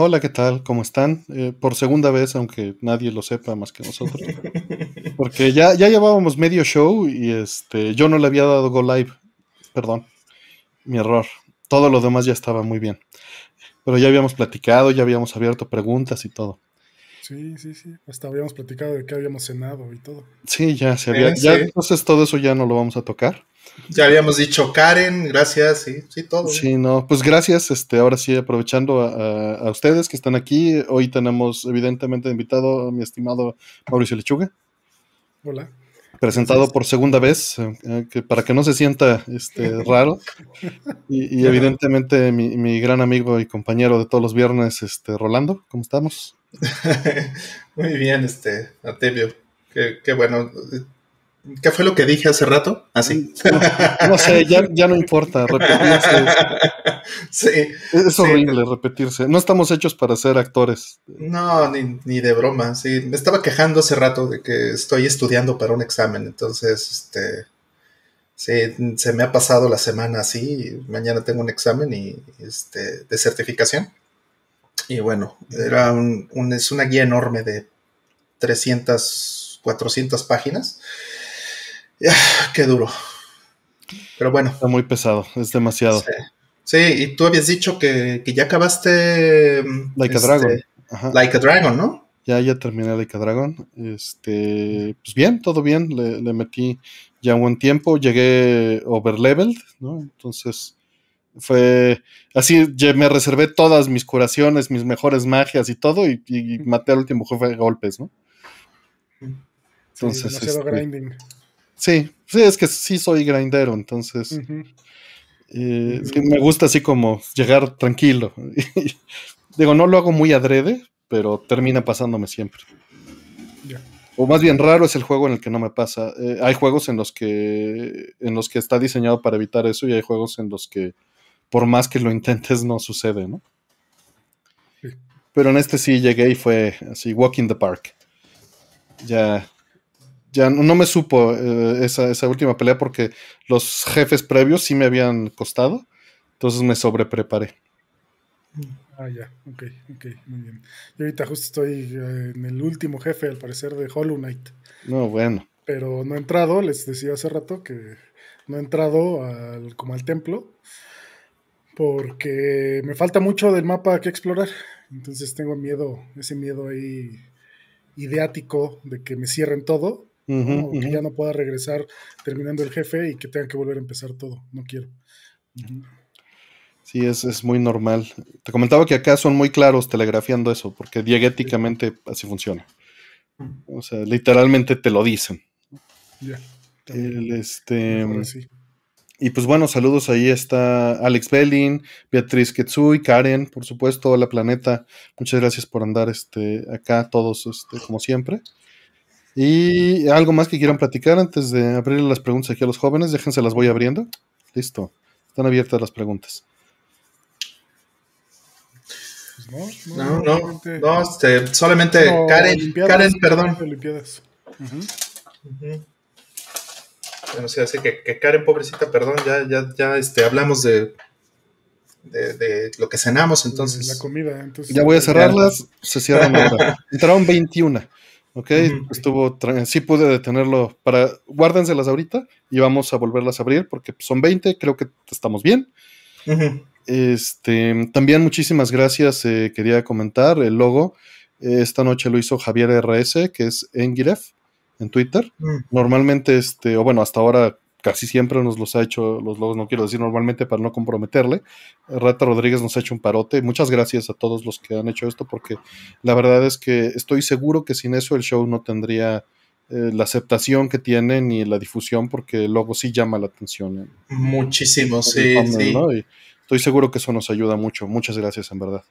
Hola, ¿qué tal? ¿Cómo están? Eh, por segunda vez, aunque nadie lo sepa más que nosotros. Porque ya, ya llevábamos medio show y este, yo no le había dado go live. Perdón, mi error. Todo lo demás ya estaba muy bien. Pero ya habíamos platicado, ya habíamos abierto preguntas y todo. Sí, sí, sí. Hasta habíamos platicado de qué habíamos cenado y todo. Sí, ya se había. ya, Entonces todo eso ya no lo vamos a tocar. Ya habíamos dicho Karen, gracias, sí, sí, todo. Sí, no, pues gracias, este, ahora sí, aprovechando a, ustedes que están aquí, hoy tenemos evidentemente invitado a mi estimado Mauricio Lechuga. Hola. Presentado por segunda vez, eh, que para que no se sienta este, raro. Y, evidentemente mi, mi, gran amigo y compañero de todos los viernes, este, Rolando, ¿cómo estamos? Muy bien, este, Artemio. Qué, qué bueno. ¿Qué fue lo que dije hace rato? Así. Ah, no, sé, ya, no importa repetirse. Sí. Es horrible repetirse. No estamos hechos para ser actores. No, ni, de broma. Sí, me estaba quejando hace rato de que estoy estudiando para un examen. Entonces, este. Sí, se me ha pasado la semana así. Mañana tengo un examen y este de certificación. Y bueno, era un, es una guía enorme de 300, 400 páginas. Qué duro. Pero bueno. Está muy pesado, es demasiado. Sí, y tú habías dicho que, ya acabaste. Like a Dragon. Este, like a Dragon, ¿no? Ya, ya terminé Like a Dragon. Este, pues bien, todo bien. Le, le metí ya un buen tiempo. Llegué overleveled, ¿no? Entonces fue así, me reservé todas mis curaciones, mis mejores magias y todo, y, maté al último jefe de golpes, ¿no? Entonces, sí, este, grinding. Sí, sí, es que sí soy grindero, entonces eh, es que me gusta así como llegar tranquilo. Digo, no lo hago muy adrede, pero termina pasándome siempre. O más bien raro es el juego en el que no me pasa. Eh, hay juegos en los que en los que está diseñado para evitar eso y hay juegos en los que por más que lo intentes no sucede, ¿no? Pero en este sí llegué y fue así, walking the park. Ya ya no me supo eh, esa, última pelea porque los jefes previos sí me habían costado. Entonces me sobrepreparé. Ah, ya, ok, ok, muy bien. Yo ahorita justo estoy eh, en el último jefe, al parecer, de Hollow Knight. No, bueno. Pero no he entrado, les decía hace rato que no he entrado al, como al templo porque me falta mucho del mapa que explorar. Entonces tengo miedo, ese miedo ahí ideático de que me cierren todo que ya no pueda regresar terminando el jefe y que tenga que volver a empezar todo. No quiero. Sí, es, muy normal. Te comentaba que acá son muy claros telegrafiando eso, porque diegéticamente así funciona. O sea, literalmente te lo dicen. Ya. este. Y pues bueno, saludos. Ahí está Alex Bellin, Beatriz Ketsui, Karen, por supuesto, la planeta. Muchas gracias por andar este, acá, todos, este, como siempre. Y algo más que quieran platicar antes de abrir las preguntas aquí a los jóvenes, déjense las voy abriendo. Listo, están abiertas las preguntas. Pues no, no, no, este, solamente Karen, Karen, perdón. Bueno, se hace que, que, Karen, pobrecita, perdón, ya, ya, ya este, hablamos de, de, lo que cenamos, entonces. La comida, entonces. Ya voy a cerrarlas, se cierran ahora. Entraron 21. Ok, estuvo, sí pude detenerlo para, guárdenselas ahorita y vamos a volverlas a abrir porque son 20, creo que estamos bien. Este, también muchísimas gracias, eh, quería comentar, el logo, eh, esta noche lo hizo Javier RS, que es Engiref en Twitter. Mm. Normalmente, este, o bueno, hasta ahora casi siempre nos los ha hecho los logos, no quiero decir normalmente para no comprometerle. Rata Rodríguez nos ha hecho un parote. Muchas gracias a todos los que han hecho esto, porque la verdad es que estoy seguro que sin eso el show no tendría eh, la aceptación que tiene ni la difusión, porque el logo sí llama la atención. Muchísimo, sí, sí. estoy seguro que eso nos ayuda mucho. Muchas gracias, en verdad.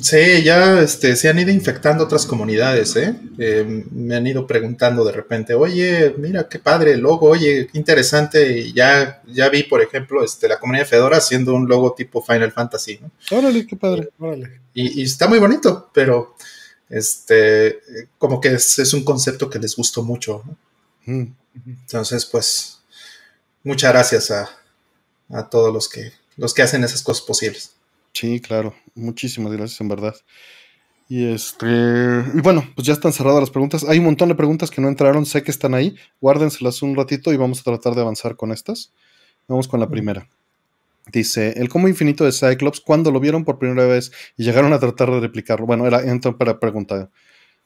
Sí, ya este, se han ido infectando otras comunidades, ¿eh? ¿eh? Me han ido preguntando de repente, oye, mira qué padre el logo, oye, qué interesante. Y ya, ya vi, por ejemplo, este, la comunidad de Fedora haciendo un logo tipo Final Fantasy, ¿no? Órale, qué padre, órale. Y, está muy bonito, pero este, como que es, un concepto que les gustó mucho, mm. Entonces, pues, muchas gracias a, a todos los que, los que hacen esas cosas posibles. Sí, claro. Muchísimas gracias, en verdad. Y este. Y bueno, pues ya están cerradas las preguntas. Hay un montón de preguntas que no entraron. Sé que están ahí. Guárdenselas un ratito y vamos a tratar de avanzar con estas. Vamos con la primera. Dice, el combo infinito de Cyclops, ¿cuándo lo vieron por primera vez y llegaron a tratar de replicarlo? Bueno, era para pregunta,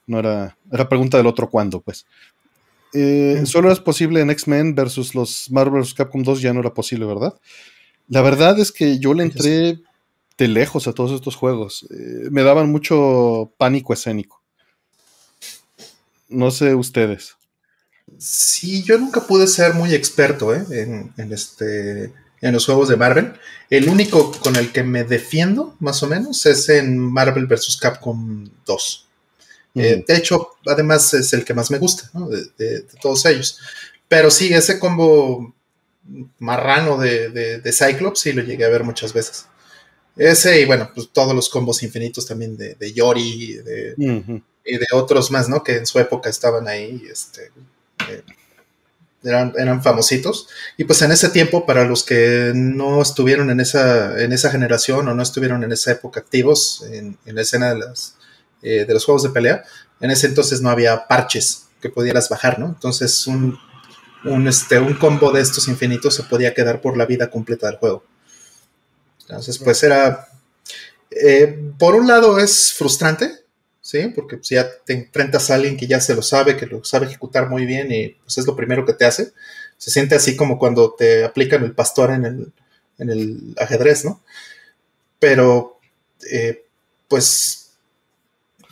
no era, era pregunta del otro cuándo, pues. Eh, solo es posible en X-Men versus los Marvel vs. Capcom 2, ya no era posible, ¿verdad? La verdad es que yo le entré de lejos a todos estos juegos. Eh, me daban mucho pánico escénico. No sé ustedes. Sí, yo nunca pude ser muy experto ¿eh? en, este, en los juegos de Marvel. El único con el que me defiendo, más o menos, es en Marvel vs. Capcom 2. Eh, de hecho, además es el que más me gusta de, todos ellos. Pero sí, ese combo marrano de, de, Cyclops sí lo llegué a ver muchas veces. Ese y bueno, pues todos los combos infinitos también de, Yori y de otros más, ¿no? Que en su época estaban ahí, este, eh, eran, eran, famositos. Y pues en ese tiempo, para los que no estuvieron en esa, en esa generación o no estuvieron en esa época activos en, en la escena de las eh, de los juegos de pelea, en ese entonces no había parches que pudieras bajar, ¿no? Entonces un, este, un combo de estos infinitos se podía quedar por la vida completa del juego. Entonces, pues era... Eh, por un lado es frustrante, ¿sí? Porque pues, ya te enfrentas a alguien que ya se lo sabe, que lo sabe ejecutar muy bien y pues es lo primero que te hace. Se siente así como cuando te aplican el pastor en el, en el ajedrez, ¿no? Pero, eh, pues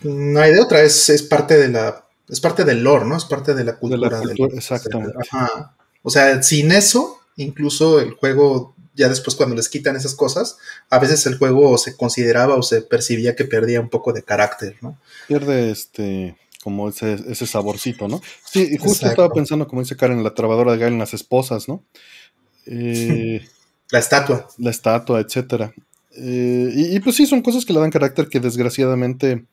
no hay de otra, es, es parte de la, es parte del lore, ¿no? Es parte de la cultura. exactamente. O sea, sin eso, incluso el juego, ya después cuando les quitan esas cosas, a veces el juego se consideraba o se percibía que perdía un poco de carácter, ¿no? Pierde este como ese, ese saborcito, ¿no? Sí, y justo estaba pensando, como dice Karen, la trabadora de Galen, las esposas, ¿no? Eh, la estatua. La estatua, etcétera. Eh, y, y, pues sí, son cosas que le dan carácter que desgraciadamente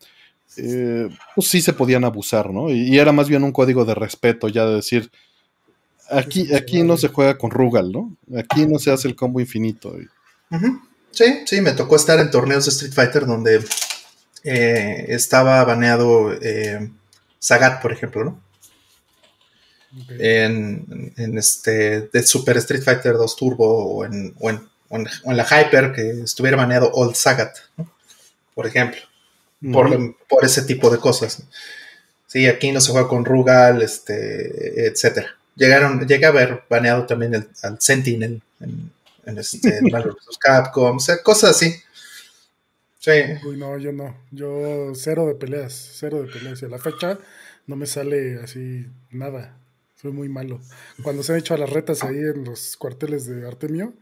eh, pues sí se podían abusar, ¿no? Y, era más bien un código de respeto, ya de decir, aquí, aquí no se juega con Rugal, ¿no? Aquí no se hace el combo infinito. Sí, sí, me tocó estar en torneos de Street Fighter donde eh, estaba baneado eh, Sagat, por ejemplo, ¿no? En, este de Super Street Fighter 2 Turbo o en, la Hyper que estuviera baneado Old Sagat, ¿no? por ejemplo por, ese tipo de cosas. Sí, aquí no se juega con Rugal, este, etcétera. Llegaron, llegué a ver baneado también el, al Sentinel en, en este Capcom, o sea, cosas así. Sí. Uy, no, yo no. Yo cero de peleas, cero de peleas. Y a la fecha no me sale así nada. Soy muy malo. Cuando se han hecho a las retas ahí en los cuarteles de Artemio,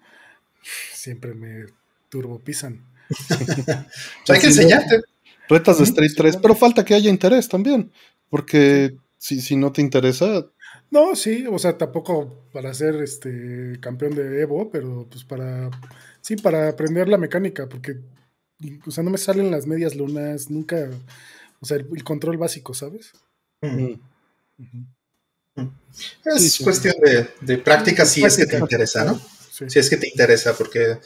siempre me turbopisan. hay que enseñarte. Retas de Street 3, pero falta que haya interés también, porque si, si no te interesa... No, sí, o sea, tampoco para ser este campeón de Evo, pero pues para, sí, para aprender la mecánica, porque, o sea, no me salen las medias lunas, nunca, o sea, el, control básico, ¿sabes? Mm. Es cuestión de, práctica si es que te interesa, ¿no? Si es que te interesa, porque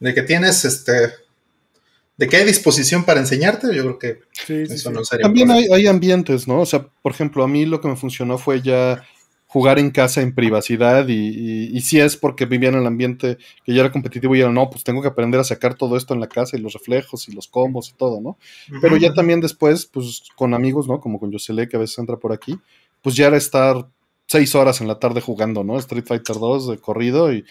de que tienes este de que hay disposición para enseñarte, yo creo que eso no sería. También hay, ambientes, ¿no? O sea, por ejemplo, a mí lo que me funcionó fue ya jugar en casa en privacidad y, si es porque vivía en el ambiente que ya era competitivo y era, no, pues tengo que aprender a sacar todo esto en la casa y los reflejos y los combos y todo, ¿no? Pero ya también después, pues con amigos, ¿no? Como con Yosele, que a veces entra por aquí, pues ya era estar seis horas en la tarde jugando, ¿no? Street Fighter 2 de corrido y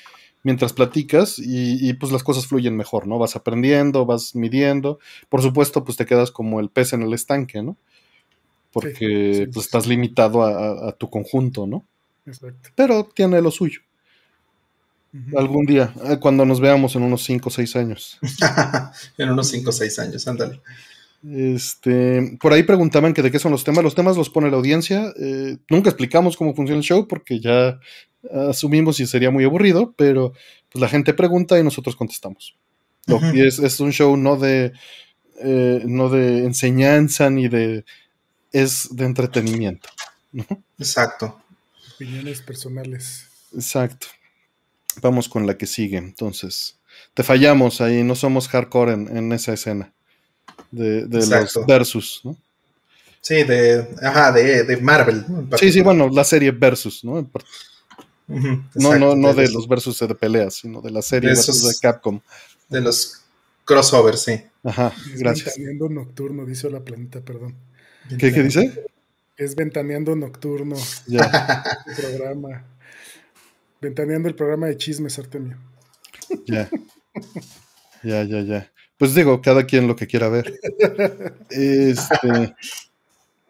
mientras platicas y, pues las cosas fluyen mejor, ¿no? Vas aprendiendo, vas midiendo. Por supuesto, pues te quedas como el pez en el estanque, ¿no? Porque pues, estás limitado a, tu conjunto, ¿no? Exacto. Pero tiene lo suyo. Algún día, eh, cuando nos veamos en unos 5 o 6 años. en unos 5 o 6 años, ándale. Este, por ahí preguntaban que de qué son los temas. Los temas los pone la audiencia. Eh, nunca explicamos cómo funciona el show porque ya asumimos y sería muy aburrido, pero pues la gente pregunta y nosotros contestamos. Y es, un show no de, eh, no de enseñanza ni de... es de entretenimiento. Exacto. Opiniones personales. Exacto. Vamos con la que sigue. Entonces, te fallamos ahí, no somos hardcore en, esa escena de, los versus, ¿no? Sí, de, ajá, de, Marvel. Sí, sí, bueno, la serie versus, ¿no? no, no, no de los versus de peleas, sino de la serie versus de Capcom. De los crossovers, sí. Ajá, gracias. Nocturno, dice la planeta, perdón. ¿Qué, ¿qué dice? Es Ventaneando Nocturno. Ya. programa. Ventaneando el programa de chismes, Artemio. Ya. Ya, ya, ya. Pues digo, cada quien lo que quiera ver. Este,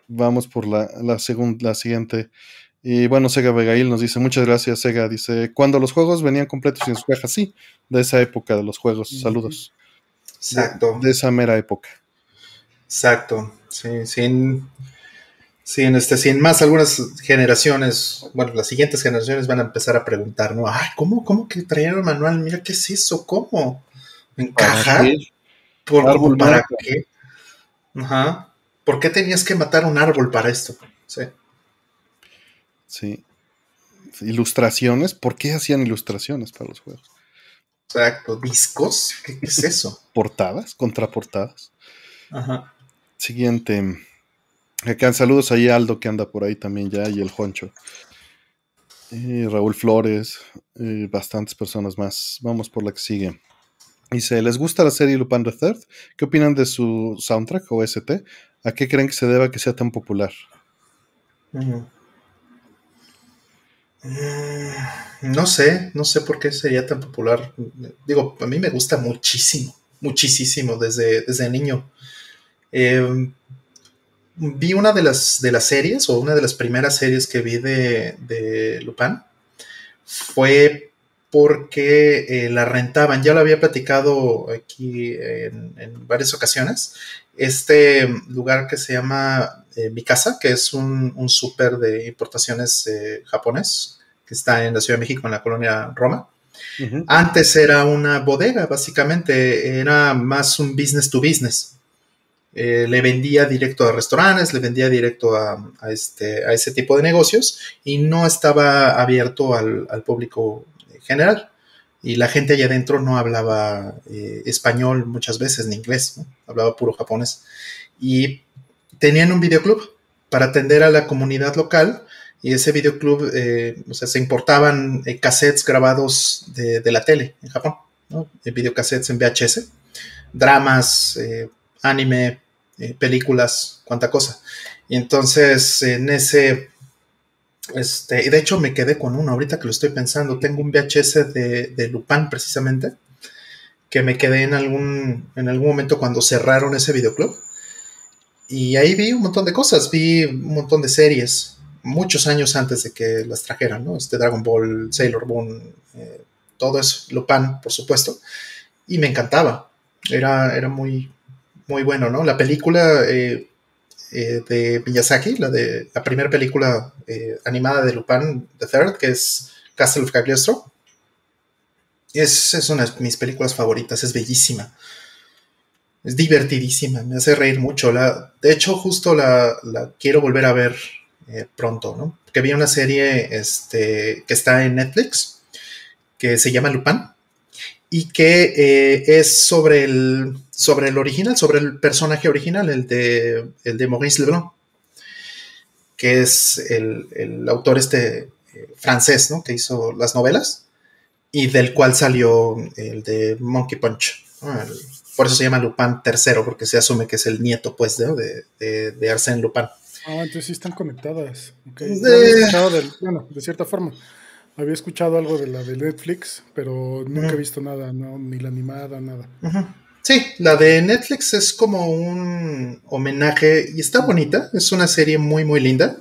vamos por la, la, la siguiente. Y bueno, Sega Vegail nos dice, muchas gracias, Sega. Dice, cuando los juegos venían completos en sus cajas, sí, de esa época de los juegos. Saludos. Exacto. De, esa mera época. Exacto. Sí, sin, sin, este, sin más, algunas generaciones, bueno, las siguientes generaciones van a empezar a preguntar, ¿no? Ay, ¿cómo, cómo que trajeron el manual? Mira, ¿qué es eso? ¿Cómo? ¿Encaja? ¿Por, árbol ¿Para qué? Ajá. ¿Por qué tenías que matar un árbol para esto? Sí. Sí. Ilustraciones, ¿por qué hacían ilustraciones para los juegos? Exacto, discos, ¿qué, es eso? Portadas, contraportadas. Ajá. Siguiente. Acá saludos ahí Aldo que anda por ahí también ya y el Honcho. Raúl Flores, bastantes personas más. Vamos por la que sigue. Dice, ¿les gusta la serie Lupin the Third? ¿Qué opinan de su soundtrack o ST? ¿A qué creen que se deba que sea tan popular? No sé, no sé por qué sería tan popular. Digo, a mí me gusta muchísimo, muchísimo desde, desde niño. Eh, vi una de las, de las series, o una de las primeras series que vi de, de Lupin, fue porque eh, la rentaban, ya lo había platicado aquí en, varias ocasiones, este lugar que se llama eh, Mi Casa, que es un, un súper de importaciones eh, japonés, que está en la Ciudad de México, en la colonia Roma. Antes era una bodega, básicamente, era más un business to business. Eh, le vendía directo a restaurantes, le vendía directo a, este, a ese tipo de negocios y no estaba abierto al, público general. Y la gente allá adentro no hablaba eh, español muchas veces ni inglés, hablaba puro japonés. Y tenían un videoclub para atender a la comunidad local y ese videoclub, eh, o sea, se importaban cassettes grabados de, la tele en Japón, ¿no? videocassettes en VHS, dramas, anime, eh, películas, cuánta cosa. Y entonces en ese, este, de hecho me quedé con uno, ahorita que lo estoy pensando, tengo un VHS de, de Lupin precisamente, que me quedé en algún, en algún momento cuando cerraron ese videoclub. Y ahí vi un montón de cosas, vi un montón de series, muchos años antes de que las trajeran, ¿no? Este Dragon Ball, Sailor Moon, eh, todo eso, Lupin, por supuesto. Y me encantaba. Era, era muy, muy bueno, ¿no? La película eh, eh, de Miyazaki, la de la primera película eh, animada de Lupin the Third, que es Castle of Cagliostro, es, es, una de mis películas favoritas, es bellísima. Es divertidísima, me hace reír mucho. La, de hecho, justo la, quiero volver a ver pronto, ¿no? Porque vi una serie este, que está en Netflix que se llama Lupin y que es sobre el, sobre el original, sobre el personaje original, el de, el de Maurice Leblanc, que es el, autor este eh, francés, ¿no? Que hizo las novelas y del cual salió el de Monkey Punch. por eso se llama Lupin III, porque se asume que es el nieto, pues, de, de, de Arsène Lupin. Ah, entonces sí están conectadas. De... bueno, de cierta forma. Había escuchado algo de la de Netflix, pero nunca he visto nada, no, ni la animada, nada. Sí, la de Netflix es como un homenaje y está bonita. Es una serie muy, muy linda,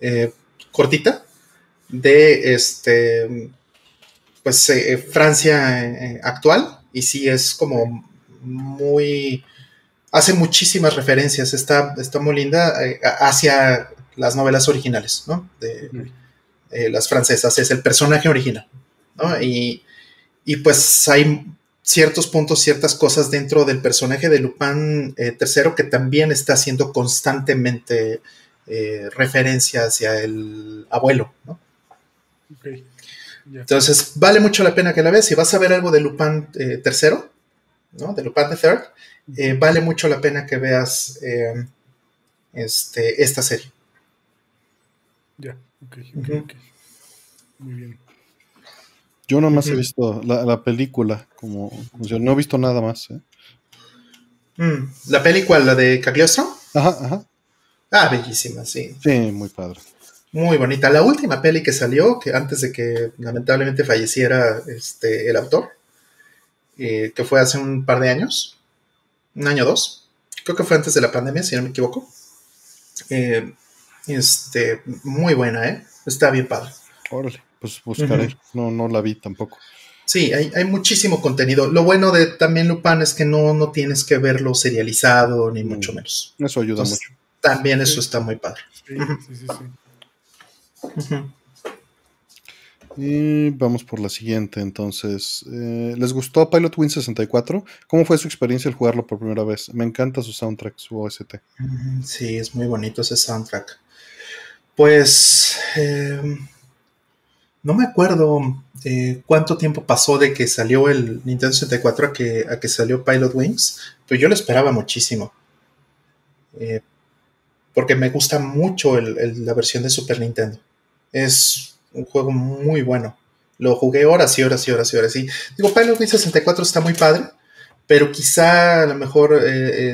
eh, cortita, de este, pues eh, Francia eh, actual. Y sí es como muy, hace muchísimas referencias. Está, está muy linda hacia las novelas originales, ¿no? De, las francesas, es el personaje original. Y, pues hay ciertos puntos, ciertas cosas dentro del personaje de Lupin III eh, que también está haciendo constantemente eh, referencia hacia el abuelo. Entonces, vale mucho la pena que la veas. Si vas a ver algo de Lupin eh, tercero, ¿no? De Lupin Third, eh, vale mucho la pena que veas eh, este, esta serie. Ya, ok, ok, Muy bien. Yo nomás he visto la, película, como, no he visto nada más. Mm, ¿La película, la de Cagliostro? Ajá, ajá. Ah, bellísima, sí. Sí, muy padre. Muy bonita. La última peli que salió, que antes de que lamentablemente falleciera este, el autor, eh, que fue hace un par de años, un año o dos, creo que fue antes de la pandemia, si no me equivoco. Eh, este, muy buena, ¿eh? Está bien padre. Órale, pues buscaré. No, no la vi tampoco. Sí, hay, hay, muchísimo contenido. Lo bueno de también Lupin es que no, no tienes que verlo serializado, ni mm. mucho menos. Eso ayuda mucho. También eso está muy padre. Sí, sí, sí, sí. Y vamos por la siguiente, entonces. Eh, ¿Les gustó Pilot Win 64? ¿Cómo fue su experiencia al jugarlo por primera vez? Me encanta su soundtrack, su OST. Sí, es muy bonito ese soundtrack. Pues em, no me acuerdo eh, cuánto tiempo pasó de que salió el Nintendo 64 a que, a que salió Pilot Wings, pero yo lo esperaba muchísimo. Eh, porque me gusta mucho la versión de Super Nintendo. Es un juego muy bueno. Lo jugué horas y horas y horas y horas. Y digo, Pilot Wings 64 está muy padre, pero quizá a lo mejor eh,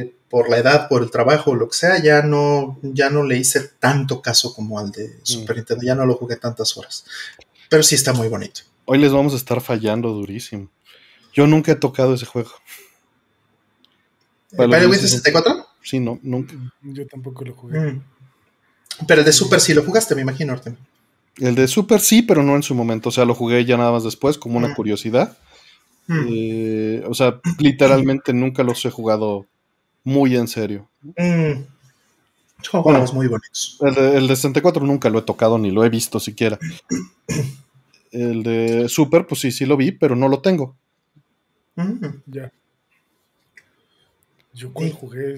eh, por la edad, por el trabajo, lo que sea, ya no, ya no le hice tanto caso como al de Super mm. Nintendo. Ya no lo jugué tantas horas. Pero sí está muy bonito. Hoy les vamos a estar fallando durísimo. Yo nunca he tocado ese juego. ¿Pilot Wings 64? Sí, no, nunca. Yo tampoco lo jugué. Mm. Pero el de Super sí lo jugaste, me imagino, Artem. El de Super sí, pero no en su momento. O sea, lo jugué ya nada más después, como una mm. curiosidad. Mm. Eh, o sea, literalmente nunca los he jugado muy en serio. Son juegos muy bonitos. El de, el de 64 nunca lo he tocado ni lo he visto siquiera. El de Super, pues sí, sí lo vi, pero no lo tengo. Ya. Yo cuando jugué,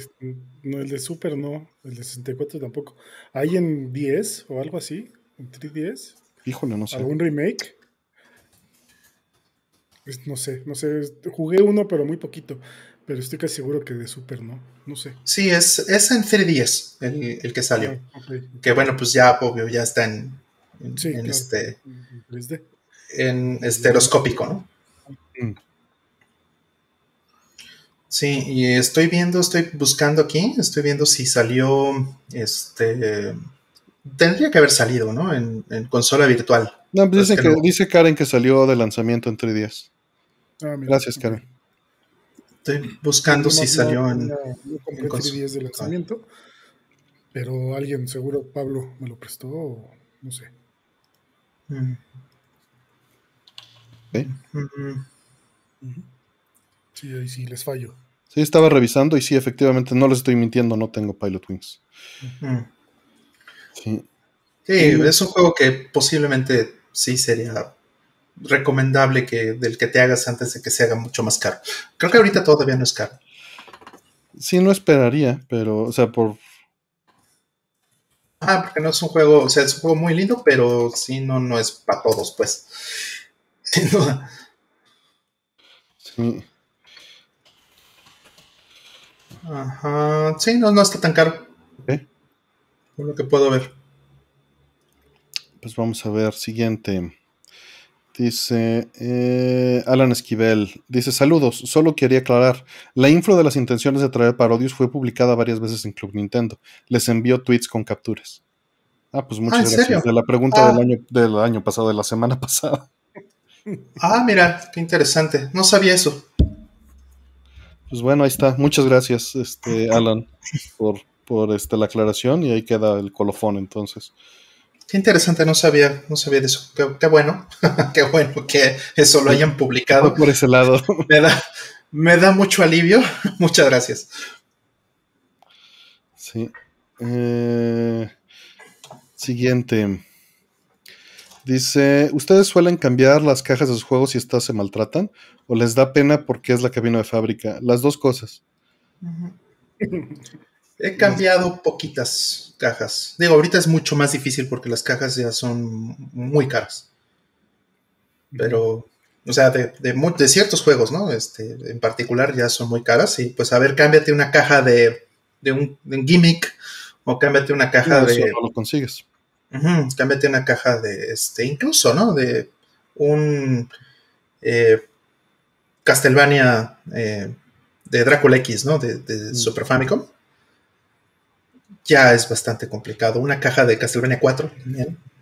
no, el de Super no, el de 64 tampoco. ¿Hay en 10 o algo así? ¿En 3DS? Híjole, no sé. ¿Algún remake? no sé, no sé. Jugué uno, pero muy poquito. Pero estoy casi seguro que de Super no. No sé. Sí, es, es en 3DS el, el que salió. Ah, que bueno, pues ya, obvio, ya está en, en, este. En estereoscópico, ¿no? Mm. Sí, y estoy viendo, estoy buscando aquí, estoy viendo si salió, este, tendría que haber salido, ¿no? En, consola virtual. No, pues dice Karen que salió de lanzamiento en 3 días. Ah, Gracias, Karen. Estoy buscando si salió en, en, días de lanzamiento, pero alguien, seguro Pablo, me lo prestó, no sé. Mm. ¿Eh? Sí, ahí sí les fallo. Sí, estaba revisando y sí, efectivamente, no les estoy mintiendo, no tengo Pilot Wings. Sí. es un juego que posiblemente sí sería recomendable que del que te hagas antes de que se haga mucho más caro. Creo que ahorita todavía no es caro. Sí, no esperaría, pero, o sea, por. Ah, porque no es un juego, o sea, es un juego muy lindo, pero sí, no, no es para todos, pues. Sin duda. Sí. Ajá. Sí, no, no está tan caro. Por lo que puedo ver. Pues vamos a ver, siguiente. Dice eh, Alan Esquivel, dice saludos, solo quería aclarar, la info de las intenciones de traer parodios fue publicada varias veces en Club Nintendo, les envió tweets con capturas. Ah, pues muchas ah, gracias. De la pregunta del, ah. año, del año pasado, de la semana pasada. Ah, mira, qué interesante, no sabía eso. Pues bueno, ahí está. Muchas gracias, este, Alan, por, por este, la aclaración y ahí queda el colofón entonces. Qué interesante, no sabía, no sabía de eso. Qué, bueno, qué bueno que eso lo hayan publicado. Por ese lado. Me da, me da mucho alivio. Muchas gracias. Sí. Eh, siguiente. Dice, ¿ustedes suelen cambiar las cajas de sus juegos si estas se maltratan? ¿O les da pena porque es la que vino de fábrica? Las dos cosas. He cambiado poquitas cajas. Digo, ahorita es mucho más difícil porque las cajas ya son muy caras. pero, o sea, de, de, ciertos juegos, ¿no? Este, en particular ya son muy caras y pues a ver, cámbiate una caja de, de, un, gimmick o cámbiate una caja de... no lo consigues. cámbiate una caja de, este, incluso, ¿no? De un eh, Castlevania eh, de Drácula X, ¿no? De, de mm. Super Famicom ya es bastante complicado. Una caja de Castlevania 4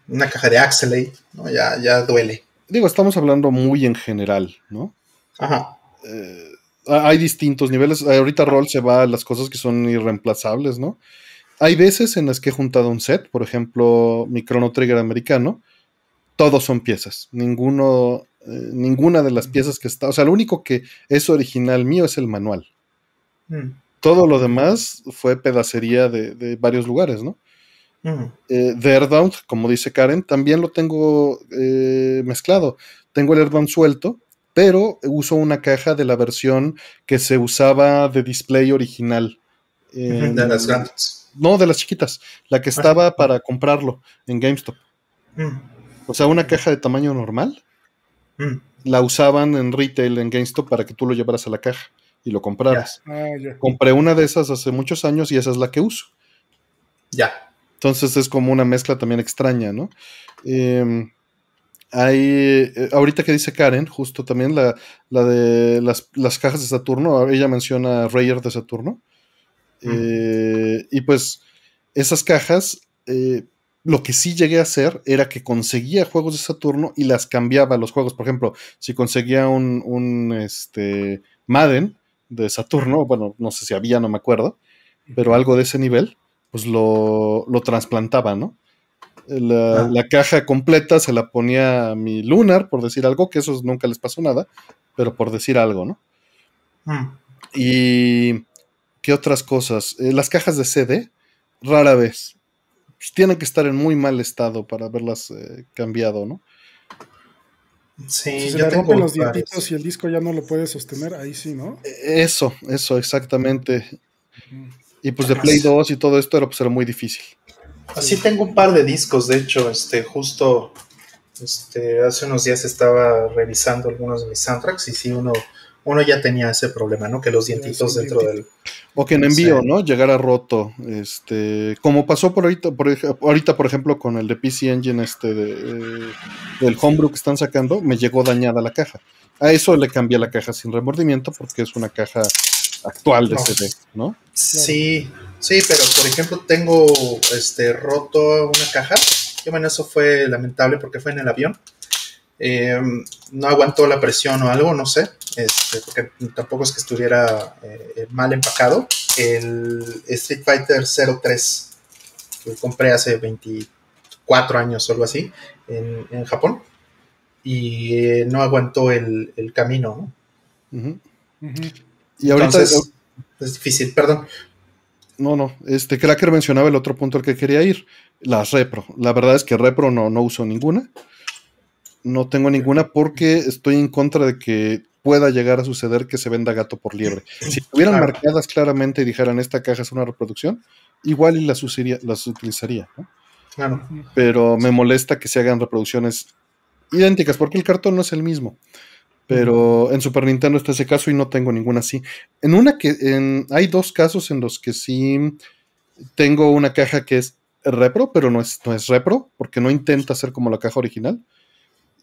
una caja de Axelay, ¿no? Ya, ya duele. Digo, estamos hablando muy en general, ¿no? Ajá. Eh, hay distintos niveles. Ahorita Roll se va a las cosas que son irreemplazables, ¿no? Hay veces en las que he juntado un set, por ejemplo, mi Chrono Trigger americano, todos son piezas. Ninguno, eh, ninguna de las piezas que está, o sea, lo único que es original mío es el manual. Mm. Todo lo demás fue pedacería de, varios lugares, ¿no? Eh, de Airbound, como dice Karen, también lo tengo eh, mezclado. Tengo el Airbound suelto, pero uso una caja de la versión que se usaba de display original. de las grandes. No, de las chiquitas. La que estaba para comprarlo en GameStop. O sea, una caja de tamaño normal. La usaban en retail en GameStop para que tú lo llevaras a la caja y lo compraras. Ah, Compré una de esas hace muchos años y esa es la que uso. Ya. Entonces es como una mezcla también extraña, ¿no? Em, hay, eh, ahorita que dice Karen, justo también la, de las, cajas de Saturno, ella menciona Rayer de Saturno. Eh, y pues esas cajas, eh, lo que sí llegué a hacer era que conseguía juegos de Saturno y las cambiaba a los juegos. Por ejemplo, si conseguía un, un este, Madden, de Saturno, bueno, no sé si había, no me acuerdo, pero algo de ese nivel, pues lo, lo trasplantaba, ¿no? La, ah. caja completa se la ponía a mi Lunar, por decir algo, que eso nunca les pasó nada, pero por decir algo, ¿no? Mm. Y qué otras cosas. Eh, las cajas de CD, rara vez. Pues, tienen que estar en muy mal estado para haberlas eh, cambiado, ¿no? Sí, si se le rompen los dientitos y el disco ya no lo puede sostener, ahí sí, ¿no? Eso, eso, exactamente. Y pues de Play 2 y todo esto era, pues, era muy difícil. Así tengo un par de discos, de hecho, este, justo este, hace unos días estaba revisando algunos de mis soundtracks y sí, uno, uno ya tenía ese problema, ¿no? Que los dientitos dentro del... O que en envío, ¿no? Llegara roto. Este, como pasó por ahorita, por, ahorita, por ejemplo, con el de PC Engine, este de, del homebrew que están sacando, me llegó dañada la caja. A eso le cambié la caja sin remordimiento porque es una caja actual de CD, ¿no? Sí, sí, pero por ejemplo tengo este roto una caja. Y bueno, eso fue lamentable porque fue en el avión. Em, no aguantó la presión o algo, no sé. Este, porque tampoco es que estuviera eh, mal empacado. El Street Fighter 03, que compré hace 24 años o algo así, en, Japón, y eh, no aguantó el, camino. Y ahorita es difícil, perdón. No, no, este Cracker mencionaba el otro punto al que quería ir, las repro. La verdad es que repro no, no uso ninguna. No tengo ninguna porque estoy en contra de que pueda llegar a suceder que se venda gato por liebre. Si estuvieran marcadas claramente y dijeran esta caja es una reproducción, igual y las, las utilizaría. Claro. Pero me molesta que se hagan reproducciones idénticas porque el cartón no es el mismo. Pero en Super Nintendo está ese caso y no tengo ninguna así. En una que en, hay dos casos en los que sí tengo una caja que es repro, pero no es, no es repro, porque no intenta ser como la caja original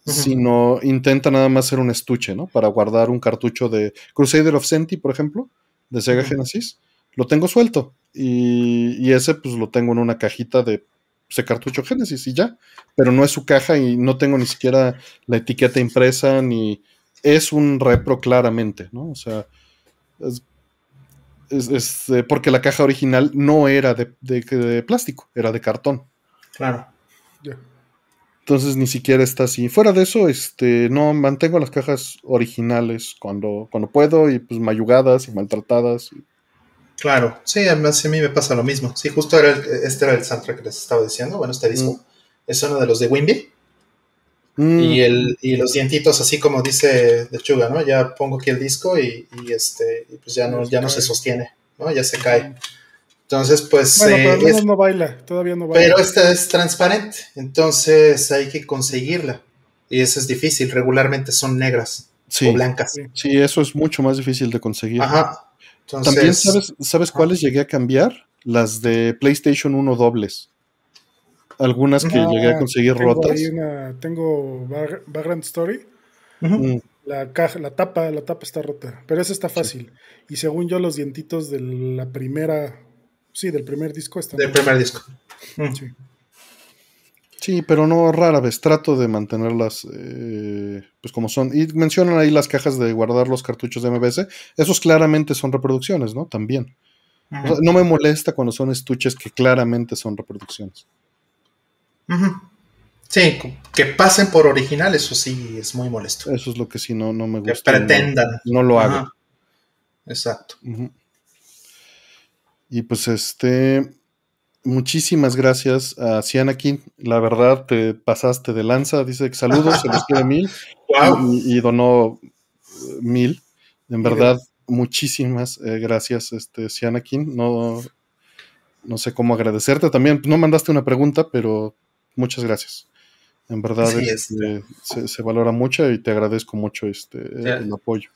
sino intenta nada más hacer un estuche, ¿no? Para guardar un cartucho de Crusader of Senti, por ejemplo, de Sega Genesis. Lo tengo suelto y, ese pues lo tengo en una cajita de ese cartucho Genesis y ya, pero no es su caja y no tengo ni siquiera la etiqueta impresa ni es un repro claramente, ¿no? O sea, es, eh, porque la caja original no era de, de, plástico, era de cartón. Claro. Entonces ni siquiera está así. Fuera de eso, este, no mantengo las cajas originales cuando, cuando puedo y pues mayugadas y maltratadas. Claro, sí, además a mí me pasa lo mismo. Sí, justo era este era el soundtrack que les estaba diciendo. Bueno, este disco mm. es uno de los de Wimby. Mm. Y, el, y los dientitos, así como dice de Chuga, ¿no? Ya pongo aquí el disco y, este, y pues ya no, ya no se sostiene, ¿no? Ya se cae. Entonces, pues. Bueno, pero eh, no baila, todavía no baila. Pero esta es transparente, entonces hay que conseguirla. Y eso es difícil, regularmente son negras o blancas. Sí, eso es mucho más difícil de conseguir. Ajá. También sabes, ¿sabes cuáles llegué a cambiar? Las de PlayStation 1 dobles. Algunas que llegué a conseguir rotas. tengo Background Story. Mm. La caja, la tapa, la tapa está rota. Pero esa está fácil. Y según yo, los dientitos de la primera. Sí, del primer disco están. Del primer disco. Sí. Sí, pero no rara vez. Trato de mantenerlas eh, pues como son. Y mencionan ahí las cajas de guardar los cartuchos de MBS. Esos claramente son reproducciones, ¿no? También. no me molesta cuando son estuches que claramente son reproducciones. Sí, que pasen por original, eso sí es muy molesto. Eso es lo que sí no, no me gusta. Que pretendan. No, lo hago. Exacto. Y pues este muchísimas gracias a Cianakin. La verdad, te pasaste de lanza. Dice que saludos, se les quiere mil. Y, donó eh, mil. En verdad, muchísimas eh, gracias, este, Cianakin. No, no sé cómo agradecerte también. No mandaste una pregunta, pero muchas gracias. En verdad este, se, valora mucho y te agradezco mucho este, el apoyo.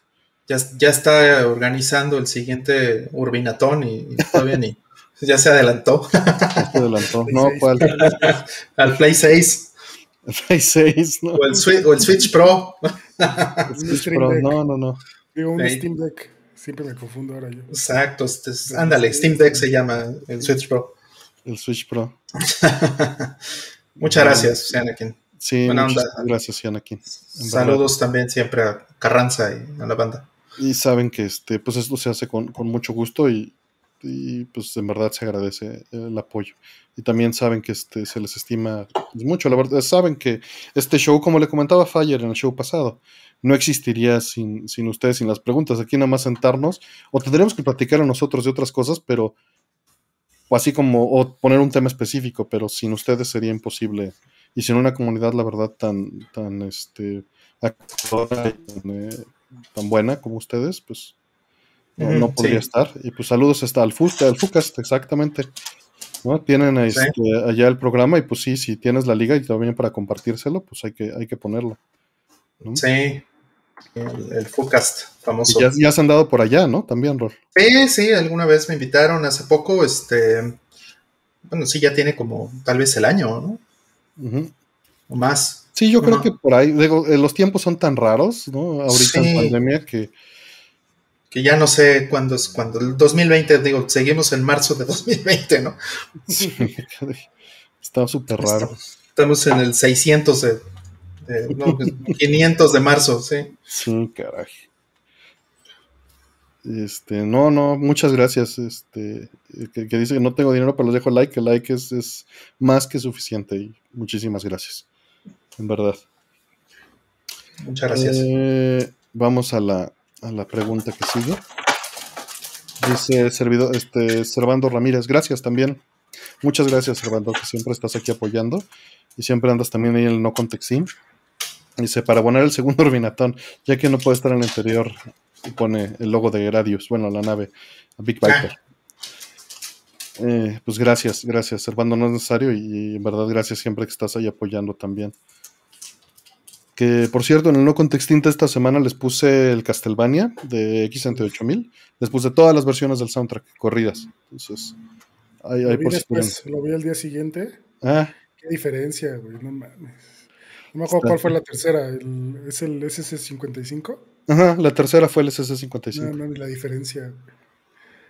Ya, ya, está organizando el siguiente Urbinatón y todavía ni. Ya se adelantó. Ya se adelantó. no, ¿cuál? Al Play 6. El Play 6, ¿no? O el, Switch, Pro. El Switch Pro, no, no, no. Digo, un Steam Deck. Siempre me confundo ahora yo. Exacto. Este ándale, Steam Deck se llama el Switch Pro. El Switch Pro. Muchas gracias, Anakin. Sí, muchas gracias, Anakin. Saludos también siempre a Carranza y a la banda. Y saben que este, pues esto se hace con, con mucho gusto y y pues en verdad se agradece el apoyo. Y también saben que este, se les estima mucho, la verdad, saben que este show, como le comentaba Fire en el show pasado, no existiría sin, sin ustedes, sin las preguntas. Aquí nada más sentarnos, o tendríamos que platicar a nosotros de otras cosas, pero, o así como, o poner un tema específico, pero sin ustedes sería imposible. Y sin una comunidad, la verdad, tan, tan, este, eh, tan buena como ustedes, pues no, podría estar. Y pues saludos hasta al, Fucast, al Fucast, exactamente. ¿no? Tienen este, allá el programa y pues sí, si tienes la liga y también para compartírselo, pues hay que, hay que ponerlo. Sí, el, Fucast famoso. ya, ya, se han dado por allá, ¿no? También, Rol. Sí, sí, alguna vez me invitaron hace poco, este, bueno, sí, ya tiene como tal vez el año, ¿no? O más. Sí, yo creo que por ahí, digo, eh, los tiempos son tan raros, ¿no? Ahorita en pandemia que que ya no sé cuándo es cuando el 2020, digo, seguimos en marzo de 2020, ¿no? Sí, está súper raro. Estamos, en el 600 de, no, 500 de marzo, sí. Sí, caray. Este, no, no, muchas gracias. Este, que, dice que no tengo dinero, pero les dejo like. El like es, es más que suficiente y muchísimas gracias. En verdad. Muchas gracias. Eh, vamos a la, a la pregunta que sigue. Dice servidor, este, Servando Ramírez, gracias también. Muchas gracias, Servando, que siempre estás aquí apoyando y siempre andas también ahí en el No Contexin. Dice, para poner el segundo Urbinatón, ya que no puede estar en el interior, y pone el logo de Gradius, bueno, la nave, a Big Viper. Eh, pues gracias, gracias, Servando, no es necesario y en verdad gracias siempre que estás ahí apoyando también. Que por cierto, en el no contextinte esta semana les puse el Castlevania de X68000. Les puse todas las versiones del soundtrack corridas. Entonces, hay, lo, vi después, lo vi al día siguiente. Ah. Qué diferencia, güey. No mames. No me acuerdo cuál fue la tercera. ¿Es el SS55? Ajá, la tercera fue el SS55. No, no, la diferencia.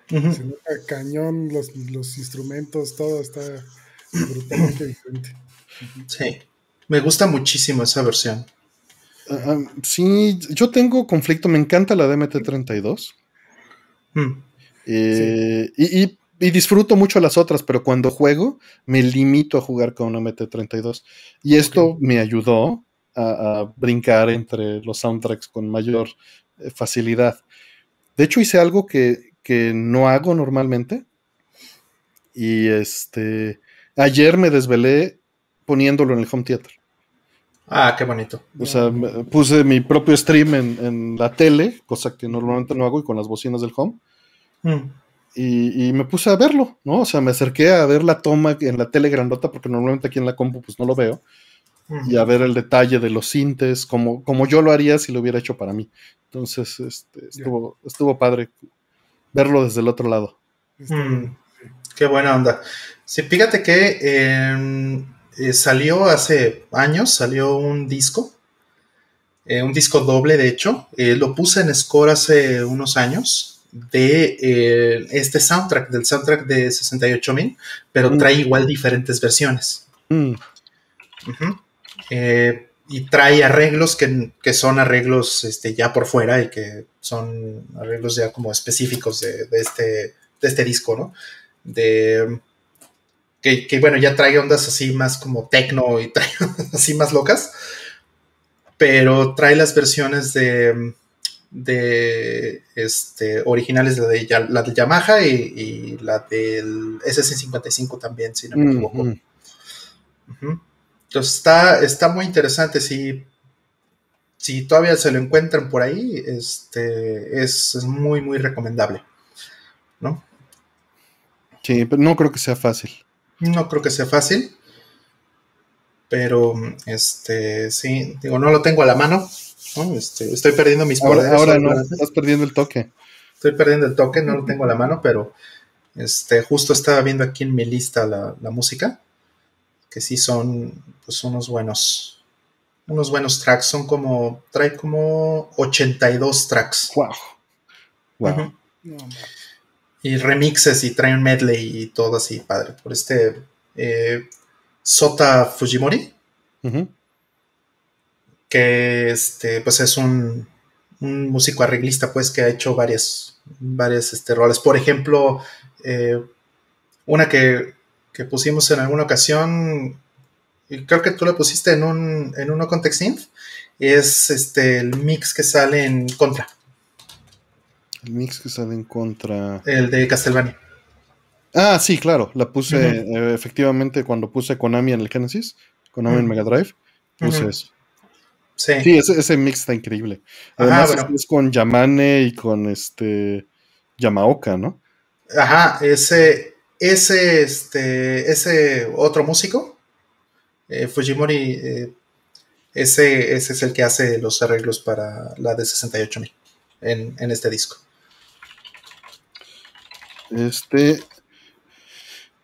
Se nota cañón, los, los instrumentos, todo está brutalmente diferente. Sí. Me gusta muchísimo esa versión. Ah, sí, yo tengo conflicto, me encanta la DMT32. Hmm. Eh, y, disfruto mucho las otras, pero cuando juego me limito a jugar con una MT32. Y esto me ayudó a, brincar entre los soundtracks con mayor eh, facilidad. De hecho, hice algo que, que no hago normalmente. Y este. Ayer me desvelé poniéndolo en el home theater. Ah, qué bonito. O sea, puse mi propio stream en, la tele, cosa que normalmente no hago, y con las bocinas del home. Mm. Y, me puse a verlo, ¿no? O sea, me acerqué a ver la toma en la tele grandota, porque normalmente aquí en la compu pues no lo veo. y a ver el detalle de los cintes, como, como yo lo haría si lo hubiera hecho para mí. Entonces, este, estuvo, estuvo padre verlo desde el otro lado. Mm, qué buena onda. Sí, fíjate que em, eh, salió hace años, salió un disco, eh, un disco doble de hecho, eh, lo puse en Score hace unos años de este soundtrack, del soundtrack de 68000, pero mm. trae igual diferentes versiones. Mm. y trae arreglos que, son arreglos este, ya por fuera y que son arreglos ya como específicos de, este, de este disco, ¿no? De, que, bueno, ya trae ondas así más como techno y trae así más locas, pero trae las versiones de, de este, originales, la de, la de Yamaha y, la del SC55 también, si no me equivoco. Entonces está, está muy interesante, si, si todavía se lo encuentran por ahí, este, es, es muy, muy recomendable, ¿no? Sí, pero no creo que sea fácil. No creo que sea fácil. Pero, este, sí, digo, no lo tengo a la mano. Este, estoy perdiendo mis ahora, Ahora no, estás perdiendo el toque. Estoy perdiendo el toque, no lo tengo a la mano, pero este, justo estaba viendo aquí en mi lista la, música, que sí son, pues, unos buenos, unos buenos tracks. Son como, trae como 82 tracks. Wow. Wow y remixes y trae un medley y todo así, padre. Por este eh, Sota Fujimori, que este, pues es un, un, músico arreglista, pues, que ha hecho varias, varias este, roles. Por ejemplo, eh, una que, que, pusimos en alguna ocasión, y creo que tú la pusiste en un, en un Context es este, el mix que sale en Contra. El mix que sale en contra. El de Castlevania. Ah, sí, claro. La puse eh, efectivamente cuando puse Konami en el Genesis, Konami en Mega Drive, puse eso. Sí, sí ese, mix está increíble. Además es, con Yamane y con este Yamaoka, ¿no? Ajá, ese, ese, este, ese otro músico, eh, Fujimori, eh, ese, ese es el que hace los arreglos para la de 68.000 en, en este disco. Este.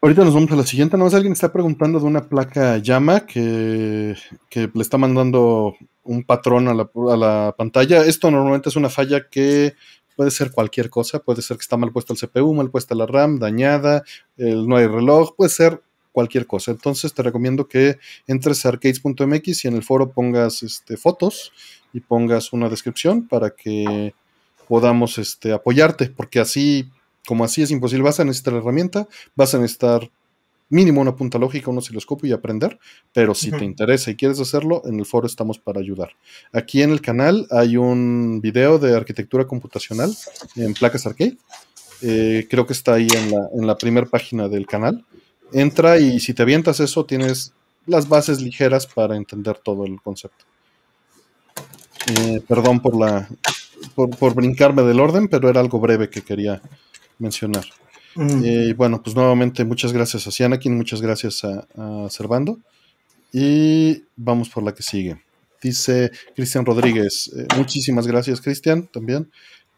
Ahorita nos vamos a la siguiente. Nada más alguien está preguntando de una placa llama que, le está mandando un patrón a la, pantalla. Esto normalmente es una falla que puede ser cualquier cosa. Puede ser que está mal puesto el CPU, mal puesta la RAM, dañada, el, no hay reloj, puede ser cualquier cosa. Entonces te recomiendo que entres a arcades.mx y en el foro pongas este, fotos y pongas una descripción para que podamos este, apoyarte, porque así como así es imposible, vas a necesitar la herramienta, vas a necesitar mínimo una punta lógica, un osciloscopio y aprender, pero si te interesa y quieres hacerlo, en el foro estamos para ayudar. Aquí en el canal hay un video de arquitectura computacional en placas arcade. Eh, creo que está ahí en la, en la primera página del canal. Entra y si te avientas eso, tienes las bases ligeras para entender todo el concepto. Eh, perdón por la por, por, brincarme del orden, pero era algo breve que quería mencionar. Mm. Y bueno, pues nuevamente muchas gracias a Sianakin, muchas gracias a, a Servando. Y vamos por la que sigue. Dice Cristian Rodríguez, eh, muchísimas gracias Cristian también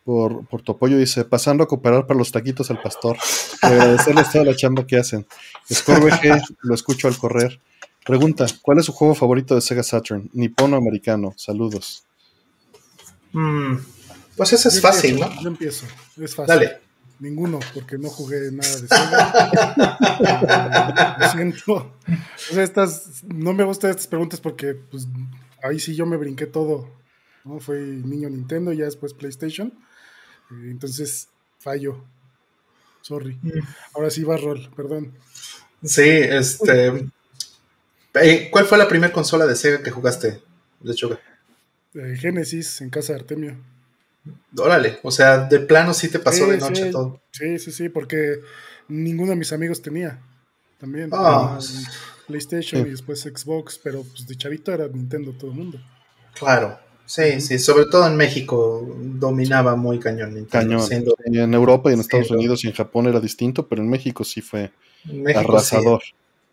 por, tu apoyo. Dice, pasando a cooperar para los taquitos al pastor. Agradecerles toda la chamba que hacen. Scorbg, lo escucho al correr. Pregunta, ¿cuál es su juego favorito de Sega Saturn? Nipono americano. Saludos. Mm, pues eso es fácil, ¿no? Yo empiezo. Es fácil. Dale. Ninguno, porque no jugué nada de Sega. Lo siento. O sea, estas, no me gustan estas preguntas porque pues, ahí sí yo me brinqué todo. ¿no? Fue niño Nintendo y ya después PlayStation. Eh, entonces, fallo. Sorry. Mm. Ahora sí va rol, perdón. Sí, este. Eh, ¿Cuál fue la primera consola de Sega que jugaste? De hecho, eh, Genesis en casa de Artemio. Órale, o sea, de plano sí te pasó de noche todo. Sí, sí, sí, porque ninguno de mis amigos tenía también. Ah, PlayStation y después Xbox, pero pues de chavito era Nintendo todo el mundo. Claro, sí, sí, sobre todo en México dominaba muy cañón Nintendo. Cañón. en Europa y en Estados Unidos y en Japón era distinto, pero en México sí fue arrasador.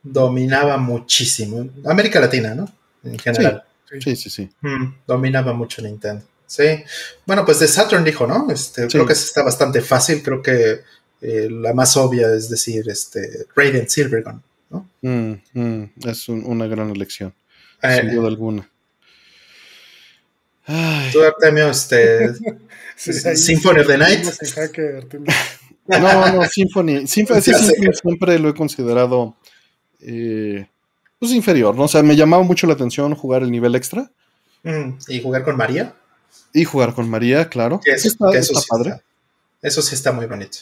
dominaba muchísimo. América Latina, ¿no? en general. Sí, sí, sí. Mm, dominaba mucho Nintendo. Sí. Bueno, pues de Saturn dijo, ¿no? Este, Creo que está bastante fácil. Creo que eh, la más obvia es decir, este, Radiant Silvergun, ¿no? Mm, mm, es una gran elección. Eh, sin duda alguna. Tú, Artemio, este. Symphony of the Night. no, no, Symphony. Symphony, siempre lo he considerado. Eh, pues inferior, ¿no? O sea, me llamaba mucho la atención jugar el nivel extra. Mm, ¿Y jugar con María? Y jugar con María, claro. eso, está, padre. eso sí está muy bonito.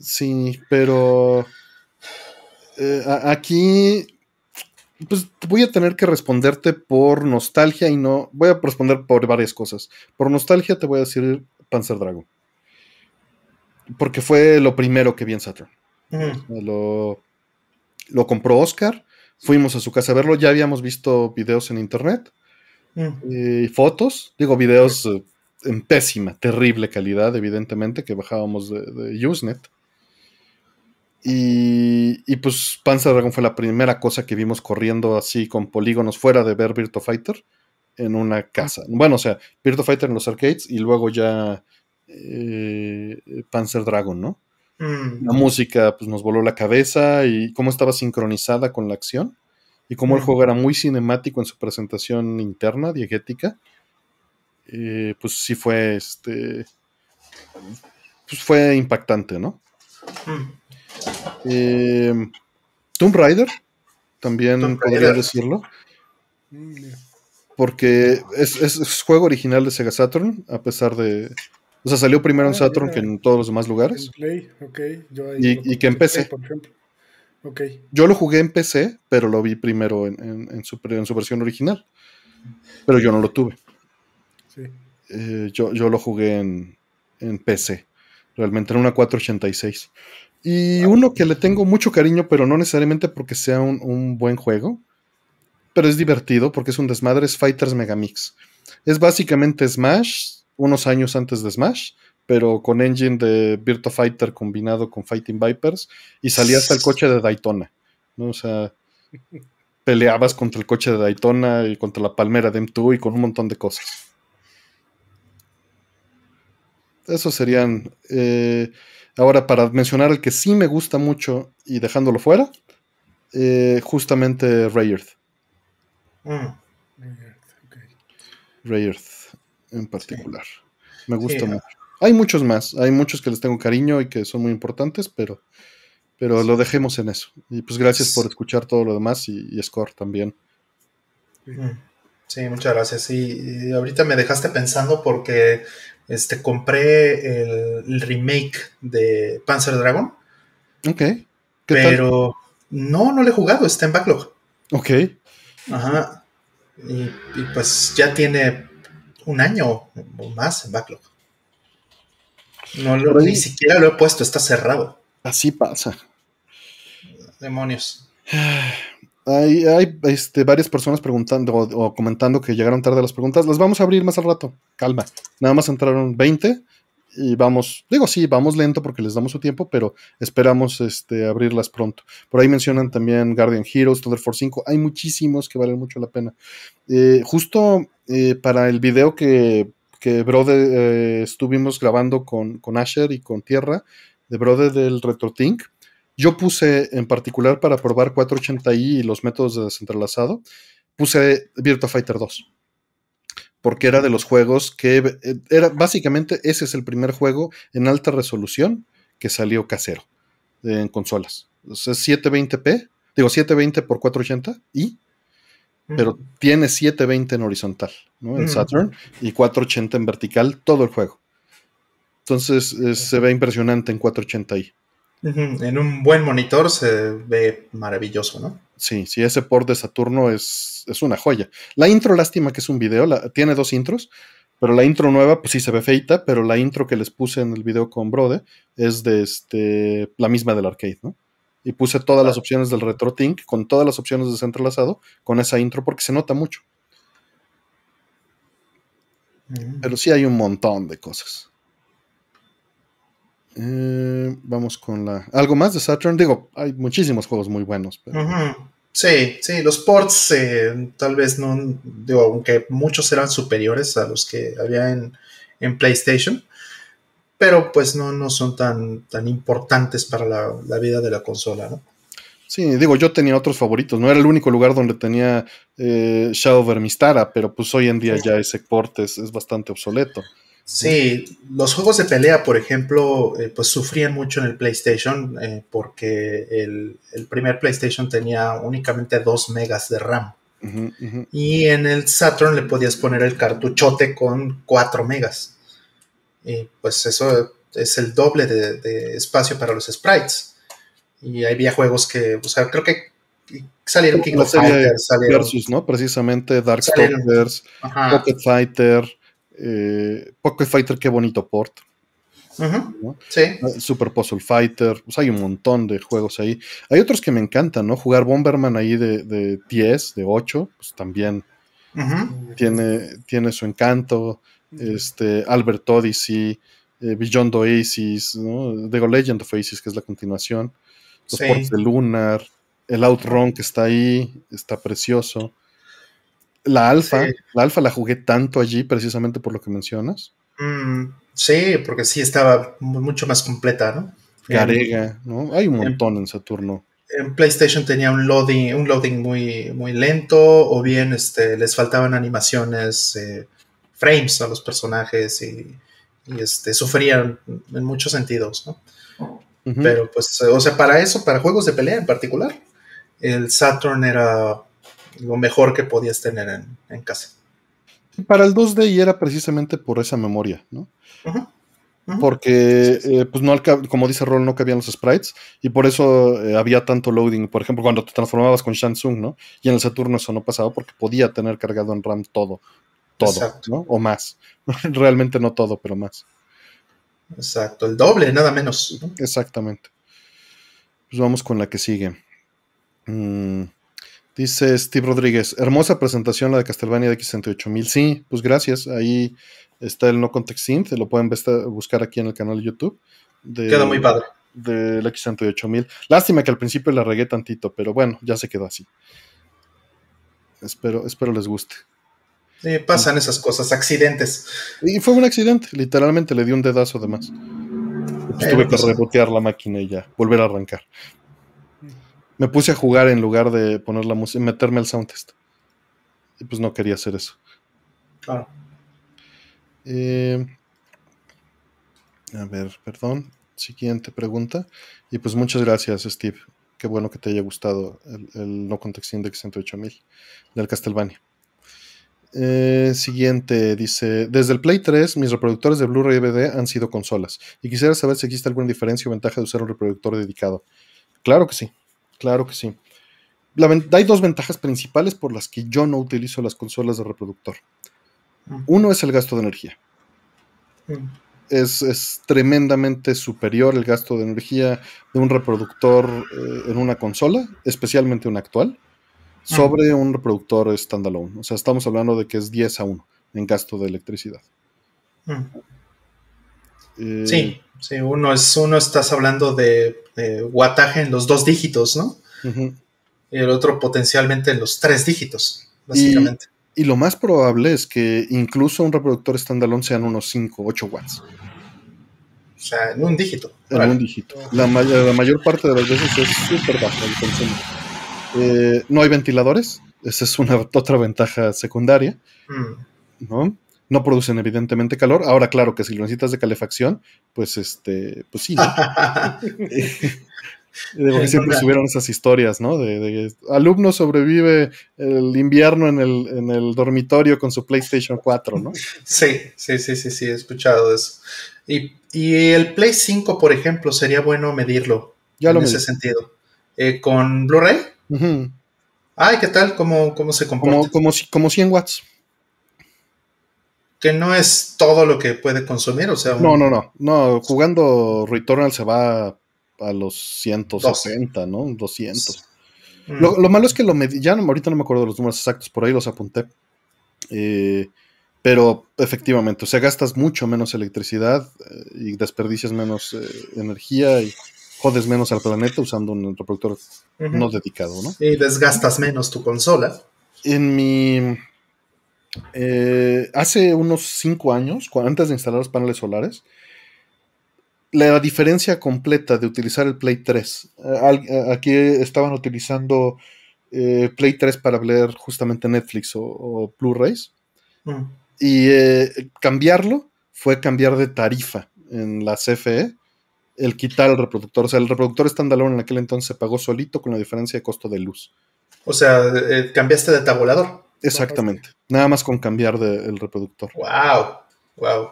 Sí, pero eh, aquí pues voy a tener que responderte por nostalgia y no. Voy a responder por varias cosas. Por nostalgia te voy a decir Panzer Dragon. Porque fue lo primero que vi en Saturn. lo, lo, compró Oscar. Fuimos a su casa a verlo. Ya habíamos visto videos en internet. Y fotos. Digo, videos eh, en pésima, terrible calidad, evidentemente, que bajábamos de, de Usenet. Y, pues Panzer Dragon fue la primera cosa que vimos corriendo así con polígonos fuera de ver Virtua Fighter en una casa. Bueno, o sea, Virtua Fighter en los arcades y luego ya eh, Panzer Dragon, ¿no? Mm. La música pues nos voló la cabeza y cómo estaba sincronizada con la acción y cómo el juego era muy cinemático en su presentación interna, diegética. Eh, pues sí fue este pues fue impactante, ¿no? Mm. Eh, Tomb Raider, también podría decirlo. Porque es, juego original de Sega Saturn, a pesar de. O sea, salió primero en ah, Saturn que en todos los demás lugares. y, que en Yo lo jugué en PC, pero lo vi primero en, su, versión original. Pero yo no lo tuve. Eh, yo, yo, lo jugué en, en PC. Realmente en una 486. Y uno que le tengo mucho cariño, pero no necesariamente porque sea un, buen juego, pero es divertido porque es un desmadre, es Fighters Megamix. Es básicamente Smash, unos años antes de Smash, pero con engine de Virtua Fighter combinado con Fighting Vipers y salía hasta el coche de Daytona. ¿no? O sea, peleabas contra el coche de Daytona y contra la palmera de M2 y con un montón de cosas. Esos serían. Eh, Ahora, para mencionar el que sí me gusta mucho y dejándolo fuera, eh, justamente Rayard. Mm. Rayard, en particular. Me gusta mucho. Hay muchos más, hay muchos que les tengo cariño y que son muy importantes, pero, pero lo dejemos en eso. Y pues gracias por escuchar todo lo demás y, Score también. Sí, muchas gracias. y ahorita me dejaste pensando porque este, compré el, remake de Panzer Dragon. Ok. pero no, no lo he jugado, está en backlog. Ok. Ajá. Y, pues ya tiene un año o más en backlog. No ni siquiera lo he puesto, está cerrado. Así pasa. Demonios. Hay, este, varias personas preguntando o, comentando que llegaron tarde las preguntas. Las vamos a abrir más al rato. Calma. Nada más entraron 20 y vamos, digo sí, vamos lento porque les damos su tiempo, pero esperamos este, abrirlas pronto. Por ahí mencionan también Guardian Heroes, Thunder Force 5. Hay muchísimos que valen mucho la pena. Eh, justo eh, para el video que, que Brother eh, estuvimos grabando con, con Asher y con Tierra, de Brother del RetroTink yo puse en particular para probar 480i y los métodos de desentrelazado, puse Virtua Fighter 2. Porque era de los juegos que eh, era básicamente ese es el primer juego en alta resolución que salió casero en consolas. es 720p, digo 720 por 480 y pero tiene 720 en horizontal, ¿no? En Saturn y 480 en vertical todo el juego. Entonces se ve impresionante en 480i. En un buen monitor se ve maravilloso, ¿no? Sí, sí, ese port de Saturno es, es una joya. La intro, lástima que es un video, tiene dos intros, pero la intro nueva, pues sí se ve feita, pero la intro que les puse en el video con Brode es de este, la misma del arcade, ¿no? Y puse todas las opciones del RetroTink con todas las opciones de desentrelazado con esa intro porque se nota mucho. Mm. Pero sí hay un montón de cosas. Eh, vamos con la. ¿Algo más de Saturn? Digo, hay muchísimos juegos muy buenos. Sí, sí, los ports eh, tal vez no, digo, aunque muchos eran superiores a los que había en, PlayStation, pero pues no, no son tan, tan importantes para la, vida de la consola, ¿no? Sí, digo, yo tenía otros favoritos, no era el único lugar donde tenía eh, Shadow Vermistara, pero pues hoy en día ya ese port es, es bastante obsoleto. Sí, los juegos de pelea, por ejemplo, eh, pues sufrían mucho en el PlayStation eh, porque el, primer PlayStation tenía únicamente 2 megas de RAM. Y en el Saturn le podías poner el cartuchote con 4 megas. Y pues eso es el doble de, espacio para los sprites. Y había juegos que, o sea, creo que salieron King of Fighters, Versus, ¿no? Precisamente Darkstalkers, Pocket Fighter. Eh, Pocket Fighter, qué bonito port. Sí. Ah, Super Puzzle Fighter, pues hay un montón de juegos ahí. Hay otros que me encantan, ¿no? Jugar Bomberman ahí de, 10, de 8, pues también tiene, tiene su encanto. Este, Albert Odyssey, eh, Beyond Oasis, ¿no? Digo Legend of Oasis, que es la continuación. Los ports de Lunar, el Outrun que está ahí, está precioso. La alfa, la alfa la jugué tanto allí precisamente por lo que mencionas. Mm, sí, porque sí estaba mucho más completa, ¿no? Garega, ¿no? Hay un montón en, Saturno. En PlayStation tenía un loading, un loading muy, muy lento, o bien este, les faltaban animaciones, eh, frames a los personajes y, este, sufrían en muchos sentidos, ¿no? Pero pues, o sea, para eso, para juegos de pelea en particular, el Saturn era lo mejor que podías tener en, casa. Para el 2D y era precisamente por esa memoria, ¿no? Porque, eh, pues no, como dice Rol, no cabían los sprites y por eso eh, había tanto loading. Por ejemplo, cuando te transformabas con Shansung, ¿no? Y en el Saturno eso no pasaba porque podía tener cargado en RAM todo, todo, ¿no? O más. Realmente no todo, pero más. Exacto, el doble, nada menos. Exactamente. Pues vamos con la que sigue. Mm. Dice Steve Rodríguez, hermosa presentación la de Castlevania de X68000. Sí, pues gracias. Ahí está el No Context Synth, lo pueden buscar aquí en el canal de YouTube. Queda muy padre. Del X68000. Lástima que al principio la regué tantito, pero bueno, ya se quedó así. Espero, espero les guste. Pasan esas cosas, accidentes. Y fue un accidente, literalmente le di un dedazo de más. Pues tuve que rebotear la máquina y ya, volver a arrancar me puse a jugar en lugar de poner la música, meterme al sound test. Y pues no quería hacer eso. Claro. Eh, a ver, perdón. Siguiente pregunta. Y pues muchas gracias, Steve. Qué bueno que te haya gustado el, no context index 108000 del Castlevania. Eh, siguiente, dice, desde el Play 3 mis reproductores de Blu-ray DVD han sido consolas y quisiera saber si existe alguna diferencia o ventaja de usar un reproductor dedicado. Claro que sí, Claro que sí. hay dos ventajas principales por las que yo no utilizo las consolas de reproductor. Mm. Uno es el gasto de energía. Mm. Es, tremendamente superior el gasto de energía de un reproductor eh, en una consola, especialmente una actual. Sobre un reproductor standalone. O sea, estamos hablando de que es 10 a 1 en gasto de electricidad. Eh, sí, sí, uno es, uno estás hablando de, de en los dos dígitos, ¿no? Y el otro potencialmente en los tres dígitos, básicamente. Y, lo más probable es que incluso un reproductor standalone sean unos 5, 8 watts. O sea, en un dígito. En un dígito. La, mayor parte de las veces es súper bajo el consumo. Eh, no hay ventiladores, esa es una otra ventaja secundaria. Mm. ¿no? no producen evidentemente calor. Ahora, claro que si lo necesitas de calefacción, pues este, pues sí. De siempre subieron esas historias, ¿no? De, alumno sobrevive el invierno en el, en el, dormitorio con su PlayStation 4, ¿no? Sí, sí, sí, sí, sí, he escuchado eso. Y, el Play 5, por ejemplo, sería bueno medirlo ya en ese sentido. Eh, ¿Con Blu-ray? Ay, ¿qué tal? ¿Cómo, cómo se comporta? Como, como, como 100 watts que no es todo lo que puede consumir, o sea... No, no, no, no, jugando Returnal se va a los 160, ¿no? 200. Mm. Lo, malo es que lo medí, ya ahorita no me acuerdo de los números exactos, por ahí los apunté. Eh, pero efectivamente, o sea, gastas mucho menos electricidad eh, y desperdicias menos eh, energía y jodes menos al planeta usando un reproductor no dedicado, ¿no? Y desgastas menos tu consola. En mi... Eh, hace unos cinco años, antes de instalar los paneles solares, la diferencia completa de utilizar el Play 3. Eh, aquí estaban utilizando eh, Play 3 para ver justamente Netflix o, Blu-rays. Mm. Y cambiarlo fue cambiar de tarifa en la CFE el quitar el reproductor. O sea, el reproductor standalone en aquel entonces se pagó solito con la diferencia de costo de luz. O sea, eh, cambiaste de tabulador. Exactamente. Nada más con cambiar de, el reproductor. Wow. Wow.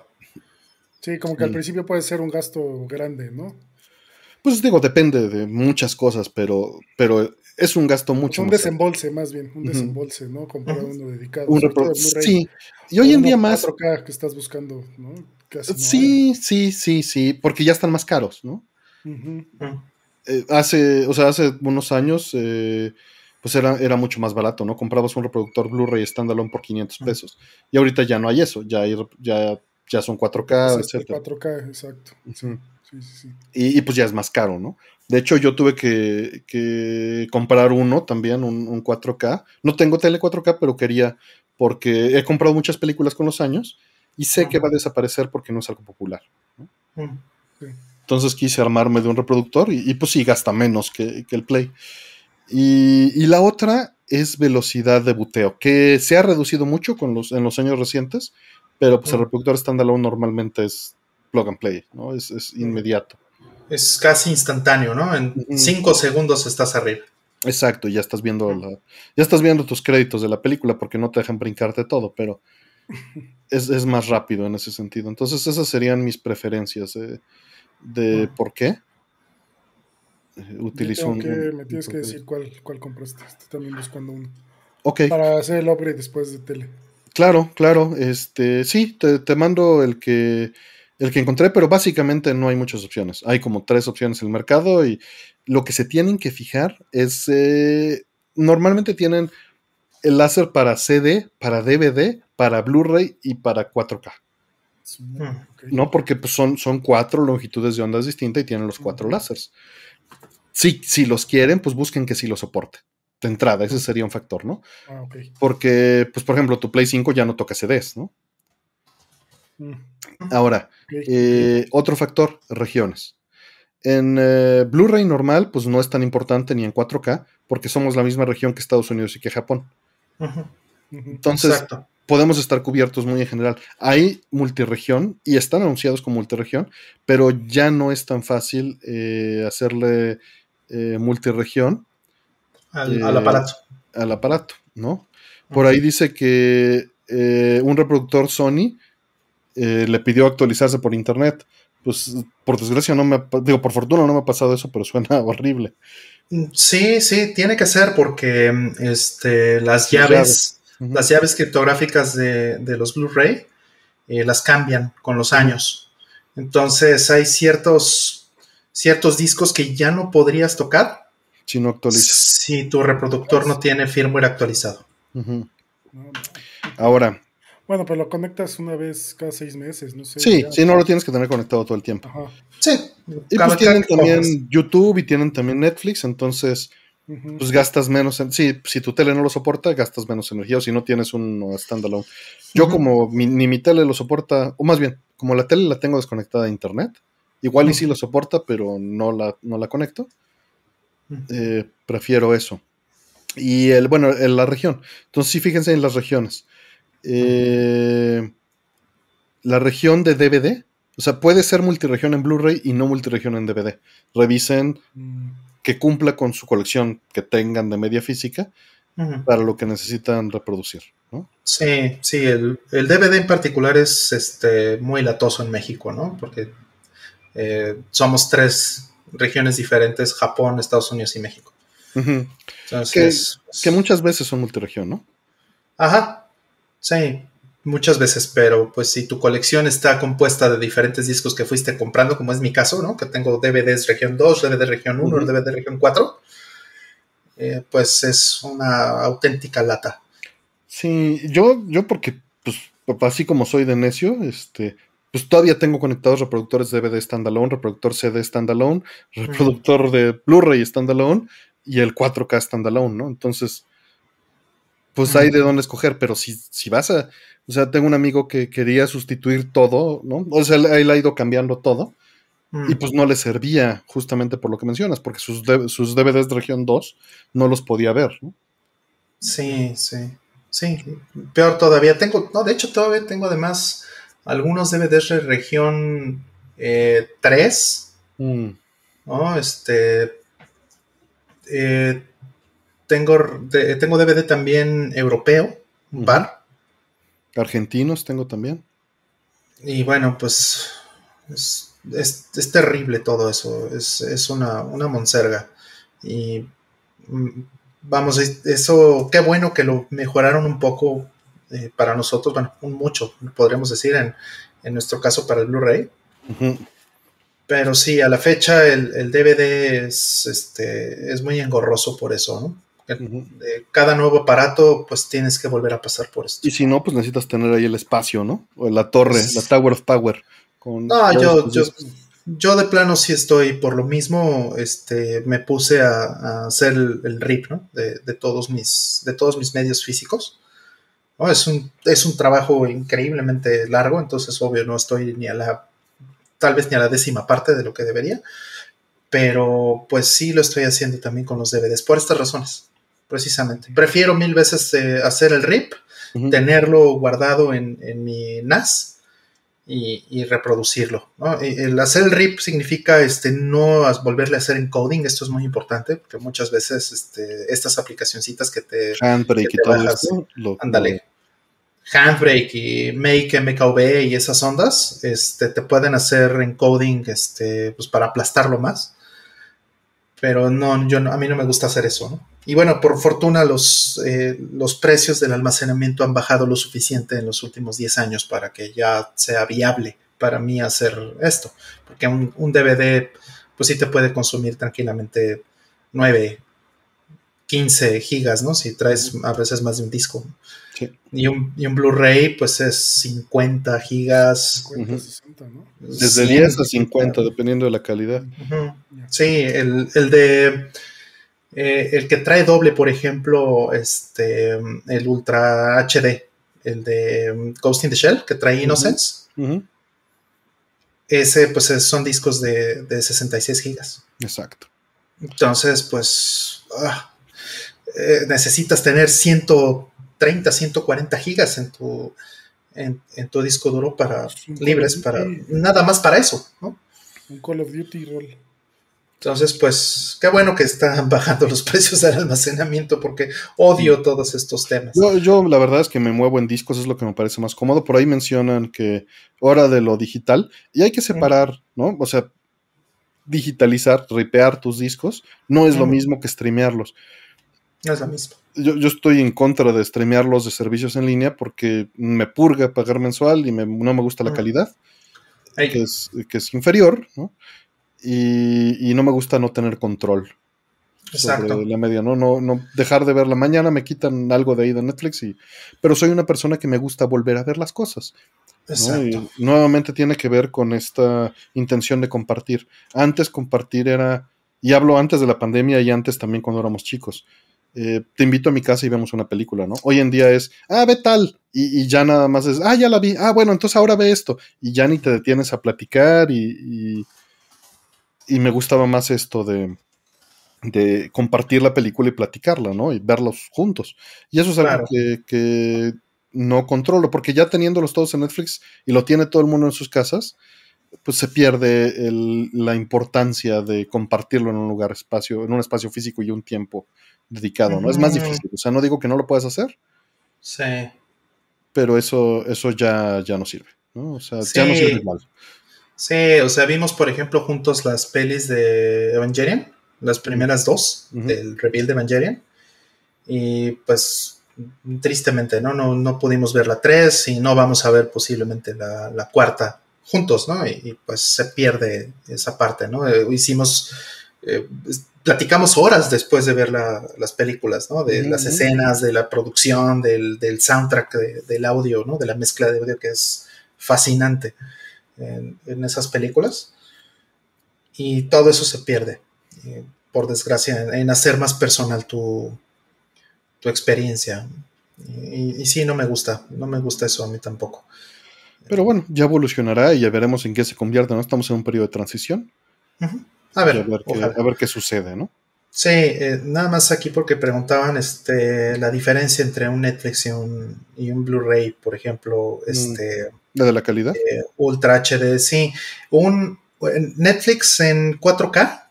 Sí, como que al principio puede ser un gasto grande, ¿no? Pues digo, depende de muchas cosas, pero, pero es un gasto mucho Un desembolse, más bien, un desembolse, ¿no? Comprar uno dedicado. Un reproductor. Sí, y hoy en día más. 4K que estás buscando, ¿no? Sí, sí, sí, sí, porque ya están más caros, ¿no? Eh, hace, o sea, hace unos años, eh, pues era, era mucho más barato, ¿no? Comprabas un reproductor Blu-ray standalone por 500 pesos. Y ahorita ya no hay eso, ya, ya, ya son 4K, etc. 4K, exacto. Sí, sí, sí. Y, pues ya es más caro, ¿no? De hecho, yo tuve que, comprar uno también, un, 4K. No tengo tele 4K, pero quería, porque he comprado muchas películas con los años y sé que va a desaparecer porque no es algo popular. Mm, Entonces quise armarme de un reproductor y, pues sí, gasta menos que, el Play. Y, la otra es velocidad de buteo, que se ha reducido mucho con los, en los años recientes, pero pues el reproductor standalone normalmente es plug and play, ¿no? Es, inmediato. Es casi instantáneo, ¿no? En cinco segundos estás arriba. Exacto, ya estás viendo ya estás viendo tus créditos de la película porque no te dejan brincarte todo, pero es, más rápido en ese sentido. Entonces esas serían mis preferencias de por qué. Eh, utilizo un, Me tienes que decir cuál, cuál compraste. Estoy también buscando uno. Ok. Para hacer el upgrade después de tele. Claro, claro. Este, sí, te, mando el que, el que encontré, pero básicamente no hay muchas opciones. Hay como tres opciones en el mercado y lo que se tienen que fijar es, eh, normalmente tienen el láser para CD, para DVD, para Blu-ray y para 4K. Ah, no, porque pues, son, son cuatro longitudes de ondas distintas y tienen los cuatro láseres. Sí, si los quieren, pues busquen que sí lo soporte. De entrada, ese sería un factor, ¿no? Ah, porque, pues, por ejemplo, tu Play 5 ya no toca CDs, ¿no? Mm. Ahora, eh, otro factor, regiones. En eh, Blu-ray normal, pues no es tan importante ni en 4K, porque somos la misma región que Estados Unidos y que Japón. Entonces, podemos estar cubiertos muy en general. Hay multiregión y están anunciados como multiregión, pero ya no es tan fácil eh, hacerle eh, multiregión al, aparato. Al aparato, ¿no? Por ahí dice que un reproductor Sony le pidió actualizarse por internet. Pues por desgracia no me digo, por fortuna no me ha pasado eso, pero suena horrible. Sí, sí, tiene que ser porque este, las llaves, las llaves criptográficas de, los Blu-ray eh, las cambian con los años. Entonces hay ciertos, ciertos discos que ya no podrías tocar si no actualizas. Si tu reproductor no tiene firmware actualizado. Ahora, bueno, pero lo conectas una vez cada seis meses, no sé. Sí, sí, no lo tienes que tener conectado todo el tiempo. Sí. Y pues tienen también YouTube y tienen también Netflix, entonces pues gastas menos. En, sí, si tu tele no lo soporta, gastas menos energía o si no tienes un standalone. Yo como ni mi tele lo soporta, o más bien, como la tele la tengo desconectada de internet, igual y sí lo soporta, pero no la, no la conecto. Eh, prefiero eso. Y el, bueno, en la región. Entonces sí, fíjense en las regiones. Eh, la región de DVD. O sea, puede ser multiregión en Blu-ray y no multiregión en DVD. Revisen mm. que cumpla con su colección que tengan de media física para lo que necesitan reproducir. Sí, sí, el, DVD en particular es este, muy latoso en México, ¿no? Porque eh, somos tres regiones diferentes, Japón, Estados Unidos y México. Entonces, que, que, muchas veces son multiregión, ¿no? Ajá, Sí, muchas veces, pero pues si tu colección está compuesta de diferentes discos que fuiste comprando, como es mi caso, ¿no? Que tengo DVDs región 2, DVD región 1, DVD región 4, eh, pues es una auténtica lata. Sí, yo, yo porque, pues, así como soy de necio, este, pues todavía tengo conectados reproductores DVD standalone, reproductor CD standalone, reproductor de Blu-ray standalone y el 4K standalone, ¿no? Entonces, pues hay de dónde escoger, pero si, si vas a, o sea, tengo un amigo que quería sustituir todo, ¿no? O sea, él, ha ido cambiando todo y pues no le servía justamente por lo que mencionas, porque sus, sus DVDs de región 2 no los podía ver, ¿no? Sí, sí, sí, peor todavía, tengo, no, de hecho todavía tengo además algunos DVDs de región 3, eh, mm. ¿no? Este, eh, tengo, tengo DVD también europeo, un par. Argentinos tengo también. Y bueno, pues es, terrible todo eso, es, una, una monserga. Y mm, vamos, eso, qué bueno que lo mejoraron un poco eh, para nosotros, bueno, un mucho, podríamos decir, en, en nuestro caso para el Blu-ray. Pero sí, a la fecha el, DVD es, este, es muy engorroso por eso, ¿no? Cada nuevo aparato, pues tienes que volver a pasar por esto. Y si no, pues necesitas tener ahí el espacio, ¿no? O la torre, la Tower of Power. Con no, yo, yo, yo, de plano sí estoy, por lo mismo, este, me puse a, hacer el, RIP, ¿no? De, todos mis, de todos mis medios físicos. Es, un, es un trabajo increíblemente largo, entonces obvio no estoy ni a la, tal vez ni a la décima parte de lo que debería, pero pues sí lo estoy haciendo también con los DVDs, por estas razones, precisamente. Prefiero mil veces eh, hacer el RIP, tenerlo guardado en, mi NAS y, reproducirlo. El hacer el RIP significa este, no volverle a hacer encoding, esto es muy importante, porque muchas veces este, estas aplicacioncitas que te, Handbrake y todo ándale, Handbrake y Make, MKV y esas ondas, este, te pueden hacer encoding este, pues para aplastarlo más. Pero no, yo a mí no me gusta hacer eso, Y bueno, por fortuna los, eh, los precios del almacenamiento han bajado lo suficiente en los últimos 10 años para que ya sea viable para mí hacer esto. Porque un, un DVD, pues sí te puede consumir tranquilamente 9, 15 gigas, ¿no? Si traes a veces más de un disco. Y un, y un Blu-ray, pues es 50 gigas. 50, 60, ¿no? Desde 10 a 50, dependiendo de la calidad. Sí, el, de. Eh, el que trae doble, por ejemplo, este, el Ultra HD, el de Ghost in the Shell, que trae Innocence. Ese, pues son discos de, 66 gigas. Exacto. Entonces, pues. Ah, eh, necesitas tener 130, 140 gigas en tu, en, tu disco duro para libres, para nada más para eso, ¿no? Un Call of Duty roll. Entonces, pues, qué bueno que están bajando los precios del almacenamiento porque odio todos estos temas. Yo, yo, la verdad es que me muevo en discos, es lo que me parece más cómodo. Por ahí mencionan que hora de lo digital y hay que separar, ¿no? O sea, digitalizar, ripear tus discos no es lo mismo que streamearlos. No es la misma. Yo, yo, estoy en contra de streamearlos de servicios en línea porque me purga pagar mensual y no me gusta la calidad, que es, que es, inferior, ¿no? Y, y, no me gusta no tener control sobre la media, ¿no? ¿no? No dejar de verla mañana, me quitan algo de ahí de Netflix, y, pero soy una persona que me gusta volver a ver las cosas. Exacto. nuevamente tiene que ver con esta intención de compartir. Antes compartir era, y hablo antes de la pandemia y antes también cuando éramos chicos eh, te invito a mi casa y vemos una película, ¿no? Hoy en día es, ah, ve tal, y, ya nada más es, ah, ya la vi, ah, bueno, entonces ahora ve esto, y ya ni te detienes a platicar, y, y, me gustaba más esto de, de, compartir la película y platicarla, ¿no? Y verlos juntos. Y eso es algo que, no controlo, porque ya teniéndolos todos en Netflix y lo tiene todo el mundo en sus casas, pues se pierde la importancia de compartirlo en un lugar espacio, en un espacio físico y un tiempo dedicado, ¿no? Es más difícil. O sea, no digo que no lo puedas hacer. Sí. Pero eso, eso ya, ya no sirve, ¿no? O sea, ya no sirve igual. Sí, o sea, vimos, por ejemplo, juntos las pelis de Evangelion, las primeras dos, del reveal de Evangelion. Y pues, tristemente, ¿no? No, no pudimos ver la tres y no vamos a ver posiblemente la, cuarta juntos, ¿no? Y, pues se pierde esa parte, ¿no? Eh, hicimos eh, platicamos horas después de ver las películas, ¿no? De las escenas, de la producción, del, soundtrack, del audio, ¿no? De la mezcla de audio que es fascinante. En, esas películas. Y todo eso se pierde, eh, por desgracia, en, hacer más personal tu, tu experiencia. Y, y, sí, no me gusta, no me gusta eso a mí tampoco. Pero bueno, ya evolucionará y ya veremos en qué se convierte, ¿no? Estamos en un periodo de transición. A ver, a ver, qué, sucede, ¿no? Sí, eh, nada más aquí porque preguntaban este, la diferencia entre un Netflix y un, y un Blu-ray, por ejemplo. Mm. Este, ¿La de la calidad? Eh, Ultra HD, sí. Un Netflix en 4K,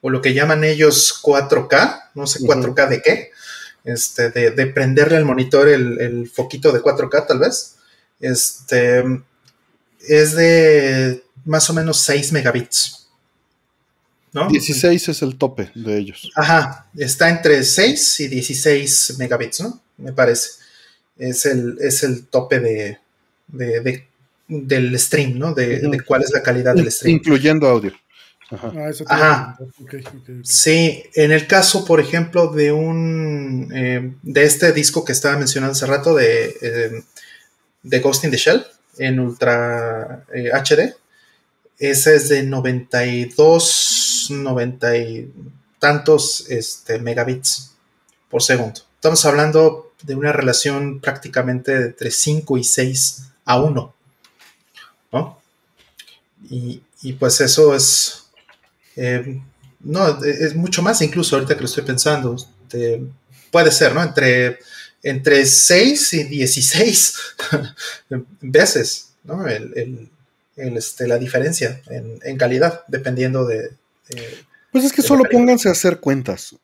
o lo que llaman ellos 4K, no sé 4K de qué, este, de, de prenderle al monitor el, el, foquito de 4K tal vez. Este es de más o menos 6 megabits. ¿No? 16 es el tope de ellos. Ajá, está entre 6 y 16 megabits, ¿no? Me parece. Es el, es el tope de, del stream, ¿no? De, cuál es la calidad del stream. Incluyendo audio. Ajá. Ah, sí, en el caso, por ejemplo, de un eh, de este disco que estaba mencionando hace rato de, eh, de Ghost in the Shell en Ultra HD. Eh, Ese es de 92, 90 y tantos este, megabits por segundo. Estamos hablando de una relación prácticamente entre 5 y 6 a 1. ¿no? Y, pues eso es. Eh, no, es mucho más incluso ahorita que lo estoy pensando. puede ser, ¿no? Entre entre 6 y 16 veces, ¿no? El, este, la diferencia en, calidad, dependiendo de... pues es que solo pónganse a hacer cuentas.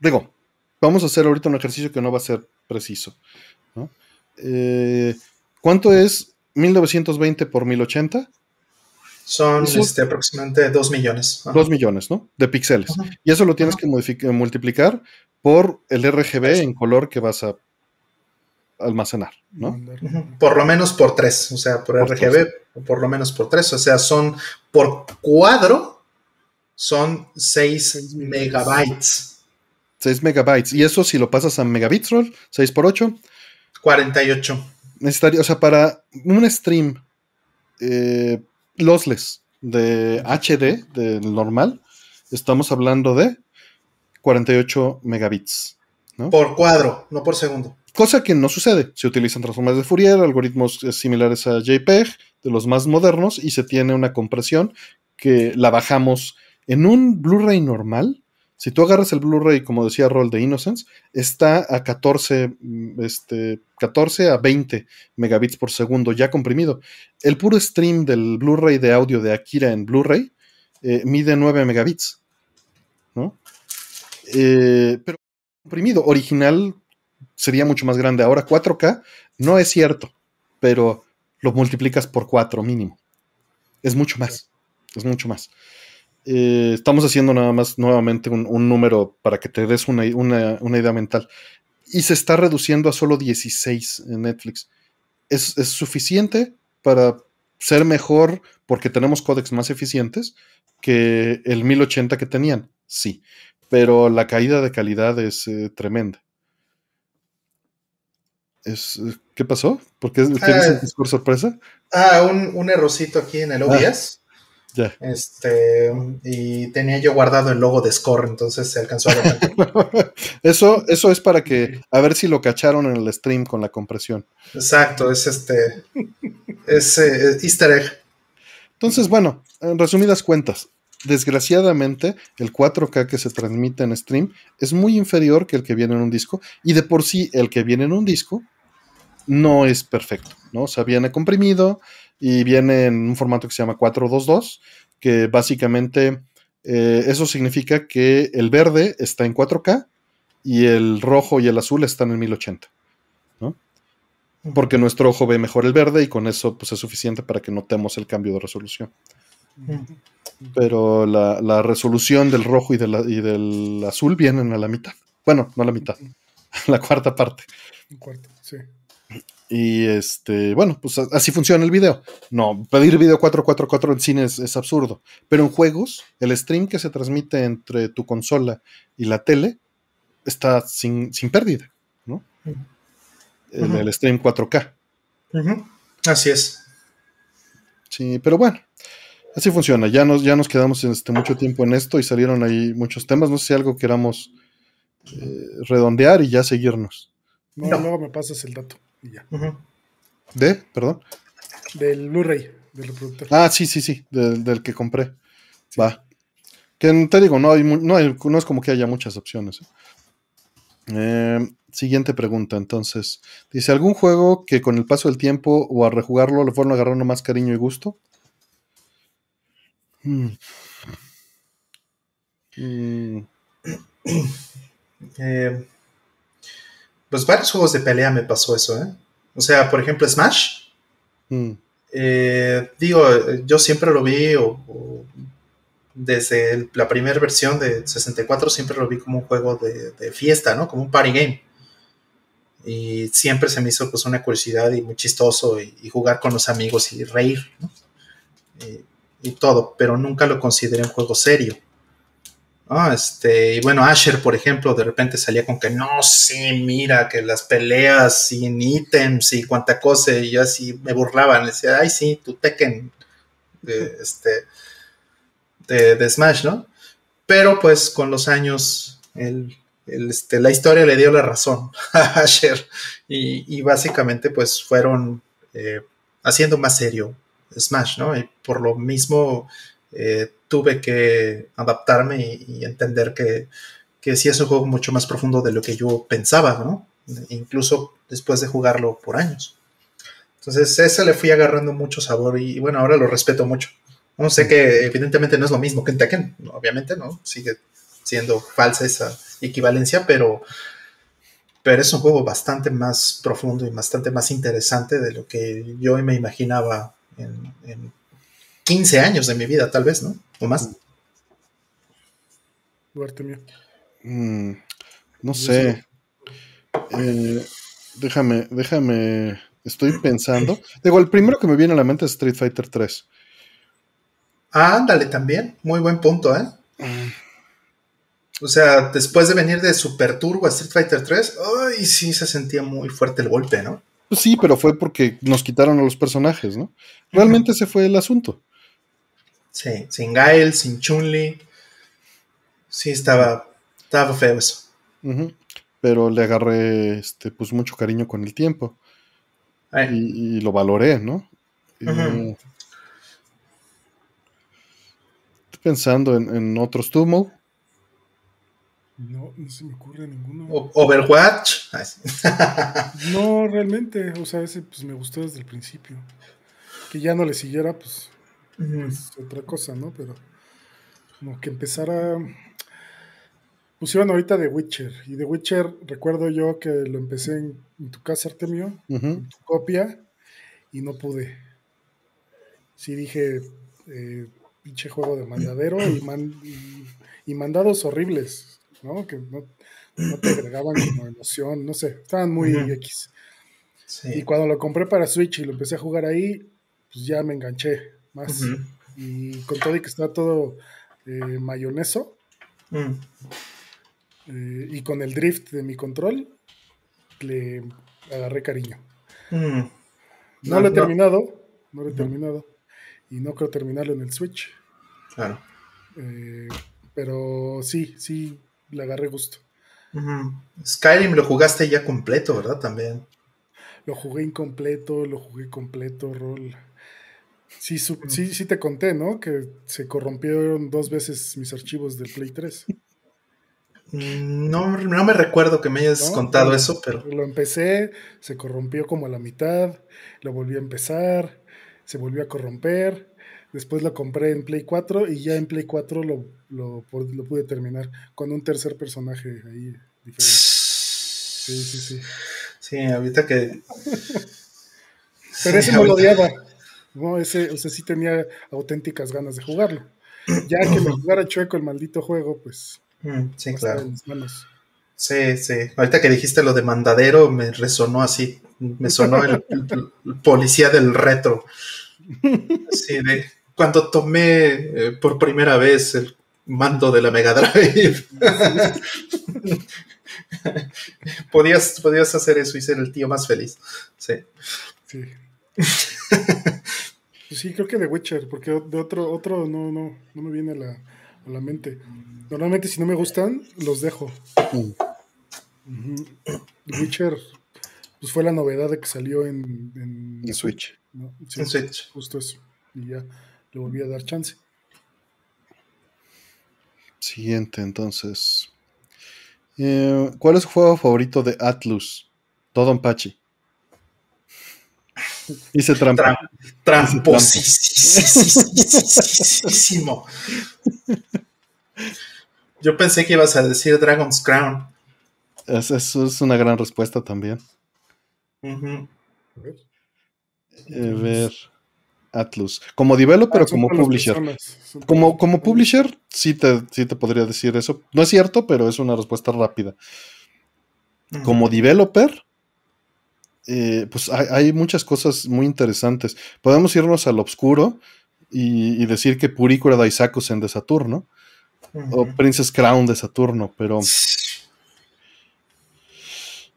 digo, vamos a hacer ahorita un ejercicio que no va a ser preciso. Eh, ¿Cuánto es 1920 por 1080? Son este, aproximadamente 2 millones. 2 millones, ¿no? De píxeles. Y eso lo tienes que multiplicar por el RGB en color que vas a almacenar, ¿no? Por lo menos por tres, o sea, por, RGB, por lo menos por tres, o sea, son por cuadro, son 6 megabytes. 6 megabytes, y eso si lo pasas a megabits roll, 6 por 8. 48. Necesitaría, o sea, para un stream eh, lossless de HD, del normal, estamos hablando de 48 megabits. ¿no? Por cuadro, no por segundo. Cosa que no sucede. Se utilizan transformadores de Fourier, algoritmos eh, similares a JPEG, de los más modernos, y se tiene una compresión que la bajamos en un Blu-ray normal. Si tú agarras el Blu-ray, como decía Roll de Innocence, está a 14, mm, este, 14 a 20 megabits por segundo ya comprimido. El puro stream del Blu-ray de audio de Akira en Blu-ray eh, mide 9 megabits. ¿no? Eh, pero comprimido, original sería mucho más grande. Ahora 4K no es cierto, pero lo multiplicas por 4 mínimo. Es mucho más, es mucho más. Eh, estamos haciendo nada más nuevamente un, número para que te des una, idea mental. Y se está reduciendo a solo 16 en Netflix. ¿Es, ¿Es, suficiente para ser mejor porque tenemos códex más eficientes que el 1080 que tenían? Sí, pero la caída de calidad es eh, tremenda. Es, ¿Qué pasó? ¿Por qué tienes un discurso sorpresa? Ah, un, un, errorcito aquí en el OBS. Ah, ya. Este, y tenía yo guardado el logo de Score, entonces se alcanzó a ver. eso, eso es para que, a ver si lo cacharon en el stream con la compresión. Exacto, es este, es eh, easter egg. Entonces, bueno, en resumidas cuentas, desgraciadamente el 4K que se transmite en stream es muy inferior que el que viene en un disco y de por sí el que viene en un disco no es perfecto, ¿no? O sea, viene comprimido y viene en un formato que se llama 422, que básicamente eh, eso significa que el verde está en 4K y el rojo y el azul están en 1080, ¿no? Porque nuestro ojo ve mejor el verde y con eso pues, es suficiente para que notemos el cambio de resolución pero la, resolución del rojo y, y, del azul vienen a la mitad. Bueno, no a la mitad, la cuarta parte. sí. Y este, bueno, pues así funciona el video. No, pedir video 444 en cine es, absurdo. Pero en juegos, el stream que se transmite entre tu consola y la tele está sin, pérdida, ¿no? En el stream 4K. Así es. Sí, pero bueno, así funciona. Ya nos, ya nos quedamos este, mucho tiempo en esto y salieron ahí muchos temas. No sé si algo queramos eh, redondear y ya seguirnos. No, luego me pasas el dato y ya. ¿De? Perdón. Del Blu-ray, del reproductor. Ah, sí, sí, sí, del, que compré. Va. Que te digo, no, hay, no, no es como que haya muchas opciones. ¿eh? Eh, siguiente pregunta, entonces. Dice, ¿algún juego que con el paso del tiempo o a rejugarlo le fueron agarrando más cariño y gusto? Hmm. Hmm. Eh, pues varios juegos de pelea me pasó eso, ¿eh? O sea, por ejemplo, Smash. Hmm. Eh, digo, yo siempre lo vi desde la primera versión de 64 siempre lo vi como un juego de, fiesta, ¿no? Como un party game. Y siempre se me hizo pues una curiosidad y muy chistoso y, jugar con los amigos y reír, ¿no? y, todo, pero nunca lo consideré un juego serio. Este, y bueno, Asher, por ejemplo, de repente salía con que no, sí, mira, que las peleas sin ítems y cuánta cosa, y yo así me burlaban, decía, ay, sí, tu Tekken, de, este, de, Smash, ¿no? Pero pues con los años, este, la historia le dio la razón a Asher, y, básicamente pues fueron eh, haciendo más serio Smash, ¿no? Y por lo mismo eh, tuve que adaptarme y, entender que, que, sí es un juego mucho más profundo de lo que yo pensaba, ¿no? Incluso después de jugarlo por años. Entonces, ese le fui agarrando mucho sabor y, bueno, ahora lo respeto mucho. No sé que evidentemente no es lo mismo que en Tekken, obviamente, ¿no? Sigue siendo falsa esa equivalencia, pero, pero es un juego bastante más profundo y bastante más interesante de lo que yo me imaginaba en, en 15 años de mi vida, tal vez, ¿no? O más. Mm, no sé. Eh, déjame, déjame. Estoy pensando. Digo, el primero que me viene a la mente es Street Fighter 3. Ah, ándale también. Muy buen punto, ¿eh? Mm. O sea, después de venir de Super Turbo a Street Fighter 3, ay, sí se sentía muy fuerte el golpe, ¿no? Sí, pero fue porque nos quitaron a los personajes, ¿no? Realmente ese fue el asunto. Sí, sin Gael, sin Chun-Li. Sí, estaba, estaba feo eso. Pero le agarré este, pues mucho cariño con el tiempo. Y, lo valoré, ¿no? Estoy pensando en, otros Tumo. No, no se me ocurre ninguno. Overwatch. no, realmente. O sea, ese pues me gustó desde el principio. Que ya no le siguiera, pues es otra cosa, ¿no? Pero como que empezara. Pusieron ahorita The Witcher. Y The Witcher, recuerdo yo que lo empecé en, tu casa, Artemio, en tu copia, y no pude. Sí dije, eh, pinche juego de mandadero y, y, mandados horribles, ¿no? Que no, te agregaban como emoción, no sé, estaban muy X. Y cuando lo compré para Switch y lo empecé a jugar ahí, pues ya me enganché más. Y con todo y que está todo eh, mayoneso. Mm. Eh, y con el drift de mi control, le agarré cariño. Mm. No, lo he terminado, no lo he terminado. Y no creo terminarlo en el Switch. Claro. Eh, pero sí, sí, le agarré gusto. Skyrim lo jugaste ya completo, ¿verdad? También. Lo jugué incompleto, lo jugué completo, rol. Sí, sí, sí te conté, ¿no? Que se corrompieron dos veces mis archivos del Play 3. Mm, no, no me recuerdo que me hayas contado eso, pero... Lo empecé, se corrompió como a la mitad, lo volví a empezar, se volvió a corromper, después lo compré en Play 4 y ya en Play 4 lo, lo, lo pude terminar con un tercer personaje ahí diferente. Sí, sí, sí. Sí, ahorita que... pero ese no lo odiaba. No, ese, o sea, sí tenía auténticas ganas de jugarlo. Ya que me jugara chueco el maldito juego, pues. Mm, sí, claro. Sí, sí. Ahorita que dijiste lo de mandadero, me resonó así. Me sonó el, policía del retro. Sí, de cuando tomé eh, por primera vez el mando de la Mega Drive. podías, podías hacer eso y ser el tío más feliz. Sí. Sí. Sí, creo que de Witcher, porque de otro, otro no, no, no me viene a la, a la mente. Normalmente si no me gustan, los dejo. Mm. Witcher, pues fue la novedad de que salió en, en, Switch. en Switch. Justo eso. Y ya le volví a dar chance. Siguiente, entonces. Eh, ¿Cuál es su juego favorito de Atlus? Todo Pachi. Hice trampa. tramposísimo. Yo pensé que ibas a decir Dragon's Crown. eso es una gran respuesta también. A ver. Atlus. Como developer o ah, como publisher. Como, como publisher, sí te, sí te podría decir eso. No es cierto, pero es una respuesta rápida. Como developer, eh, pues hay, muchas cosas muy interesantes. Podemos irnos al oscuro y, decir que Purikura Daisakusen de Saturno. O Princess Crown de Saturno, pero.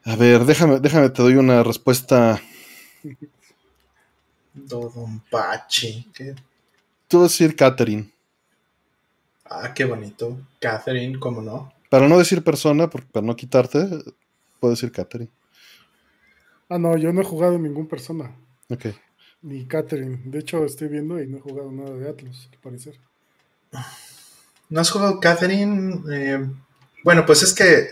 A ver, déjame, déjame, te doy una respuesta Dodonpachi. ¿Qué? Tú vas a decir Catherine. Ah, qué bonito. Catherine, ¿cómo no? Para no decir persona, para no quitarte, puedo decir Catherine. Ah, no, yo no he jugado ningún persona. Ok. Ni Catherine. De hecho, estoy viendo y no he jugado nada de Atlas, al parecer. ¿No has jugado Catherine? Eh, bueno, pues es que,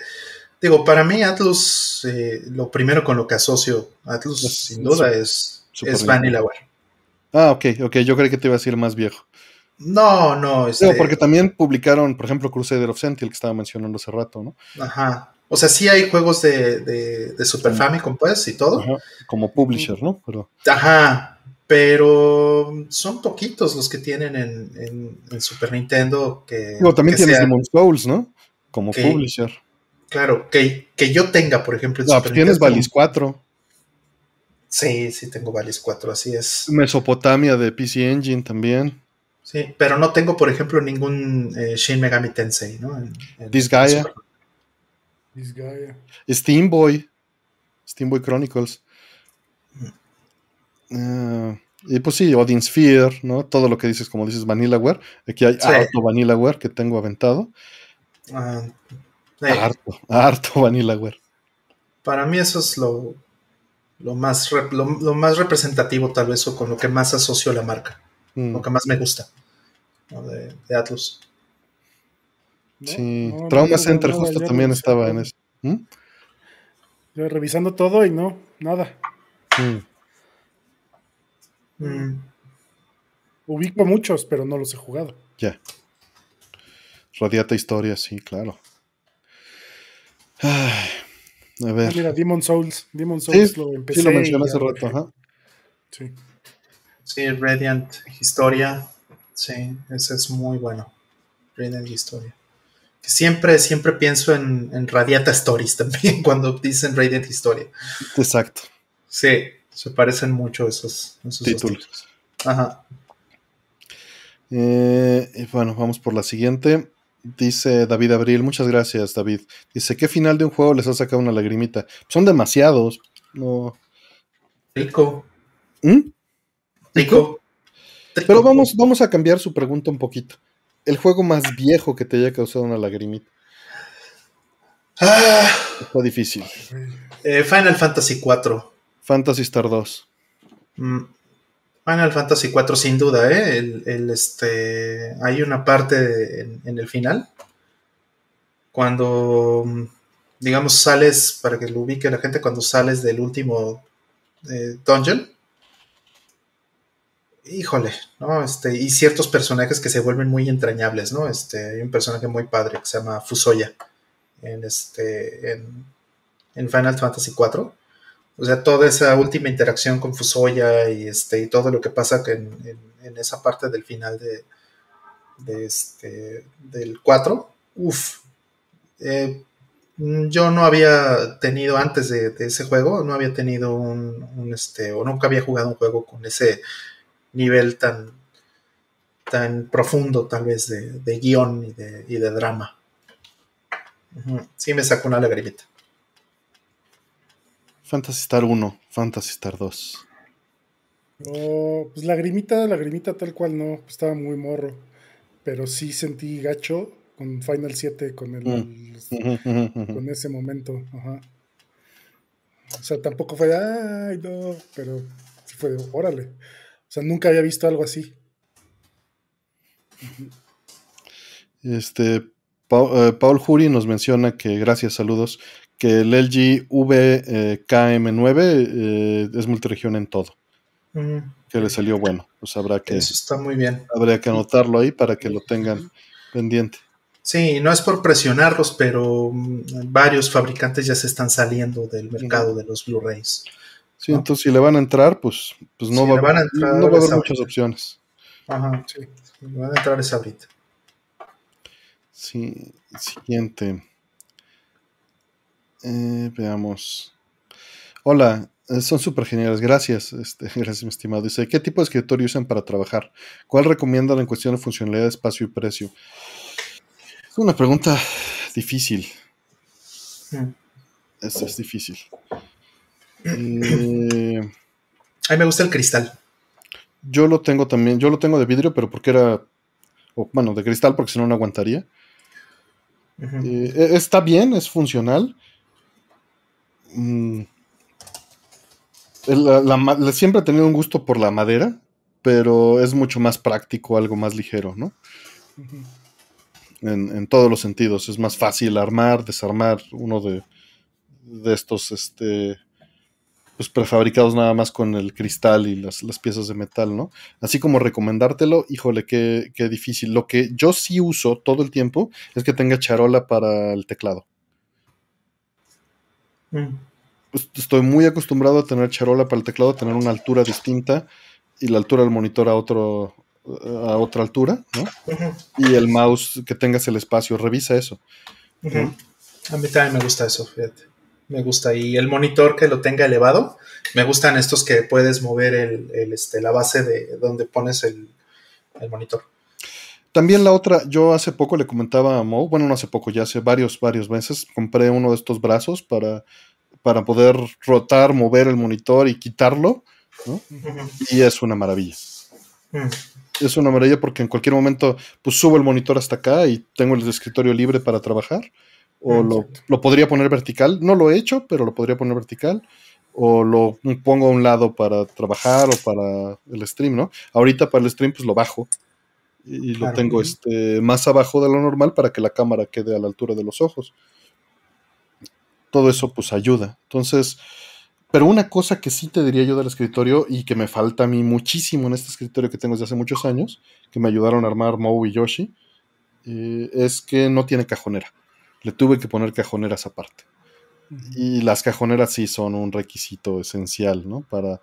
digo, para mí Atlus, eh, lo primero con lo que asocio Atlus, sin duda, es es Vanillaware. Ah, ok, ok. Yo creí que te iba a decir más viejo. No, no. Este... porque también publicaron, por ejemplo, Crusader of Sentinel, que estaba mencionando hace rato, ¿no? Ajá. O sea, sí hay juegos de, de, Super Famicom, pues, y todo. Ajá. Como publisher, ¿no? Pero... Ajá. Pero son poquitos los que tienen en, en, Super Nintendo que. No, también tienes Demon's Souls, ¿no? Como publisher. Claro, que, que yo tenga, por ejemplo, en no, pues tienes Valis 4. Sí, sí, tengo Valis 4, así es. Mesopotamia de PC Engine también. Sí, pero no tengo, por ejemplo, ningún eh, Shin Megami Tensei, ¿no? En, Disgaea. Disgaea. Steamboy. Steamboy Chronicles. Uh, y pues sí, Odin Sphere, ¿no? Todo lo que dices, como dices, Vanillaware. Aquí hay harto Vanillaware que tengo aventado. Uh, Harto, harto Vanillaware. Para mí eso es lo, lo más, lo, más representativo tal vez o con lo que más asocio a la marca, mm. lo que más me gusta de, Atlus. Sí, Trauma Center justo también estaba en eso. ¿Mm? Yo revisando todo y no, nada. Mm. Ubico muchos, pero no los he jugado. Ya. Radiata historia, sí, claro. Ay. A ver. Ah, mira, Demon Souls. Demon Souls lo empecé. Sí, lo mencioné hace rato, ajá. Sí. Sí, Radiant Historia. Sí, ese es muy bueno. Radiant Historia. Siempre, siempre pienso en, en Radiata Stories también cuando dicen Radiant Historia. Exacto. Sí, se parecen mucho esos, esos títulos. Ajá. Eh, bueno, vamos por la siguiente. Dice David Abril, muchas gracias David. Dice, ¿qué final de un juego les ha sacado una lagrimita? Son demasiados. No. Rico. ¿Mm? Rico. Pero vamos, vamos a cambiar su pregunta un poquito. El juego más viejo que te haya causado una lagrimita. Ah, Está difícil. Eh, Final Fantasy IV. Fantasy Star 2. Final Fantasy IV sin duda, ¿eh? El, este, hay una parte en, el final, cuando, digamos, sales, para que lo ubique la gente, cuando sales del último eh, dungeon, híjole, ¿no? Este, y ciertos personajes que se vuelven muy entrañables, ¿no? Este, hay un personaje muy padre que se llama Fusoya en, este, en, en Final Fantasy IV o sea, toda esa última interacción con Fusoya y, este, y todo lo que pasa en, esa parte del final de, este, del 4, uff. Eh, yo no había tenido antes de, ese juego, no había tenido un, este, o nunca había jugado un juego con ese nivel tan, tan profundo tal vez de, guion y de, y de drama. Sí me sacó una lagrimita. Fantasy Star 1, Fantasy Star 2. Oh, pues lagrimita, lagrimita tal cual no, estaba muy morro. Pero sí sentí gacho con Final 7, con el, mm. con ese momento. Ajá. O sea, tampoco fue, ay, no, pero sí fue, órale. O sea, nunca había visto algo así. Este, eh, Paul Jury nos menciona que, gracias, saludos, que el LG VKM9 eh, es multiregión en todo. Que le salió bueno. Pues habrá que. Eso está muy bien. Habría que anotarlo ahí para que lo tengan pendiente. Sí, no es por presionarlos, pero mm, varios fabricantes ya se están saliendo del mercado de los Blu-rays. Sí, entonces si le van a entrar, pues, pues no, va, a haber muchas opciones. Ajá, sí. Van a entrar esa ahorita. Sí, siguiente. Eh, veamos. Hola, eh, son súper geniales. Gracias, este, gracias, mi estimado. Dice, ¿qué tipo de escritorio usan para trabajar? ¿Cuál recomiendan en cuestión de funcionalidad, espacio y precio? Es una pregunta difícil. Mm. Esta es difícil. Eh, a mí me gusta el cristal. Yo lo tengo también, yo lo tengo de vidrio, pero porque era, bueno, de cristal porque si no, no aguantaría. Eh, e, está bien, es funcional. Mm. siempre he tenido un gusto por la madera, pero es mucho más práctico, algo más ligero, ¿no? en, todos los sentidos. Es más fácil armar, desarmar uno de, de estos este, pues prefabricados nada más con el cristal y las, piezas de metal, ¿no? Así como recomendártelo, híjole, qué, qué, difícil. Lo que yo sí uso todo el tiempo es que tenga charola para el teclado. Mm. Pues, estoy muy acostumbrado a tener charola para el teclado, tener una altura distinta y la altura del monitor a otro, a otra altura, ¿no? Y el mouse que tengas el espacio, revisa eso. A mí también me gusta eso, fíjate. Me gusta. Y el monitor que lo tenga elevado, me gustan estos que puedes mover el, este, la base de donde pones el, monitor. También la otra, yo hace poco le comentaba a Mo, bueno, no hace poco, ya hace varios, varios meses, compré uno de estos brazos para, para poder rotar, mover el monitor y quitarlo, Y es una maravilla. Mm es una maravilla porque en cualquier momento pues subo el monitor hasta acá y tengo el escritorio libre para trabajar. O lo, lo, podría poner vertical. No lo he hecho, pero lo podría poner vertical. O lo pongo a un lado para trabajar o para el stream, ¿no? Ahorita para el stream pues lo bajo y lo tengo este, más abajo de lo normal para que la cámara quede a la altura de los ojos. Todo eso pues ayuda. Entonces, pero una cosa que sí te diría yo del escritorio y que me falta a mí muchísimo en este escritorio que tengo desde hace muchos años, que me ayudaron a armar Moe y Yoshi, eh, es que no tiene cajonera. Le tuve que poner cajoneras aparte. Y las cajoneras sí son un requisito esencial, ¿no? Para,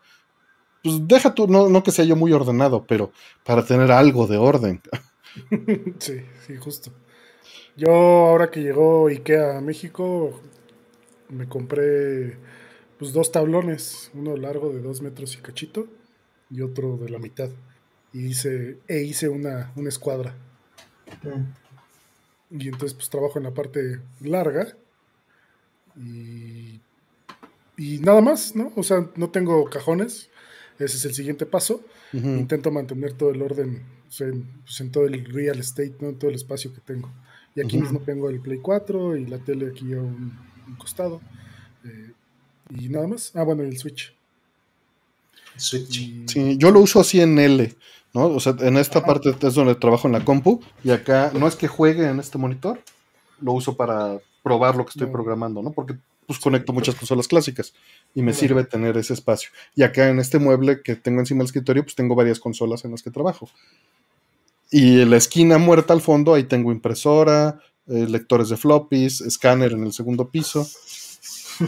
pues deja tú, no, no que sea yo muy ordenado, pero para tener algo de orden. sí, sí, justo. Yo ahora que llegó IKEA a México, me compré pues dos tablones, uno largo de dos metros y cachito y otro de la mitad. Y hice, e hice una, una escuadra. Mm. Y entonces pues trabajo en la parte larga y, y nada más, ¿no? O sea, no tengo cajones, ese es el siguiente paso. Intento mantener todo el orden pues, en todo el real estate, ¿no? En todo el espacio que tengo. Y aquí mismo tengo el Play 4 y la tele aquí a un, costado. Eh, y nada más. Ah, bueno, el Switch. Switch. Sí, yo lo uso así en L, ¿no? O sea, en esta parte es donde trabajo en la compu y acá no es que juegue en este monitor, lo uso para probar lo que estoy programando, ¿no? Porque pues conecto muchas consolas clásicas y me sirve tener ese espacio. Y acá en este mueble que tengo encima del escritorio, pues tengo varias consolas en las que trabajo. Y en la esquina muerta al fondo, ahí tengo impresora, eh, lectores de floppies, escáner en el segundo piso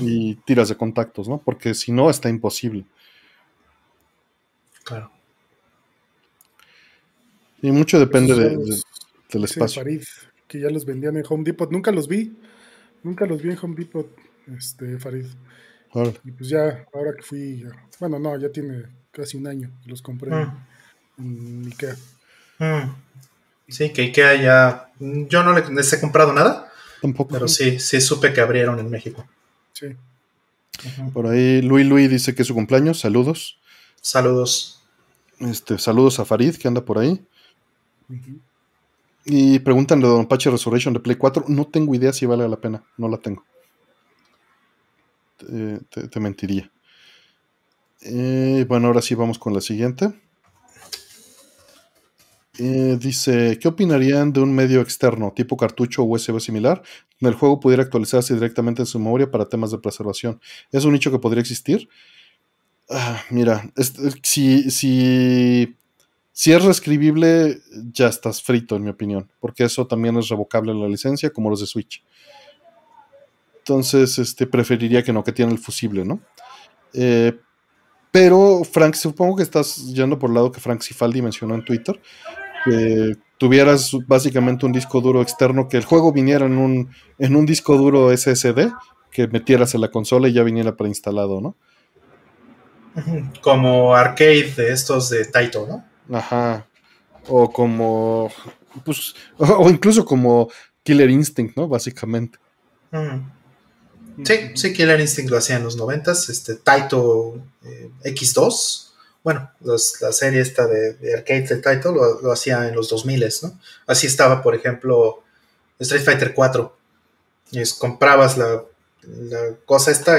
y tiras de contactos, ¿no? Porque si no, está imposible. Claro. Y mucho depende de, del espacio. Farid, que ya los vendían en Home Depot. Nunca los vi. Nunca los vi en Home Depot, este, Farid. Y pues ya, ahora que fui, bueno, no, ya tiene casi un año los compré mm. en Ikea. Mm. Sí, que Ikea ya, yo no les he comprado nada. Tampoco. Pero sí, sí supe que abrieron en México. Por ahí Luis Luis dice que es su cumpleaños. Saludos. Saludos. Este, saludos a Farid, que anda por ahí. Y preguntan de Don Pache Resurrection de Play 4. No tengo idea si vale la pena. No la tengo. Te, mentiría. Eh, bueno, ahora sí vamos con la siguiente. Eh, dice, ¿qué opinarían de un medio externo, tipo cartucho o USB similar, donde el juego pudiera actualizarse directamente en su memoria para temas de preservación? ¿Es un nicho que podría existir? Ah, mira, si, si, si es reescribible, ya estás frito, en mi opinión, porque eso también es revocable en la licencia, como los de Switch. Entonces, este, preferiría que no, que tiene el fusible, ¿no? Eh, pero, Frank, supongo que estás yendo por el lado que Frank Cifaldi mencionó en Twitter que tuvieras básicamente un disco duro externo, que el juego viniera en un, en un disco duro SSD, que metieras en la consola y ya viniera preinstalado, ¿no? Como arcade de estos de Taito, ¿no? Ajá. O como. Pues, o, incluso como Killer Instinct, ¿no? Básicamente. Sí, sí, Killer Instinct lo hacía en los noventas. Este Taito eh, X2 bueno, la serie esta de, arcade de Title lo, hacía en los 2000, ¿no? Así estaba, por ejemplo, Street Fighter 4. Y comprabas la, cosa esta,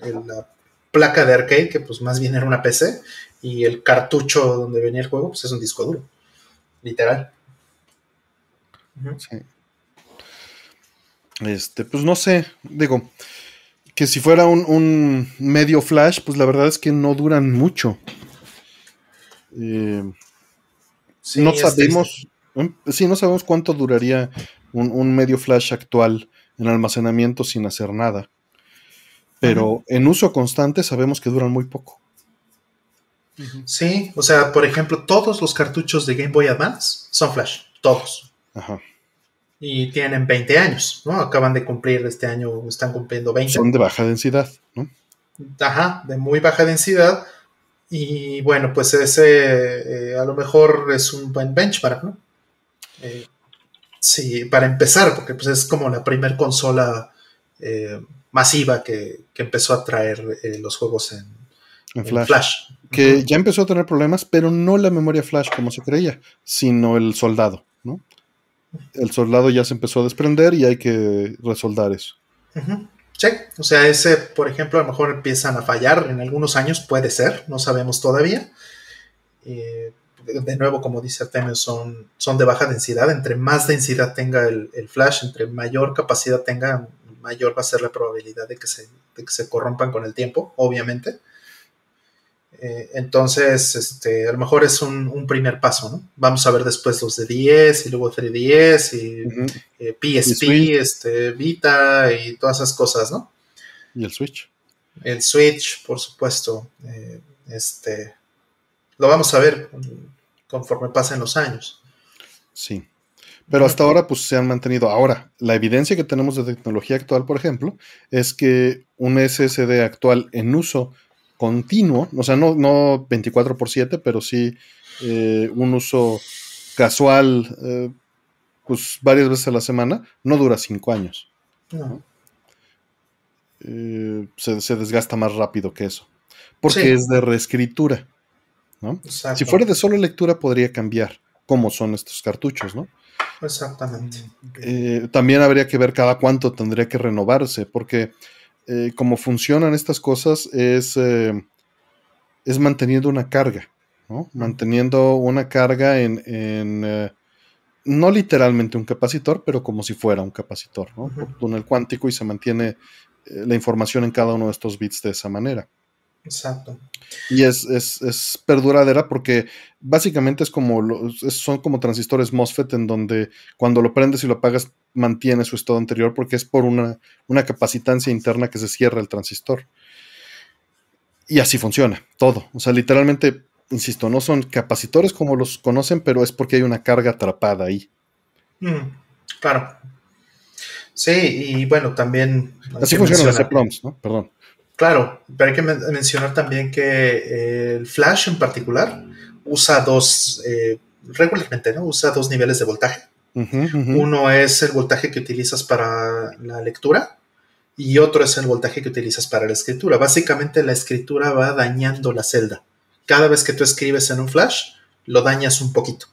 la placa de arcade, que pues más bien era una PC, y el cartucho donde venía el juego, pues es un disco duro, literal. Sí. Este, pues no sé, digo, que si fuera un, un medio flash, pues la verdad es que no duran mucho. Eh, no sabemos, sí, no sabemos cuánto duraría un, medio flash actual en almacenamiento sin hacer nada. Pero en uso constante sabemos que duran muy poco. Sí, o sea, por ejemplo, todos los cartuchos de Game Boy Advance son flash, todos. Ajá. Y tienen 20 años, ¿no? Acaban de cumplir este año, están cumpliendo 20. Son de baja densidad, ¿no? Ajá, de muy baja densidad y bueno, pues ese eh, a lo mejor es un buen benchmark, ¿no? Eh, sí, para empezar, porque pues es como la primer consola eh, masiva que, empezó a traer los juegos en, flash. Que ya empezó a tener problemas, pero no la memoria flash como se creía, sino el soldado, ¿no? El soldado ya se empezó a desprender y hay que resoldar eso. Sí, o sea, ese, por ejemplo, a lo mejor empiezan a fallar en algunos años, puede ser, no sabemos todavía. Eh, de nuevo, como dice Artemio, son, son de baja densidad. Entre más densidad tenga el, flash, entre mayor capacidad tenga, mayor va a ser la probabilidad de que se, de que se corrompan con el tiempo, obviamente. Eh, entonces, este, a lo mejor es un, primer paso, ¿no? Vamos a ver después los de 10 y luego 3DS y PSP, eh, este, Vita y todas esas cosas, ¿no? Y el Switch. El Switch, por supuesto. Eh, este, lo vamos a ver conforme pasen los años. Sí. Pero hasta ahora, pues se han mantenido. Ahora, la evidencia que tenemos de tecnología actual, por ejemplo, es que un SSD actual en uso continuo, o sea, no, no 24 por 7, pero sí eh, un uso casual, eh, pues varias veces a la semana, no dura 5 años. Eh, se, desgasta más rápido que eso, porque es de reescritura. ¿no? Si fuera de solo lectura podría cambiar cómo son estos cartuchos, ¿no? Exactamente. también habría que ver cada cuánto tendría que renovarse, porque eh, como funcionan estas cosas es, eh, es manteniendo una carga, ¿no? Manteniendo una carga en, eh, no literalmente un capacitor, pero como si fuera un capacitor, ¿no? túnel cuántico y se mantiene la información en cada uno de estos bits de esa manera. Exacto. Y es, es, perduradera porque básicamente es como son como transistores MOSFET en donde cuando lo prendes y lo apagas mantiene su estado anterior porque es por una, una capacitancia interna que se cierra el transistor. Y así funciona, todo. O sea, literalmente, insisto, no son capacitores como los conocen, pero es porque hay una carga atrapada ahí. Mm, claro. Sí, y bueno, también. Así funcionan las EPROMs, ¿no? Perdón. Claro, pero hay que mencionar también que eh, el flash en particular usa dos, eh, regularmente, ¿no? Usa dos niveles de voltaje. Uno es el voltaje que utilizas para la lectura y otro es el voltaje que utilizas para la escritura. Básicamente la escritura va dañando la celda cada vez que tú escribes en un flash, lo dañas un poquito.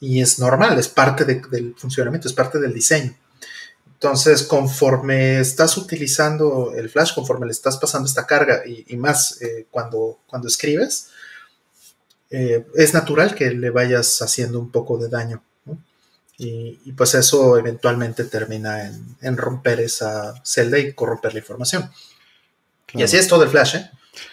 Y es normal, es parte del funcionamiento, es parte del diseño. Entonces, conforme estás utilizando el flash, conforme le estás pasando esta carga y, más eh, cuando, cuando escribes, eh, es natural que le vayas haciendo un poco de daño. Y, pues eso eventualmente termina en, romper esa celda y corromper la información. Y así es todo el flash, ¿eh?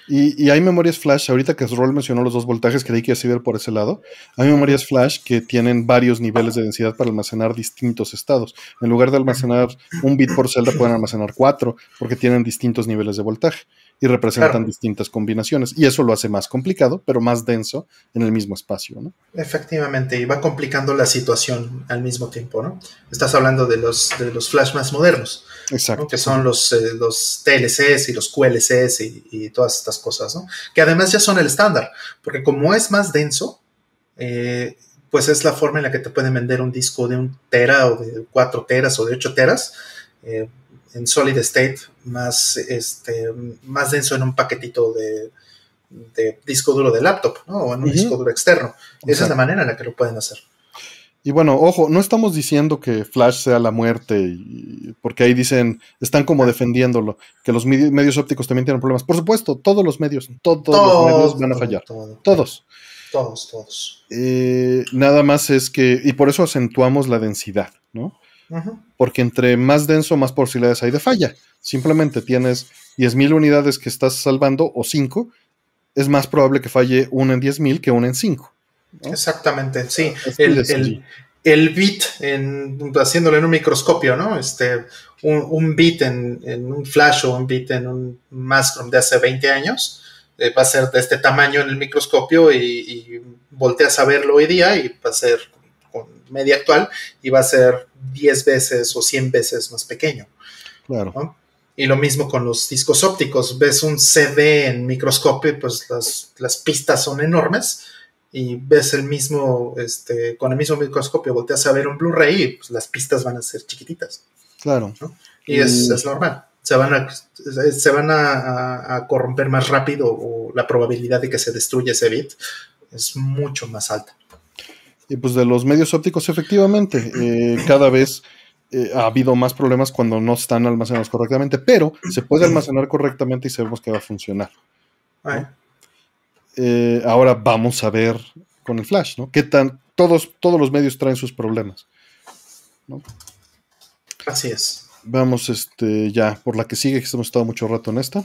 Y, hay memorias flash, ahorita que Roll mencionó los dos voltajes, creí que iba por ese lado. Hay memorias flash que tienen varios niveles de densidad para almacenar distintos estados. En lugar de almacenar un bit por celda, pueden almacenar cuatro, porque tienen distintos niveles de voltaje y representan distintas combinaciones. Y eso lo hace más complicado, pero más denso en el mismo espacio, ¿no? Efectivamente, y va complicando la situación al mismo tiempo, ¿no? Estás hablando de los, de los flash más modernos. Exacto. Que son los, eh, los TLCs y los QLCs y, todas estas cosas, ¿no? Que además ya son el estándar, porque como es más denso, eh, pues es la forma en la que te pueden vender un disco de un tera o de cuatro teras o de ocho teras. Eh, en solid state más, este, más denso en un paquetito de, disco duro de laptop, ¿no? O en un disco duro externo. Esa es la manera en la que lo pueden hacer. Y bueno, ojo, no estamos diciendo que Flash sea la muerte, porque ahí dicen, están como defendiéndolo, que los medios ópticos también tienen problemas. Por supuesto, todos los medios, todos los medios van a fallar. todos. Todos, todos. Eh, nada más es que, y por eso acentuamos la densidad, ¿no? Porque entre más denso, más posibilidades hay de falla. Simplemente tienes 10.000 unidades que estás salvando o 5, es más probable que falle una en 10.000 que una en 5. Exactamente, sí. El, bit, en, haciéndolo en un microscopio, ¿no? Este, un, bit en, un flash o un bit en un Mastrom de hace 20 años eh, va a ser de este tamaño en el microscopio y, y volteas a verlo hoy día y va a ser con media actual y va a ser 10 veces o 100 veces más pequeño. Claro. Y lo mismo con los discos ópticos. Ves un CD en microscopio, pues las, pistas son enormes. Y ves el mismo, este, con el mismo microscopio, volteas a ver un Blu-ray y pues, las pistas van a ser chiquititas. Claro. Y, es, normal. Se van, a, se van a, corromper más rápido o la probabilidad de que se destruya ese bit es mucho más alta. Y pues de los medios ópticos, efectivamente, eh, cada vez eh, ha habido más problemas cuando no están almacenados correctamente, pero se puede almacenar correctamente y sabemos que va a funcionar. Eh, ahora vamos a ver con el flash, ¿no? ¿Qué tan, todos, todos los medios traen sus problemas. Así es. Vamos, este, ya, por la que sigue, que hemos estado mucho rato en esta.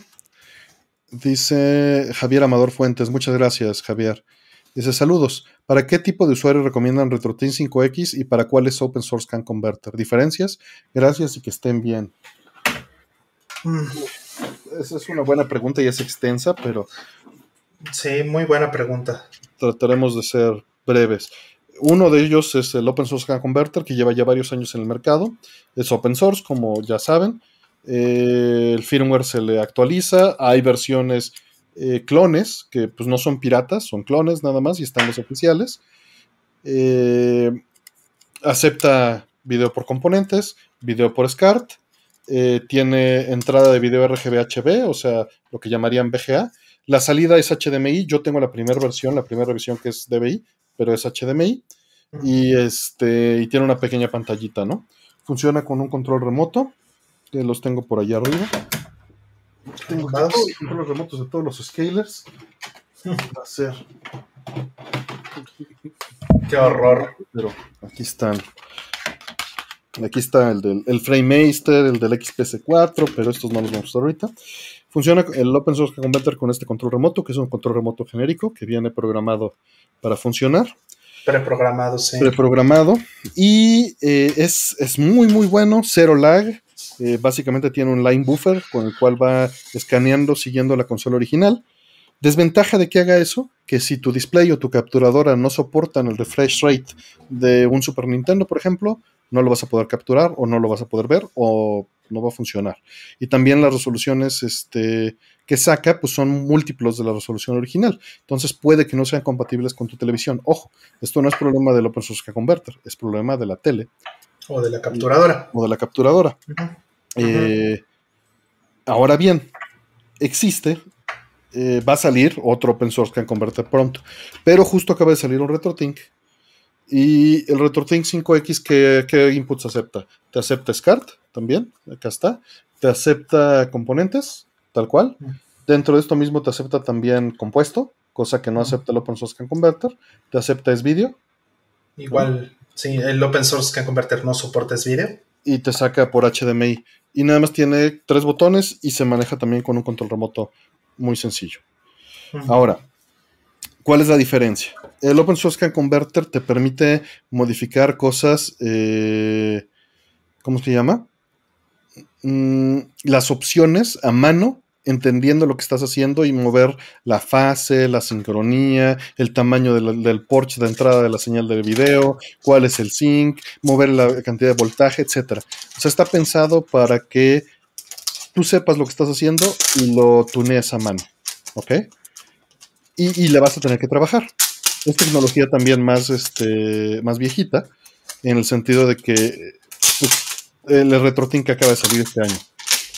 Dice Javier Amador Fuentes, muchas gracias, Javier. Dice, saludos. ¿Para qué tipo de usuario recomiendan RetroTin 5X y para cuáles Open Source Can Converter? ¿Diferencias? Gracias y que estén bien. Mm. Esa es una buena pregunta y es extensa, pero... Sí, muy buena pregunta. Trataremos de ser breves. Uno de ellos es el Open Source Can Converter, que lleva ya varios años en el mercado. Es open source, como ya saben. Eh, el firmware se le actualiza. Hay versiones eh, clones, que pues no son piratas, son clones nada más y están los oficiales. Eh, acepta video por componentes, video por SCART, eh, tiene entrada de video RGB o sea, lo que llamarían VGA. La salida es HDMI, yo tengo la primera versión, la primera versión que es DBI, pero es HDMI. Y, este, y tiene una pequeña pantallita, ¿no? Funciona con un control remoto, que los tengo por allá arriba. Tengo todos los controles remotos de todos los scalers. Va a ser. Qué horror. Pero aquí están. Aquí está el del el FrameMaster, el del XPS4, pero estos no los vamos a usar ahorita. Funciona el Open Source Converter con este control remoto, que es un control remoto genérico que viene programado para funcionar. Preprogramado, sí. Preprogramado. Y eh, es, es, muy, muy bueno, cero lag. Eh, básicamente tiene un line buffer con el cual va escaneando siguiendo la consola original. Desventaja de que haga eso, que si tu display o tu capturadora no soportan el refresh rate de un Super Nintendo, por ejemplo, no lo vas a poder capturar o no lo vas a poder ver o no va a funcionar. Y también las resoluciones este, que saca pues son múltiplos de la resolución original. Entonces puede que no sean compatibles con tu televisión. Ojo, esto no es problema del Open Source Converter, es problema de la tele. O de la capturadora. O de la capturadora. Eh, ahora bien, existe eh, va a salir otro open source Scan Converter pronto. Pero justo acaba de salir un RetroTink. Y el RetroTink 5X, ¿qué, inputs acepta? Te acepta SCART también, acá está. Te acepta componentes, tal cual. Dentro de esto mismo te acepta también compuesto, cosa que no acepta el Open Source Scan Converter. Te acepta SVideo. Igual, sí, el Open Source Scan Converter no soporta SVideo. Y te saca por HDMI. Y nada más tiene tres botones y se maneja también con un control remoto muy sencillo. Ahora, ¿cuál es la diferencia? El Open Source Scan Converter te permite modificar cosas, eh, ¿cómo se llama? Mm, las opciones a mano entendiendo lo que estás haciendo y mover la fase, la sincronía, el tamaño del, del Porsche de entrada de la señal del video, cuál es el sync, mover la cantidad de voltaje, etc. O sea, está pensado para que tú sepas lo que estás haciendo y lo tunees a mano. ¿Ok? Y, le vas a tener que trabajar. Es tecnología también más, este, más viejita, en el sentido de que pues, el RetroTink acaba de salir este año.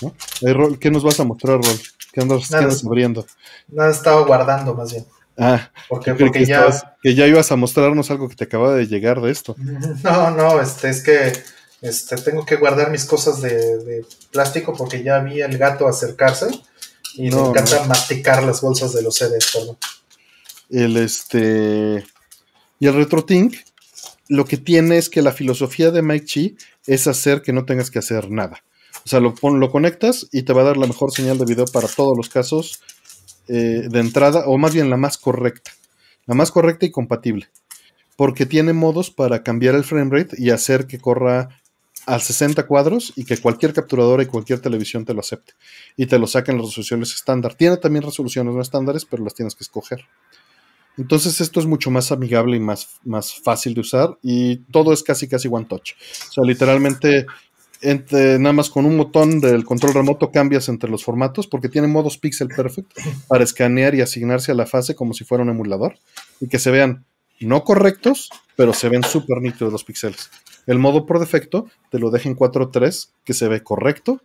¿No? ¿Qué nos vas a mostrar, Rol? ¿Qué andas, abriendo? Nada, estaba guardando más bien. Ah, porque, porque ya... que ya ibas a mostrarnos algo que te acaba de llegar de esto. No, no, este, es que este, tengo que guardar mis cosas de, plástico porque ya vi el gato acercarse y me encanta masticar las bolsas de los CDs, perdón. El este. Y el RetroTink, lo que tiene es que la filosofía de Mike Chi es hacer que no tengas que hacer nada. O sea, lo, lo conectas y te va a dar la mejor señal de video para todos los casos eh, de entrada, o más bien la más correcta. La más correcta y compatible. Porque tiene modos para cambiar el frame rate y hacer que corra a 60 cuadros y que cualquier capturadora y cualquier televisión te lo acepte y te lo saquen las resoluciones estándar. Tiene también resoluciones no estándares, pero las tienes que escoger. Entonces esto es mucho más amigable y más, más fácil de usar y todo es casi casi one touch. O sea, literalmente nada más con un botón del control remoto cambias entre los formatos porque tiene modos pixel perfect para escanear y asignarse a la fase como si fuera un emulador y que se vean no correctos, pero se ven súper nítidos los píxeles. El modo por defecto te lo deja en 4.3, que se ve correcto,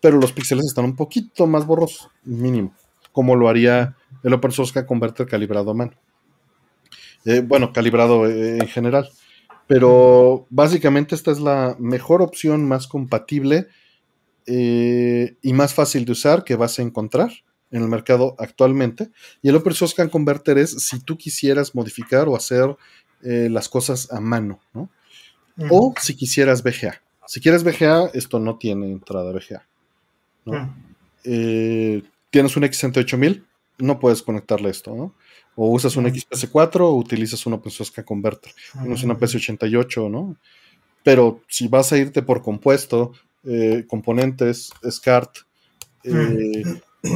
pero los píxeles están un poquito más borrosos, mínimo, como lo haría el Open Source Converter calibrado a mano. Eh, bueno, calibrado eh, en general. Pero básicamente esta es la mejor opción, más compatible eh, y más fácil de usar que vas a encontrar en el mercado actualmente. Y el Open Source Converter es si tú quisieras modificar o hacer las cosas a mano, ¿no? O si quisieras VGA. Si quieres VGA, esto no tiene entrada VGA. Eh, tienes un X68000, no puedes conectarle esto, ¿no? O usas un XPS4 o utilizas un OpenSOSCA Converter. Tienes una PS88, ¿no? Pero si vas a irte por compuesto, eh, componentes, SCART, eh,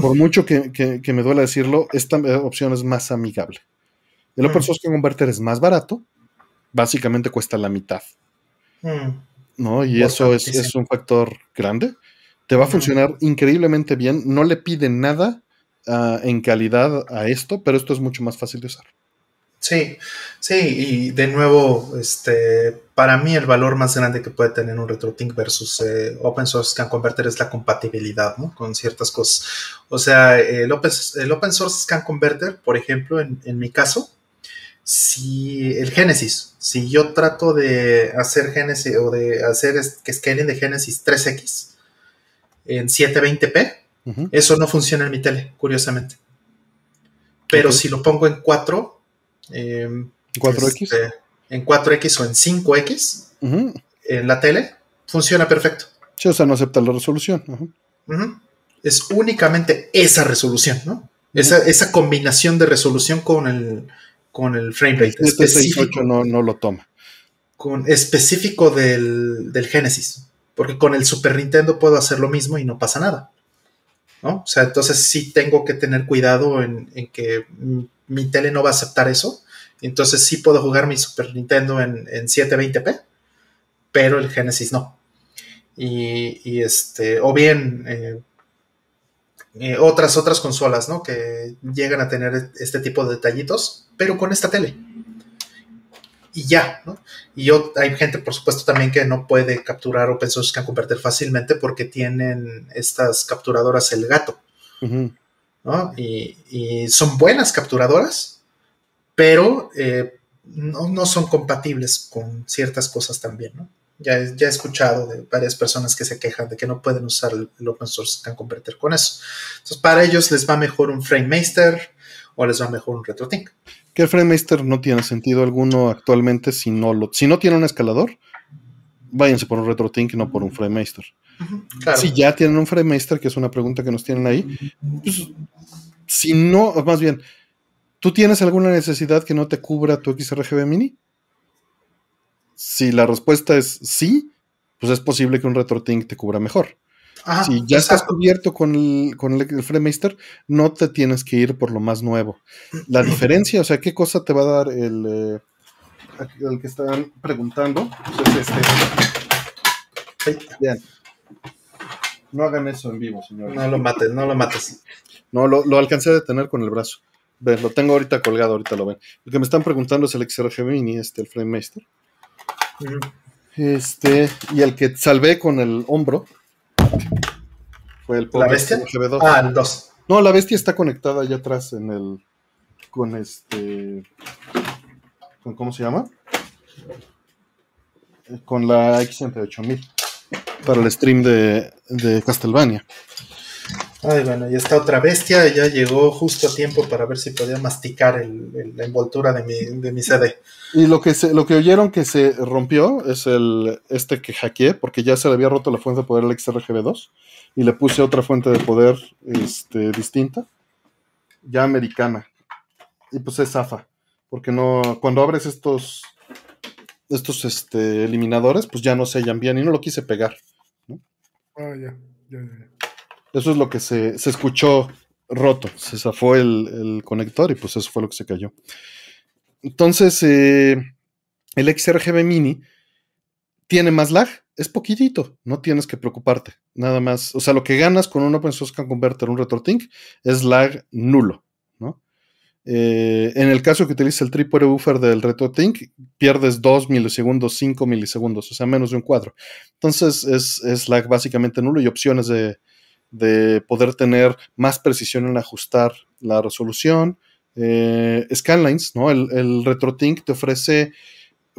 por mucho que, me duele decirlo, esta opción es más amigable. El OpenSOSCA Converter es más barato, básicamente cuesta la mitad. Mm. ¿no? Y eso es, un factor grande. Te va a funcionar increíblemente bien. No le pide nada ah, en calidad a esto, pero esto es mucho más fácil de usar. Sí, sí, y de nuevo, este, para mí el valor más grande que puede tener un RetroTink versus eh, Open Source Scan Converter es la compatibilidad. Con ciertas cosas. O sea, el Open, el open Source Scan Converter, por ejemplo, en, en mi caso, si el Genesis, si yo trato de hacer Genesis o de hacer que scaling de Genesis 3X en 720p, eso no funciona en mi tele, curiosamente. Pero si lo pongo en 4, em, 4X. Este, en 4X o en 5X en la tele, funciona perfecto. Sí, o sea, no acepta la resolución. Es únicamente esa resolución, ¿no? Esa, esa combinación de resolución con el, con el frame rate. Este específico, no, no, lo toma. Con, específico del, del, Genesis. Porque con el Super Nintendo puedo hacer lo mismo y no pasa nada. ¿No? O sea, entonces sí tengo que tener cuidado en, que mi tele no va a aceptar eso. Entonces sí puedo jugar mi Super Nintendo en, 720p, pero el Genesis no. Y, este, o bien eh, eh, otras, otras consolas, ¿no? Que llegan a tener este tipo de detallitos, pero con esta tele. Y ya, ¿no? Y yo, hay gente, por supuesto, también que no puede capturar Open Source Scan Converter fácilmente porque tienen estas capturadoras el gato. ¿no? Y, son buenas capturadoras, pero eh, no, son compatibles con ciertas cosas también, ¿no? Ya, ya, he escuchado de varias personas que se quejan de que no pueden usar el, open source Can Converter con eso. Entonces, para ellos les va mejor un FrameMaster o les va mejor un RetroTink. Que el FrameMaster no tiene sentido alguno actualmente si no, lo, si no tiene un escalador, váyanse por un RetroTink y no por un FrameMaster. Si ya tienen un FrameMaster, que es una pregunta que nos tienen ahí, pues, si no, más bien, ¿tú tienes alguna necesidad que no te cubra tu XRGB Mini? Si la respuesta es sí, pues es posible que un RetroTink te cubra mejor. Si ya estás cubierto con el, con el, FrameMaster, no te tienes que ir por lo más nuevo. La diferencia, o sea, ¿qué cosa te va a dar el, eh, el que están preguntando? Pues este. Bien. No hagan eso en vivo, señor. No lo mates, no lo mates. No, lo, alcancé a detener con el brazo. Ven, lo tengo ahorita colgado, ahorita lo ven. Lo que me están preguntando es el XRG Mini, este, el Frame Master. Este, y el que salvé con el hombro fue el ¿La bestia? Ah, el 2. No, la bestia está conectada allá atrás en el. con este. Con, ¿Cómo se llama? Con la X68000 para el stream de, de Castlevania. Ay, bueno, y esta otra bestia ya llegó justo a tiempo para ver si podía masticar la envoltura de mi, de mi CD. Y lo que, se, lo que oyeron que se rompió es el este que hackeé, porque ya se le había roto la fuente de poder al XRGB2 y le puse otra fuente de poder este, distinta, ya americana. Y pues es zafa, porque no, cuando abres estos, estos este, eliminadores, pues ya no sellan bien y no lo quise pegar. Ah, ya, ya, ya. Eso es lo que se, escuchó roto. Se zafó el, conector y pues eso fue lo que se cayó. Entonces, eh, el XRGB Mini tiene más lag, es poquitito, no tienes que preocuparte, nada más. O sea, lo que ganas con un Open Source Can Converter, un RetroTink, es lag nulo, ¿no? Eh, en el caso que utilices el triple buffer del RetroTink, pierdes 2 milisegundos, 5 milisegundos, o sea, menos de un cuadro. Entonces, es, es lag básicamente nulo y opciones de, de poder tener más precisión en ajustar la resolución. Eh, Scanlines, ¿no? El, el RetroTink te ofrece,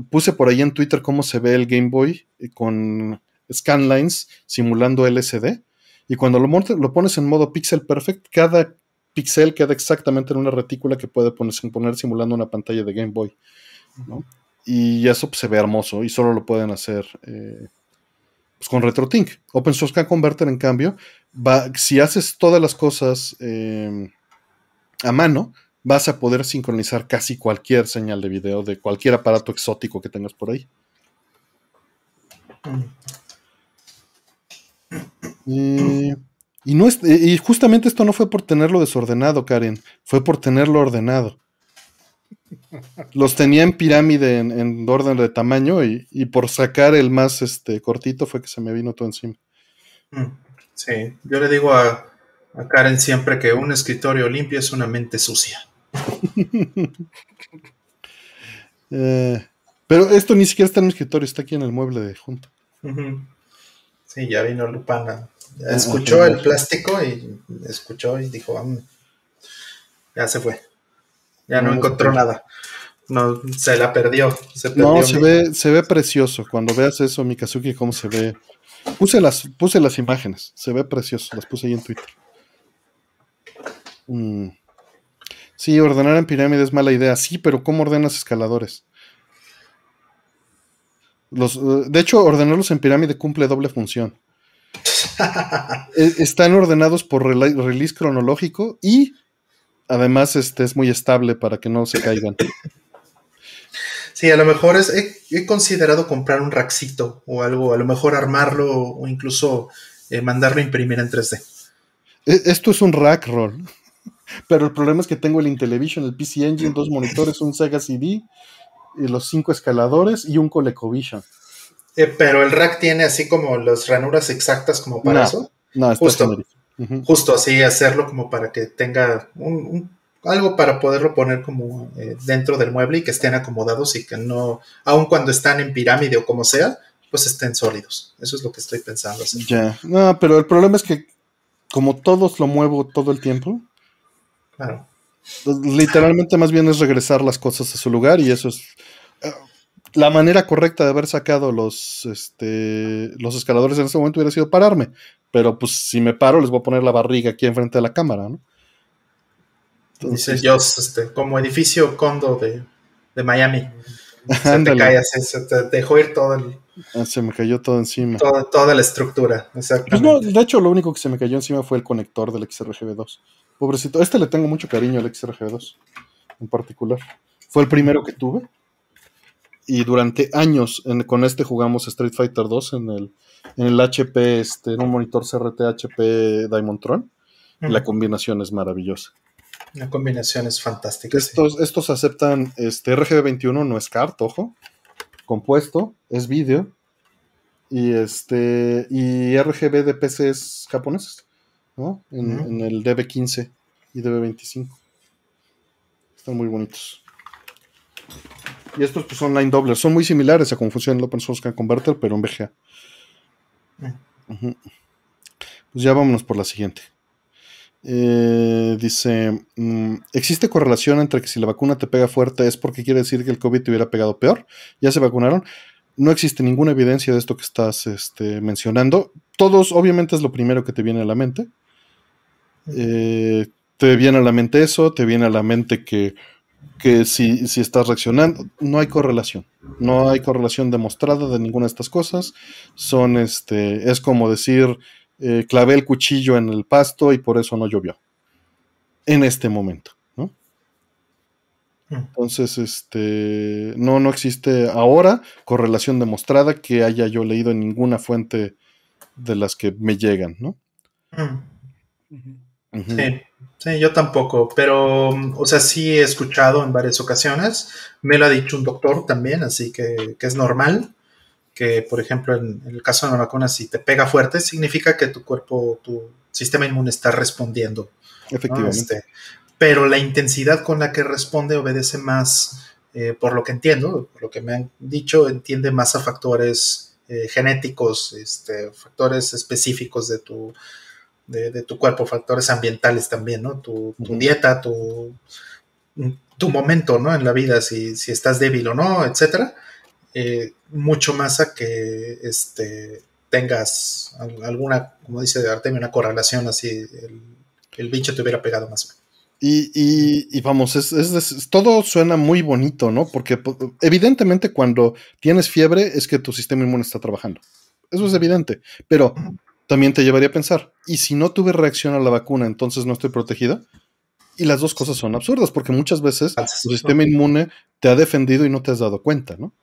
puse por ahí en Twitter cómo se ve el Game Boy con Scanlines simulando LCD. Y cuando lo, lo pones en modo Pixel Perfect, cada pixel queda exactamente en una retícula que puede ponerse, poner simulando una pantalla de Game Boy. Y eso pues, se ve hermoso y solo lo pueden hacer eh, pues, con RetroTink. Open Source Can Converter, en cambio, si haces todas las cosas em, a mano, vas a poder sincronizar casi cualquier señal de video de cualquier aparato exótico que tengas por ahí. Y, no y justamente esto no fue por tenerlo desordenado, Karen, fue por tenerlo ordenado. Los tenía en pirámide en, orden de tamaño y, por sacar el más este, cortito fue que se me vino todo encima. Mm, sí, yo le digo a, Karen siempre que un escritorio limpio es una mente sucia. Eh, pero esto ni siquiera está en mi escritorio, está aquí en el mueble de junto. Sí, ya vino Lupana. Ya ah, escuchó el plástico y escuchó y dijo, ya se fue. Ya no, encontró nada. No, se la perdió. no, se ve, se ve precioso. Cuando veas eso, Mikazuki, cómo se ve. Puse las, puse las imágenes. Se ve precioso. Las puse ahí en Twitter. Mm. Sí, ordenar en pirámide es mala idea. Sí, pero ¿cómo ordenas escaladores? Los, eh, de hecho, ordenarlos en pirámide cumple doble función. E, están ordenados por release cronológico y además este, es muy estable para que no se caigan. Sí, a lo mejor es, he, considerado comprar un raxito o algo, a lo mejor armarlo o incluso eh, mandarlo a imprimir en 3D. E, esto es un rack roll, pero el problema es que tengo el Intellivision, el PC Engine, dos monitores, un Sega CD, y los cinco escaladores y un ColecoVision. Eh, pero el rack tiene así como las ranuras exactas como para eso. No, está Justo. Justo así hacerlo como para que tenga un, algo para poderlo poner como eh, dentro del mueble y que estén acomodados y que no, aun cuando están en pirámide o como sea, pues estén sólidos. Eso es lo que estoy pensando. Ya, no, pero el problema es que como todos lo muevo todo el tiempo, Claro. Pues, literalmente más bien es regresar las cosas a su lugar y eso es eh, la manera correcta de haber sacado los, este, los escaladores en ese momento hubiera sido pararme. Pero pues si me paro les voy a poner la barriga aquí enfrente de la cámara, ¿no? Dice Joss, este, como edificio condo de, de Miami. Se te cae así, se te dejó ir todo el, Ah, se me cayó todo encima. Toda, la estructura, exactamente. Pues no, de hecho, lo único que se me cayó encima fue el conector del XRGB2. Pobrecito. Este le tengo mucho cariño al XRGB2 en particular. Fue el primero que tuve. Y durante años con este jugamos Street Fighter 2 en el, en el HP, este, en un monitor CRT HP Diamond Tron. La combinación es maravillosa. La combinación es fantástica. Estos, estos aceptan este RGB21, no es CART, ojo compuesto, es vídeo y este y RGB de PCs japoneses, ¿no? En, el DB15 y DB25. Están muy bonitos. Y estos pues son line doblers, son muy similares a como funciona el Open Source Can Converter, pero en VGA. Pues ya vámonos por la siguiente. Eh, dice, mm, ¿existe correlación entre que si la vacuna te pega fuerte es porque quiere decir que el COVID te hubiera pegado peor? ¿Ya se vacunaron? No existe ninguna evidencia de esto que estás este, mencionando. Todos, obviamente, es lo primero que te viene a la mente. Eh, te viene a la mente eso, te viene a la mente que, que si, si, estás reaccionando, no hay correlación. No hay correlación demostrada de ninguna de estas cosas. Son, este, es como decir, eh, clavé el cuchillo en el pasto y por eso no llovió. En este momento, ¿no? Mm. Entonces, este, no, no existe ahora correlación demostrada que haya yo leído en ninguna fuente de las que me llegan, ¿no? Mm. Sí, sí, yo tampoco, pero, o sea, sí he escuchado en varias ocasiones, me lo ha dicho un doctor también, así que, que es normal, que, por ejemplo, en, el caso de la vacuna, si te pega fuerte, significa que tu cuerpo, tu sistema inmune está respondiendo. Efectivamente. Este, pero la intensidad con la que responde obedece más, eh, por lo que entiendo, por lo que me han dicho, entiende más a factores eh, genéticos, este, factores específicos de tu, de, tu cuerpo, factores ambientales también, ¿no? Tu, dieta, tu, tu momento, ¿no? En la vida, si, si estás débil o no, etcétera. Eh, mucho más a que este, tengas alguna, como dice Artemio, una correlación así, el, bicho te hubiera pegado más. Y, y, vamos, es, todo suena muy bonito, ¿no? Porque evidentemente cuando tienes fiebre es que tu sistema inmune está trabajando. Eso es evidente. Pero también te llevaría a pensar, ¿y si no tuve reacción a la vacuna, entonces no estoy protegida? Y las dos cosas son absurdas, porque muchas veces tu sistema inmune te ha defendido y no te has dado cuenta, ¿no?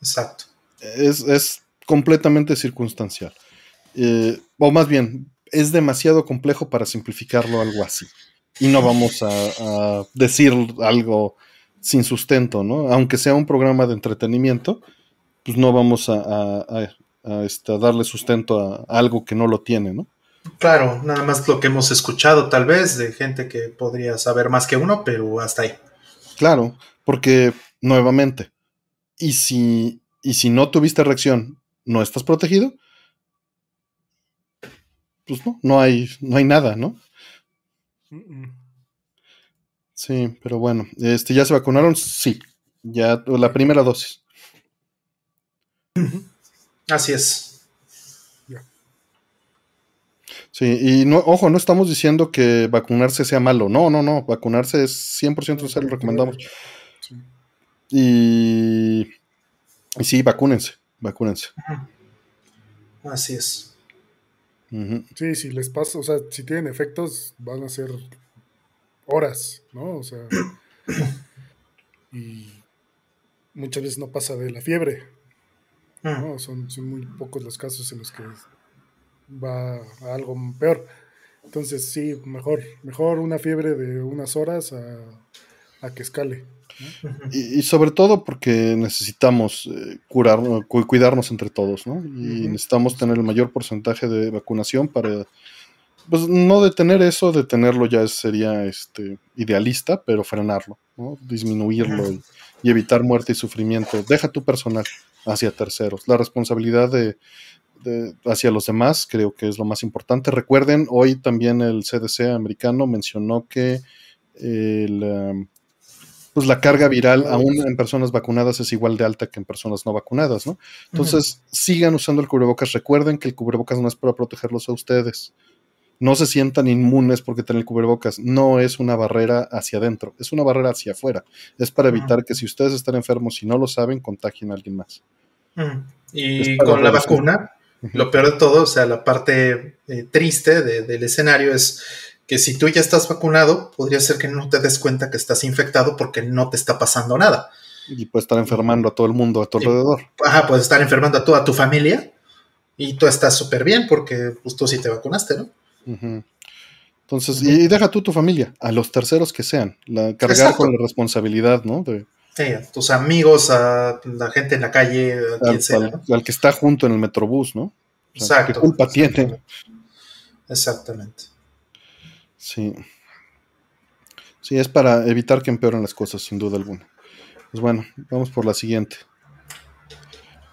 Exacto. Es, completamente circunstancial. Eh, o más bien, es demasiado complejo para simplificarlo algo así. Y no vamos a, decir algo sin sustento, ¿no? Aunque sea un programa de entretenimiento, pues no vamos a, este, darle sustento a, algo que no lo tiene, ¿no? Claro, nada más lo que hemos escuchado tal vez de gente que podría saber más que uno, pero hasta ahí. Claro, porque nuevamente, y si, y si no tuviste reacción, no estás protegido, pues no, no hay, no hay nada, ¿no? Sí, pero bueno, este, ¿ya se vacunaron? Sí, ya la primera dosis. Así es. Sí, y no, ojo, no estamos diciendo que vacunarse sea malo. No, no, no. Vacunarse es 100% se lo recomendamos. Y, sí, vacúnense, vacúnense. Así es. Sí, si les pasa, o sea, si tienen efectos, van a ser horas, ¿no? O sea, y muchas veces no pasa de la fiebre, ¿no? Son, son muy pocos los casos en los que va a algo peor. Entonces, sí, mejor, mejor una fiebre de unas horas a, a que escale. Y, sobre todo porque necesitamos eh, cuidarnos entre todos, ¿no? Y necesitamos tener el mayor porcentaje de vacunación para, pues no detener eso, detenerlo ya sería este, idealista, pero frenarlo, ¿no? Disminuirlo y, evitar muerte y sufrimiento. Deja tu personal hacia terceros. La responsabilidad de, hacia los demás creo que es lo más importante. Recuerden, hoy también el CDC americano mencionó que um, pues la carga viral aún en personas vacunadas es igual de alta que en personas no vacunadas, ¿no? Entonces, sigan usando el cubrebocas. Recuerden que el cubrebocas no es para protegerlos a ustedes. No se sientan inmunes porque tienen el cubrebocas. No es una barrera hacia adentro, es una barrera hacia afuera. Es para evitar que si ustedes están enfermos y no lo saben, contagien a alguien más. Y con la vacuna, lo peor de todo, o sea, la parte eh, triste del escenario es que si tú ya estás vacunado, podría ser que no te des cuenta que estás infectado porque no te está pasando nada. Y puedes estar enfermando a todo el mundo a tu alrededor. Ajá, puedes estar enfermando a toda tu familia y tú estás súper bien porque pues, tú sí te vacunaste, ¿no? Entonces, y, deja tú tu familia, a los terceros que sean, la, cargar con la responsabilidad, ¿no? De, sí, a tus amigos, a la gente en la calle, a quien sea. Al, que está junto en el metrobús, ¿no? Exacto. ¿Qué culpa tiene? Exactamente. Sí. Sí, es para evitar que empeoren las cosas, sin duda alguna. Pues bueno, vamos por la siguiente.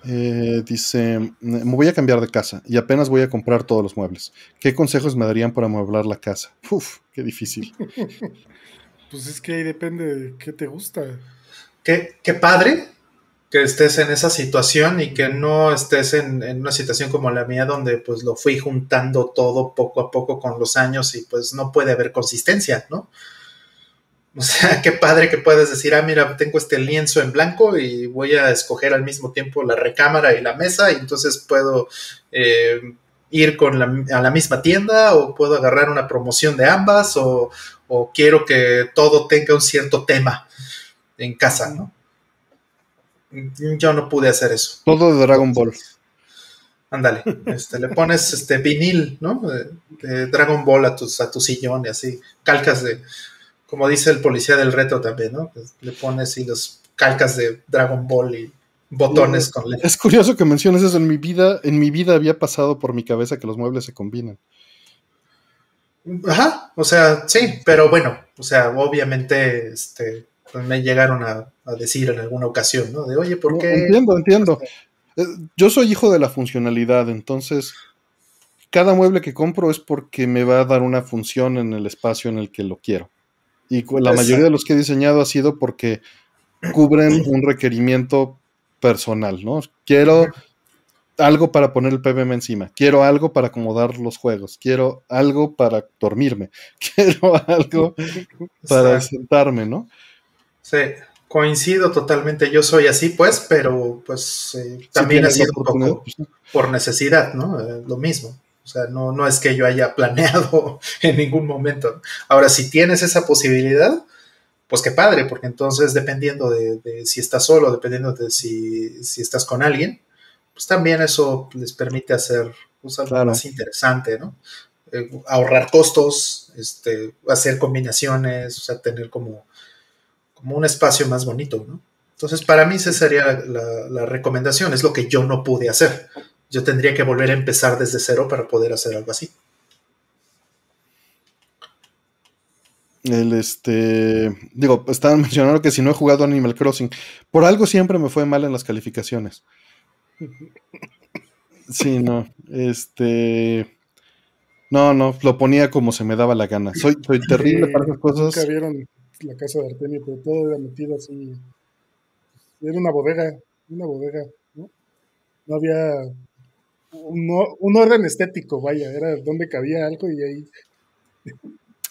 Eh, dice, me voy a cambiar de casa y apenas voy a comprar todos los muebles. ¿Qué consejos me darían para amueblar la casa? Uf, qué difícil. pues es que ahí depende de qué te gusta. Qué, qué padre que estés en esa situación y que no estés en, en, una situación como la mía donde pues lo fui juntando todo poco a poco con los años y pues no puede haber consistencia, ¿no? O sea, qué padre que puedes decir, ah, mira, tengo este lienzo en blanco y voy a escoger al mismo tiempo la recámara y la mesa y entonces puedo eh, ir con a la misma tienda o puedo agarrar una promoción de ambas o, o quiero que todo tenga un cierto tema en casa, ¿no? Yo no pude hacer eso. Todo de Dragon Ball. Ándale, este, le pones este vinil, ¿no? De, Dragon Ball a, tus, a tu sillón y así, calcas de, como dice el policía del reto también, ¿no? Le pones y los calcas de Dragon Ball y botones con Es curioso que menciones eso. En mi vida, en mi vida había pasado por mi cabeza que los muebles se combinan. Ajá, o sea, sí, pero bueno, o sea, obviamente, este, pues, me llegaron a, decir en alguna ocasión, ¿no? De, oye, ¿por qué? entiendo, entiendo. Eh, yo soy hijo de la funcionalidad, entonces cada mueble que compro es porque me va a dar una función en el espacio en el que lo quiero. Y la mayoría de los que he diseñado ha sido porque cubren un requerimiento personal, ¿no? Quiero algo para poner el PBM encima, quiero algo para acomodar los juegos, quiero algo para dormirme, quiero algo para sentarme, ¿no? Sí, coincido totalmente. Yo soy así, pues, pero pues eh, también ha sido un poco pues, por necesidad, ¿no? Eh, lo mismo. O sea, no, no es que yo haya planeado en ningún momento. Ahora, si tienes esa posibilidad, pues qué padre, porque entonces dependiendo de, si estás solo, dependiendo de si, estás con alguien, pues también eso les permite hacer pues, algo más interesante, ¿no? Eh, ahorrar costos, este, hacer combinaciones, o sea, tener como como un espacio más bonito, ¿no? Entonces, para mí esa sería la, recomendación, es lo que yo no pude hacer. Yo tendría que volver a empezar desde cero para poder hacer algo así. El este. Digo, estaban mencionando que si no he jugado Animal Crossing, por algo siempre me fue mal en las calificaciones. Sí, no. Este. No, no, lo ponía como se me daba la gana. Soy, soy terrible para esas cosas la casa de Artemio, pero todo era metido así. Era una bodega, una bodega, ¿no? No había un, orden estético, vaya, era donde cabía algo y ahí.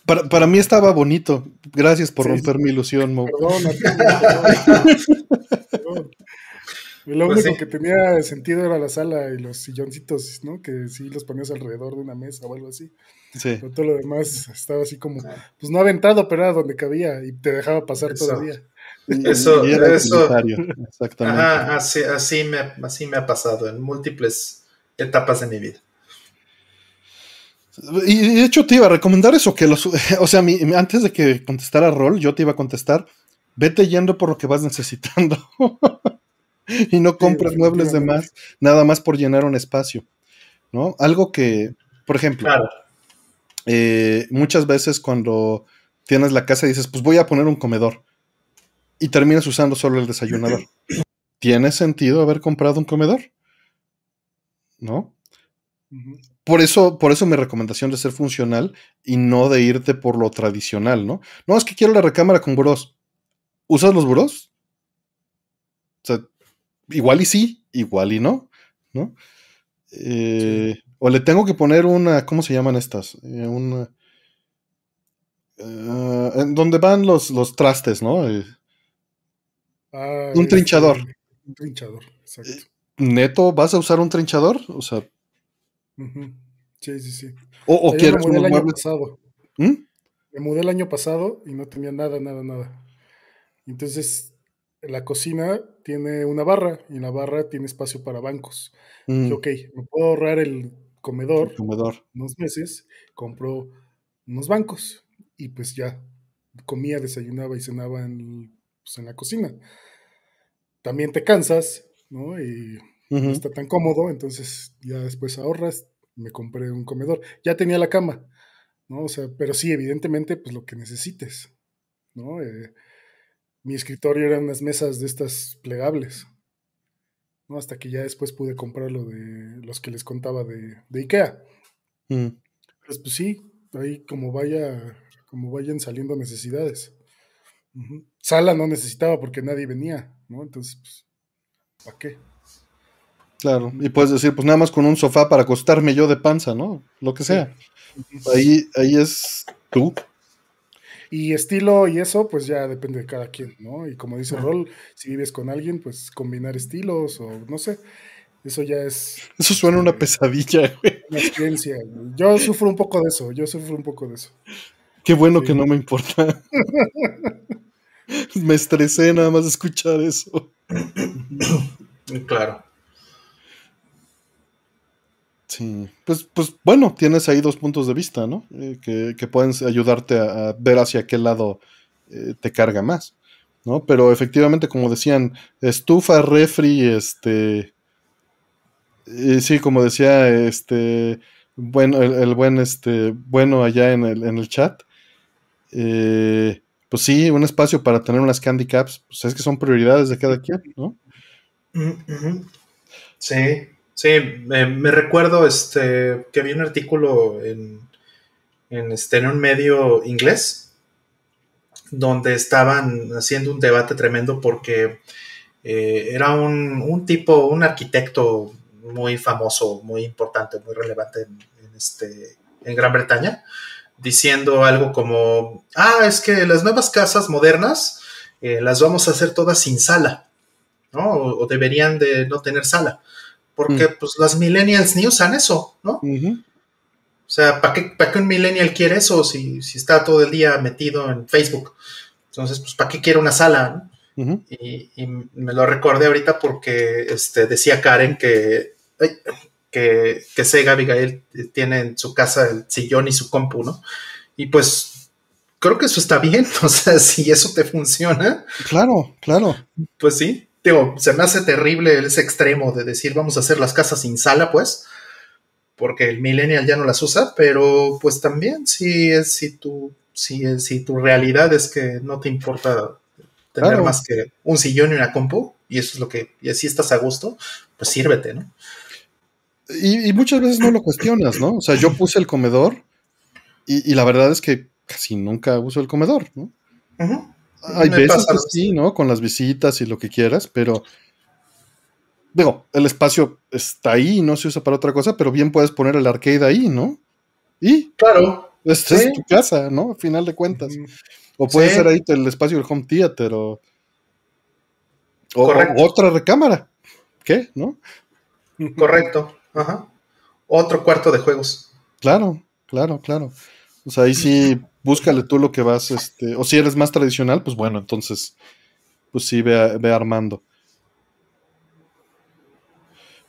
Para, para mí estaba bonito. Gracias por romper mi ilusión, Mo. Perdón, perdón. Lo pues único que tenía sentido era la sala y los silloncitos, ¿no? Que sí los ponías alrededor de una mesa o algo así. Sí. Pero todo lo demás estaba así como, pues no aventado, pero era donde cabía y te dejaba pasar todavía. Eso, eso. Exactamente. así, así, me, así me ha pasado en múltiples etapas de mi vida. Y de hecho te iba a recomendar eso, que los, o sea, antes de que contestara Rol, yo te iba a contestar, vete yendo por lo que vas necesitando. y no compres muebles de más, nada más por llenar un espacio, ¿no? Algo que, por ejemplo, eh, muchas veces cuando tienes la casa y dices, pues voy a poner un comedor y terminas usando solo el desayunador. ¿Tiene sentido haber comprado un comedor? ¿No? por eso, por eso mi recomendación de ser funcional y no de irte por lo tradicional, ¿no? No, es que quiero la recámara con burós. ¿Usas los burós? O sea, igual y sí, igual y no, ¿no? Eh, o le tengo que poner una, ¿cómo se llaman estas? Eh, una, uh, en donde van los, los trastes, ¿no? Eh, ah, un trinchador. Este, un trinchador, exacto. ¿Neto vas a usar un trinchador? O sea. Uh -huh. Sí, sí, sí. ¿O, o quieres me mudé el año muebles? pasado. ¿Mm? Me mudé el año pasado y no tenía nada, nada, nada. Entonces, la cocina tiene una barra y en la barra tiene espacio para bancos. Mm, ok, me puedo ahorrar el comedor el comedor. unos meses, compro unos bancos y pues ya comía, desayunaba y cenaba en, pues, en la cocina. También te cansas, ¿no? Y no está tan cómodo, entonces ya después ahorras, me compré un comedor. Ya tenía la cama, ¿no? O sea, pero sí, evidentemente, pues lo que necesites, ¿no? Eh, mi escritorio eran unas mesas de estas plegables, ¿no? Hasta que ya después pude comprar lo de los que les contaba de, de Ikea. Mm. Pues, pues sí, ahí como vaya, como vayan saliendo necesidades. Sala no necesitaba porque nadie venía, ¿no? Entonces, pues, ¿para qué? Claro. Y puedes decir, pues nada más con un sofá para acostarme yo de panza, ¿no? Lo que sea. Ahí, ahí es tú. Y estilo y eso, pues ya depende de cada quien, ¿no? Y como dice Rol, si vives con alguien, pues combinar estilos o no sé. Eso ya es Eso suena a una pesadilla, güey. una experiencia. Yo sufro un poco de eso, yo sufro un poco de eso. Qué bueno Sí. que no me importa. me estresé nada más de escuchar eso. Claro. Sí, pues, pues bueno, tienes ahí dos puntos de vista, ¿no? Eh, que, que pueden ayudarte a, ver hacia qué lado eh, te carga más, ¿no? Pero efectivamente, como decían, estufa, refri, este... eh, sí, como decía, este... Bueno, el, el buen, este, bueno allá en el, en el chat. eh, pues sí, un espacio para tener unas candy caps, pues es que son prioridades de cada quien, ¿no? Sí, sí, me, recuerdo este, que vi un artículo en, en, este, en un medio inglés donde estaban haciendo un debate tremendo porque eh, era un, un tipo, un arquitecto muy famoso, muy importante, muy relevante en, este, en Gran Bretaña, diciendo algo como, ah, es que las nuevas casas modernas eh, las vamos a hacer todas sin sala, ¿no? O deberían de no tener sala, porque Mm. pues las millennials ni usan eso, ¿no? O sea, ¿para qué, para qué un millennial quiere eso si, si está todo el día metido en Facebook? Entonces, pues, ¿para qué quiere una sala? no? Ujú. Y, y me lo recordé ahorita porque este, decía Karen que, ay, que, que Sega Abigail tiene en su casa el sillón y su compu, ¿no? Y pues creo que eso está bien, o sea, si eso te funciona, Claro, claro. pues sí. Digo, se me hace terrible ese extremo de decir vamos a hacer las casas sin sala, pues, porque el millennial ya no las usa, pero pues también si es si tu, si, es- si tu realidad es que no te importa tener Claro. más que un sillón y una compu, y eso es lo que, y así estás a gusto, pues sírvete, ¿no? Y, y muchas veces no lo cuestionas, ¿no? O sea, yo puse el comedor y, y la verdad es que casi nunca uso el comedor, ¿no? Ujú. Hay Me veces que sí, ¿no? Con las visitas y lo que quieras, pero digo, el espacio está ahí y no se usa para otra cosa, pero bien puedes poner el arcade ahí, ¿no? Y Claro, esta Sí. es tu casa, ¿no? A final de cuentas. O puede Sí. ser ahí el espacio del home theater o, o- o otra recámara. ¿Qué? ¿No? correcto. Ajá. Otro cuarto de juegos. Claro, claro, claro. O sea, ahí sí, búscale tú lo que vas, este, o si eres más tradicional, pues bueno, entonces, pues sí, ve, ve armando.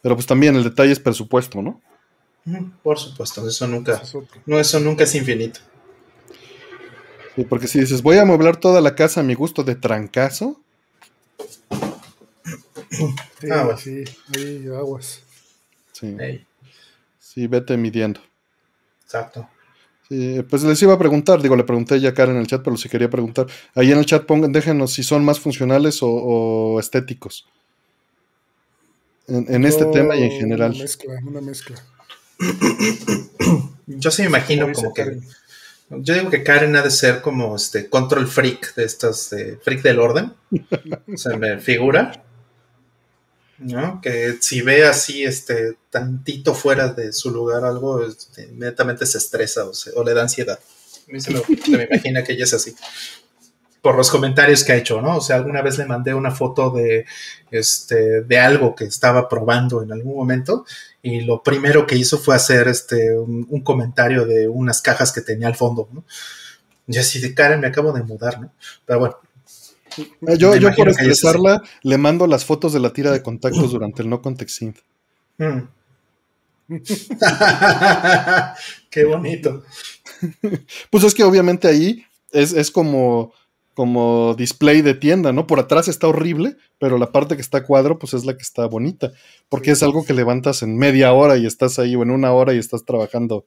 Pero pues también el detalle es presupuesto, ¿no? Por supuesto, eso nunca, no, eso nunca es infinito. Sí, porque si dices, voy a amueblar toda la casa a mi gusto de trancazo, Sí, Ah, bueno. sí, ahí aguas. sí, sí, vete midiendo. exacto. Sí, pues les iba a preguntar, digo, le pregunté ya a Karen en el chat, pero si quería preguntar, ahí en el chat pongan, déjenos si son más funcionales o, o estéticos. En, en este tema y en general. Una mezcla, una mezcla. Yo sí me imagino como que. Yo digo que Karen ha de ser como este control freak de estas, de freak del orden. Se me figura. ¿No? Que si ve así, este, tantito fuera de su lugar algo, este, inmediatamente se estresa o, le da ansiedad. Se me, me imagina que ella es así por los comentarios que ha hecho, ¿no? O sea, alguna vez le mandé una foto de, este, de algo que estaba probando en algún momento y lo primero que hizo fue hacer este, un, comentario de unas cajas que tenía al fondo, ¿no? Y así de Karen, me acabo de mudar, ¿no? Pero bueno. Eh, yo, yo por expresarla, le mando las fotos de la tira de contactos durante el no context mm. Qué bonito. pues es que obviamente ahí es, es como como display de tienda, ¿no? Por atrás está horrible, pero la parte que está a cuadro, pues es la que está bonita, porque es algo que levantas en media hora y estás ahí, o en una hora y estás trabajando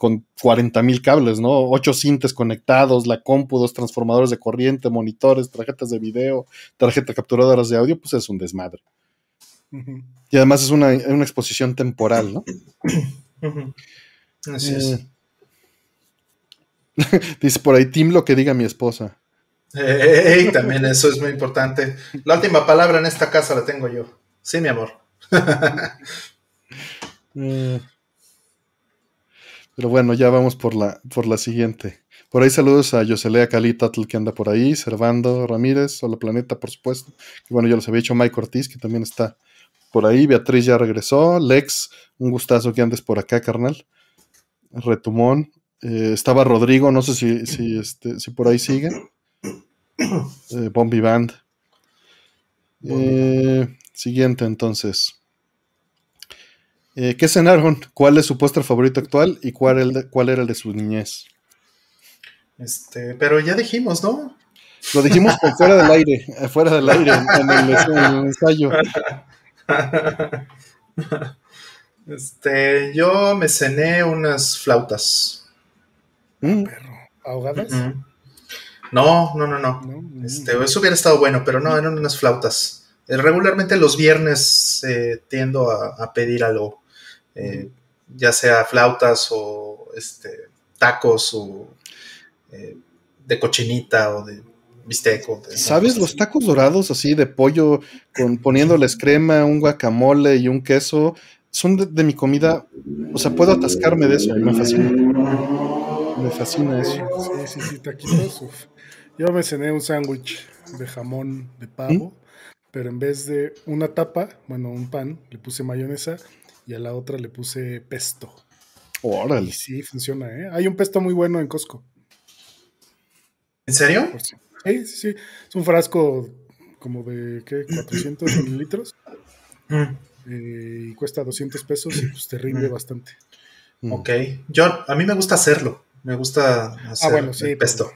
con 40 mil cables, ¿no? Ocho cintes conectados, la compu, dos transformadores de corriente, monitores, tarjetas de video, tarjetas capturadoras de audio, pues es un desmadre. Y además es una, exposición temporal, ¿no? Así es. Eh, dice por ahí, Tim, lo que diga mi esposa. Hey, también eso es muy importante. La última palabra en esta casa la tengo yo. Sí, mi amor. Mm. Pero bueno, ya vamos por la, por la siguiente. Por ahí saludos a Yoselea Calitatl que anda por ahí, Servando Ramírez, Hola Planeta, por supuesto. Y bueno, ya los había dicho Mike Ortiz, que también está por ahí. Beatriz ya regresó. Lex, un gustazo que andes por acá, carnal. Retumón. Eh, estaba Rodrigo, no sé si, si, este, si por ahí sigue. Eh, Bombi Band. Eh, siguiente, entonces. Eh, ¿Qué cenaron? ¿Cuál es su póster favorito actual y cuál, el cuál era el de su niñez? Este, pero ya dijimos, ¿no? Lo dijimos fuera del aire, fuera del aire, en el, ensayo. Este, yo me cené unas flautas. Mm. ¿Ahogadas? No, no, no, no. Este, eso hubiera estado bueno, pero no, eran unas flautas. Eh, regularmente los viernes eh, tiendo a, pedir algo, eh, ya sea flautas o este, tacos o de cochinita o de bistec. ¿Sabes los tacos dorados así de pollo con poniéndoles crema, un guacamole y un queso? Son de, mi comida, o sea, puedo atascarme de eso, me fascina. Me fascina eso. Sí, sí, sí, taquitos. Yo me cené un sándwich de jamón de pavo, ¿Mm? pero en vez de una tapa, bueno, un pan, le puse mayonesa y a la otra le puse pesto. Órale. sí, funciona, ¿eh? Hay un pesto muy bueno en Costco. ¿En serio? Sí, sí, sí. Es un frasco como de, ¿qué? 400 mililitros. Mm. Eh, y cuesta 200 pesos y pues te rinde mm. bastante. Ok. Yo, a mí me gusta hacerlo. Me gusta ah, hacer bueno, sí, pesto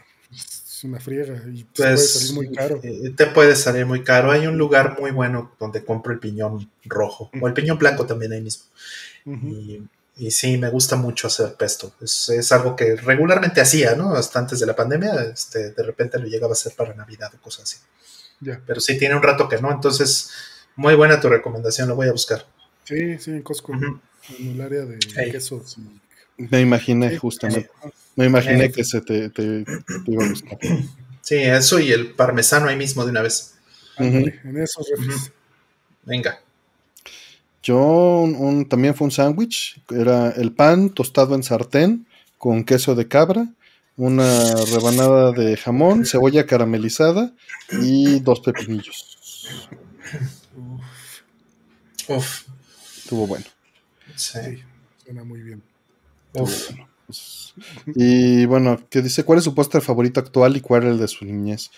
una friega y te puede salir muy caro. Eh, te puede salir muy caro. Hay un lugar muy bueno donde compro el piñón rojo o el piñón blanco también ahí mismo. y, sí, me gusta mucho hacer pesto. Es, algo que regularmente hacía, ¿no? Hasta antes de la pandemia, este, de repente lo llegaba a hacer para Navidad o cosas así. Pero sí, tiene un rato que no. Entonces, muy buena tu recomendación, lo voy a buscar. Sí, sí, en Costco, en el área de quesos Me imaginé, justamente. Me imaginé que se te, iba a gustar. Sí, eso y el parmesano ahí mismo de una vez. En esos Venga. Yo también fue un sándwich. Era el pan tostado en sartén con queso de cabra, una rebanada de jamón, cebolla caramelizada y dos pepinillos. Uf. Estuvo bueno. Sí, suena muy bien. Uf. Y bueno, que dice, ¿cuál es su póster favorito actual y cuál es el de su niñez?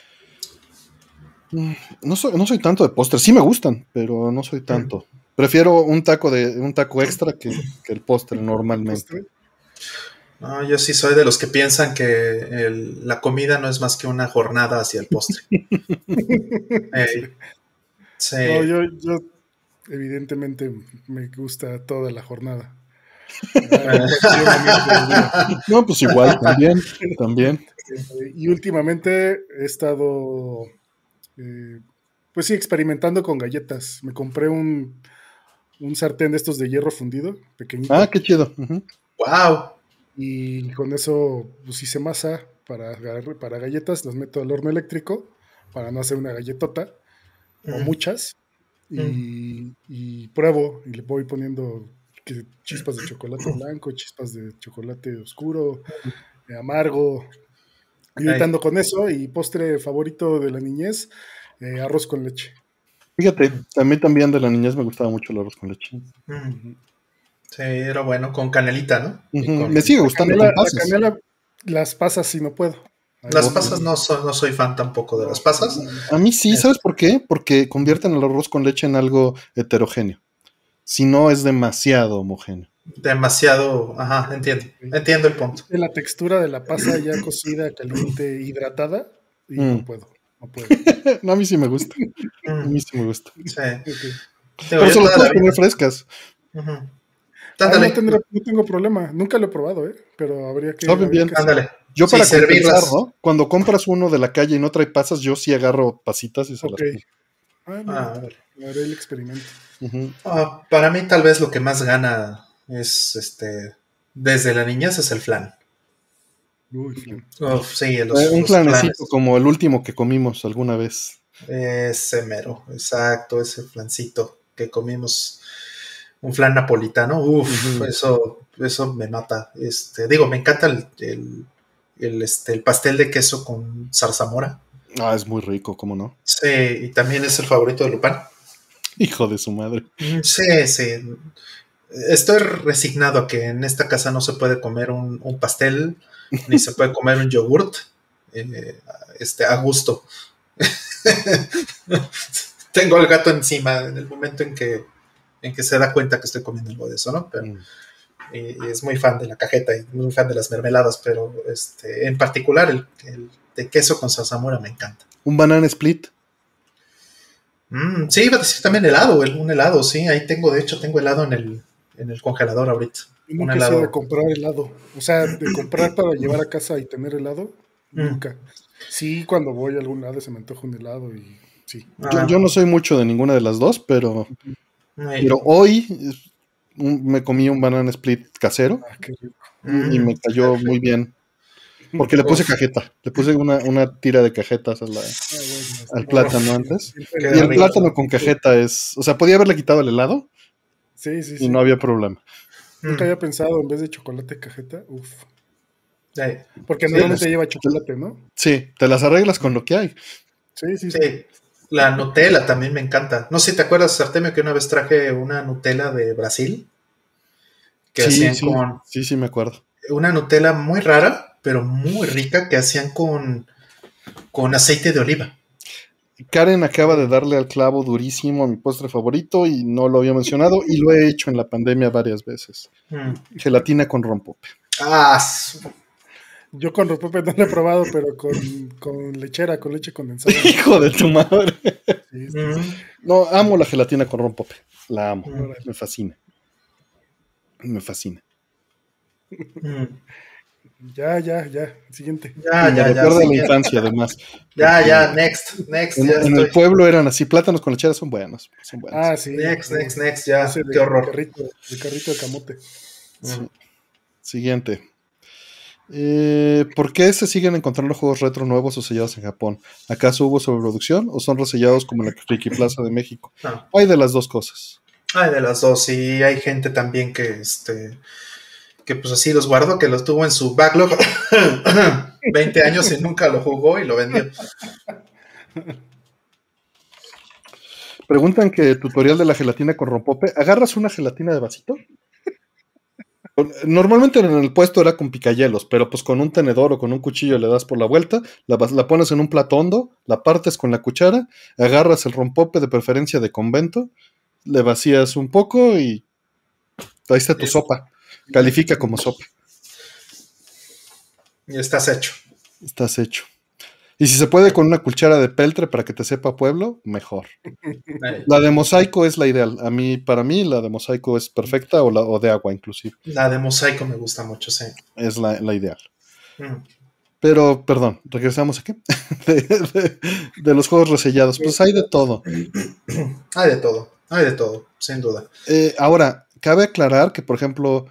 Mm, no soy, no soy tanto de póster, sí me gustan, pero no soy tanto. Prefiero un taco de un taco extra que, el póster normalmente. No, yo sí soy de los que piensan que la comida no es más que una jornada hacia el postre. No, yo, yo evidentemente me gusta toda la jornada. no, pues igual, también, también. Y últimamente he estado, eh, pues sí, experimentando con galletas. Me compré un, un sartén de estos de hierro fundido, pequeñito. Ah, qué chido. Wow. Y con eso pues hice masa para, para galletas, las meto al horno eléctrico para no hacer una galletota o muchas. Y, y, pruebo y le voy poniendo chispas de chocolate blanco, chispas de chocolate oscuro, amargo, y ahorita con eso y postre favorito de la niñez, eh, arroz con leche. Fíjate, a mí también de la niñez me gustaba mucho el arroz con leche. Sí, era bueno, con canelita, ¿no? Me sigue gustando la canela, las pasas si no puedo. Las pasas no, no soy fan tampoco de las pasas. A mí sí, ¿sabes por qué? Porque convierten el arroz con leche en algo heterogéneo. Si no es demasiado homogéneo demasiado, ajá, entiendo, entiendo el punto. La textura de la pasa ya cocida, caliente, hidratada, y no mm. puedo, no puedo. no, a mí sí me gusta. A mí sí me gusta. Sí. Por eso las puedes comer frescas. Ah, no, tengo problema, nunca lo he probado, ¿eh? pero habría que. bien. Ándale. Yo para compensar, ¿no? Cuando compras uno de la calle y no trae pasas, yo sí agarro pasitas y se las pongo. Ah, no, ah, haré el experimento. Ah, para mí tal vez lo que más gana es este. Desde la niñez es el flan. sí, los, un flanecito como el último que comimos alguna vez. Ese mero, exacto, ese flancito que comimos. Un flan napolitano, uff, eso, eso me mata. Este, digo, me encanta el, este, el pastel de queso con zarzamora. Ah, es muy rico, ¿cómo no? Sí, y también es el favorito de Lupán. Hijo de su madre. Sí, sí estoy resignado a que en esta casa no se puede comer un, pastel, ni se puede comer un yogurt eh, este, a gusto. Tengo el gato encima en el momento en que, en que se da cuenta que estoy comiendo algo de eso, ¿no? Pero, mm. y, es muy fan de la cajeta y muy fan de las mermeladas, pero este, en particular el, de queso con salsamura me encanta. ¿Un banana split? Mm, sí, iba a decir también helado, un helado, sí, ahí tengo, de hecho, tengo helado en el, en el congelador ahorita. nunca un helado. de comprar helado. O sea, de comprar para llevar a casa y tener helado, mm. nunca. Sí, cuando voy a algún lado se me antoja un helado y sí. Ah. Yo, no soy mucho de ninguna de las dos, pero, pero hoy me comí un banana split casero ah, y me cayó muy bien. Porque le puse cajeta, le puse una, una tira de cajetas al plátano antes. Y el plátano con cajeta es, o sea, podía haberle quitado el helado, Sí, sí, sí. Y no había problema. Nunca había pensado en vez de chocolate cajeta, uff. Porque normalmente lleva chocolate, ¿no? Sí, te las arreglas con lo que hay. Sí, sí, sí. La Nutella también me encanta. No sé si te acuerdas, Artemio, que una vez traje una Nutella de Brasil. Que hacían con. Sí, sí, me acuerdo. Una Nutella muy rara, pero muy rica, que hacían con, con aceite de oliva. Karen acaba de darle al clavo durísimo a mi postre favorito y no lo había mencionado y lo he hecho en la pandemia varias veces. Mm. Gelatina con rompope. Ah, yo con rompope no lo he probado, pero con, lechera, con leche condensada. Hijo de tu madre. Mm. No, amo la gelatina con rompope. La amo. Me fascina. Me fascina. Ya, ya, ya. Siguiente. Ya, ya, ya. Recuerda la infancia, además. Ya, ya, next, next. En, el pueblo eran así, plátanos con lecheras son buenos. Son buenos. Ah, sí. Next, next, next, ya. Qué horror. Carrito, el carrito de camote. Siguiente. Eh, ¿Por qué se siguen encontrando juegos retro nuevos o sellados en Japón? ¿Acaso hubo sobreproducción o son resellados como en la Friki Plaza de México? Hay de las dos cosas. Hay de las dos, y hay gente también que este que pues así los guardó, que los tuvo en su backlog 20 años y nunca lo jugó y lo vendió. Preguntan que tutorial de la gelatina con rompope. ¿Agarras una gelatina de vasito? Normalmente en el puesto era con picayelos, pero pues con un tenedor o con un cuchillo le das por la vuelta, la, la pones en un plato hondo, la partes con la cuchara, agarras el rompope de preferencia de convento, le vacías un poco y ahí está tu sopa. Califica como sopa. Y estás hecho. Estás hecho. Y si se puede con una cuchara de peltre para que te sepa pueblo, mejor. La de mosaico es la ideal. A mí, para mí, la de mosaico es perfecta o, la, o de agua inclusive. La de mosaico me gusta mucho, sí. Es la, ideal. Mm. Pero, perdón, regresamos aquí. De, de, los juegos resellados. Pues hay de todo. Hay de todo. hay de todo, sin duda. Eh, ahora, cabe aclarar que, por ejemplo,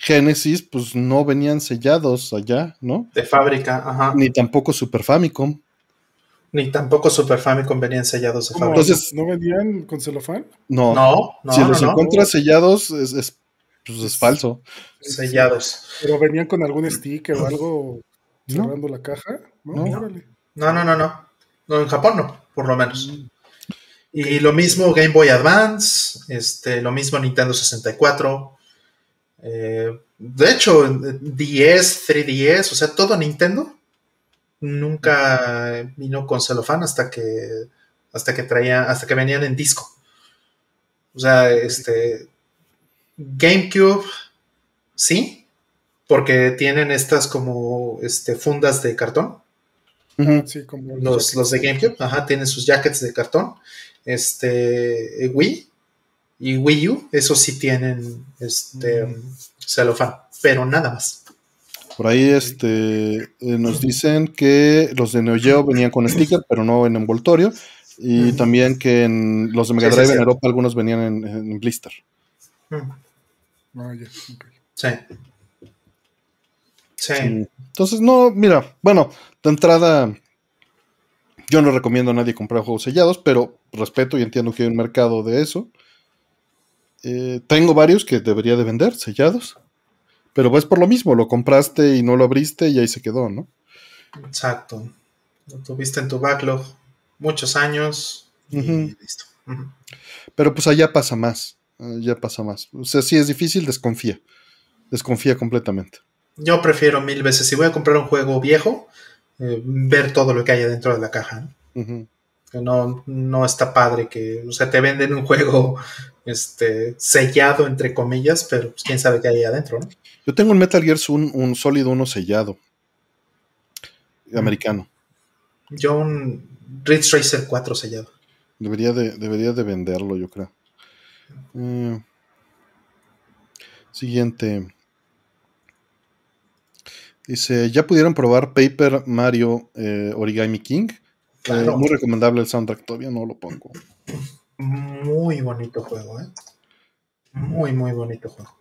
Genesis, pues no venían sellados allá, ¿no? De fábrica, ajá. Ni tampoco Super Famicom. Ni tampoco Super Famicom venían sellados de fábrica. Entonces, ¿No venían con celofán? No. No, no Si los encuentras sellados, es, es, pues es falso. Sellados. Pero venían con algún sticker o algo cerrando la caja. No, no, no, no, no. No, en Japón no, por lo menos. Mm. Y lo mismo Game Boy Advance, este, lo mismo Nintendo 64. Eh, de hecho, 10, 3DS, o sea, todo Nintendo nunca vino con celofán hasta que hasta que traía, hasta que venían en disco. O sea, este GameCube, sí, porque tienen estas como este, fundas de cartón. sí, como los, los, de GameCube, ajá, tienen sus jackets de cartón. Este Wii y Wii U, eso sí tienen este mm. celofán, pero nada más. Por ahí este, eh, nos dicen que los de Neo Geo venían con sticker, pero no en envoltorio. Y también que en los de Mega Drive en Europa algunos venían en, blister. Ah, sí. Sí. Entonces, no, mira, bueno, de entrada, yo no recomiendo a nadie comprar juegos sellados, pero respeto y entiendo que hay un mercado de eso. Eh, tengo varios que debería de vender sellados, pero pues por lo mismo, lo compraste y no lo abriste y ahí se quedó, ¿no? Exacto. Lo tuviste en tu backlog muchos años y listo. Pero pues allá pasa más, ya pasa más. O sea, si es difícil, desconfía. Desconfía completamente. Yo prefiero mil veces, si voy a comprar un juego viejo, eh, ver todo lo que hay dentro de la caja. Que no, no está padre que, o sea, te venden un juego este, sellado, entre comillas, pero pues, quién sabe qué hay adentro, ¿no? Yo tengo un Metal Gear un, un sólido uno sellado. Americano. Yo un Ridge Racer 4 sellado. Debería de, debería de venderlo, yo creo. Eh, siguiente. Dice, ¿ya pudieron probar Paper Mario eh, Origami King? Eh, muy recomendable el soundtrack, todavía no lo pongo. Muy bonito juego, ¿eh? Muy, muy bonito juego.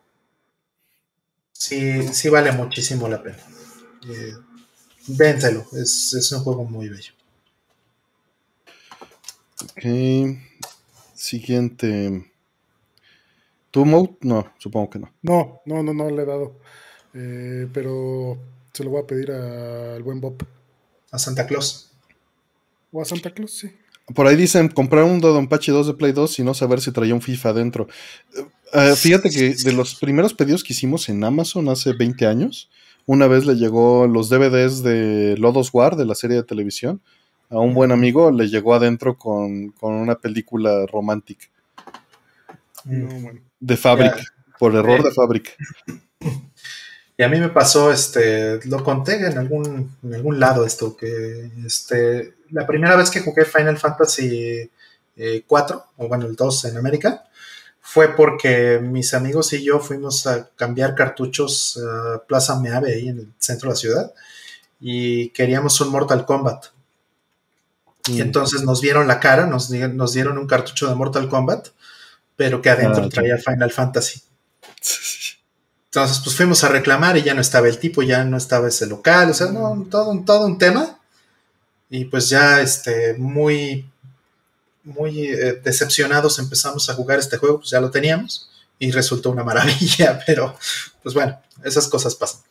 Sí, sí vale muchísimo la pena. Eh, vénselo, es, es un juego muy bello. Ok. Siguiente. ¿Tu mode? No, supongo que no. No, no, no, no le he dado. Eh, pero se lo voy a pedir al buen Bob. A Santa Claus. O a Santa Claus, sí. Por ahí dicen comprar un Dodonpachi 2 de Play 2 y no saber si traía un FIFA adentro. Eh, eh, fíjate que de los primeros pedidos que hicimos en Amazon hace 20 años, una vez le llegó los DVDs de Lodos War, de la serie de televisión. A un buen amigo le llegó adentro con, una película romántica. De fábrica, por error de fábrica. Y a mí me pasó, este, lo conté en algún, en algún lado esto, que este, la primera vez que jugué Final Fantasy 4, eh, o bueno, el 2 en América, fue porque mis amigos y yo fuimos a cambiar cartuchos a Plaza Meave, ahí en el centro de la ciudad, y queríamos un Mortal Kombat. Y mm. entonces nos vieron la cara, nos, nos dieron un cartucho de Mortal Kombat, pero que adentro ah, traía Final Fantasy. Entonces, pues fuimos a reclamar y ya no estaba el tipo, ya no estaba ese local, o sea, no, todo, todo un tema. Y pues ya, este, muy, muy eh, decepcionados empezamos a jugar este juego, pues ya lo teníamos y resultó una maravilla, pero pues bueno, esas cosas pasan.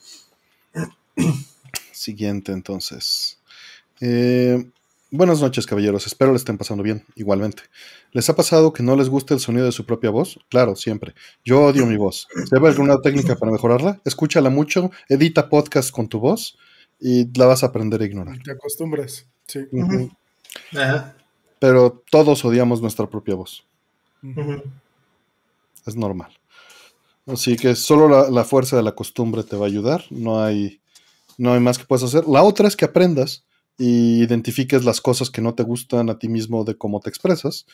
Siguiente, entonces. Eh, Buenas noches, caballeros. Espero le estén pasando bien, igualmente. ¿Les ha pasado que no les guste el sonido de su propia voz? Claro, siempre. Yo odio mi voz. ¿Debe alguna técnica para mejorarla? Escúchala mucho, edita podcast con tu voz y la vas a aprender a ignorar. Te acostumbras, sí. Pero todos odiamos nuestra propia voz. Es normal. Así que solo la, la, fuerza de la costumbre te va a ayudar. No hay, no hay más que puedas hacer. La otra es que aprendas y identifiques las cosas que no te gustan a ti mismo de cómo te expresas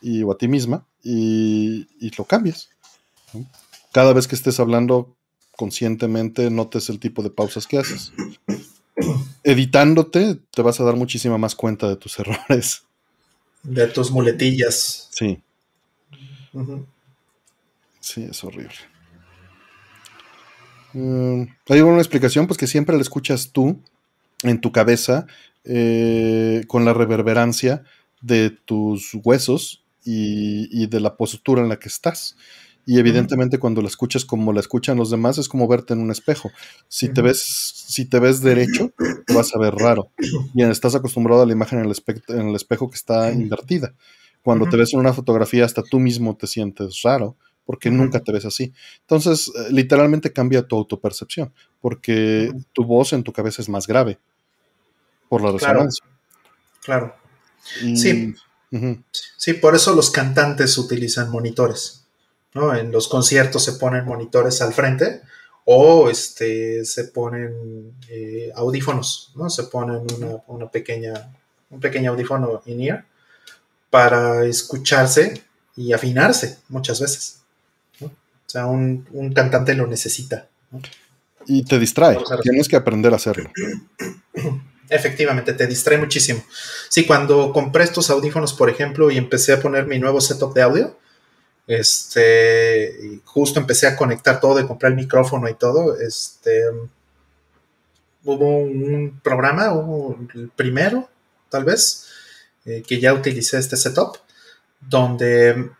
y, o a ti misma y, lo cambies. Cada vez que estés hablando conscientemente, notes el tipo de pausas que haces. Editándote, te vas a dar muchísima más cuenta de tus errores. De tus muletillas. Sí. Sí, es horrible. Mm, hay una explicación, pues que siempre la escuchas tú en tu cabeza eh, con la reverberancia de tus huesos y, de la postura en la que estás. Y evidentemente cuando la escuchas como la escuchan los demás es como verte en un espejo. Si te ves, si te ves derecho, te vas a ver raro. Y estás acostumbrado a la imagen en el, en el espejo que está invertida. Cuando te ves en una fotografía, hasta tú mismo te sientes raro porque nunca te ves así. Entonces, eh, literalmente cambia tu autopercepción, porque tu voz en tu cabeza es más grave por la resonancia. Claro. Sí. Sí, por eso los cantantes utilizan monitores. ¿no? En los conciertos se ponen monitores al frente o este, se ponen eh, audífonos, ¿no? Se ponen una, pequeña, un pequeño audífono in-ear para escucharse y afinarse muchas veces. O sea, un, cantante lo necesita. Y te distrae, tienes que aprender a hacerlo. Efectivamente, te distrae muchísimo. Sí, cuando compré estos audífonos, por ejemplo, y empecé a poner mi nuevo setup de audio, este, justo empecé a conectar todo y comprar el micrófono y todo, este, hubo un programa, hubo el primero, tal vez, eh, que ya utilicé este setup, donde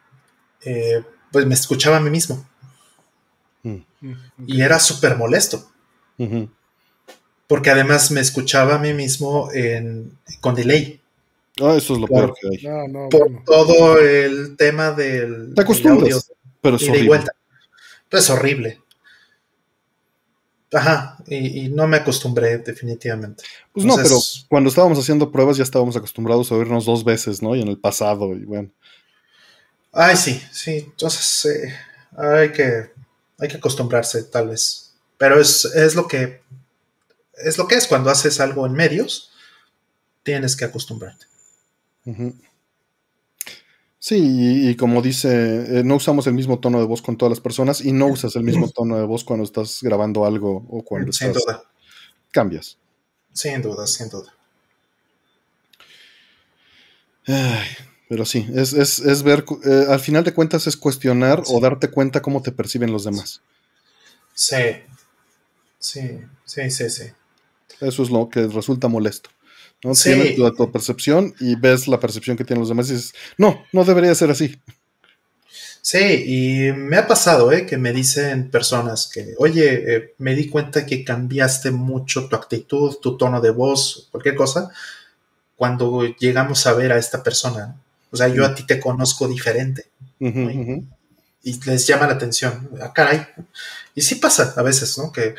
eh, pues me escuchaba a mí mismo. Y era súper molesto. Porque además me escuchaba a mí mismo con delay. Ah, eso es lo peor que hay. por todo el tema del. Te acostumbras, pero es horrible. es horrible. Ajá, y, no me acostumbré definitivamente. Pues no, pero cuando estábamos haciendo pruebas ya estábamos acostumbrados a oírnos dos veces, ¿no? Y en el pasado, y bueno. Ay, sí, sí. Entonces, eh, hay que hay que acostumbrarse, tal vez. Pero es, lo que es lo que es cuando haces algo en medios, tienes que acostumbrarte. Sí, y, como dice, eh, no usamos el mismo tono de voz con todas las personas y no usas el mismo tono de voz cuando estás grabando algo o cuando sin Duda. Cambias. Sin duda, sin duda. Pero sí, es, ver, eh, al final de cuentas es cuestionar o darte cuenta cómo te perciben los demás. Sí, sí, sí, sí, sí. Eso es lo que resulta molesto. ¿no? Tienes tu, percepción y ves la percepción que tienen los demás y dices, no, no debería ser así. Sí, y me ha pasado, ¿eh? Que me dicen personas que, oye, eh, me di cuenta que cambiaste mucho tu actitud, tu tono de voz, cualquier cosa, cuando llegamos a ver a esta persona. O sea, yo a ti te conozco diferente. Y les llama la atención. Ah, caray. Y sí pasa a veces, ¿no? Que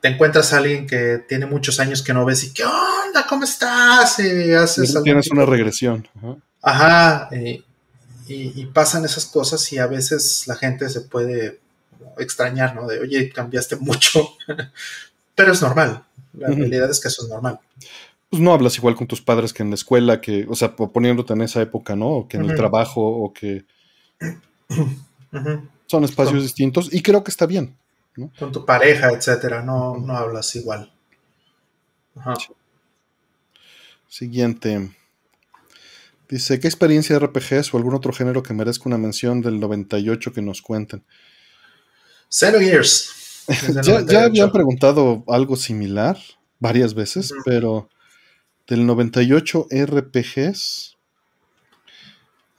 te encuentras a alguien que tiene muchos años que no ves y ¿qué onda? ¿Cómo estás? Y haces Tienes una regresión. Ajá. y, pasan esas cosas y a veces la gente se puede extrañar, ¿no? De, oye, cambiaste mucho. Pero es normal. La realidad es que eso es normal pues no hablas igual con tus padres que en la escuela, que, o sea, poniéndote en esa época, ¿no? O que en el trabajo, o que son espacios distintos, y creo que está bien. ¿no? Con tu pareja, etcétera, no, no hablas igual. Siguiente. Dice, ¿qué experiencia de RPGs o algún otro género que merezca una mención del 98 que nos cuenten? Years. ya, ya habían preguntado algo similar varias veces, pero del 98 RPGs.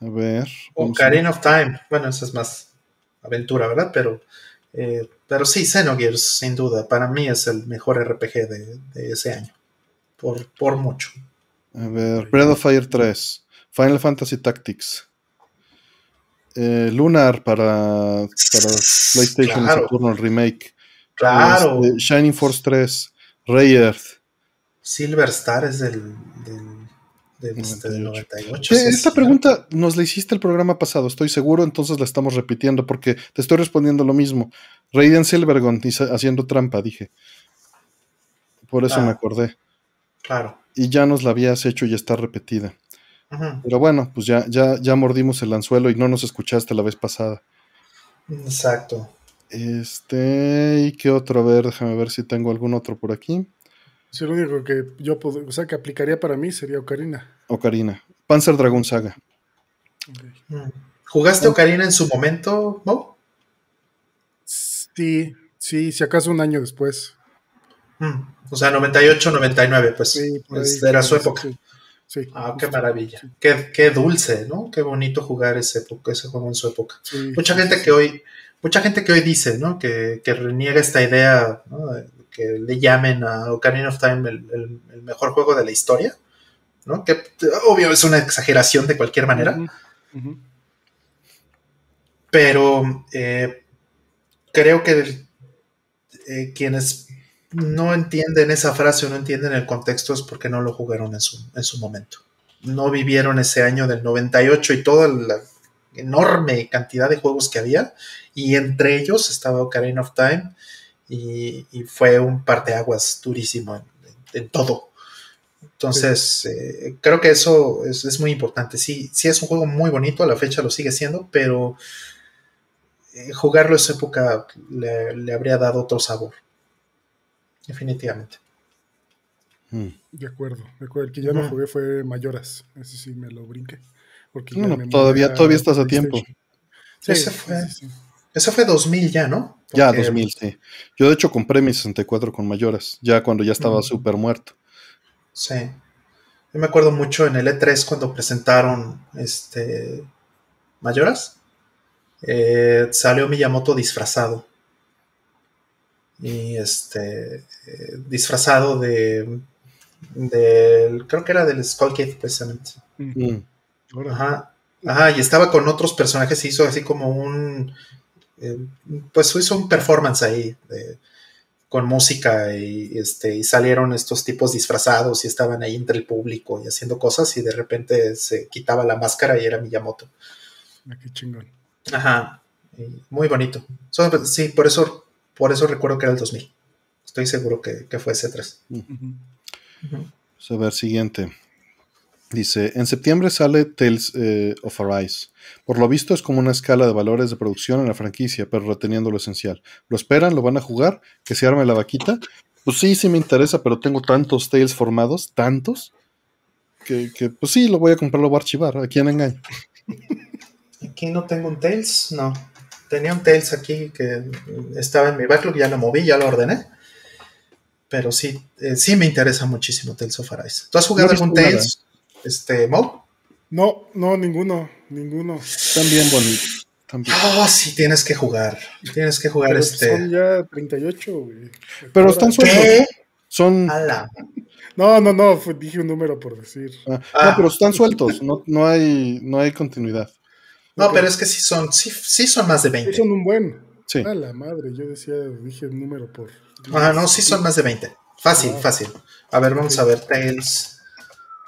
A ver. Ocarina of Time. Bueno, esa es más aventura, ¿verdad? Pero, eh, pero sí, Xenogears, sin duda. Para mí es el mejor RPG de, ese año. Por, por, mucho. A ver, Breath of Fire 3. Final Fantasy Tactics. Eh, Lunar para, para PlayStation claro. Saturno Remake. Claro. Este, Shining Force 3. Ray Earth. Silver Star es del, del, 98. Este, esta pregunta nos la hiciste el programa pasado, estoy seguro, entonces la estamos repitiendo porque te estoy respondiendo lo mismo. Raiden Silvergon haciendo trampa, dije. Por eso me ah. acordé. Claro. Y ya nos la habías hecho y está repetida. Pero bueno, pues ya, ya, ya mordimos el anzuelo y no nos escuchaste la vez pasada. Exacto. Este, ¿y qué otro? A ver, déjame ver si tengo algún otro por aquí. Sí, lo único que yo o sea, que aplicaría para mí sería Ocarina. Ocarina. Panzer Dragon Saga. Mm. ¿Jugaste Ocarina en su momento, Mo? Sí, sí, si acaso un año después. Mm, o sea, 98, 99, pues, pues era su época. Sí, ah, qué maravilla. Qué, dulce, ¿no? Qué bonito jugar ese, ese juego en su época. mucha gente que hoy, mucha gente que hoy dice, ¿no? Que, reniega esta idea, ¿no? Que le llamen a Ocarina of Time el, mejor juego de la historia, ¿no? Que obvio es una exageración de cualquier manera. Pero eh, creo que eh, quienes no entienden esa frase o no entienden el contexto es porque no lo jugaron en su, en su momento. No vivieron ese año del 98 y toda la enorme cantidad de juegos que había, y entre ellos estaba Ocarina of Time, y, fue un parteaguas durísimo en, todo. Entonces, eh, creo que eso es, muy importante. Sí, sí es un juego muy bonito, a la fecha lo sigue siendo, pero eh, jugarlo en esa época le habría dado otro sabor definitivamente. Hmm. De acuerdo, El que ya no jugué fue Mayoras. Ese sí me lo brinqué. Porque todavía, todavía estás a tiempo. Sí, ese, fue, ese fue 2000 ya, ¿no? Ya, 2000, sí. Yo de hecho compré mi 64 con Mayoras, ya cuando ya estaba súper muerto. Sí. Yo me acuerdo mucho en el E3 cuando presentaron este Mayoras. Eh, salió Miyamoto disfrazado y este eh, disfrazado de, creo que era del Skull Kid precisamente. Mm. Ajá, ajá, y estaba con otros personajes, hizo así como un, eh, pues hizo un performance ahí con música y, este, y salieron estos tipos disfrazados y estaban ahí entre el público y haciendo cosas y de repente se quitaba la máscara y era Miyamoto. Ah, qué chingón. Ajá, muy bonito. sí, por eso por eso recuerdo que era el 2000. Estoy seguro que, fue ese 3. Vamos a ver, siguiente. Dice, en septiembre sale Tales eh, of Arise. Por lo visto es como una escala de valores de producción en la franquicia, pero reteniendo lo esencial. ¿Lo esperan? ¿Lo van a jugar? ¿Que se arme la vaquita? Pues sí, sí me interesa, pero tengo tantos Tales formados, tantos, que, que pues sí, lo voy a comprar, lo voy a archivar. ¿A quién engaño? Aquí no tengo un Tales, no tenía un Tails aquí que estaba en mi backlog, ya lo moví, ya lo ordené. Pero sí, eh, sí me interesa muchísimo Tales of Arise. ¿Tú has jugado algún Tales, este, Mo? No, no, ninguno, ninguno. Están bien bonitos. Ah, sí, tienes que jugar. Tienes que jugar este. Son ya 38, güey. Pero están sueltos. Son. No, no, no, dije un número por decir. Ah, no, pero están sueltos, no, no, hay, no hay continuidad. No, pero es que sí son, sí, sí son más de 20. Sí son un buen. Sí. A la madre, yo decía, dije el número por. Ah, no, sí son más de 20. Fácil, ah. fácil. A ver, vamos a ver Tales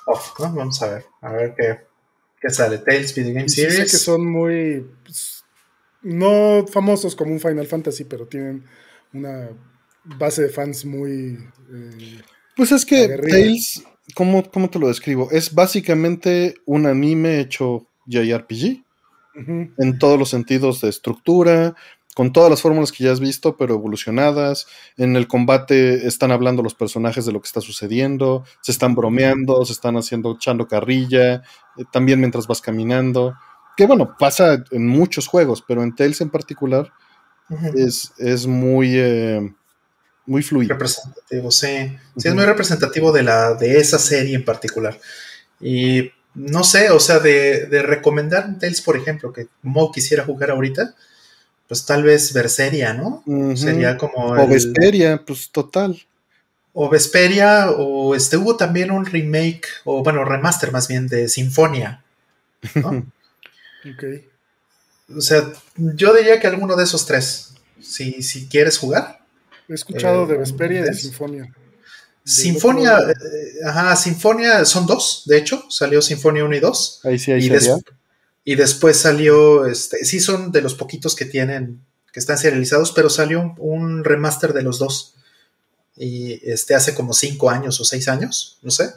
of, ¿no? Vamos a ver, a ver qué, qué sale. Tales Video Game Series. Sí sé que son muy. Pues, no famosos como un Final Fantasy, pero tienen una base de fans muy. Eh, pues es que Tales, ¿cómo, ¿cómo te lo describo? Es básicamente un anime hecho JRPG en todos los sentidos de estructura, con todas las fórmulas que ya has visto, pero evolucionadas. En el combate están hablando los personajes de lo que está sucediendo, se están bromeando, se están haciendo, echando carrilla, eh, también mientras vas caminando. Que bueno, pasa en muchos juegos, pero en Tales en particular es, es, muy, eh, muy fluido. Representativo, sí. Sí, es muy representativo de, la, de esa serie en particular. Y no sé, o sea, de, recomendar Tales, por ejemplo, que Mo quisiera jugar ahorita, pues tal vez Berseria, ¿no? Sería como. O Vesperia, pues total. O Vesperia, o este hubo también un remake, o bueno, remaster más bien, de Sinfonia. ¿no? ok. O sea, yo diría que alguno de esos tres, si, si quieres jugar. He escuchado de eh, Vesperia y de Sinfonia. Sinfonia, eh, ajá, Sinfonia son dos, de hecho, salió Sinfonia 1 y 2. Ahí sí, ahí y, y después salió, este, sí son de los poquitos que tienen, que están serializados, pero salió un, remaster de los dos. Y este hace como cinco años o seis años, no sé.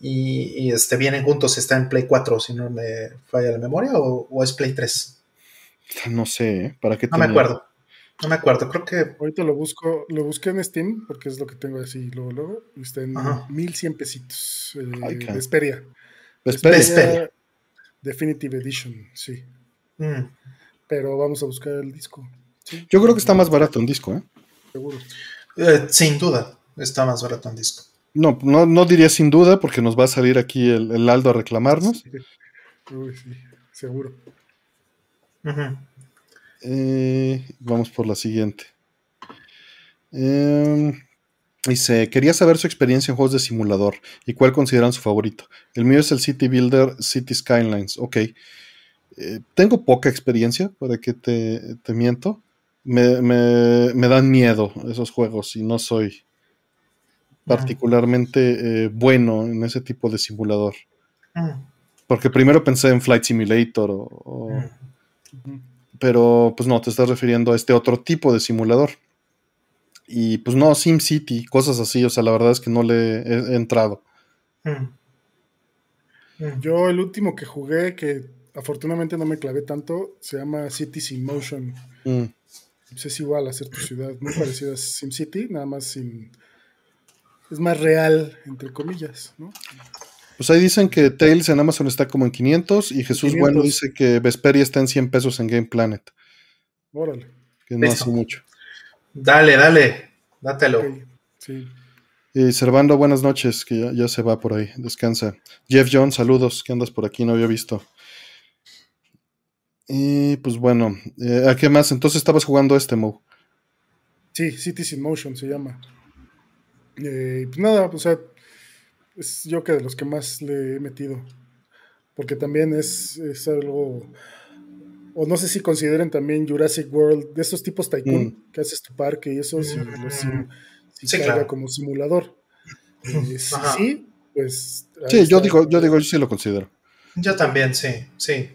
Y, este vienen juntos, está en Play 4, si no me falla la memoria, o, es Play 3. No sé, ¿eh? ¿para qué No me acuerdo. No me acuerdo, creo que. Ahorita lo busco, lo busqué en Steam, porque es lo que tengo así luego, luego. Y está en 1100 pesitos. Eh, Vesperia. Vesperia. Definitive Edition, sí. Mm. Pero vamos a buscar el disco. Yo creo que está más barato en disco, ¿eh? Seguro. Eh, sin duda, está más barato en disco. No, no, diría sin duda, porque nos va a salir aquí el, Aldo a reclamarnos. Uy, sí, seguro. Eh, vamos por la siguiente. Em, dice, quería saber su experiencia en juegos de simulador y cuál consideran su favorito. El mío es el City Builder City Skylines. Ok. Eh, tengo poca experiencia, para que te, te miento. Me, me, dan miedo esos juegos y no soy particularmente eh, bueno en ese tipo de simulador. Porque primero pensé en Flight Simulator o, pero pues no, te estás refiriendo a este otro tipo de simulador. Y pues no, SimCity, cosas así, o sea, la verdad es que no le he, entrado. Yo el último que jugué, que afortunadamente no me clavé tanto, se llama Cities in Motion. Mm. Pues, es igual a hacer tu ciudad, muy parecido a SimCity, nada más sin... Es más real, entre comillas, ¿no? Pues ahí dicen que Tails en Amazon está como en 500 y Jesús Bueno dice que Vesperia está en 100 pesos en Game Planet. Órale. Que no hace mucho. Dale, dale, dátelo. Sí. Y Servando, buenas noches, que ya, se va por ahí, descansa. Jeff John, saludos, que andas por aquí, no había visto. Y pues bueno, eh, ¿a qué más? Entonces estabas jugando este, Mo. Sí, Cities in Motion se llama. Eh, pues nada, o sea, es yo que de los que más le he metido. Porque también es, algo. O no sé si consideren también Jurassic World, de esos tipos Tycoon, mm. que haces tu parque y eso, si, si, como simulador. Eh, sí, pues. Sí, yo digo, yo digo, yo sí lo considero. Yo también, sí, sí.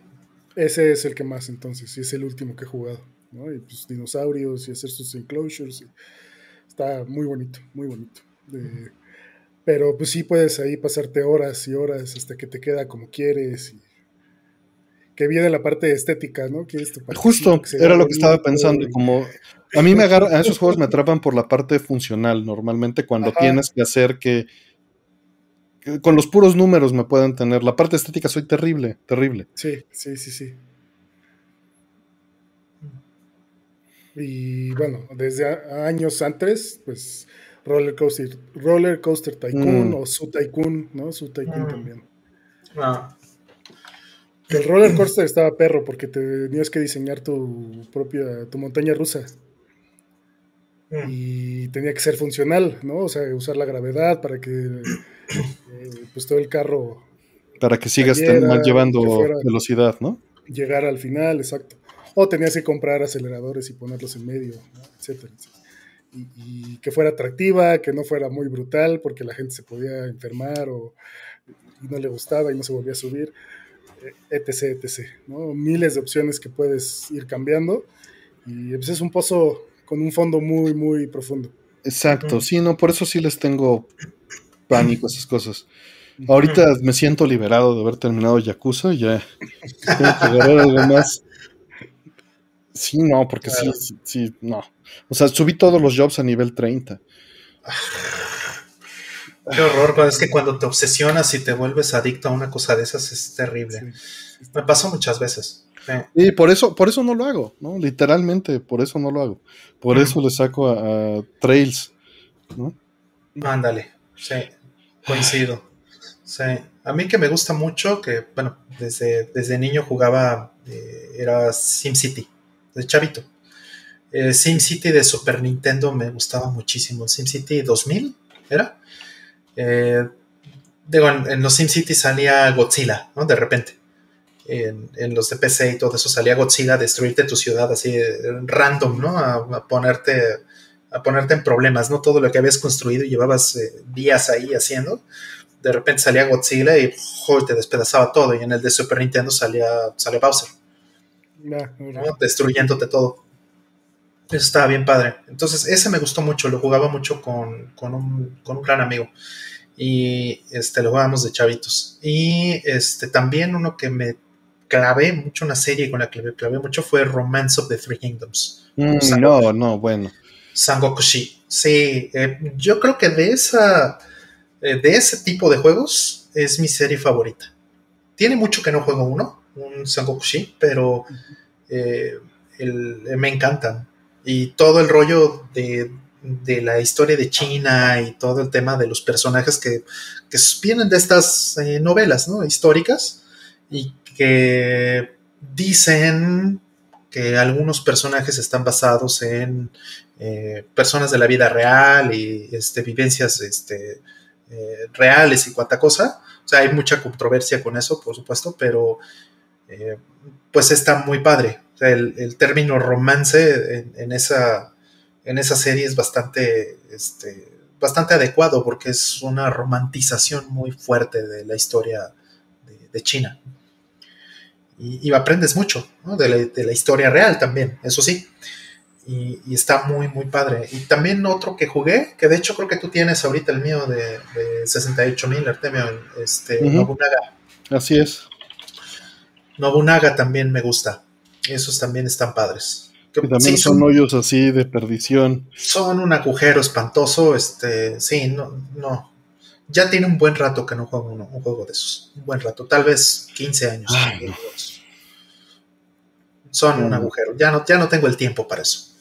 Ese es el que más entonces, y es el último que he jugado. ¿no? Y pues dinosaurios y hacer sus enclosures. está muy bonito, muy bonito. Pero pues sí puedes ahí pasarte horas y horas hasta que te queda como quieres. Y que viene la parte estética, ¿no? Justo, era lo que estaba pensando. Como a mí me agarra, a esos juegos me atrapan por la parte funcional. Normalmente cuando tienes que hacer que, con los puros números me puedan tener. La parte estética soy terrible, terrible. Sí, sí, sí, sí. Y bueno, desde años antes, pues Roller Coaster, Roller Coaster Tycoon mm. o Su Tycoon, ¿no? Su Tycoon mm. también. Ah. El roller coaster estaba perro porque tenías que diseñar tu propia, tu montaña rusa. Mm. Y tenía que ser funcional, ¿no? O sea, usar la gravedad para que eh, pues todo el carro... Para que sigas llevando velocidad, ¿no? Llegar al final, exacto. O tenías que comprar aceleradores y ponerlos en medio, etcétera, etcétera y, que fuera atractiva, que no fuera muy brutal porque la gente se podía enfermar o no le gustaba y no se volvía a subir, etc, etc. ¿no? Miles de opciones que puedes ir cambiando y pues es un pozo con un fondo muy, muy profundo. Exacto, sí, no, por eso sí les tengo pánico a esas cosas. Ahorita me siento liberado de haber terminado Yakuza y ya tengo que agarrar algo más. Sí, no, porque sí, sí, no. O sea, subí todos los jobs a nivel 30. Qué horror, es que cuando te obsesionas y te vuelves adicto a una cosa de esas es terrible. Me pasó muchas veces. Y por eso, por eso no lo hago, ¿no? Literalmente, por eso no lo hago. Por eso le saco a, Trails, ¿no? Ándale, sí, coincido. Sí. A mí que me gusta mucho, que bueno, desde, desde niño jugaba, eh, era SimCity, de chavito. Eh, SimCity de Super Nintendo me gustaba muchísimo. SimCity 2000 era. Eh, digo, en, los SimCity salía Godzilla, ¿no? De repente. En, los de PC y todo eso salía Godzilla a destruirte tu ciudad así random, ¿no? A, ponerte a ponerte en problemas, ¿no? Todo lo que habías construido y llevabas eh, días ahí haciendo. De repente salía Godzilla y te despedazaba todo. Y en el de Super Nintendo salía, salía Bowser. Destruyéndote todo. Eso estaba bien padre. Entonces, ese me gustó mucho, lo jugaba mucho con, un, gran amigo. Y este, lo jugábamos de chavitos. Y este, también uno que me clavé mucho, una serie con la que me clavé mucho fue Romance of the Three Kingdoms. Mm, no, no, bueno. Sangokushi. Sí, eh, yo creo que de esa. Eh, de ese tipo de juegos es mi serie favorita. Tiene mucho que no juego uno un Sangokushi, pero eh, me encantan. Y todo el rollo de, la historia de China y todo el tema de los personajes que, vienen de estas eh, novelas ¿no? históricas y que dicen que algunos personajes están basados en eh, personas de la vida real y este, vivencias este, eh, reales y cuanta cosa. O sea, hay mucha controversia con eso, por supuesto, pero pues está muy padre. El, término romance en, esa, en esa serie es bastante, este, bastante adecuado porque es una romantización muy fuerte de la historia de China y, aprendes mucho de, la, historia real también, eso sí. Y, está muy, muy padre. Y también otro que jugué, que de hecho creo que tú tienes ahorita el mío de, de 68 mil, Artemio, este, Nobunaga. Así es. Nobunaga también me gusta. Esos también están padres. Que también son, hoyos así de perdición. Son un agujero espantoso, este, sí, no, no. Ya tiene un buen rato que no juego un juego de esos. Un buen rato, tal vez 15 años son un mm. agujero. Ya no, ya no tengo el tiempo para eso.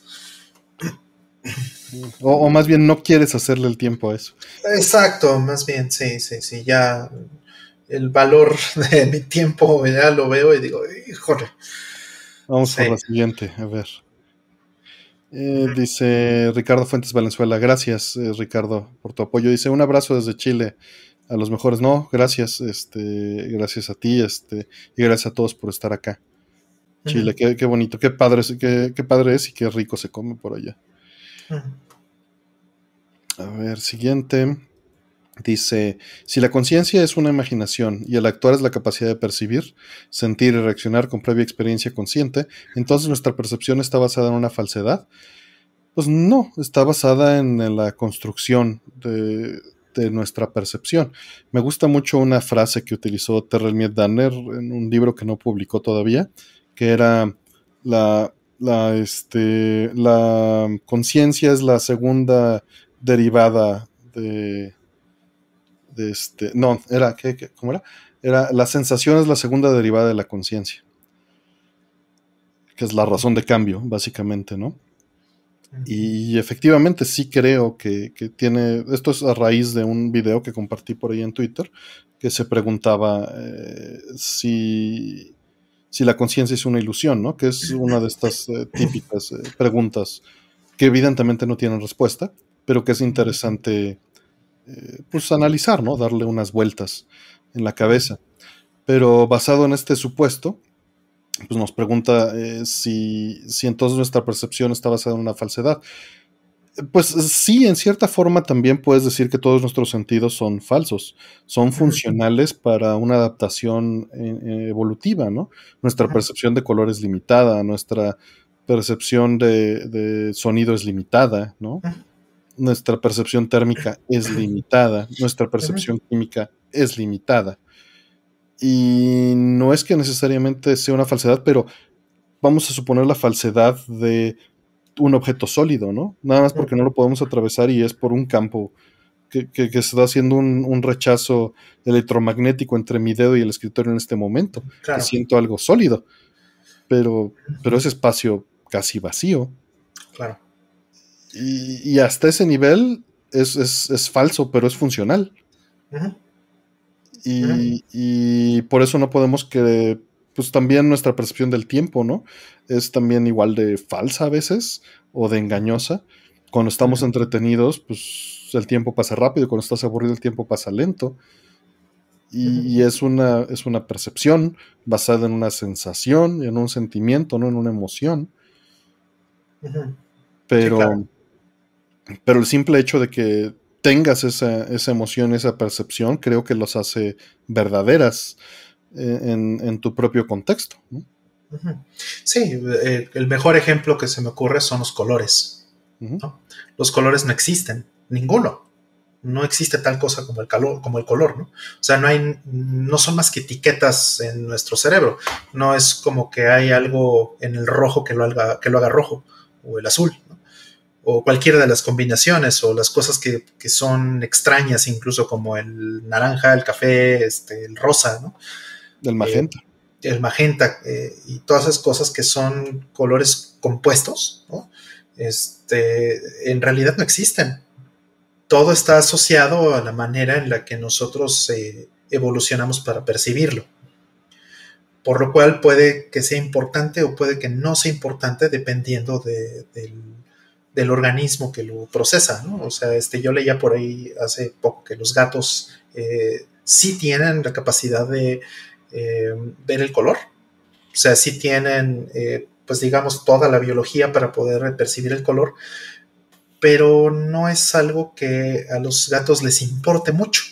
O, más bien no quieres hacerle el tiempo a eso. Exacto, más bien, sí, sí, sí. Ya el valor de mi tiempo ya lo veo y digo, híjole. Vamos a la siguiente, a ver. Eh, dice Ricardo Fuentes Valenzuela, gracias eh, Ricardo por tu apoyo. Dice un abrazo desde Chile a los mejores. No, gracias, este, gracias a ti, este, y gracias a todos por estar acá. Chile, qué, bonito, qué padre, qué, qué, padre es y qué rico se come por allá. A ver, siguiente. Dice, si la conciencia es una imaginación y el actuar es la capacidad de percibir, sentir y reaccionar con previa experiencia consciente, entonces nuestra percepción está basada en una falsedad. Pues no, está basada en, la construcción de, nuestra percepción. Me gusta mucho una frase que utilizó Terrell Miet Danner en un libro que no publicó todavía, que era la, la, este, la conciencia es la segunda derivada de, de este, no, era, ¿qué, ¿cómo era? Era, la sensación es la segunda derivada de la conciencia, que es la razón de cambio, básicamente, ¿no? Y efectivamente sí creo que, que, tiene, esto es a raíz de un video que compartí por ahí en Twitter, que se preguntaba eh, si si la conciencia es una ilusión, ¿no? Que es una de estas eh, típicas eh, preguntas que evidentemente no tienen respuesta, pero que es interesante eh, pues analizar, ¿no? Darle unas vueltas en la cabeza. Pero basado en este supuesto, pues nos pregunta si, si entonces nuestra percepción está basada en una falsedad. Pues sí, en cierta forma también puedes decir que todos nuestros sentidos son falsos, son funcionales para una adaptación eh, evolutiva, ¿no? Nuestra percepción de color es limitada, nuestra percepción de, sonido es limitada, ¿no? Nuestra percepción térmica es limitada, nuestra percepción química es limitada. Y no es que necesariamente sea una falsedad, pero vamos a suponer la falsedad de un objeto sólido, ¿no? Nada más porque no lo podemos atravesar y es por un campo que, que, se está haciendo un, rechazo electromagnético entre mi dedo y el escritorio en este momento. siento algo sólido, pero, pero ese espacio casi vacío. Y, hasta ese nivel es, falso, pero es funcional. y, y, por eso no podemos que pues también nuestra percepción del tiempo, ¿no? Es también igual de falsa a veces o de engañosa. Cuando estamos entretenidos, pues el tiempo pasa rápido, cuando estás aburrido el tiempo pasa lento. Y, es, una, es una percepción basada en una sensación, en un sentimiento, no en una emoción. Pero, pero el simple hecho de que tengas esa, esa emoción, esa percepción, creo que los hace verdaderas en, tu propio contexto. Sí, eh, el mejor ejemplo que se me ocurre son los colores. Los colores no existen, ninguno. No existe tal cosa como el, calor, como el color, ¿no? O sea, no, hay, no son más que etiquetas en nuestro cerebro. No es como que hay algo en el rojo que lo haga, que lo haga rojo, o el azul, o cualquiera de las combinaciones, o las cosas que, que, son extrañas, incluso como el naranja, el café, este, el rosa, ¿no? Del magenta. el magenta y todas esas cosas que son colores compuestos, este, en realidad no existen. Todo está asociado a la manera en la que nosotros evolucionamos para percibirlo por lo cual puede que sea importante o puede que no sea importante dependiendo del, organismo que lo procesa, ¿no? O sea, este, yo leía por ahí hace poco que los gatos eh, sí tienen la capacidad de eh, ver el color, o sea, sí tienen, eh, pues digamos, toda la biología para poder percibir el color, pero no es algo que a los gatos les importe mucho.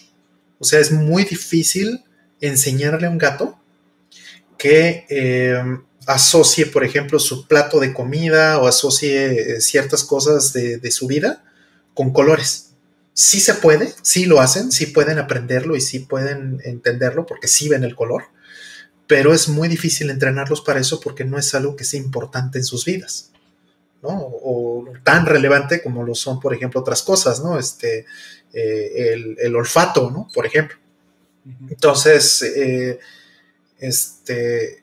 O sea, es muy difícil enseñarle a un gato que asocie, por ejemplo, su plato de comida o asocie eh, ciertas cosas de, su vida con colores. Sí se puede, sí lo hacen, sí pueden aprenderlo y sí pueden entenderlo porque sí ven el color, pero es muy difícil entrenarlos para eso porque no es algo que sea importante en sus vidas, ¿no? O tan relevante como lo son, por ejemplo, otras cosas, ¿no? Este, eh, el, olfato, ¿no? Por ejemplo. Entonces, este,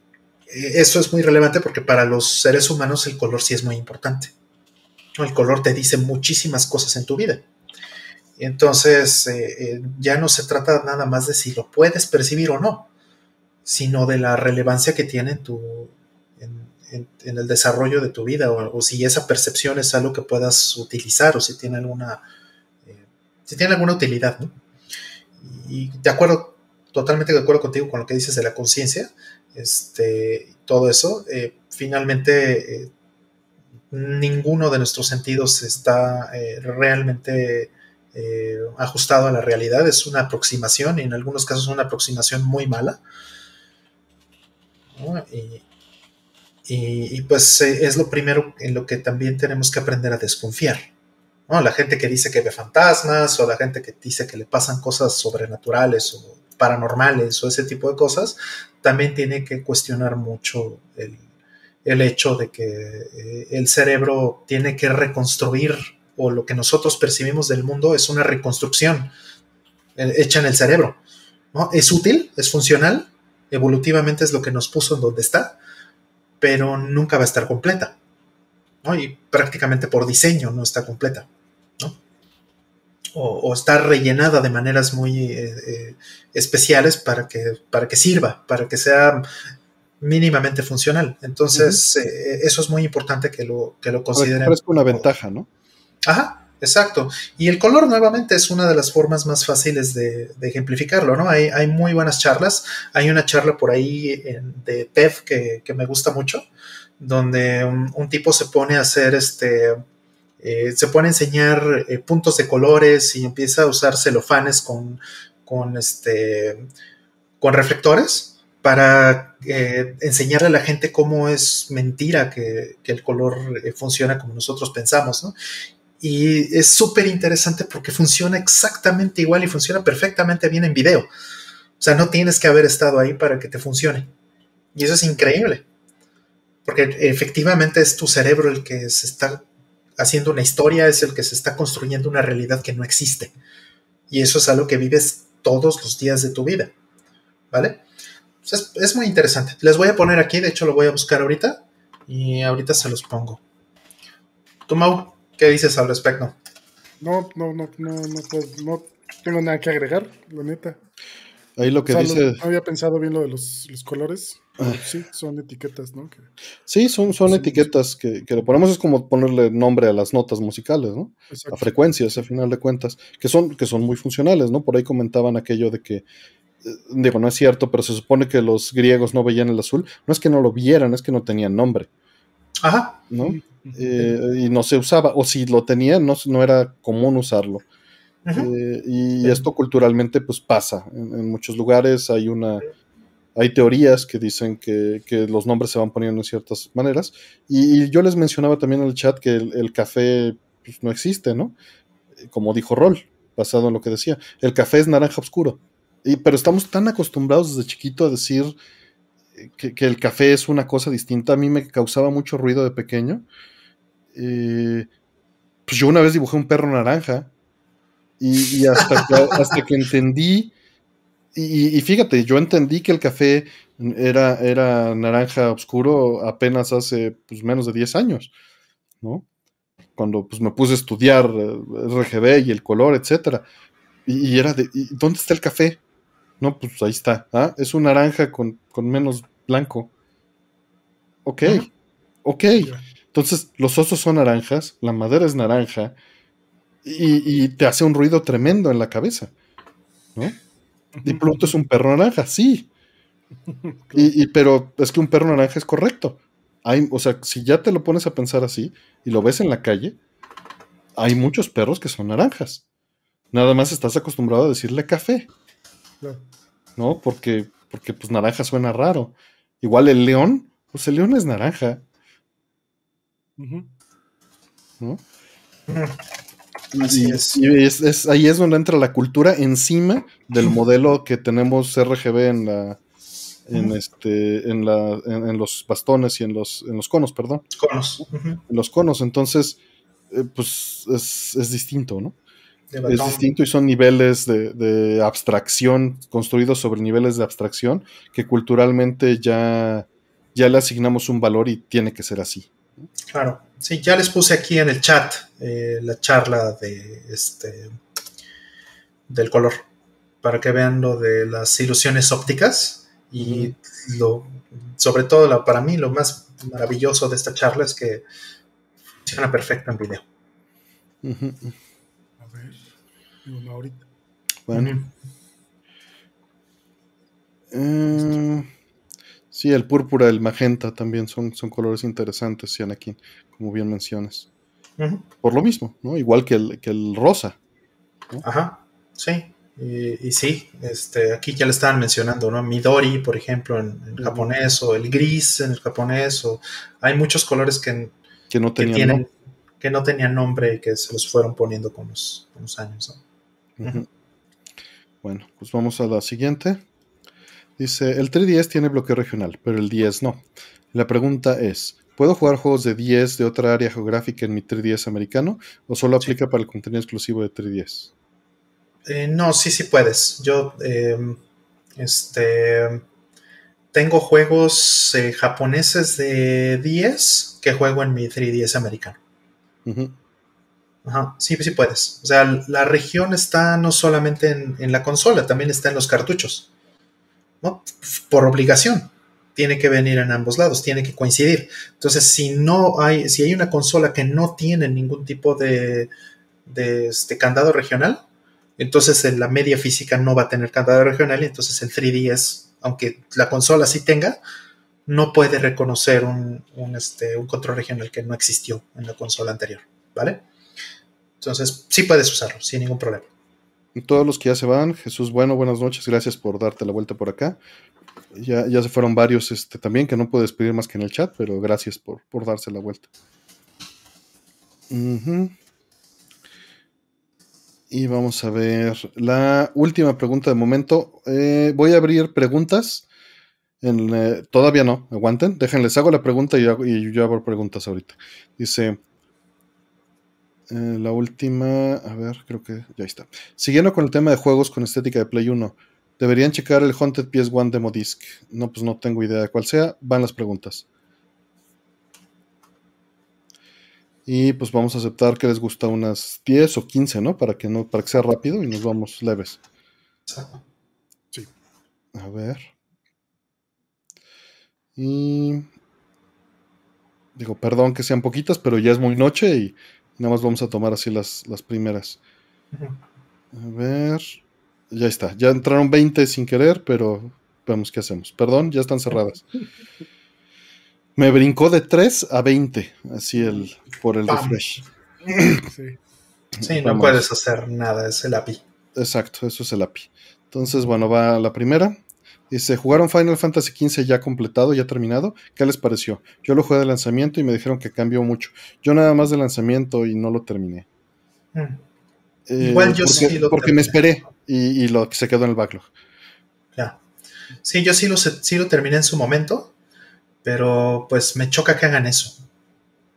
eso es muy relevante porque para los seres humanos el color sí es muy importante. El color te dice muchísimas cosas en tu vida. Entonces, eh, eh, ya no se trata nada más de si lo puedes percibir o no, sino de la relevancia que tiene en, tu, en, el desarrollo de tu vida, o, si esa percepción es algo que puedas utilizar, o si tiene alguna, eh, si tiene alguna utilidad. Y de acuerdo totalmente de acuerdo contigo con lo que dices de la conciencia, este, todo eso. Eh, finalmente, eh, ninguno de nuestros sentidos está eh, realmente ajustado a la realidad. Es una aproximación y en algunos casos una aproximación muy mala. Y, pues es lo primero en lo que también tenemos que aprender a desconfiar. La gente que dice que ve fantasmas o la gente que dice que le pasan cosas sobrenaturales o paranormales o ese tipo de cosas, también tiene que cuestionar mucho el, hecho de que eh, el cerebro tiene que reconstruir o lo que nosotros percibimos del mundo es una reconstrucción eh, hecha en el cerebro. ¿no? Es útil, es funcional, evolutivamente es lo que nos puso en donde está, pero nunca va a estar completa. Y prácticamente por diseño no está completa o, está rellenada de maneras muy eh, eh, especiales para que, para que sirva, para que sea mínimamente funcional. Entonces, eh, eso es muy importante que lo, que lo consideren. Es una ventaja, ¿no? Ajá, exacto. Y el color, nuevamente, es una de las formas más fáciles de, ejemplificarlo, ¿no? Hay, hay, muy buenas charlas. Hay una charla por ahí de TED que, me gusta mucho, donde un tipo se pone a hacer este eh, se pone a enseñar eh, puntos de colores y empieza a usar celofanes con, con, este, con reflectores para eh, enseñarle a la gente cómo es mentira que, el color funciona como nosotros pensamos, Y es súper interesante porque funciona exactamente igual y funciona perfectamente bien en video. O sea, no tienes que haber estado ahí para que te funcione. Y eso es increíble. Porque efectivamente es tu cerebro el que se está haciendo una historia, es el que se está construyendo una realidad que no existe. Y eso es algo que vives todos los días de tu vida. ¿Vale? es, muy interesante. Les voy a poner aquí, de hecho lo voy a buscar ahorita y ahorita se los pongo. ¿Tú, Mau, qué dices al respecto? No, no, no, no, no, no tengo nada que agregar, la neta. Ahí lo que dice. no había pensado bien lo de los, colores. Ah. Sí, son etiquetas, ¿no? sí, son, son etiquetas que, que, le ponemos, es como ponerle nombre a las notas musicales, ¿no? A frecuencias, a final de cuentas, que son, que son muy funcionales, ¿no? Por ahí comentaban aquello de que, eh, digo, no es cierto, pero se supone que los griegos no veían el azul. No es que no lo vieran, es que no tenían nombre. Ajá. ¿No? Eh, y no se usaba, o si lo tenían, no, no era común usarlo. Eh, y esto culturalmente pues pasa. En, muchos lugares hay una... Hay teorías que dicen que, los nombres se van poniendo en ciertas maneras. Y, yo les mencionaba también en el chat que el, café pues, no existe, ¿no? Como dijo Rol, basado en lo que decía. El café es naranja oscuro. Y, pero estamos tan acostumbrados desde chiquito a decir que, el café es una cosa distinta. A mí me causaba mucho ruido de pequeño. Eh, pues yo una vez dibujé un perro naranja y, hasta, que, hasta que entendí, y, fíjate, yo entendí que el café Era, era naranja oscuro apenas hace pues, menos de 10 años, ¿no? Cuando pues, me puse a estudiar eh, RGB y el color, etcétera. Y, era de, ¿dónde está el café? No, pues ahí está. ¿ah? Es un naranja con, menos blanco. Ok, ok. Entonces, los osos son naranjas, la madera es naranja, y, te hace un ruido tremendo en la cabeza. ¿no? Y Pluto es un perro naranja, sí. Y, pero es que un perro naranja es correcto. Hay, o sea, si ya te lo pones a pensar así y lo ves en la calle, hay muchos perros que son naranjas. Nada más estás acostumbrado a decirle café. ¿No? Porque, porque pues naranja suena raro. Igual el león, pues el león es naranja. ¿No? Así es. Y es, ahí es donde entra la cultura encima del modelo que tenemos RGB en la en este en la en, los bastones y en los en los conos, perdón. Conos. En los conos, entonces eh, pues es, es, distinto, ¿no? Es distinto y son niveles de, de, abstracción construidos sobre niveles de abstracción que culturalmente ya, ya le asignamos un valor y tiene que ser así. Claro, sí, ya les puse aquí en el chat eh, la charla de este del color para que vean lo de las ilusiones ópticas y lo sobre todo para mí lo más maravilloso de esta charla es que funciona perfecto en video. A ver, ahorita. Bueno. Sí, el púrpura, el magenta también son, son colores interesantes, aquí, como bien mencionas. Por lo mismo, ¿no? Igual que el, que el rosa. Ajá, sí. Y, sí, este, aquí ya le estaban mencionando, ¿no? Midori, por ejemplo, en, japonés, o el gris en el japonés, o hay muchos colores que, que no tenían nombre. que no tenían nombre y que se los fueron poniendo con los, años. Bueno, pues vamos a la siguiente. Dice, el 3DS tiene bloqueo regional, pero el 10 no. La pregunta es, ¿puedo jugar juegos de 10 de otra área geográfica en mi 3DS americano o solo aplica para el contenido exclusivo de 3DS? Eh, no, sí, sí puedes. Yo, em, este, tengo juegos eh, japoneses de 10 que juego en mi 3DS americano. Ajá, sí, sí puedes. O sea, la región está no solamente en la consola, también está en los cartuchos. Por obligación. Tiene que venir en ambos lados, tiene que coincidir. Entonces, si no hay, si hay una consola que no tiene ningún tipo de, de este candado regional, entonces la media física no va a tener candado regional y entonces el 3DS, aunque la consola sí tenga, no puede reconocer un, este, un control regional que no existió en la consola anterior, ¿vale? Entonces sí puedes usarlo sin ningún problema todos los que ya se van, Jesús, bueno, buenas noches, gracias por darte la vuelta por acá. Ya, ya se fueron varios este, también, que no puedo despedir más que en el chat, pero gracias por, darse la vuelta. Y vamos a ver la última pregunta de momento. Eh, voy a abrir preguntas. Eh, todavía no, aguanten. Déjenles, hago la pregunta y, y yo hago preguntas ahorita. Dice, eh, la última, a ver, creo que ya está. Siguiendo con el tema de juegos con estética de Play 1, deberían checar el Haunted PS1 Demo Disc. No, pues no tengo idea de cuál sea. Van las preguntas. Y pues vamos a aceptar que les gusta unas 10 o 15, ¿no? Para que no, para que sea rápido y nos vamos leves. Sí. A ver. Y digo, perdón que sean poquitas, pero ya es muy noche y Nada más vamos a tomar así las, las primeras. A ver. Ya está. Ya entraron 20 sin querer, pero vemos qué hacemos. Perdón, ya están cerradas. Me brincó de 3 a 20, así el por el refresh. Sí, sí no puedes hacer nada, es el API. Exacto, eso es el API. Entonces, bueno, va la primera. Dice, ¿jugaron Final Fantasy XV ya completado, ya terminado? ¿Qué les pareció? Yo lo jugué de lanzamiento y me dijeron que cambió mucho. Yo nada más de lanzamiento y no lo terminé. Mm. Eh, Igual yo porque, sí lo Porque me esperé y, lo, se quedó en el backlog. Ya. Sí, yo sí lo, sí lo terminé en su momento, pero pues me choca que hagan eso.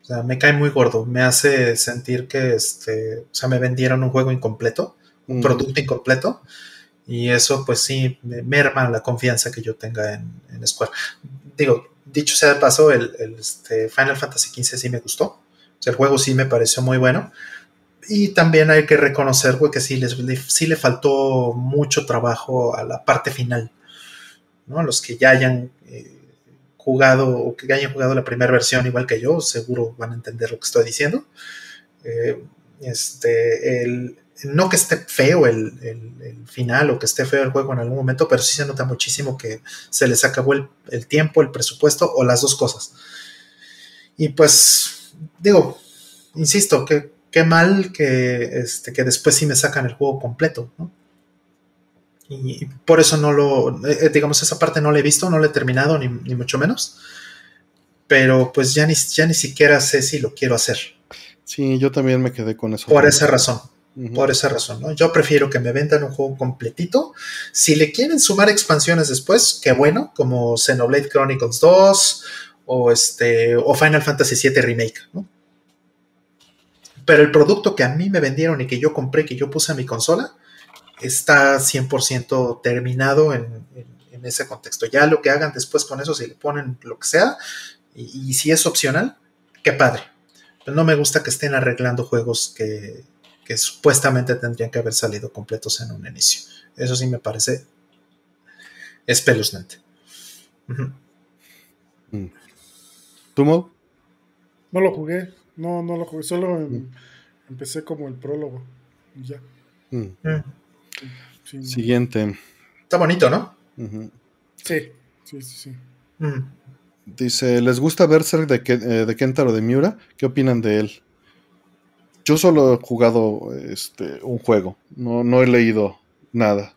O sea, me cae muy gordo. Me hace sentir que este, o sea, me vendieron un juego incompleto, un producto incompleto Y eso pues sí me merma la confianza que yo tenga en, Square. Digo, dicho sea de paso, el, este, Final Fantasy XV sí me gustó. O sea, el juego sí me pareció muy bueno. Y también hay que reconocer, güey, que sí, les, sí le faltó mucho trabajo a la parte final. ¿no? Los que ya hayan eh, jugado o que hayan jugado la primera versión igual que yo, seguro van a entender lo que estoy diciendo. Eh, este, el, no que esté feo el, final o que esté feo el juego en algún momento, pero sí se nota muchísimo que se les acabó el, tiempo, el presupuesto o las dos cosas. Y pues, digo, insisto, que qué mal que, este, que después sí me sacan el juego completo, ¿no? Y, por eso no lo, eh, digamos, esa parte no la he visto, no la he terminado, ni, mucho menos. Pero pues ya ni, ya ni siquiera sé si lo quiero hacer. Sí, yo también me quedé con eso. Por esa razón. Por esa razón, ¿no? Yo prefiero que me vendan un juego completito. Si le quieren sumar expansiones después, qué bueno, como Xenoblade Chronicles 2 o, este, o Final Fantasy VII Remake, ¿no? Pero el producto que a mí me vendieron y que yo compré, que yo puse a mi consola, está 100% terminado en, ese contexto. Ya lo que hagan después con eso, si le ponen lo que sea, y, si es opcional, qué padre. No me gusta que estén arreglando juegos que, supuestamente tendrían que haber salido completos en un inicio. Eso sí me parece espeluznante. Mm. ¿Tú, Mo? No lo jugué. No, no lo jugué. Solo mm. empecé como el prólogo. Y ya. Mm. Siguiente. Está bonito, ¿no? Sí, sí, sí. Dice, ¿les gusta Berserk de, eh, de Kentaro de Miura? ¿Qué opinan de él? Yo solo he jugado este, un juego, no, no he leído nada.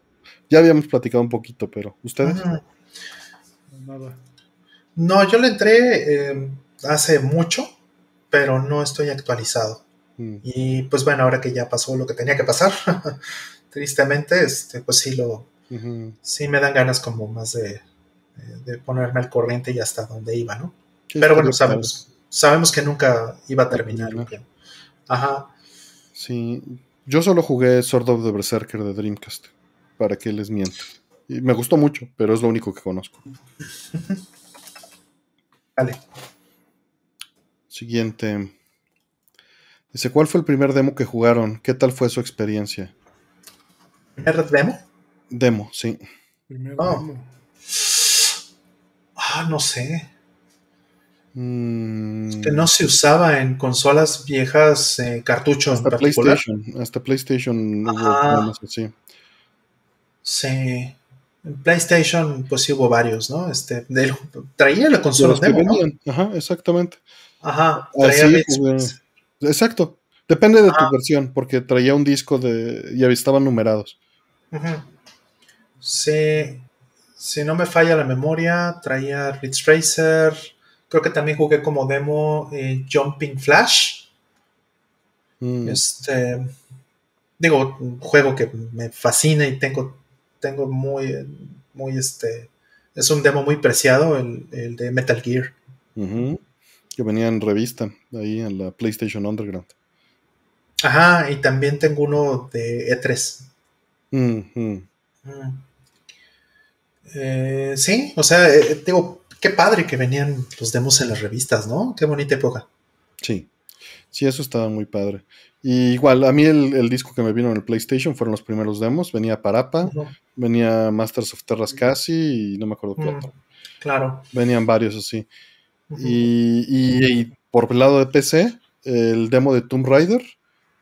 Ya habíamos platicado un poquito, pero ¿ustedes? Nada. No, yo le entré eh, hace mucho, pero no estoy actualizado. Mm. Y pues bueno, ahora que ya pasó lo que tenía que pasar, tristemente, este, pues sí lo, sí me dan ganas como más de, ponerme al corriente y hasta donde iba, ¿no? Pero bueno, sabemos, sabemos que nunca iba a terminar. Ajá. Sí, yo solo jugué Sword of the Berserker de Dreamcast, para que les miento. Y me gustó mucho, pero es lo único que conozco. vale. Siguiente. Dice, ¿cuál fue el primer demo que jugaron? ¿Qué tal fue su experiencia? ¿Primer demo? Demo, sí. Oh. Ah, no sé. Mm. Que no se usaba en consolas viejas eh, cartuchos hasta PlayStation, hasta PlayStation hubo así. Sí. En PlayStation, pues sí hubo varios, ¿no? Este, traía la consola demo, Ajá, exactamente. Ajá, traía Exacto. Depende de tu versión, porque traía un disco de. y estaban numerados. Sí. Si no me falla la memoria, traía Ridge Racer. Creo que también jugué como demo eh, Jumping Flash. Mm. Este. Digo, un juego que me fascina y tengo, tengo muy, muy este. Es un demo muy preciado, el, de Metal Gear. Que venía en revista, ahí en la PlayStation Underground. Ajá, y también tengo uno de E3. Mm. Eh, sí, o sea, eh, digo, qué padre que venían los demos en las revistas, ¿no? Qué bonita época. Sí, sí, eso estaba muy padre. Y igual, a mí el, disco que me vino en el PlayStation fueron los primeros demos. Venía Parapa, venía Masters of Terras casi y no me acuerdo qué otro. Claro. Venían varios así. y, por el lado de PC, el demo de Tomb Raider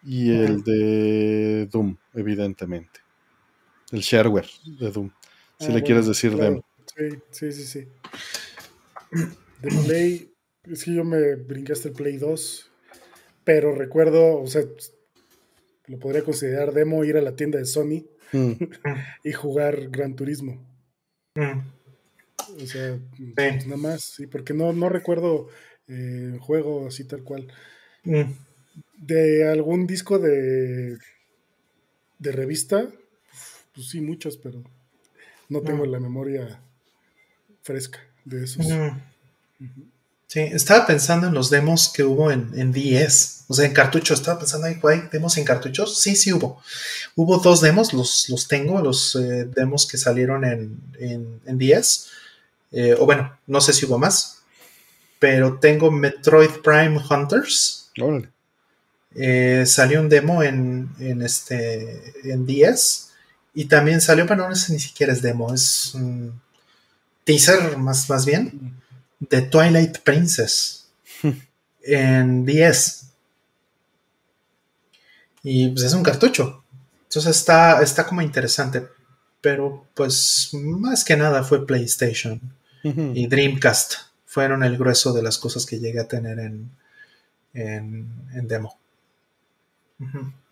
y el de Doom, evidentemente el shareware de Doom, si ah, le quieres decir demo. Sí, sí, sí, sí. De Play, es que yo me brinqué hasta el Play 2, pero recuerdo, o sea, lo podría considerar demo ir a la tienda de Sony mm. y jugar Gran Turismo. Mm. O sea, pues nada más, sí, porque no, no recuerdo eh, juego así tal cual. Mm. De algún disco de, de revista, pues sí, muchos, pero no tengo la memoria fresca de esos. Sí, estaba pensando en los demos que hubo en, en 10. O sea, en cartuchos. Estaba pensando, ¿hay demos en cartuchos? Sí, sí hubo. Hubo dos demos, los, los tengo, los eh, demos que salieron en, en, 10. Eh, o bueno, no sé si hubo más. Pero tengo Metroid Prime Hunters. Eh, salió un demo en, en, este, en 10. Y también salió, pero no sé ni siquiera es demo, es un teaser más, más bien de Twilight Princess en 10. Y pues es un cartucho. Entonces está, está como interesante. Pero pues más que nada fue PlayStation y Dreamcast. Fueron el grueso de las cosas que llegué a tener en, en, demo.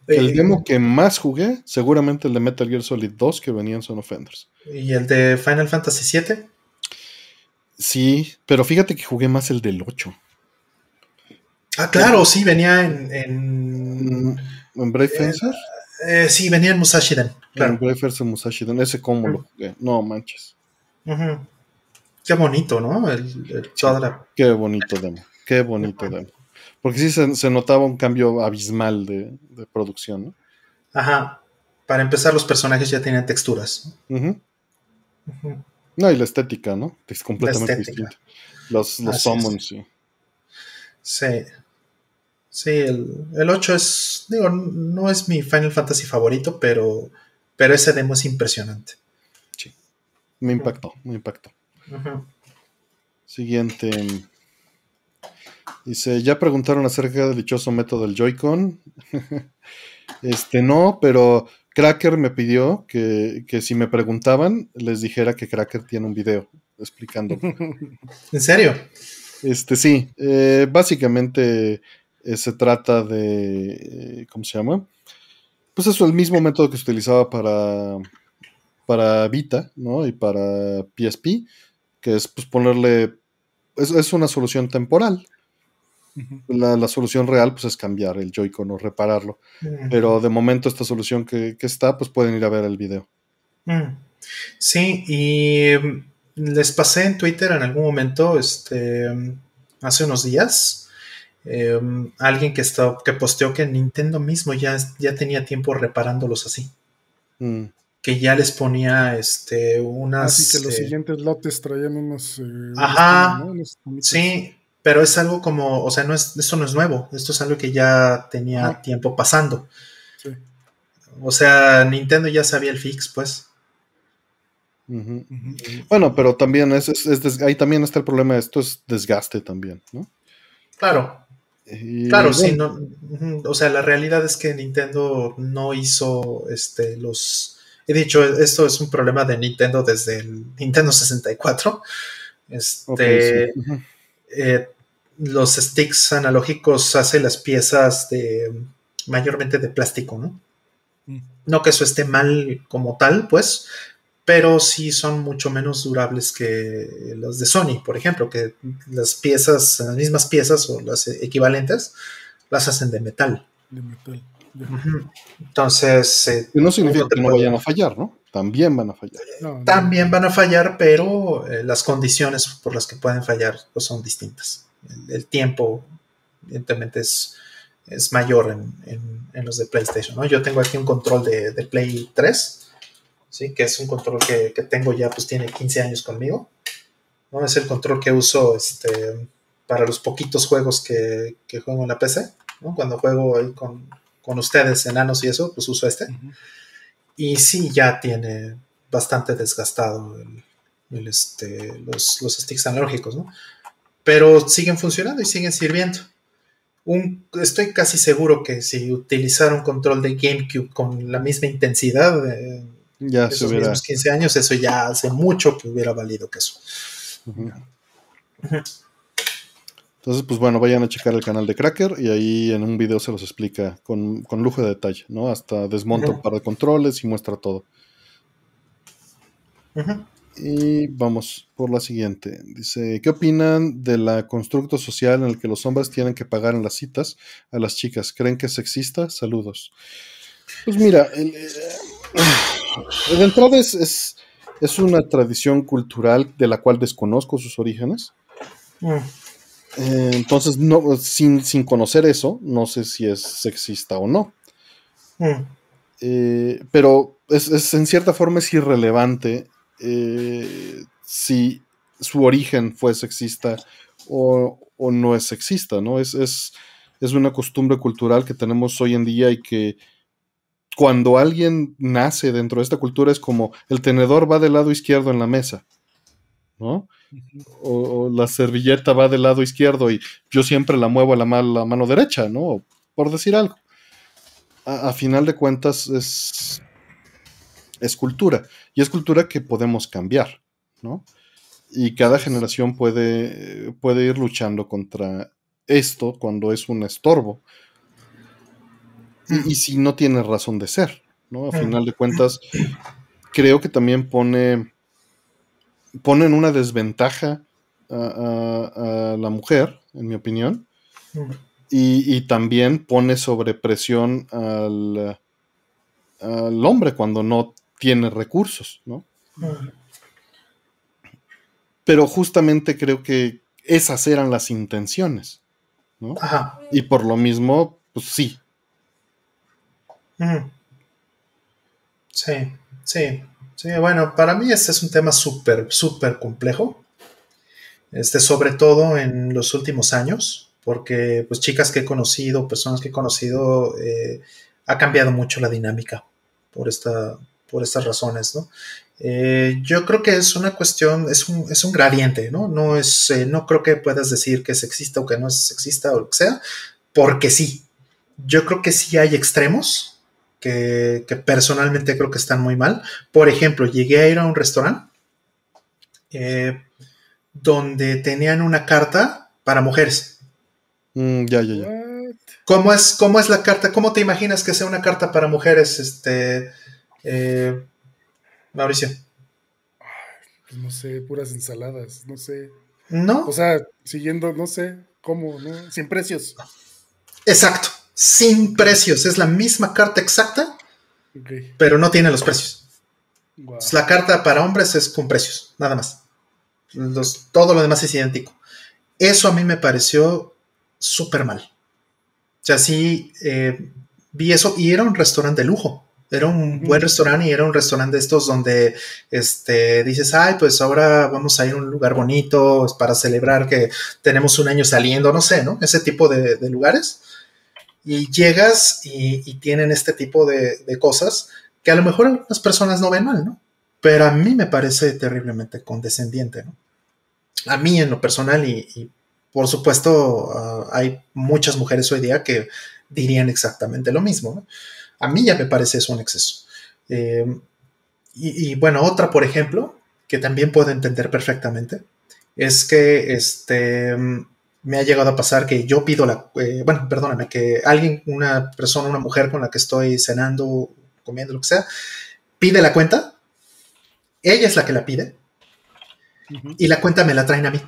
El demo que más jugué, seguramente el de Metal Gear Solid 2 que venía en Son Offenders. ¿Y el de Final Fantasy VII? Sí, pero fíjate que jugué más el del 8. Ah, claro, sí, venía en. ¿En, ¿En Brave Fencer? Eh, sí, venía en Musashiden. Claro. En Brave Fencer Musashiden, ese cómo lo jugué. No manches. Qué bonito, ¿no? El, Qué bonito demo. Qué bonito demo. Porque sí se, notaba un cambio abismal de, producción, ¿no? Ajá. Para empezar, los personajes ya tenían texturas. Ajá. No, y la estética, ¿no? Es completamente distinta. Los, los summons, sí. Sí. Sí, el, el, 8 es, digo, no es mi Final Fantasy favorito, pero, pero ese demo es impresionante. Sí. Me impactó, me impactó. Siguiente. Dice, ya preguntaron acerca del dichoso método del Joy-Con. este no, pero Cracker me pidió que, si me preguntaban, les dijera que Cracker tiene un video explicando. ¿En serio? Este sí, eh, básicamente eh, se trata de, eh, ¿cómo se llama? Pues eso, el mismo método que se utilizaba para, para Vita, ¿no? Y para PSP, que es pues ponerle, es, es una solución temporal, la, solución real pues es cambiar el Joy-Con o repararlo. Pero de momento esta solución que, está, pues pueden ir a ver el video. Sí, y mm, les pasé en Twitter en algún momento, este, hace unos días, em, alguien que, está, que posteó que Nintendo mismo ya, ya tenía tiempo reparándolos así. Mm. Que ya les ponía este, unas. Así que los eh, siguientes lotes traían unos. Eh, ajá. sí, pero es algo como, o sea, no es, esto no es nuevo, esto es algo que ya tenía tiempo pasando. O sea, Nintendo ya sabía el fix, pues. Bueno, pero también es, ahí también está el problema, esto es desgaste también, ¿no? Claro. claro, sí, no, o sea, la realidad es que Nintendo no hizo este, los... He dicho, esto es un problema de Nintendo desde el Nintendo 64. Este, eh, los sticks analógicos hacen las piezas de mayormente de plástico, ¿no? Mm. No que eso esté mal como tal, pues, pero sí son mucho menos durables que los de Sony, por ejemplo, que las piezas, las mismas piezas o las equivalentes, las hacen de metal. De metal. Entonces. Eh, no significa que no vayan a fallar, ¿no? También van a fallar. También van a fallar, pero eh, las condiciones por las que pueden fallar pues, son distintas el, tiempo, evidentemente, es, es mayor en, los de PlayStation. ¿no? Yo tengo aquí un control de, Play 3, ¿sí? que es un control que, tengo ya, pues tiene 15 años conmigo. ¿no? Es el control que uso este, para los poquitos juegos que, juego en la PC. Cuando juego ahí con, ustedes, enanos y eso, pues uso este. Y sí, ya tiene bastante desgastado este, los, los sticks analógicos, ¿no? pero siguen funcionando y siguen sirviendo. estoy casi seguro que si utilizara un control de GameCube con la misma intensidad de ya esos mismos 15 años, eso ya hace mucho que hubiera valido que eso. Entonces, pues bueno, vayan a checar el canal de Cracker y ahí en un video se los explica con, lujo de detalle, ¿no? Hasta desmonta un par de controles y muestra todo. Y vamos por la siguiente. Dice, ¿qué opinan de la constructo social en el que los hombres tienen que pagar en las citas a las chicas? ¿Creen que es sexista? Saludos. Pues mira, el, eh, de entrada es, es, una tradición cultural de la cual desconozco sus orígenes. Mm. Eh, entonces, no, sin, conocer eso, no sé si es sexista o no. Mm. Eh, pero es, en cierta forma es irrelevante eh, si su origen fue sexista o, no es sexista, ¿no? Es, es, es, una costumbre cultural que tenemos hoy en día y que cuando alguien nace dentro de esta cultura es como el tenedor va del lado izquierdo en la mesa, ¿no? O, la servilleta va del lado izquierdo y yo siempre la muevo a la, la mano derecha, ¿no? Por decir algo. A, final de cuentas es, es cultura y es cultura que podemos cambiar, ¿no? Y cada generación puede, puede ir luchando contra esto cuando es un estorbo. Y, si no tiene razón de ser, ¿no? A final de cuentas, creo que también pone, pone en una desventaja a, la mujer, en mi opinión, y, también pone sobre presión al, al hombre cuando no tiene recursos, ¿no? Pero justamente creo que esas eran las intenciones, ¿no? Y por lo mismo, pues sí, Sí, sí, sí. Bueno, para mí este es un tema súper, súper complejo. Este, sobre todo en los últimos años, porque pues chicas que he conocido, personas que he conocido, eh, ha cambiado mucho la dinámica por, esta, por estas razones, ¿no? Eh, yo creo que es una cuestión, es un, es un gradiente, ¿no? No, es, eh, no creo que puedas decir que es sexista o que no es sexista o lo que sea, porque sí. Yo creo que sí hay extremos, que, personalmente creo que están muy mal. Por ejemplo, llegué a ir a un restaurante eh, donde tenían una carta para mujeres. Mm, ya, ya, ya. ¿Cómo es, ¿Cómo es la carta? ¿Cómo te imaginas que sea una carta para mujeres, este, eh, Mauricio? Pues no sé, puras ensaladas, no sé. ¿No? O sea, siguiendo, no sé, ¿cómo? ¿no? Sin precios. Exacto sin precios. Es la misma carta exacta, pero no tiene los precios. La carta para hombres es con precios, nada más. todo lo demás es idéntico. Eso a mí me pareció súper mal. O sea, sí, eh, vi eso y era un restaurante de lujo. Era un buen restaurante y era un restaurante de estos donde este, dices, ay, pues ahora vamos a ir a un lugar bonito para celebrar que tenemos un año saliendo, no sé, ¿no? Ese tipo de lugares y llegas y, tienen este tipo de, cosas que a lo mejor algunas personas no ven mal, ¿no? Pero a mí me parece terriblemente condescendiente, ¿no? A mí en lo personal y, por supuesto ah, hay muchas mujeres hoy día que dirían exactamente lo mismo. A mí ya me parece eso un exceso. Eh, y, y, bueno, otra, por ejemplo, que también puedo entender perfectamente, es que este, me ha llegado a pasar que yo pido la, eh, bueno, perdóname, que alguien, una persona, una mujer con la que estoy cenando, comiendo, lo que sea, pide la cuenta, ella es la que la pide, y la cuenta me la traen a mí.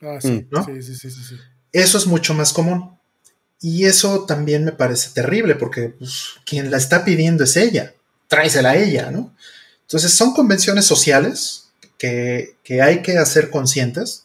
Ah, sí, ¿no? sí, sí, sí, sí, Eso es mucho más común. Y eso también me parece terrible, porque pues, quien la está pidiendo es ella, tráesela a ella, ¿no? Entonces son convenciones sociales que, que hay que hacer conscientes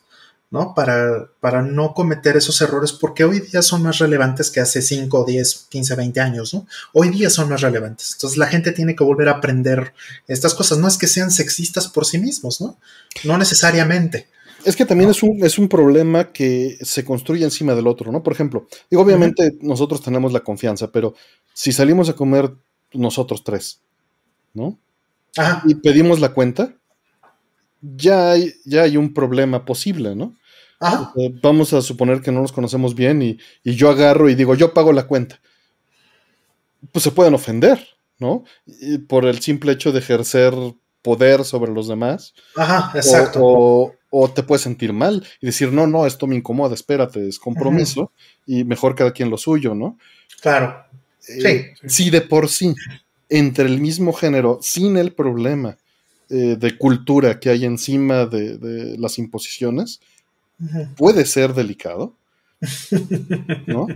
¿no? Para, para no cometer esos errores, porque hoy día son más relevantes que hace 5, 10, 15, 20 años, ¿no? Hoy día son más relevantes. Entonces la gente tiene que volver a aprender estas cosas. No es que sean sexistas por sí mismos, ¿no? No necesariamente. Es que también es, un, es un problema que se construye encima del otro, ¿no? Por ejemplo, digo, obviamente nosotros tenemos la confianza, pero si salimos a comer nosotros tres, ¿no? Y pedimos la cuenta, ya hay, ya hay un problema posible, ¿no? vamos a suponer que no nos conocemos bien y, yo agarro y digo, yo pago la cuenta. Pues se pueden ofender, ¿no? por el simple hecho de ejercer poder sobre los demás. Ajá, exacto. O, te puedes sentir mal y decir, no, no, esto me incomoda, espérate, es compromiso y mejor cada quien lo suyo, ¿no? Claro. Eh, sí. Sí, de por sí, entre el mismo género, sin el problema eh, de cultura que hay encima de, las imposiciones, puede ser delicado, ¿no?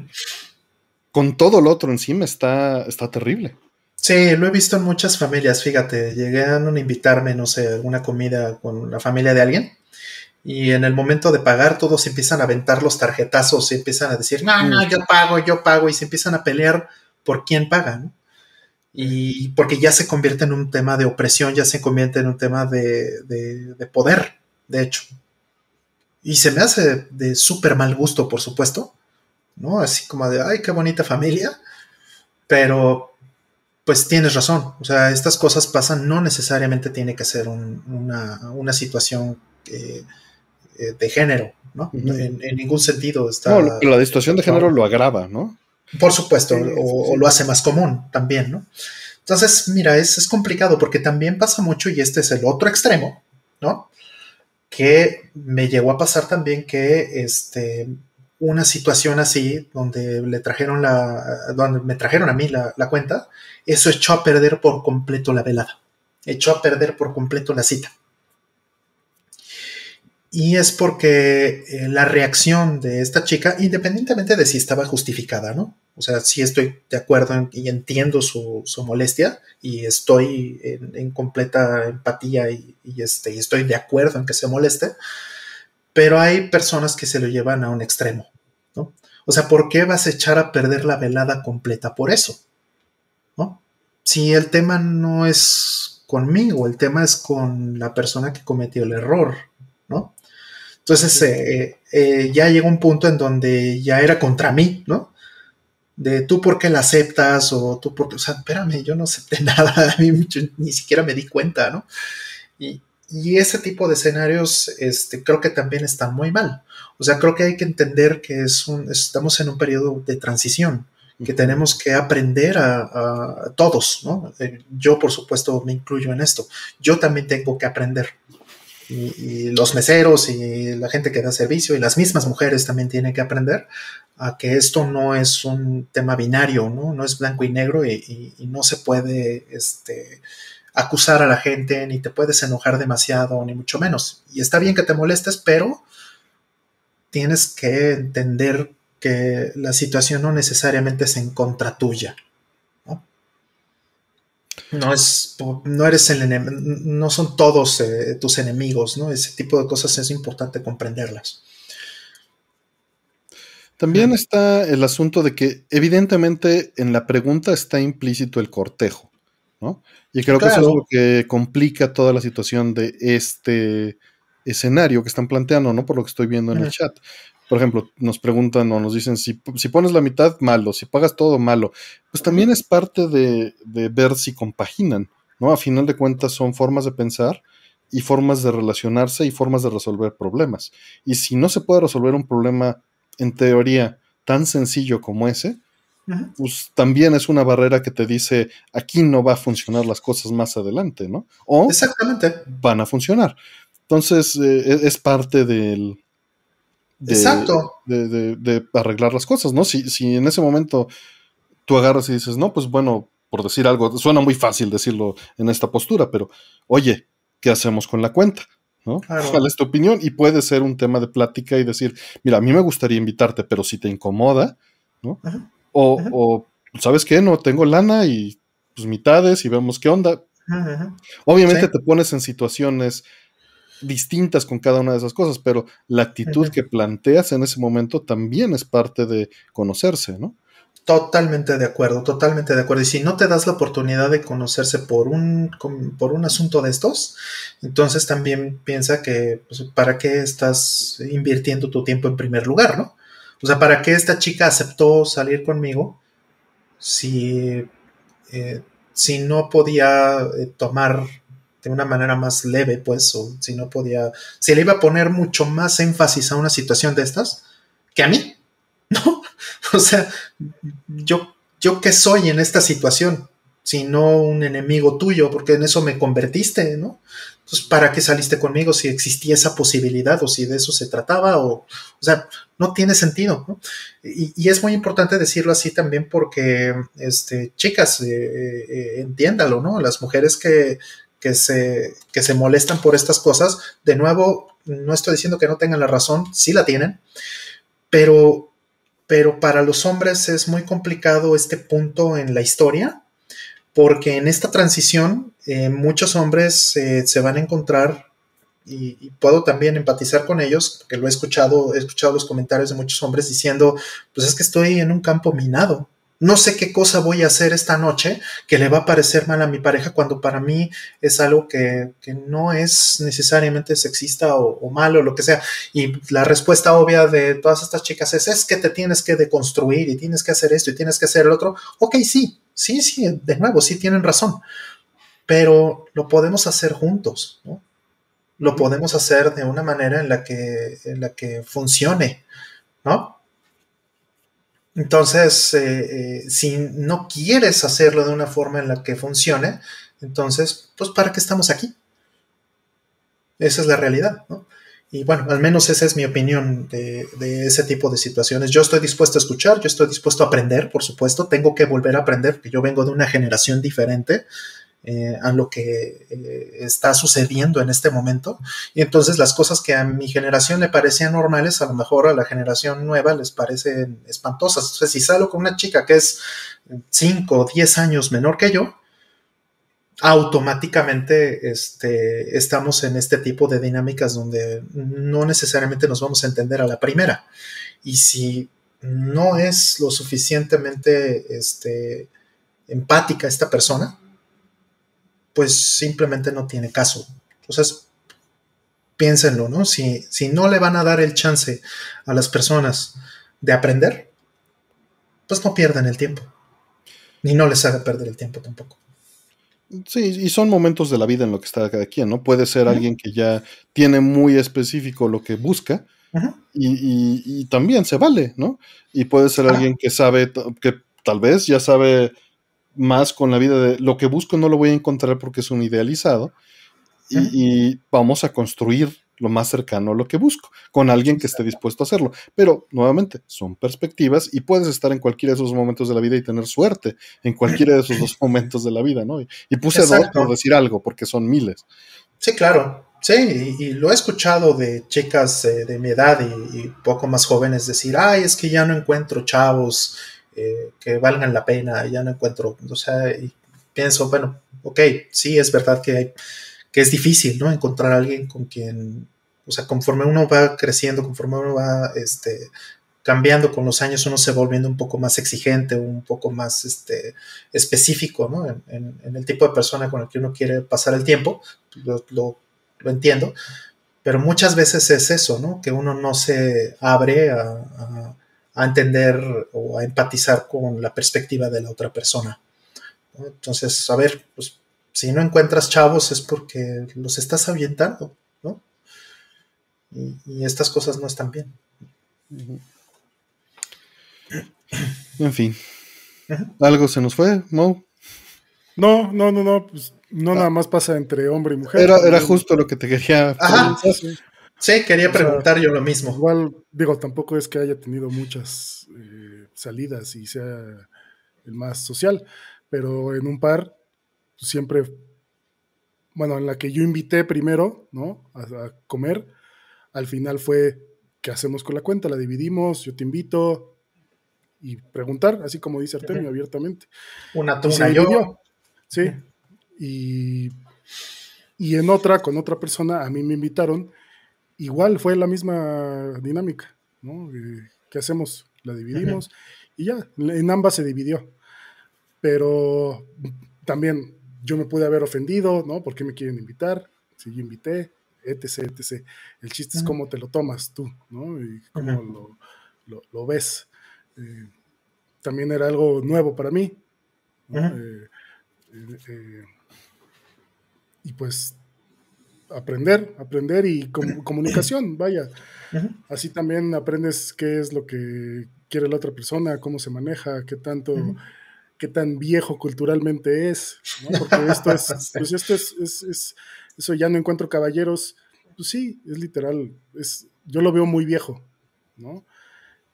Con todo lo otro encima está, está terrible. Sí, lo he visto en muchas familias, fíjate, llegué a invitarme, no sé, alguna comida con la familia de alguien y en el momento de pagar todos empiezan a aventar los tarjetazos y empiezan a decir, no, no, yo pago, yo pago, y se empiezan a pelear por quién paga, Y porque ya se convierte en un tema de opresión, ya se convierte en un tema de, de poder, de hecho. Y se me hace de súper mal gusto, por supuesto, ¿no? Así como de, ay, qué bonita familia, pero pues tienes razón, o sea, estas cosas pasan, no necesariamente tiene que ser una, situación eh, eh, de género, ¿no? en, ningún sentido está... No, la situación de género lo agrava, ¿no? Por supuesto, o, lo hace más común también, ¿no? Entonces, mira, es, es complicado porque también pasa mucho, y este es el otro extremo, ¿no? Que me llegó a pasar también que este, una situación así, donde le trajeron la, donde me trajeron a mí la, cuenta, eso echó a perder por completo la velada, echó a perder por completo la cita. Y es porque eh, la reacción de esta chica, independientemente de si estaba justificada, ¿no? O sea, sí estoy de acuerdo y entiendo su, molestia y estoy en, completa empatía y, este, y estoy de acuerdo en que se moleste, pero hay personas que se lo llevan a un extremo. O sea, ¿por qué vas a echar a perder la velada completa por eso? ¿No? Si el tema no es conmigo, el tema es con la persona que cometió el error, ¿no? Entonces eh, eh, ya llegó un punto en donde ya era contra mí, ¿no? De tú por qué la aceptas o tú por qué, o sea, espérame, yo no acepté nada, a mí ni siquiera me di cuenta, ¿no? Y, y ese tipo de escenarios este, creo que también están muy mal. O sea, creo que hay que entender que es un, estamos en un periodo de transición, que tenemos que aprender a, todos, ¿no? Eh, yo, por supuesto, me incluyo en esto. Yo también tengo que aprender. Y, los meseros y la gente que da servicio y las mismas mujeres también tienen que aprender a que esto no es un tema binario, ¿no? No es blanco y negro y, y no se puede, este, acusar a la gente, ni te puedes enojar demasiado, ni mucho menos. Y está bien que te molestes, pero tienes que entender que la situación no necesariamente es en contra tuya. No, es, no eres el no son todos eh, tus enemigos, ¿no? Ese tipo de cosas es importante comprenderlas. También está el asunto de que evidentemente en la pregunta está implícito el cortejo, ¿no? Y creo que eso es lo que complica toda la situación de este escenario que están planteando, ¿no? Por lo que estoy viendo en el chat. Por ejemplo, nos preguntan o nos dicen, si, pones la mitad, malo, si pagas todo, malo. Pues también es parte de, ver si compaginan, ¿no? A final de cuentas son formas de pensar y formas de relacionarse y formas de resolver problemas. Y si no se puede resolver un problema, en teoría, tan sencillo como ese, pues también es una barrera que te dice aquí no va a funcionar las cosas más adelante, ¿no? O Exactamente. van a funcionar. Entonces eh, e, es parte del... De, Exacto. De, arreglar las cosas, ¿no? Si, si en ese momento tú agarras y dices, no, pues bueno, por decir algo, suena muy fácil decirlo en esta postura, pero oye, ¿qué hacemos con la cuenta? ¿no? ¿Cuál es tu opinión? Y puede ser un tema de plática y decir, mira, a mí me gustaría invitarte, pero si te incomoda, ¿no? O, ¿sabes qué? No tengo lana y pues mitades y vemos qué onda. Obviamente te pones en situaciones distintas con cada una de esas cosas, pero la actitud que planteas en ese momento también es parte de conocerse, ¿no? Totalmente de acuerdo, totalmente de acuerdo. Y si no te das la oportunidad de conocerse por un, por un asunto de estos, entonces también piensa que pues, para qué estás invirtiendo tu tiempo en primer lugar, ¿no? O sea, ¿para qué esta chica aceptó salir conmigo si, eh, si no podía eh, tomar de una manera más leve, pues, o si no podía, si le iba a poner mucho más énfasis a una situación de estas que a mí, ¿no? O sea, yo, yo qué soy en esta situación, si no un enemigo tuyo, porque en eso me convertiste, ¿no? Entonces, ¿para qué saliste conmigo si existía esa posibilidad o si de eso se trataba? O, o sea, no tiene sentido. ¿no? Y, es muy importante decirlo así también porque, este, chicas, eh, eh, entiéndalo, ¿no? Las mujeres que, que, se, que se molestan por estas cosas, de nuevo, no estoy diciendo que no tengan la razón, sí la tienen, pero, pero para los hombres es muy complicado este punto en la historia porque en esta transición eh, muchos hombres eh, se van a encontrar y, puedo también empatizar con ellos, porque lo he escuchado, he escuchado los comentarios de muchos hombres diciendo, pues es que estoy en un campo minado, no sé qué cosa voy a hacer esta noche que le va a parecer mal a mi pareja cuando para mí es algo que, no es necesariamente sexista o, malo o lo que sea. Y la respuesta obvia de todas estas chicas es, es que te tienes que deconstruir y tienes que hacer esto y tienes que hacer el otro. Ok, sí, sí, sí, de nuevo, sí tienen razón. Pero lo podemos hacer juntos, ¿no? Lo podemos hacer de una manera en la que, en la que funcione, ¿no? Entonces, eh, eh, si no quieres hacerlo de una forma en la que funcione, entonces, pues, ¿para qué estamos aquí? Esa es la realidad, ¿no? Y bueno, al menos esa es mi opinión de, de, ese tipo de situaciones. Yo estoy dispuesto a escuchar, yo estoy dispuesto a aprender, por supuesto, tengo que volver a aprender, porque yo vengo de una generación diferente eh, a lo que eh, está sucediendo en este momento. Y entonces las cosas que a mi generación le parecían normales, a lo mejor a la generación nueva les parecen espantosas. Entonces, si salgo con una chica que es 5 o 10 años menor que yo, automáticamente este, estamos en este tipo de dinámicas donde no necesariamente nos vamos a entender a la primera. Y si no es lo suficientemente este, empática esta persona, pues simplemente no tiene caso. Entonces, piénsenlo, ¿no? Si, si no le van a dar el chance a las personas de aprender, pues no pierdan el tiempo. Ni no les haga perder el tiempo tampoco. Sí, y son momentos de la vida en lo que está cada quien, ¿no? Puede ser alguien que ya tiene muy específico lo que busca y, también se vale, ¿no? Y puede ser alguien que sabe, que tal vez ya sabe más con la vida de lo que busco no lo voy a encontrar porque es un idealizado y, vamos a construir lo más cercano a lo que busco, con alguien que esté dispuesto a hacerlo. Pero, nuevamente, son perspectivas y puedes estar en cualquiera de esos momentos de la vida y tener suerte en cualquiera de esos dos momentos de la vida, ¿no? Y, puse dos por decir algo, porque son miles. Sí, claro. Sí, y, lo he escuchado de chicas eh, de mi edad y, y, poco más jóvenes decir, ay, es que ya no encuentro chavos eh, que valgan la pena, ya no encuentro, o sea, pienso, bueno, ok, sí, es verdad que, que es difícil, ¿no? Encontrar a alguien con quien, o sea, conforme uno va creciendo, conforme uno va, este, cambiando con los años, uno se va volviendo un poco más exigente, un poco más este, específico ¿no? en, el tipo de persona con el que uno quiere pasar el tiempo, lo, lo, entiendo, pero muchas veces es eso, ¿no? que uno no se abre a entender o a empatizar con la perspectiva de la otra persona. Entonces, a ver, pues si no encuentras chavos es porque los estás ahuyentando, ¿no? Y, estas cosas no están bien. En fin. ¿Algo se nos fue, Mo? No, no, no, no, pues no ah. nada más pasa entre hombre y mujer. Era, era justo lo que te quería Sí, quería preguntar yo lo mismo. Igual, digo, tampoco es que haya tenido muchas eh, salidas y sea el más social, pero en un par pues, siempre, bueno, en la que yo invité primero, ¿no? A, comer, al final fue, ¿qué hacemos con la cuenta? La dividimos, yo te invito y preguntar, así como dice Artemio, abiertamente. Una tuna yo. Sí, y, y en otra, con otra persona, a mí me invitaron igual fue la misma dinámica, ¿no? Eh, ¿Qué hacemos? La dividimos y ya, en ambas se dividió. Pero también yo me pude haber ofendido, ¿no? ¿Por qué me quieren invitar? Si yo invité, etc, etc. El chiste es cómo te lo tomas tú, ¿no? Y cómo lo, ves. Eh, también era algo nuevo para mí. Eh, y pues aprender, aprender y comunicación, vaya. Así también aprendes qué es lo que quiere la otra persona, cómo se maneja, qué tanto, qué tan viejo culturalmente es, Porque esto es, pues esto es, eso ya no encuentro caballeros, pues sí, es literal, es, yo lo veo muy viejo, ¿no?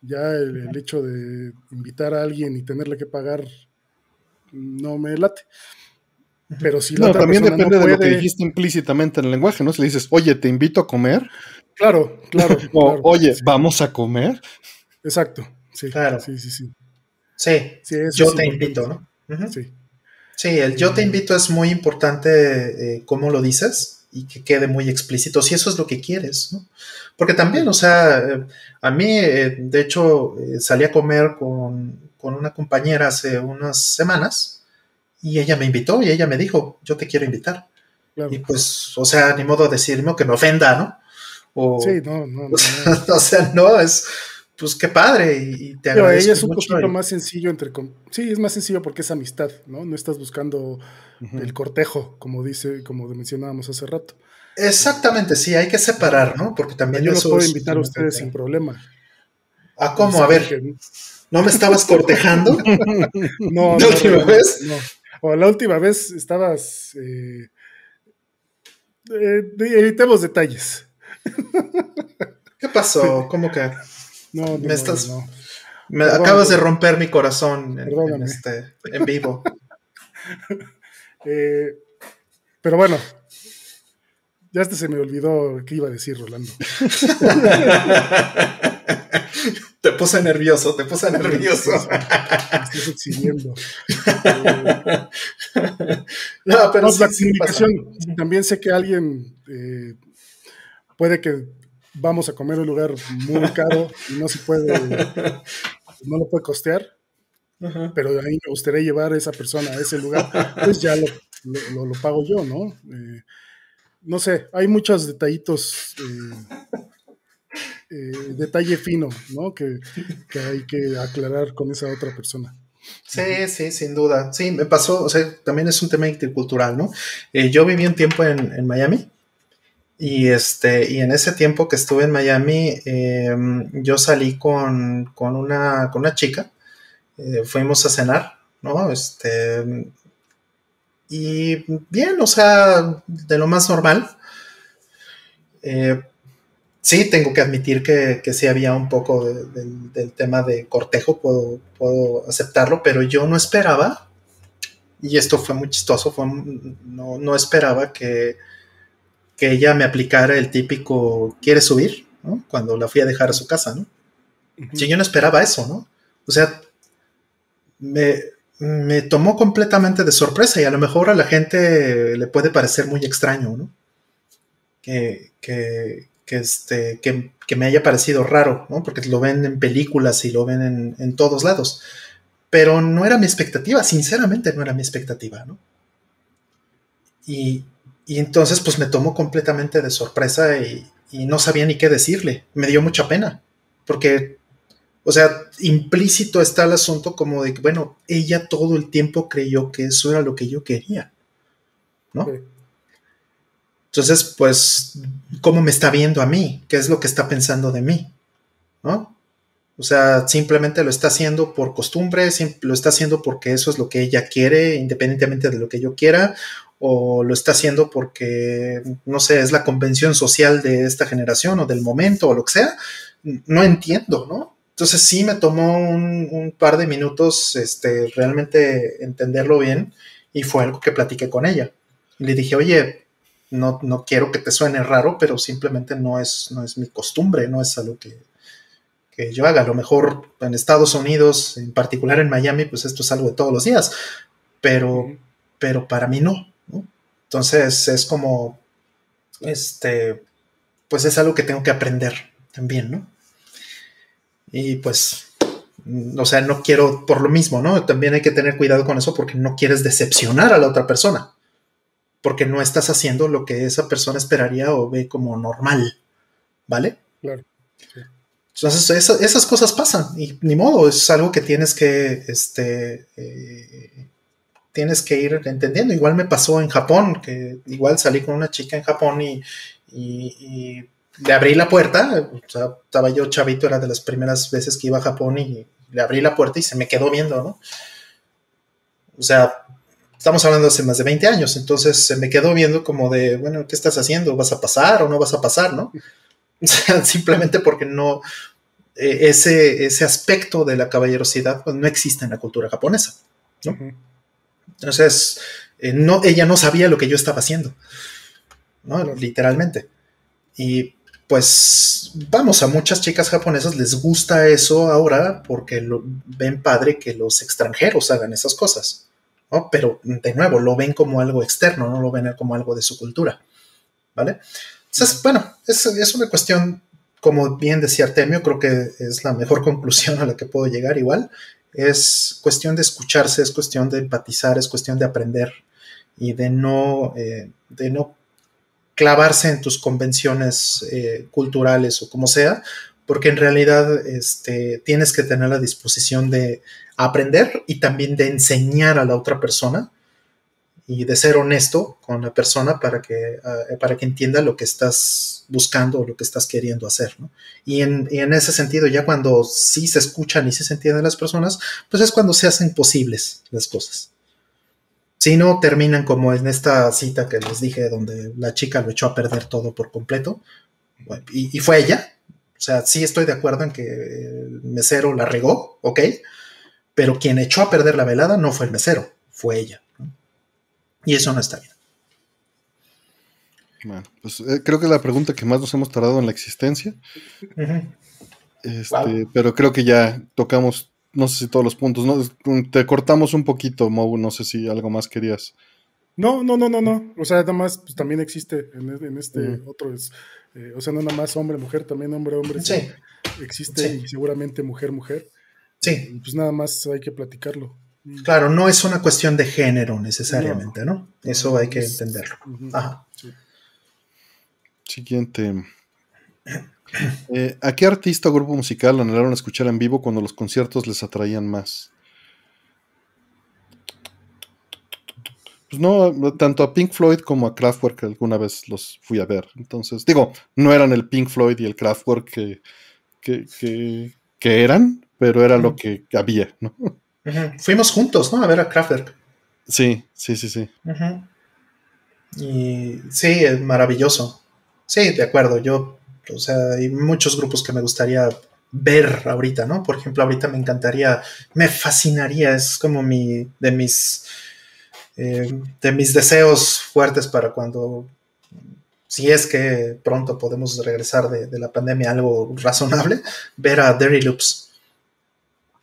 Ya el hecho de invitar a alguien y tenerle que pagar no me late. Pero si no, también depende de lo que dijiste implícitamente en el lenguaje, ¿no? Si le dices, oye, te invito a comer. Claro, claro. o, oye, vamos a comer. Exacto. Sí, claro. Sí, sí, sí. Sí, yo te invito, ¿no? Sí. Sí, el yo te invito es muy importante, eh, ¿cómo lo dices? y que quede muy explícito, si eso es lo que quieres, ¿no? Porque también, o sea, eh, a mí, eh, de hecho, eh, salí a comer con, una compañera hace unas semanas y ella me invitó y ella me dijo, yo te quiero invitar. Y pues, o sea, ni modo de decirme que me ofenda, ¿no? sí, no, no, no. o sea, no, es, pues qué padre y, te Pero ella es un poquito más sencillo entre sí es más sencillo porque es amistad no no estás buscando el cortejo como dice como mencionábamos hace rato. Exactamente sí hay que separar no porque también yo los puedo invitar a ustedes sin problema. Ah cómo a ver no me estabas cortejando no la última vez o la última vez estabas eh, eh, evitemos detalles ¿Qué pasó? ¿Cómo que? No, me estás. Me acabas de romper mi corazón en, este, en vivo. Eh, pero bueno, ya hasta se me olvidó qué iba a decir, Rolando. te puse nervioso, te puse nervioso. Estás exhibiendo. no, pero la comunicación. También sé que alguien eh, puede que vamos a comer un lugar muy caro y no se puede, no lo puede costear, pero a mí me gustaría llevar a esa persona a ese lugar, pues ya lo, lo, pago yo, ¿no? Eh, no sé, hay muchos detallitos, eh, eh, detalle fino, ¿no? Que, hay que aclarar con esa otra persona. Sí, sí, sin duda. Sí, me pasó, o sea, también es un tema intercultural, ¿no? yo viví un tiempo en, Miami y, este, y en ese tiempo que estuve en Miami, em, yo salí con, una, con una chica, eh, fuimos a cenar, ¿no? Este, y bien, o sea, de lo más normal. Eh, sí, tengo que admitir que, que sí había un poco del tema de cortejo, puedo, puedo, aceptarlo, pero yo no esperaba, y esto fue muy chistoso, fue, no, no esperaba que que ella me aplicara el típico ¿quieres subir? ¿no? Cuando la fui a dejar a su casa, ¿no? yo no esperaba eso, ¿no? O sea, me, tomó completamente de sorpresa y a lo mejor a la gente le puede parecer muy extraño, ¿no? Que, que, este, que, me haya parecido raro, ¿no? Porque lo ven en películas y lo ven en, en todos lados. Pero no era mi expectativa, sinceramente no era mi expectativa, ¿no? Y, y entonces pues me tomó completamente de sorpresa y, no sabía ni qué decirle. Me dio mucha pena, porque, o sea, implícito está el asunto como de que, bueno, ella todo el tiempo creyó que eso era lo que yo quería, ¿no? Entonces, pues, ¿cómo me está viendo a mí? ¿Qué es lo que está pensando de mí? ¿No? O sea, simplemente lo está haciendo por costumbre, lo está haciendo porque eso es lo que ella quiere, independientemente de lo que yo quiera, o lo está haciendo porque, no sé, es la convención social de esta generación o del momento o lo que sea, no entiendo, ¿no? Entonces sí me tomó un, par de minutos este, realmente entenderlo bien y fue algo que platiqué con ella. Le dije, oye, no, no quiero que te suene raro, pero simplemente no es, no es mi costumbre, no es algo que, que yo haga. A lo mejor en Estados Unidos, en particular en Miami, pues esto es algo de todos los días, pero, pero para mí no. Entonces es como, este, pues es algo que tengo que aprender también, ¿no? Y pues, o sea, no quiero por lo mismo, ¿no? También hay que tener cuidado con eso porque no quieres decepcionar a la otra persona, porque no estás haciendo lo que esa persona esperaría o ve como normal, ¿vale? Claro. Entonces, esas cosas pasan y ni modo, es algo que tienes que, este, eh, tienes que ir entendiendo. Igual me pasó en Japón, que igual salí con una chica en Japón y, le abrí la puerta, o sea, estaba yo chavito, era de las primeras veces que iba a Japón y le abrí la puerta y se me quedó viendo, ¿no? O sea, estamos hablando hace más de 20 años, entonces se me quedó viendo como de, bueno, ¿qué estás haciendo? ¿Vas a pasar o no vas a pasar, no? O sea, simplemente porque no, eh, ese, ese aspecto de la caballerosidad pues, no existe en la cultura japonesa, ¿no? Entonces, eh, no, ella no sabía lo que yo estaba haciendo, ¿no? Literalmente. Y pues, vamos, a muchas chicas japonesas les gusta eso ahora porque lo, ven padre que los extranjeros hagan esas cosas, ¿no? Pero, de nuevo, lo ven como algo externo, no lo ven como algo de su cultura. ¿vale? Entonces, bueno, es, es una cuestión, como bien decía Artemio, creo que es la mejor conclusión a la que puedo llegar igual. Es cuestión de escucharse, es cuestión de empatizar, es cuestión de aprender y de no, eh, de no clavarse en tus convenciones eh, culturales o como sea, porque en realidad este, tienes que tener la disposición de aprender y también de enseñar a la otra persona y de ser honesto con la persona para que, ah, para que entienda lo que estás buscando o lo que estás queriendo hacer. Y, en, ese sentido, ya cuando sí se escuchan y sí se entienden las personas, pues es cuando se hacen posibles las cosas. Si no, terminan como en esta cita que les dije, donde la chica lo echó a perder todo por completo, y, y fue ella. O sea, sí estoy de acuerdo en que el mesero la regó, ok, pero quien echó a perder la velada no fue el mesero, fue ella. Y eso no está bien. Bueno, pues eh, creo que es la pregunta que más nos hemos tardado en la existencia. este, Pero creo que ya tocamos, no sé si todos los puntos, ¿no? te cortamos un poquito, Mau, no sé si algo más querías. No, no, no, no, no. O sea, nada más, pues también existe en, este otro, es, eh, o sea, no nada más hombre, mujer, también hombre, hombre. Sí. Existe y seguramente mujer, mujer. Sí. pues nada más hay que platicarlo. Claro, no es una cuestión de género necesariamente, ¿no? Eso hay que entenderlo. Ajá. Siguiente. Eh, ¿A qué artista o grupo musical anhelaron escuchar en vivo cuando los conciertos les atraían más? Pues no, tanto a Pink Floyd como a Kraftwerk alguna vez los fui a ver. Entonces, digo, no eran el Pink Floyd y el Kraftwerk que, que, que eran, pero era lo que había, ¿no? Fuimos juntos, ¿no? A ver a Kraftwerk. Sí, sí, sí, sí. Y sí, es maravilloso. Sí, de acuerdo. Yo, o sea, hay muchos grupos que me gustaría ver ahorita, ¿no? Por ejemplo, ahorita me encantaría, me fascinaría, es como mi, de mis, eh, de mis deseos fuertes para cuando, si es que pronto podemos regresar de, de la pandemia algo razonable, ver a Derry Loops.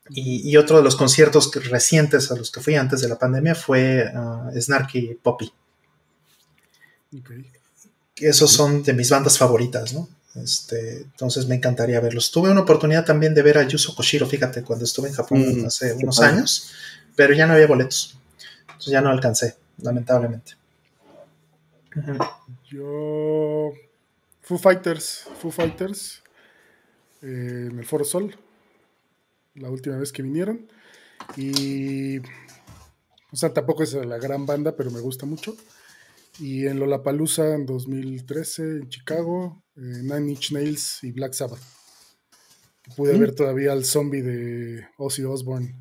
Y, otro de los conciertos recientes a los que fui antes de la pandemia fue uh, Snarky Poppy. Esos son de mis bandas favoritas, ¿no? Este, entonces me encantaría verlos. Tuve una oportunidad también de ver a Yuzo Koshiro, fíjate, cuando estuve en Japón mm, hace unos años, pero ya no había boletos. Entonces ya no alcancé, lamentablemente. Yo. Foo Fighters, Foo Fighters, eh, en el Foro Sol la última vez que vinieron. Y. O sea, tampoco es la gran banda, pero me gusta mucho. Y en Lollapalooza en 2013, en Chicago, eh, Nine Inch Nails y Black Sabbath. Pude mm. ver todavía al zombie de Ozzy Osbourne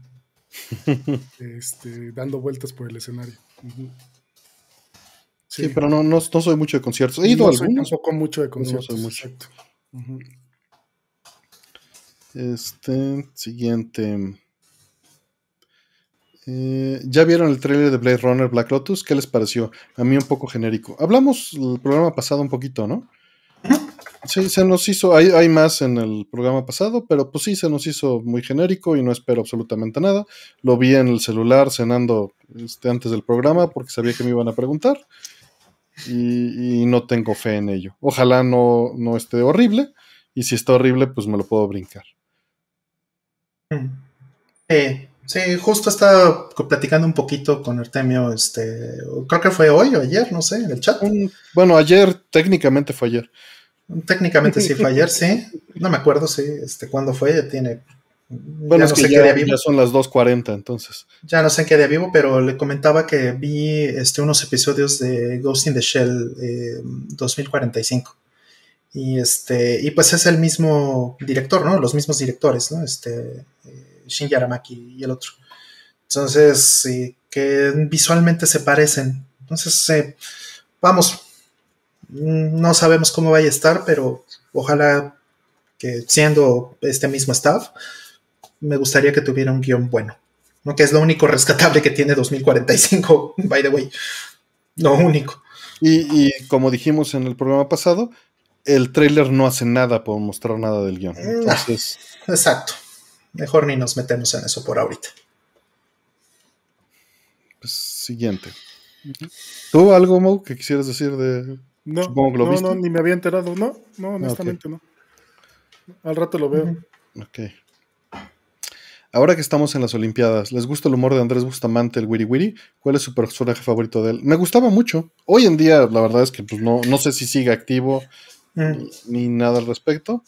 este, dando vueltas por el escenario. sí. pero no, no, soy mucho de conciertos. He ido no soy tampoco mucho de conciertos. No soy mucho. Este, siguiente. Eh, ¿Ya vieron el trailer de Blade Runner Black Lotus? ¿Qué les pareció? A mí un poco genérico. Hablamos el programa pasado un poquito, ¿no? Sí, se nos hizo, hay, hay, más en el programa pasado, pero pues sí, se nos hizo muy genérico y no espero absolutamente nada. Lo vi en el celular cenando este, antes del programa porque sabía que me iban a preguntar y, y no tengo fe en ello. Ojalá no, no esté horrible y si está horrible, pues me lo puedo brincar. Sí, sí, justo estaba platicando un poquito con Artemio, este, creo que fue hoy o ayer, no sé, en el chat. Bueno, ayer, técnicamente fue ayer. Técnicamente sí fue ayer, sí. No me acuerdo, sí, este, cuándo fue, ya tiene... Bueno, es que ya, son las 2.40, entonces. Ya no sé en qué día vivo, pero le comentaba que vi este, unos episodios de Ghost in the Shell 2045. Eh, y este, y pues es el mismo director, ¿no? Los mismos directores, ¿no? Este, eh, Shin Yaramaki y el otro. Entonces, que visualmente se parecen. Entonces, eh, vamos, no sabemos cómo vaya a estar, pero ojalá que siendo este mismo staff, me gustaría que tuviera un guion bueno. ¿no? Que es lo único rescatable que tiene 2045, by the way. Lo único. Y, y como dijimos en el programa pasado, el trailer no hace nada por mostrar nada del guion. Entonces... exacto. Mejor ni nos metemos en eso por ahorita. Pues siguiente. ¿Tú algo, Mo, que quisieras decir de No, Supongo que lo no, no, ni me había enterado. No, no, ah, honestamente no. Al rato lo veo. Ok. Ahora que estamos en las Olimpiadas, ¿les gusta el humor de Andrés Bustamante, el Wiri Wiri? ¿Cuál es su personaje favorito de él? Me gustaba mucho. Hoy en día, la verdad es que pues, no, no sé si sigue activo ni, nada al respecto.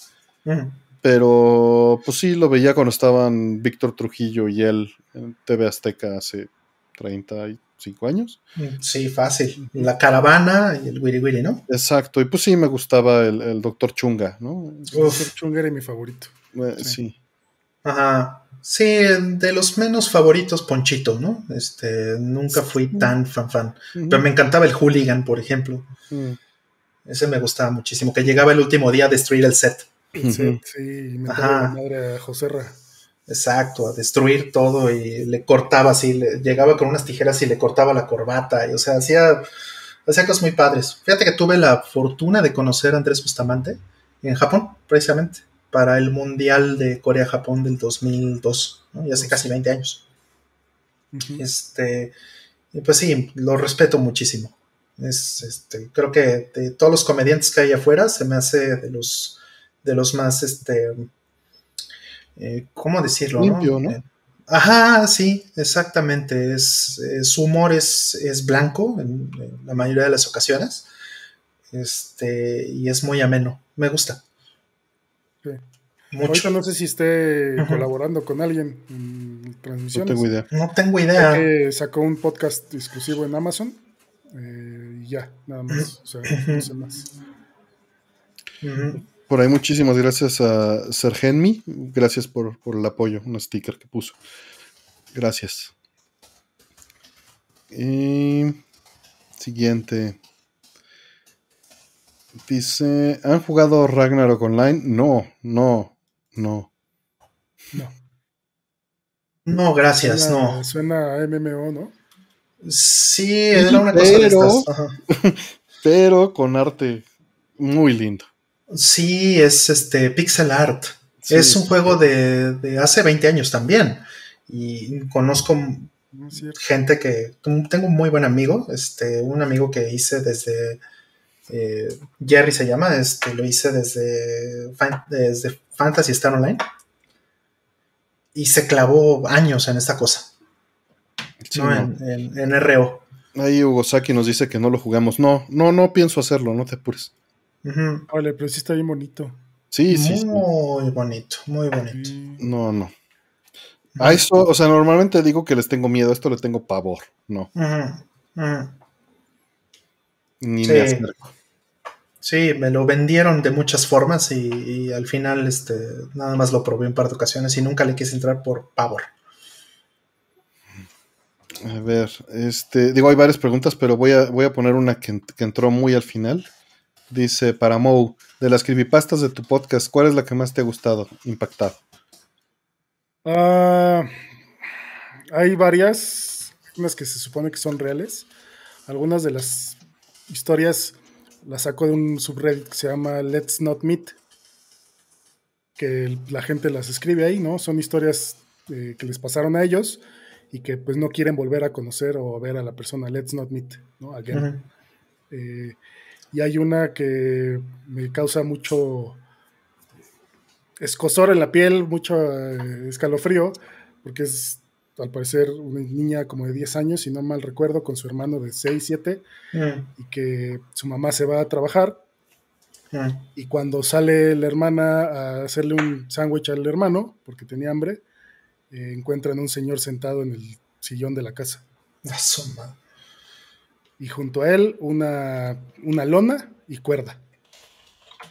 Pero pues sí, lo veía cuando estaban Víctor Trujillo y él en TV Azteca hace 35 años. Sí, fácil. La caravana y el Wiri Wiri, ¿no? Exacto. Y pues sí, me gustaba el, Doctor Chunga, ¿no? El Doctor Chunga era mi favorito. Eh, sí. Ajá. Sí, de los menos favoritos, Ponchito, ¿no? Este, nunca fui tan fan fan. Pero me encantaba el Hooligan, por ejemplo. Ese me gustaba muchísimo. Que llegaba el último día a destruir el set. El set, sí, y me la madre a Joserra. Exacto, a destruir todo y le cortaba así, le, llegaba con unas tijeras y le cortaba la corbata, y o sea, hacía, hacía cosas muy padres. Fíjate que tuve la fortuna de conocer a Andrés Bustamante en Japón, precisamente para el Mundial de Corea-Japón del 2002, ¿no? y hace casi 20 años. Este, pues sí, lo respeto muchísimo. Es, este, creo que de todos los comediantes que hay afuera, se me hace de los, de los más, este, eh, ¿cómo decirlo? Limpio, ¿no? Eh, ajá, sí, exactamente. Es, su humor es, es blanco en, la mayoría de las ocasiones. Este, y es muy ameno. Me gusta. Mucho. no sé si esté colaborando con alguien en transmisiones. No tengo idea. No tengo idea. Que sacó un podcast exclusivo en Amazon. Eh, y ya, nada más. O sea, no sé más. Por ahí muchísimas gracias a Sergenmi. Gracias por, por, el apoyo, un sticker que puso. Gracias. Y siguiente. Dice, ¿han jugado Ragnarok Online? No, no, no. No. No, gracias, no. Suena a MMO, ¿no? Sí, era una cosa de estas. pero con arte muy lindo. Sí, es este pixel art. es un juego de, de, hace 20 años también. Y conozco gente que. Tengo un muy buen amigo, este, un amigo que hice desde eh, Jerry se llama, este, lo hice desde, desde Fantasy Star Online. Y se clavó años en esta cosa. En, RO. Ahí Hugo Saki nos dice que no lo jugamos. No, no, no pienso hacerlo, no te apures. Vale, pero sí está bien bonito. Sí, sí. Muy bonito, muy bonito. No, no. A eso, o sea, normalmente digo que les tengo miedo, a esto le tengo pavor, no. Ni me acerco. Sí, me lo vendieron de muchas formas y, al final este, nada más lo probé un par de ocasiones y nunca le quise entrar por pavor. A ver, este, digo, hay varias preguntas, pero voy a, voy a poner una que, entró muy al final. Dice, para Mo, de las creepypastas de tu podcast, ¿cuál es la que más te ha gustado, impactado? Ah, hay varias, unas que se supone que son reales. Algunas de las historias la saco de un subreddit que se llama Let's Not Meet, que la gente las escribe ahí, ¿no? Son historias eh, que les pasaron a ellos y que pues no quieren volver a conocer o ver a la persona Let's Not Meet, ¿no? Again. Eh, y hay una que me causa mucho escosor en la piel, mucho eh, escalofrío, porque es al parecer una niña como de 10 años, si no mal recuerdo, con su hermano de 6, 7, mm. y que su mamá se va a trabajar. Mm. Y cuando sale la hermana a hacerle un sándwich al hermano, porque tenía hambre, eh, encuentran un señor sentado en el sillón de la casa. Y junto a él una, una lona y cuerda.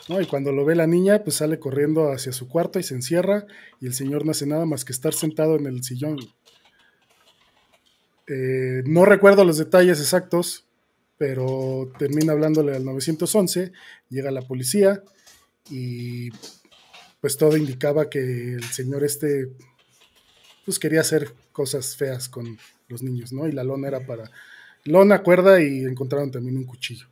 Y cuando lo ve la niña, pues sale corriendo hacia su cuarto y se encierra, y el señor no hace nada más que estar sentado en el sillón. Eh, no recuerdo los detalles exactos, pero termina hablándole al 911, llega la policía y pues todo indicaba que el señor este pues quería hacer cosas feas con los niños, ¿no? Y la lona era para lona, cuerda y encontraron también un cuchillo.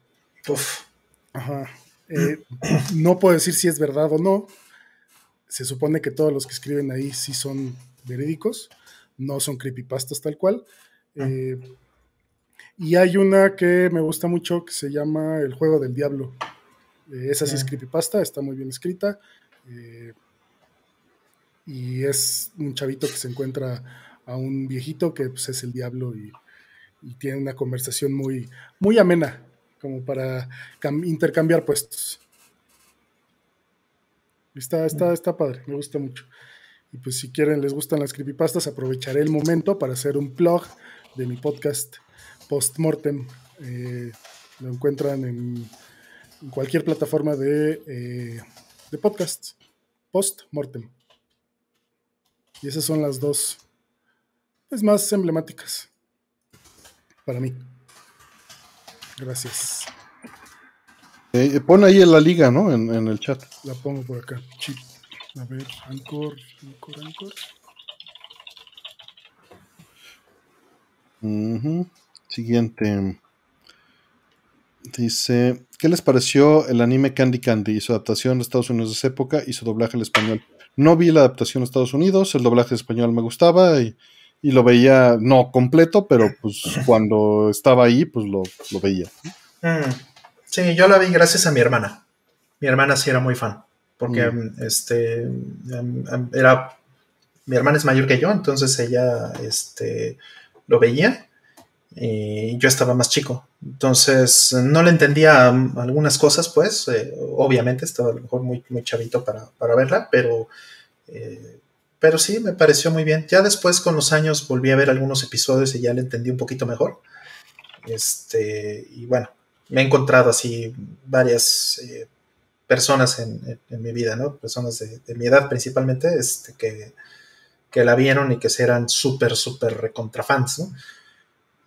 Ajá. Eh, no puedo decir si es verdad o no. Se supone que todos los que escriben ahí sí son verídicos, no son creepypastas tal cual, eh, Y hay una que me gusta mucho que se llama El Juego del Diablo. Eh, esa sí es creepypasta, está muy bien escrita. Y es un chavito que se encuentra a un viejito que pues, es el diablo y, tiene una conversación muy, muy amena, como para intercambiar puestos. Está, está, está padre, me gusta mucho. Y pues si quieren, les gustan las creepypastas, aprovecharé el momento para hacer un plug de mi podcast Postmortem. Eh, lo encuentran en, cualquier plataforma de, eh, de podcasts. Postmortem. Y esas son las dos pues, más emblemáticas para mí. Gracias. Eh, pon ahí en la liga, ¿no? En, el chat. La pongo por acá. A ver, Anchor, Anchor, Anchor. Siguiente. Dice, ¿qué les pareció el anime Candy Candy y su adaptación a Estados Unidos de esa época y su doblaje al español? No vi la adaptación a Estados Unidos, el doblaje español me gustaba y, lo veía, no completo, pero pues cuando estaba ahí, pues lo, veía. Mm. Sí, yo la vi gracias a mi hermana. Mi hermana sí era muy fan, porque mm. este, em, em, era, mi hermana es mayor que yo, entonces ella este, lo veía y yo estaba más chico. Entonces no le entendía algunas cosas, pues, eh, obviamente estaba a lo mejor muy, muy chavito para, verla, pero, eh, pero sí, me pareció muy bien. Ya después con los años volví a ver algunos episodios y ya le entendí un poquito mejor. Este, y bueno, me he encontrado así varias eh, personas en, mi vida, ¿no? Personas de, mi edad principalmente, este, que, que la vieron y que eran súper, súper recontrafans, ¿no?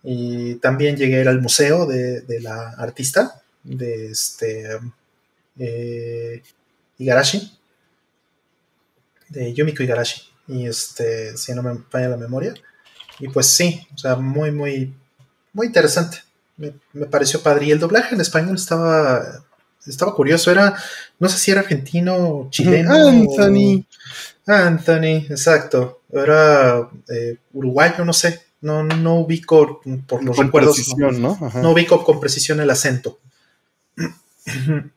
Y también llegué al museo de, la artista, de este eh, Igarashi, de Yumiko Igarashi. Y este, si no me falla la memoria. Y pues sí, o sea, muy, muy, muy interesante. Me, pareció padre. Y el doblaje en español estaba, estaba curioso. Era, no sé si era argentino, chileno. Anthony. Anthony, exacto. Era eh, uruguayo, no sé no, no ubico por los recuerdos. ¿no? ¿no? ubico con precisión el acento.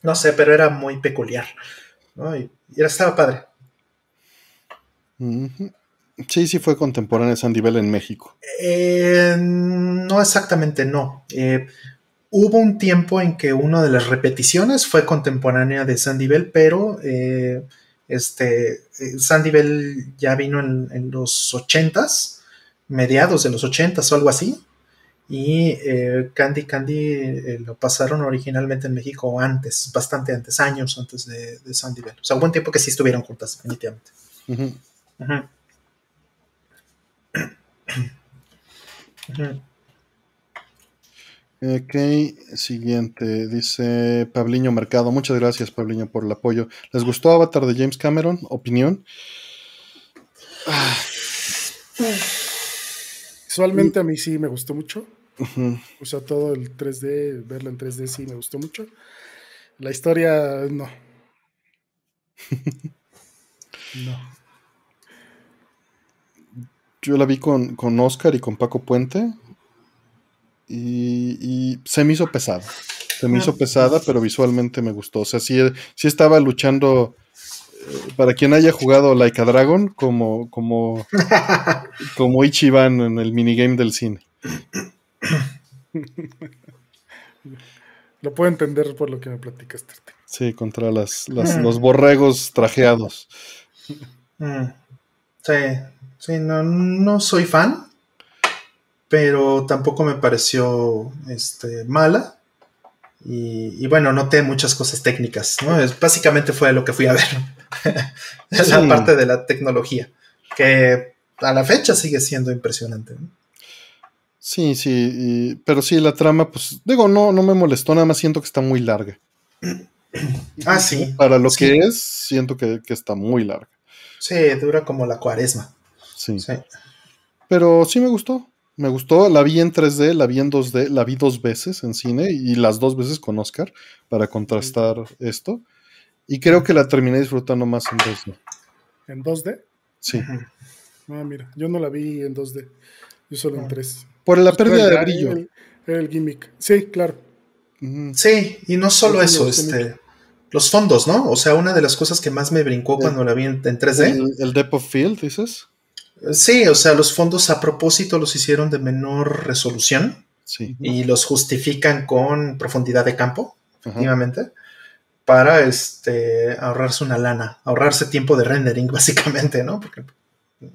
No sé, pero era muy peculiar. ¿no? Y, era, estaba padre. Sí, sí fue contemporáneo Sandy Bell en México. Eh, no exactamente, no. Eh, hubo un tiempo en que una de las repeticiones fue contemporánea de Sandy Bell, pero eh, este, Sandy Bell ya vino en, en los ochentas mediados de los 80 o algo así. Y eh, Candy Candy eh, lo pasaron originalmente en México antes, bastante antes, años antes de, Sandy Bell. O sea, hubo un tiempo que sí estuvieron juntas, definitivamente. Ok, siguiente, dice Pabliño Mercado. Muchas gracias, Pabliño, por el apoyo. ¿Les gustó Avatar de James Cameron? ¿Opinión? Ah. Visualmente a mí sí me gustó mucho. O sea, todo el 3D, verlo en 3D sí me gustó mucho. La historia, no. no. Yo la vi con, Oscar y con Paco Puente. Y, se me hizo pesada. Se me hizo pesada, pero visualmente me gustó. O sea, sí, sí estaba luchando para quien haya jugado Like a Dragon, como, como, como Ichiban en el minigame del cine. Lo puedo entender por lo que me platicaste. Sí, contra las, mm. los borregos trajeados. Mm. Sí, sí, no, no soy fan, pero tampoco me pareció este, mala. Y, bueno, noté muchas cosas técnicas, ¿no? Es, básicamente fue lo que fui a ver. es la parte de la tecnología, que a la fecha sigue siendo impresionante. Sí, sí, pero sí, la trama, pues digo, no, no me molestó, nada más siento que está muy larga. Ah, sí. Para lo que es, siento que, está muy larga. Sí, dura como la cuaresma. Sí. sí. Pero sí me gustó. Me gustó, la vi en 3D, la vi en 2D, la vi dos veces en cine y las dos veces con Oscar para contrastar esto. Y creo que la terminé disfrutando más en 2D. ¿En 2D? Sí. Ah, mira, yo no la vi en 2D, yo solo en 3. Por la pérdida de brillo. El, gimmick. Sí, claro. Sí, y no solo eso, este, los fondos, ¿no? O sea, una de las cosas que más me brincó cuando la vi en, 3D. El, depth of field, dices? Sí, o sea, los fondos a propósito los hicieron de menor resolución. Sí. Y los justifican con profundidad de campo, efectivamente para este, ahorrarse una lana, ahorrarse tiempo de rendering, básicamente, ¿no? Porque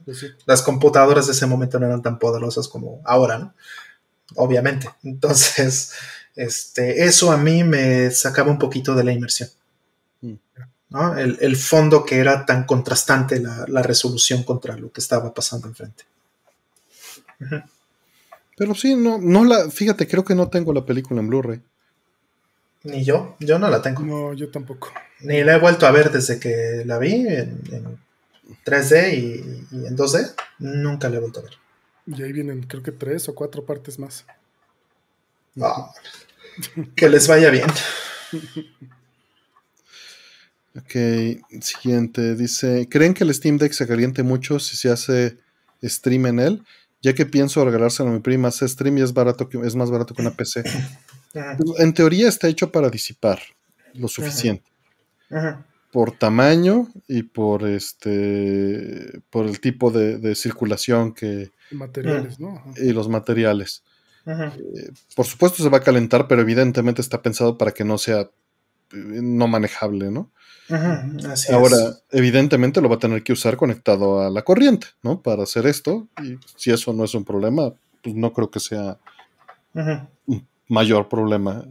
pues las computadoras de ese momento no eran tan poderosas como ahora, ¿no? Obviamente. Entonces, este, eso a mí me sacaba un poquito de la inmersión. Mm. ¿No? El, fondo que era tan contrastante la, resolución contra lo que estaba pasando enfrente. Pero sí, no, no la, fíjate, creo que no tengo la película en Blu-ray. Ni yo, yo no la tengo. No, yo tampoco. Ni la he vuelto a ver desde que la vi en, 3D y, en 2D. Nunca la he vuelto a ver. Y ahí vienen, creo que tres o cuatro partes más. Ah, que les vaya bien. Ok, siguiente. Dice: ¿Creen que el Steam Deck se caliente mucho si se hace stream en él? Ya que pienso regalárselo a mi prima, hace stream y es, barato que, es más barato que una PC. En teoría está hecho para disipar lo suficiente. Por tamaño y por este por el tipo de, circulación que. Y materiales, ¿no? Y los materiales. Eh, por supuesto se va a calentar, pero evidentemente está pensado para que no sea eh, no manejable, ¿no? Ahora, evidentemente lo va a tener que usar conectado a la corriente, ¿no? Para hacer esto. Y si eso no es un problema, pues no creo que sea mayor problema.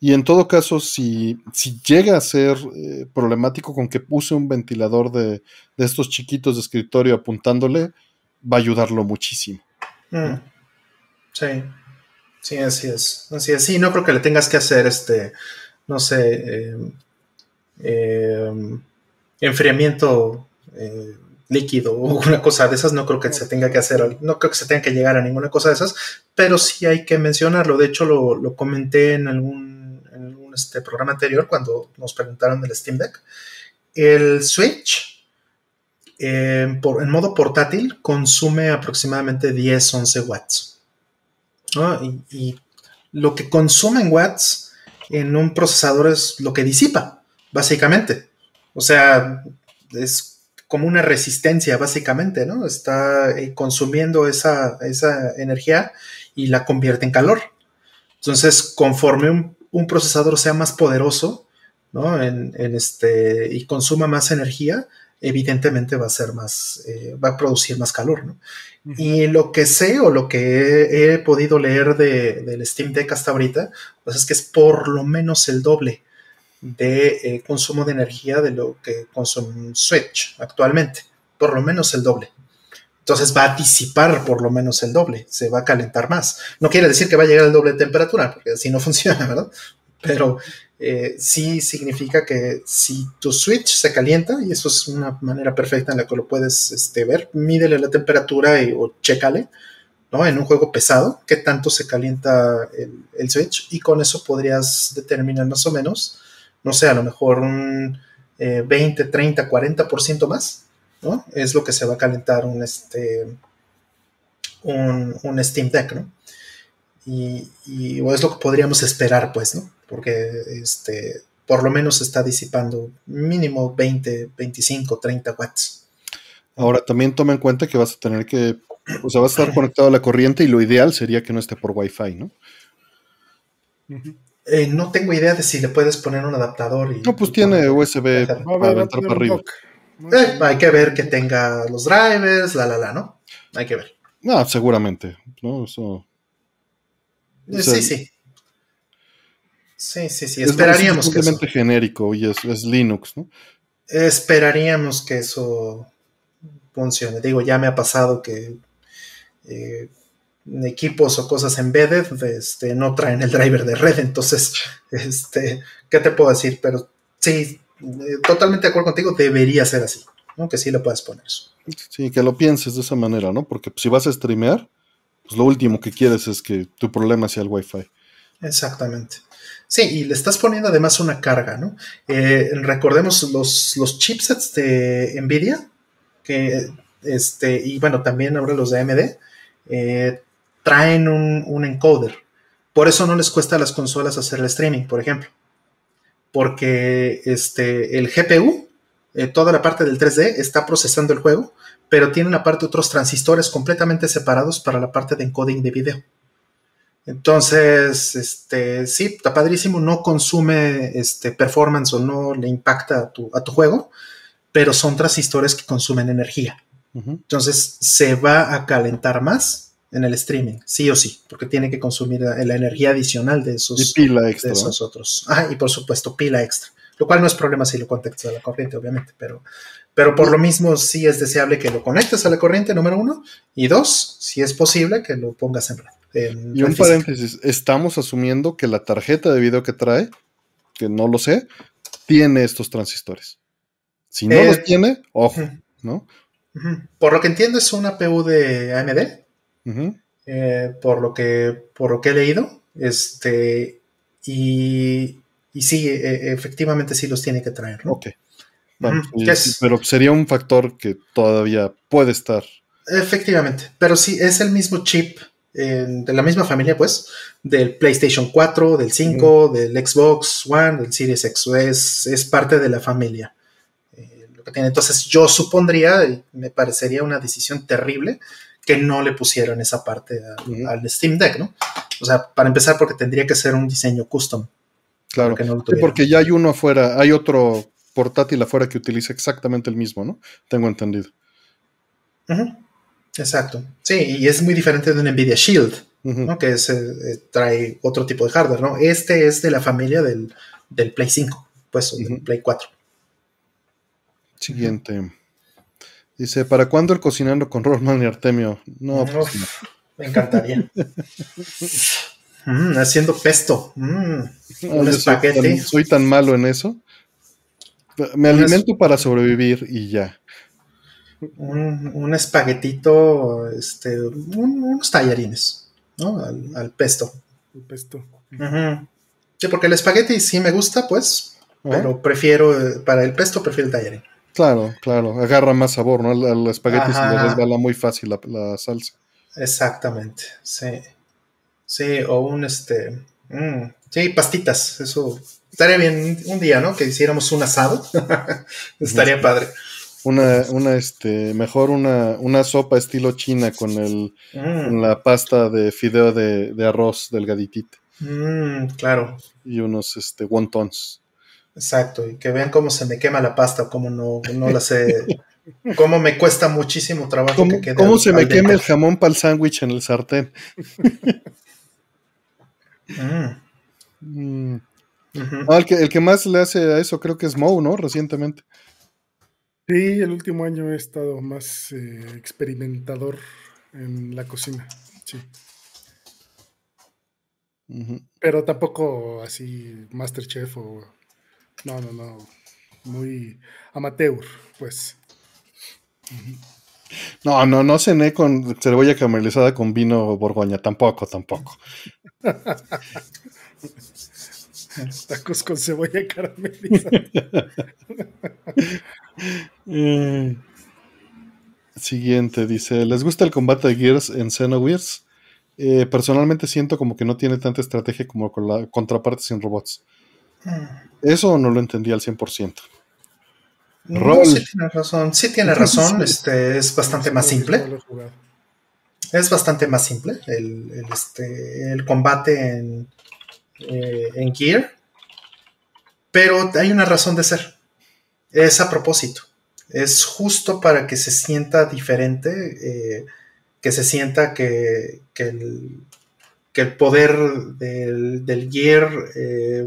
y en todo caso, si, si llega a ser eh, problemático con que puse un ventilador de, estos chiquitos de escritorio apuntándole, va a ayudarlo muchísimo. Mm. Sí, sí, así es. Así es. Sí, no creo que le tengas que hacer este, no sé, eh, eh, enfriamiento líquido o una cosa de esas, no creo que se tenga que hacer, no creo que se tenga que llegar a ninguna cosa de esas, pero sí hay que mencionarlo. De hecho, lo, comenté en algún, este, programa anterior cuando nos preguntaron del Steam Deck. El Switch, eh, por, en modo portátil, consume aproximadamente 10-11 watts. Y, y lo que consume en watts en un procesador es lo que disipa, básicamente. O sea, es como una resistencia, básicamente, ¿no? Está eh, consumiendo esa, energía y la convierte en calor. Entonces, conforme un, procesador sea más poderoso, ¿no? En, este, y consuma más energía, evidentemente va a ser más, eh, va a producir más calor, ¿no? Y lo que sé o lo que he, podido leer de, del Steam Deck hasta ahorita, pues es que es por lo menos el doble de eh, consumo de energía de lo que consume un Switch actualmente, por lo menos el doble. Entonces va a disipar por lo menos el doble, se va a calentar más. No quiere decir que va a llegar al doble de temperatura, porque así no funciona, ¿verdad? Pero eh, sí significa que si tu Switch se calienta, y eso es una manera perfecta en la que lo puedes este, ver, mídele la temperatura y, o chécale, ¿no? En un juego pesado, qué tanto se calienta el, el Switch, y con eso podrías determinar más o menos no sé, a lo mejor un 20, 30, 40% más, ¿no? Es lo que se va a calentar un, este, un, Steam Deck, ¿no? Y, es lo que podríamos esperar, pues, ¿no? Porque este, por lo menos está disipando mínimo 20, 25, 30 watts. Ahora, también toma en cuenta que vas a tener que, o sea, vas a estar conectado a la corriente y lo ideal sería que no esté por Wi-Fi, ¿no? Eh, no tengo idea de si le puedes poner un adaptador. Y, no, pues tiene USB para entrar para arriba. Eh, hay que ver que tenga los drivers, la, la, la, ¿no? Hay que ver. No, seguramente, ¿no? Eso... Eh, sí, sí. Sí, sí, sí. Esperaríamos es simplemente genérico y es, es, Linux, ¿no? Esperaríamos que eso funcione. Digo, ya me ha pasado que equipos o cosas embedded este, no traen el driver de red. Entonces, este, ¿qué te puedo decir? Pero sí, eh, totalmente de acuerdo contigo, debería ser así, ¿no? Que sí lo puedes poner. Sí, que lo pienses de esa manera, ¿no? Porque si vas a streamear, pues lo último que quieres es que tu problema sea el Wi-Fi. Exactamente. Sí, y le estás poniendo además una carga, ¿no? Eh, recordemos los, los chipsets de Nvidia, que este, y bueno, también ahora los de AMD, eh, traen un, encoder. Por eso no les cuesta a las consolas hacer el streaming, por ejemplo. Porque este, el GPU, eh, toda la parte del 3D, está procesando el juego, pero tiene aparte otros transistores completamente separados para la parte de encoding de video. Entonces, este, sí, está padrísimo, no consume este, performance o no le impacta a tu, a tu juego, pero son transistores que consumen energía. Entonces, se va a calentar más en el streaming, sí o sí, porque tiene que consumir la, energía adicional de esos, y pila extra, de esos otros. Ah, y por supuesto, pila extra, lo cual no es problema si lo conectas a la corriente, obviamente, pero, pero por lo mismo sí es deseable que lo conectes a la corriente, número uno, y dos, si es posible, que lo pongas en red y un paréntesis, estamos asumiendo que la tarjeta de video que trae, que no lo sé, tiene estos transistores. Si no los eh, tiene, ojo, ¿no? Por lo que entiendo es una PU de AMD, eh, por, lo que, por lo que he leído, este, y, y sí, e, efectivamente sí los tiene que traer, ¿no? Ok. pero sería un factor que todavía puede estar. Efectivamente, pero sí, es el mismo chip de la misma familia, pues, del PlayStation 4, del 5, del Xbox One, del Series X. Es, es parte de la familia. Eh, lo que tiene. Entonces, yo supondría, me parecería una decisión terrible que no le pusieran esa parte al Steam Deck, ¿no? O sea, para empezar, porque tendría que ser un diseño custom. Claro, porque ya hay uno afuera, hay otro portátil afuera que utiliza exactamente el mismo, ¿no? Tengo entendido. Exacto. Sí, y es muy diferente de un Nvidia Shield, ¿no? Que es, eh, trae otro tipo de hardware, ¿no? Este es de la familia del, Play 5, pues, del Play 4. Siguiente. Dice, ¿para cuándo el cocinando con Rollman y Artemio? No, pues Me encantaría. Mm, haciendo pesto. Mm, un espagueti. soy tan malo en eso. Me alimento para sobrevivir y ya un, espaguetito, este, unos tallarines, ¿no? Al, pesto. El pesto. Sí, porque el espagueti sí me gusta, pues, pero prefiero, para el pesto prefiero el tallarín. Claro, claro, agarra más sabor, ¿no? Al, espagueti se le resbala muy fácil la, salsa. Exactamente, sí. Sí, o un este. Mm, sí, pastitas, eso. Estaría bien un día, ¿no? Que hiciéramos un asado. Estaría padre. Una, una, este, mejor una, una sopa estilo china con el, mm. la pasta de fideo de, arroz delgaditita. Mm, claro. Y unos, este, wontons. Exacto, y que vean cómo se me quema la pasta, cómo no, no la sé, cómo me cuesta muchísimo trabajo ¿Cómo, que ¿Cómo se me quema el jamón para el sándwich en el sartén? Mm. Ah, el, que, el que más le hace a eso creo que es Moe, ¿no? Recientemente. Sí, el último año he estado más eh, experimentador en la cocina, sí. Pero tampoco así Masterchef o... No, no, no. Muy amateur, pues. No, no, no cené con cebolla caramelizada con vino borgoña, tampoco, tampoco. Tacos con cebolla caramelizada. Eh, siguiente, dice, ¿les gusta el combate de Gears en Xenogears? Eh, personalmente siento como que no tiene tanta estrategia como con la contraparte sin robots. Eso no lo entendí al 100%. No, sí tiene razón, sí tiene razón, este, es bastante más simple. Es bastante más simple el, este, el combate en, eh, en Gear, pero hay una razón de ser. Es a propósito. Es justo para que se sienta diferente, eh, que se sienta que, el, poder del, Gear eh,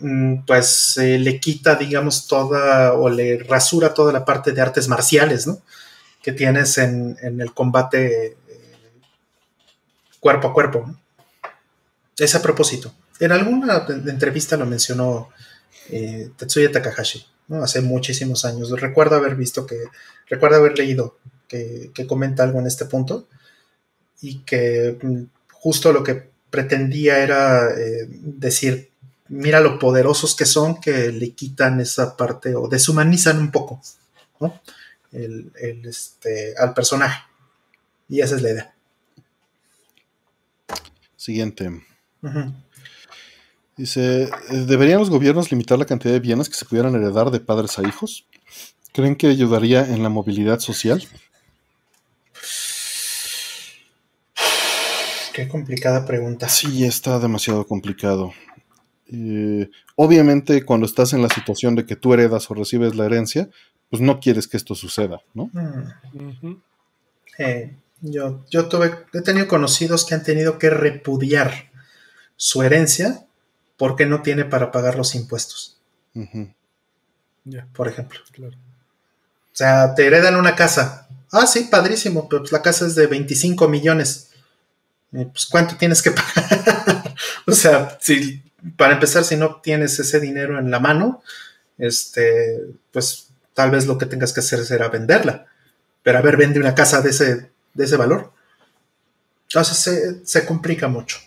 mm, pues le quita, digamos, toda o le rasura toda la parte de artes marciales, ¿no? Que tienes en, el combate cuerpo a cuerpo. Es a propósito. En alguna entrevista lo mencionó eh, Tetsuya Takahashi, ¿no? hace muchísimos años. Recuerdo haber visto que, recuerdo haber leído que, comenta algo en este punto y que mm, justo lo que pretendía era eh, decir, mira lo poderosos que son que le quitan esa parte o deshumanizan un poco el, este, al personaje. Y esa es la idea. Siguiente. Dice, eh, ¿deberían los gobiernos limitar la cantidad de bienes que se pudieran heredar de padres a hijos? ¿Creen que ayudaría en la movilidad social? Qué complicada pregunta. Sí, está demasiado complicado. Eh, obviamente, cuando estás en la situación de que tú heredas o recibes la herencia, pues no quieres que esto suceda, ¿no? Mm. Eh, yo, yo tuve, he tenido conocidos que han tenido que repudiar su herencia porque no tiene para pagar los impuestos. Por ejemplo. Claro. O sea, te heredan una casa. Ah, sí, padrísimo, pero pues la casa es de 25 millones. Eh, pues ¿cuánto tienes que pagar? o sea, si, para empezar, si no tienes ese dinero en la mano, este, pues tal vez lo que tengas que hacer será venderla. Pero a ver, vende una casa de ese, de ese valor. Entonces se, complica mucho.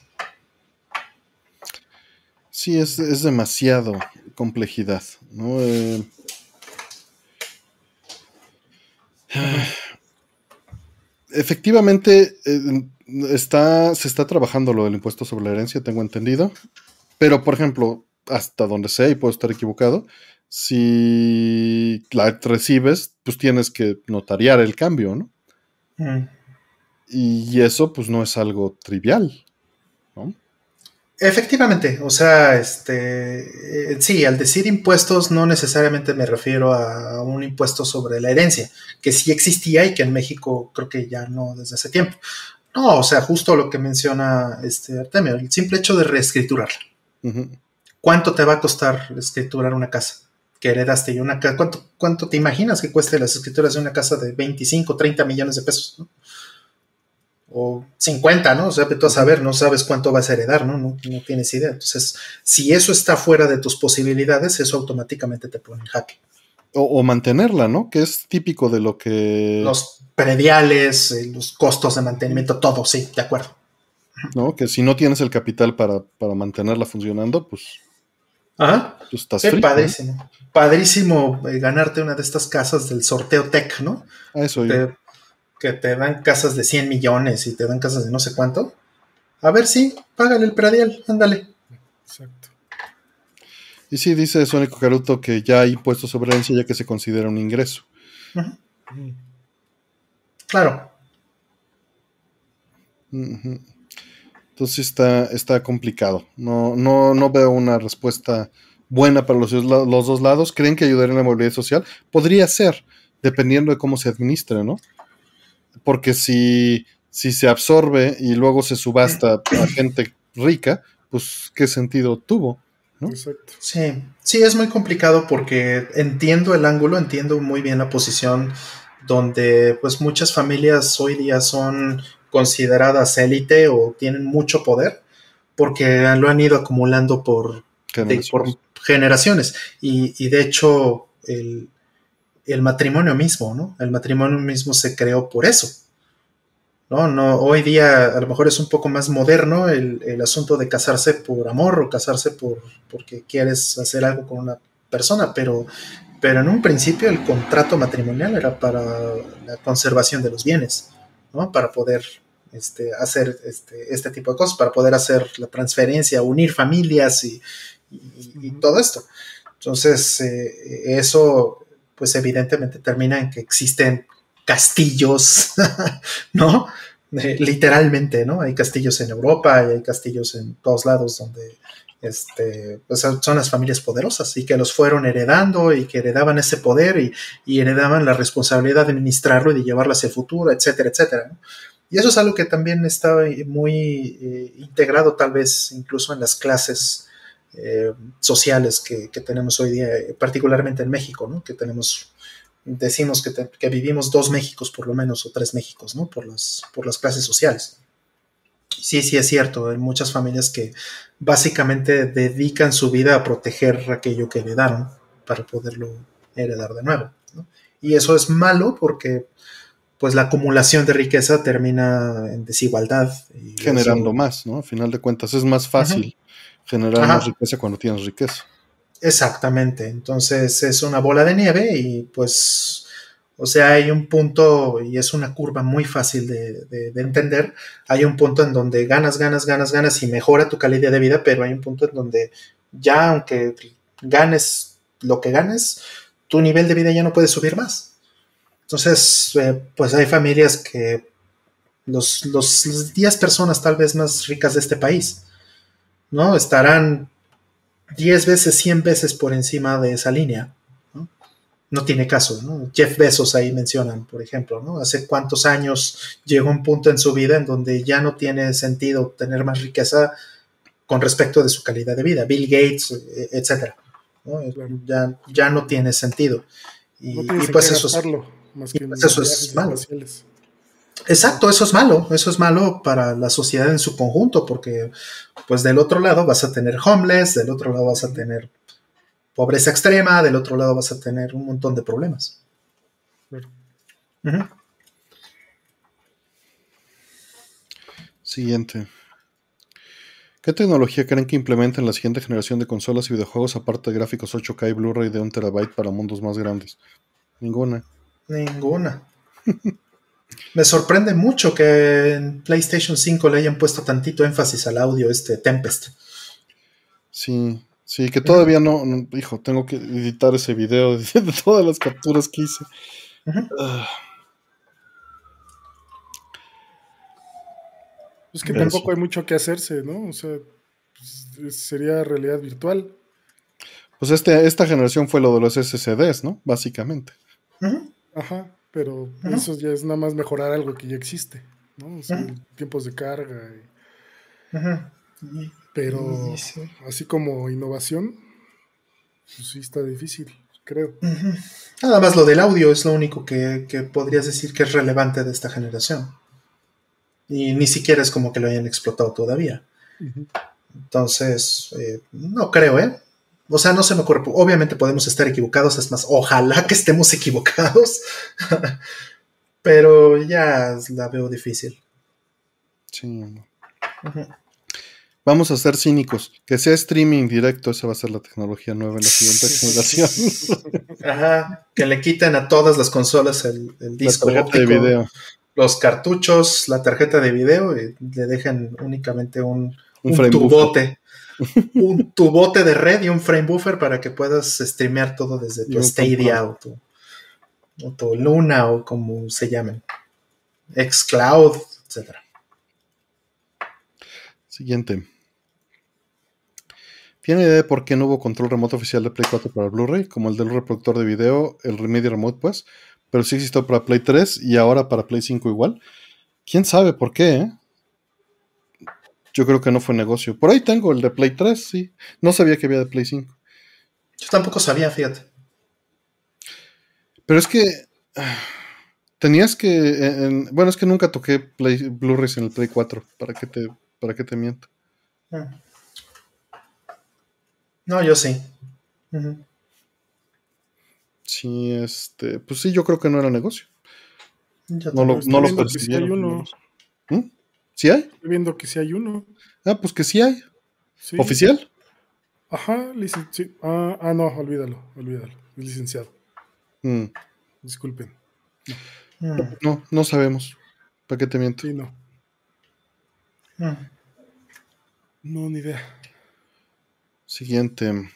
Sí, es, es demasiado complejidad. ¿no? Eh, efectivamente, eh, está, se está trabajando lo del impuesto sobre la herencia, tengo entendido. Pero, por ejemplo, hasta donde sé, y puedo estar equivocado, si la recibes, pues tienes que notariar el cambio, ¿no? Mm. Y eso, pues, no es algo trivial, ¿no? Efectivamente, o sea, este, eh, sí, al decir impuestos no necesariamente me refiero a un impuesto sobre la herencia, que sí existía y que en México creo que ya no desde hace tiempo. No, o sea, justo lo que menciona este Artemio, el simple hecho de reescriturarla. ¿Cuánto te va a costar escriturar una casa que heredaste y una casa? ¿Cuánto, ¿Cuánto te imaginas que cueste las escrituras de una casa de 25, 30 millones de pesos? ¿no? o 50, ¿no? O sea, tú a saber, no sabes cuánto vas a heredar, ¿no? ¿no? No tienes idea. Entonces, si eso está fuera de tus posibilidades, eso automáticamente te pone en jaque. O, mantenerla, ¿no? Que es típico de lo que... Los prediales, eh, los costos de mantenimiento, todo, sí, de acuerdo. ¿No? Que si no tienes el capital para, mantenerla funcionando, pues... Ajá. Pues estás Qué padrísimo. Padrísimo eh, ganarte una de estas casas del sorteo tech, ¿no? A eso que te dan casas de 100 millones y te dan casas de no sé cuánto. A ver si, págale el predial, ándale. Exacto. Y sí, dice Sónico Caruto que ya hay impuestos sobre herencia ya que se considera un ingreso. Claro. Entonces está, está complicado. No, no, no veo una respuesta buena para los, los dos lados. ¿Creen que ayudaría en la movilidad social? Podría ser, dependiendo de cómo se administre, ¿no? porque si, si se absorbe y luego se subasta a gente rica, pues qué sentido tuvo. ¿no? Sí, sí, es muy complicado porque entiendo el ángulo, entiendo muy bien la posición donde pues muchas familias hoy día son consideradas élite o tienen mucho poder porque lo han ido acumulando por generaciones, por generaciones. Y, y, de hecho el, el matrimonio mismo, ¿no? El matrimonio mismo se creó por eso. ¿no? No, hoy día a lo mejor es un poco más moderno el, asunto de casarse por amor o casarse por porque quieres hacer algo con una persona, pero, pero en un principio el contrato matrimonial era para la conservación de los bienes, ¿no? Para poder este, hacer este, este tipo de cosas, para poder hacer la transferencia, unir familias y, todo esto. Entonces, eh, eso pues evidentemente termina en que existen castillos, ¿no? Eh, literalmente, ¿no? Hay castillos en Europa y hay castillos en todos lados donde este, pues son las familias poderosas y que los fueron heredando y que heredaban ese poder y, heredaban la responsabilidad de administrarlo y de llevarlo hacia el futuro, etcétera, etcétera. Y eso es algo que también está muy eh, integrado tal vez incluso en las clases eh, sociales que, tenemos hoy día, particularmente en México, ¿no? que tenemos, decimos que, vivimos dos Méxicos por lo menos, o tres Méxicos, ¿no? por, las, por las clases sociales. Sí, sí es cierto, hay muchas familias que básicamente dedican su vida a proteger aquello que heredaron para poderlo heredar de nuevo. Y eso es malo porque pues la acumulación de riqueza termina en desigualdad. Generando más, ¿no? A final de cuentas es más fácil generar más riqueza cuando tienes riqueza. Exactamente, entonces es una bola de nieve y pues O sea, hay un punto, y es una curva muy fácil de, entender, hay un punto en donde ganas, ganas, ganas, ganas y mejora tu calidad de vida, pero hay un punto en donde ya aunque ganes lo que ganes, tu nivel de vida ya no puede subir más. Entonces, eh, pues hay familias que los, los 10 personas tal vez más ricas de este país, ¿no? Estarán 10 veces, 100 veces por encima de esa línea no tiene caso, ¿no? Jeff Bezos ahí mencionan, por ejemplo, ¿no? Hace cuántos años llegó un punto en su vida en donde ya no tiene sentido tener más riqueza con respecto de su calidad de vida, Bill Gates, e, etcétera, Ya, ya no tiene sentido. Y, pues eso, es, pues eso es malo. Exacto, eso es malo, eso es malo para la sociedad en su conjunto, porque pues del otro lado vas a tener homeless, del otro lado vas a tener pobreza extrema, del otro lado vas a tener un montón de problemas. Siguiente. ¿Qué tecnología creen que implementen la siguiente generación de consolas y videojuegos aparte de gráficos 8K y Blu-ray de un terabyte para mundos más grandes? Ninguna. Ninguna. Me sorprende mucho que en PlayStation 5 le hayan puesto tantito énfasis al audio este Tempest. Sí, Sí, que todavía no, hijo, tengo que editar ese video de, todas las capturas que hice. Ah. Es que tampoco hay mucho que hacerse, ¿no? O sea, pues, sería realidad virtual. Pues este, esta generación fue lo de los SSDs, ¿no? Básicamente. Ajá, pero eso ya es nada más mejorar algo que ya existe, ¿no? O sea, tiempos de carga. Y... Pero así como innovación, pues sí está difícil, creo. Nada más lo del audio es lo único que, podrías decir que es relevante de esta generación. Y ni siquiera es como que lo hayan explotado todavía. Entonces, eh, no creo, ¿eh? O sea, no se me ocurre. Obviamente podemos estar equivocados, es más, ojalá que estemos equivocados. Pero ya la veo difícil. Sí. Vamos a ser cínicos. Que sea streaming directo, esa va a ser la tecnología nueva en la siguiente generación. Ajá, que le quiten a todas las consolas el, disco la de video. los cartuchos, la tarjeta de video y le dejen únicamente un, tubote. un tubote de red y un frame buffer para que puedas streamear todo desde tu Stadia o tu, o tu Luna o como se llamen. Xcloud, etcétera. Siguiente. ¿Tiene idea de por qué no hubo control remoto oficial de Play 4 para Blu-ray? Como el del reproductor de video, el Remedy Remote, pues. Pero sí existió para Play 3 y ahora para Play 5 igual. ¿Quién sabe por qué? Eh? Yo creo que no fue negocio. Por ahí tengo el de Play 3, sí. No sabía que había de Play 5. Yo tampoco sabía, fíjate. Pero es que. Tenías que. bueno, es que nunca toqué Blu-rays en el Play 4. ¿Para qué te, para qué te miento? Ah. No, yo sí. Sí, este, pues sí, yo creo que no era negocio. no lo, no lo percibieron. Si hay uno. ¿Mm? ¿Sí hay? Estoy viendo que sí hay uno. Ah, pues que sí hay. ¿Oficial? Ajá, licenciado. Ah, ah, no, olvídalo, olvídalo. Es licenciado. Mm. Disculpen. No. no. no, sabemos. ¿Para qué te miento? Sí, no. No, ni idea. Siguiente.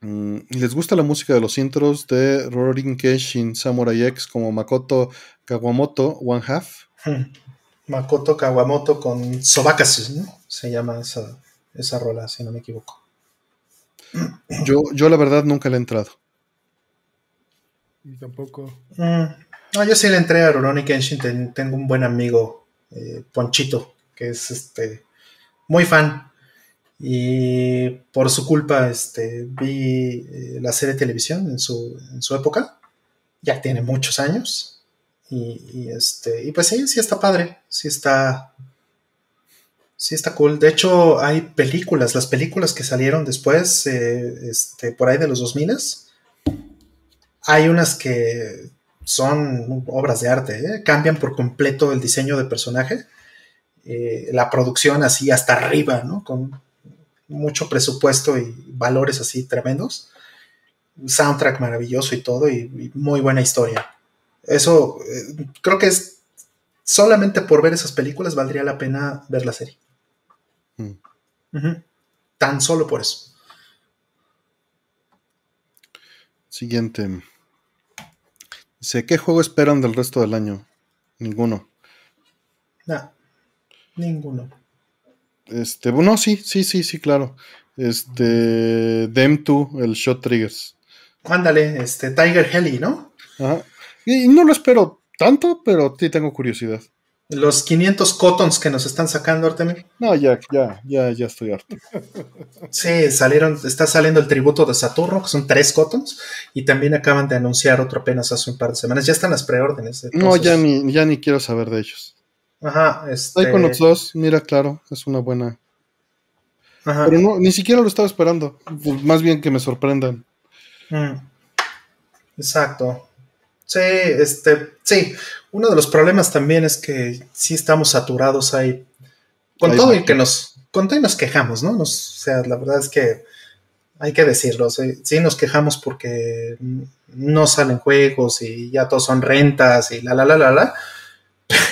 Mm, ¿Les gusta la música de los intros de Roaring Keshin Samurai X como Makoto Kawamoto One Half? Makoto Kawamoto con Sobakasu, ¿no? Se llama esa, esa rola, si no me equivoco. Yo, yo la verdad nunca le he entrado. Y tampoco. Mm, no, yo sí le entré a Rurouni Kenshin. tengo un buen amigo, eh, Ponchito, que es este muy fan. Y por su culpa este, vi eh, la serie de televisión en su, en su época. Ya tiene muchos años. Y, este, y pues sí, sí está padre. Sí está. Sí está cool. De hecho, hay películas. Las películas que salieron después, eh, este, por ahí de los 2000 hay unas que son obras de arte. ¿eh? Cambian por completo el diseño de personaje. la producción así hasta arriba, ¿no? Con mucho presupuesto y valores así tremendos. Un soundtrack maravilloso y todo, y, muy buena historia. Eso eh, creo que es solamente por ver esas películas valdría la pena ver la serie. Mm. Tan solo por eso. Siguiente. Dice, ¿qué juego esperan del resto del año? Ninguno. No, ninguno. Este, bueno, sí, sí, sí, sí, claro. Este, Dem 2, el Shot Triggers. Ándale, este, Tiger Heli, ¿no? Ajá. Y no lo espero tanto, pero sí tengo curiosidad. Los 500 cotons que nos están sacando, Artemir. No, ya, ya, ya, ya estoy harto. Sí, salieron, está saliendo el tributo de Saturno, que son tres cotons, y también acaban de anunciar otro apenas hace un par de semanas. Ya están las preórdenes. No, ya ni, ya ni quiero saber de ellos. Ajá, este... los 2, mira, claro, es una buena. Ajá. Pero no, ni siquiera lo estaba esperando. Pues, más bien que me sorprendan. Mm. Exacto. Sí, este, sí. Uno de los problemas también es que sí estamos saturados ahí. Con todo y que nos, con todo y nos quejamos, ¿no? Nos, o sea, la verdad es que hay que decirlo. Sí, nos quejamos porque no salen juegos y ya todos son rentas y la la la la la.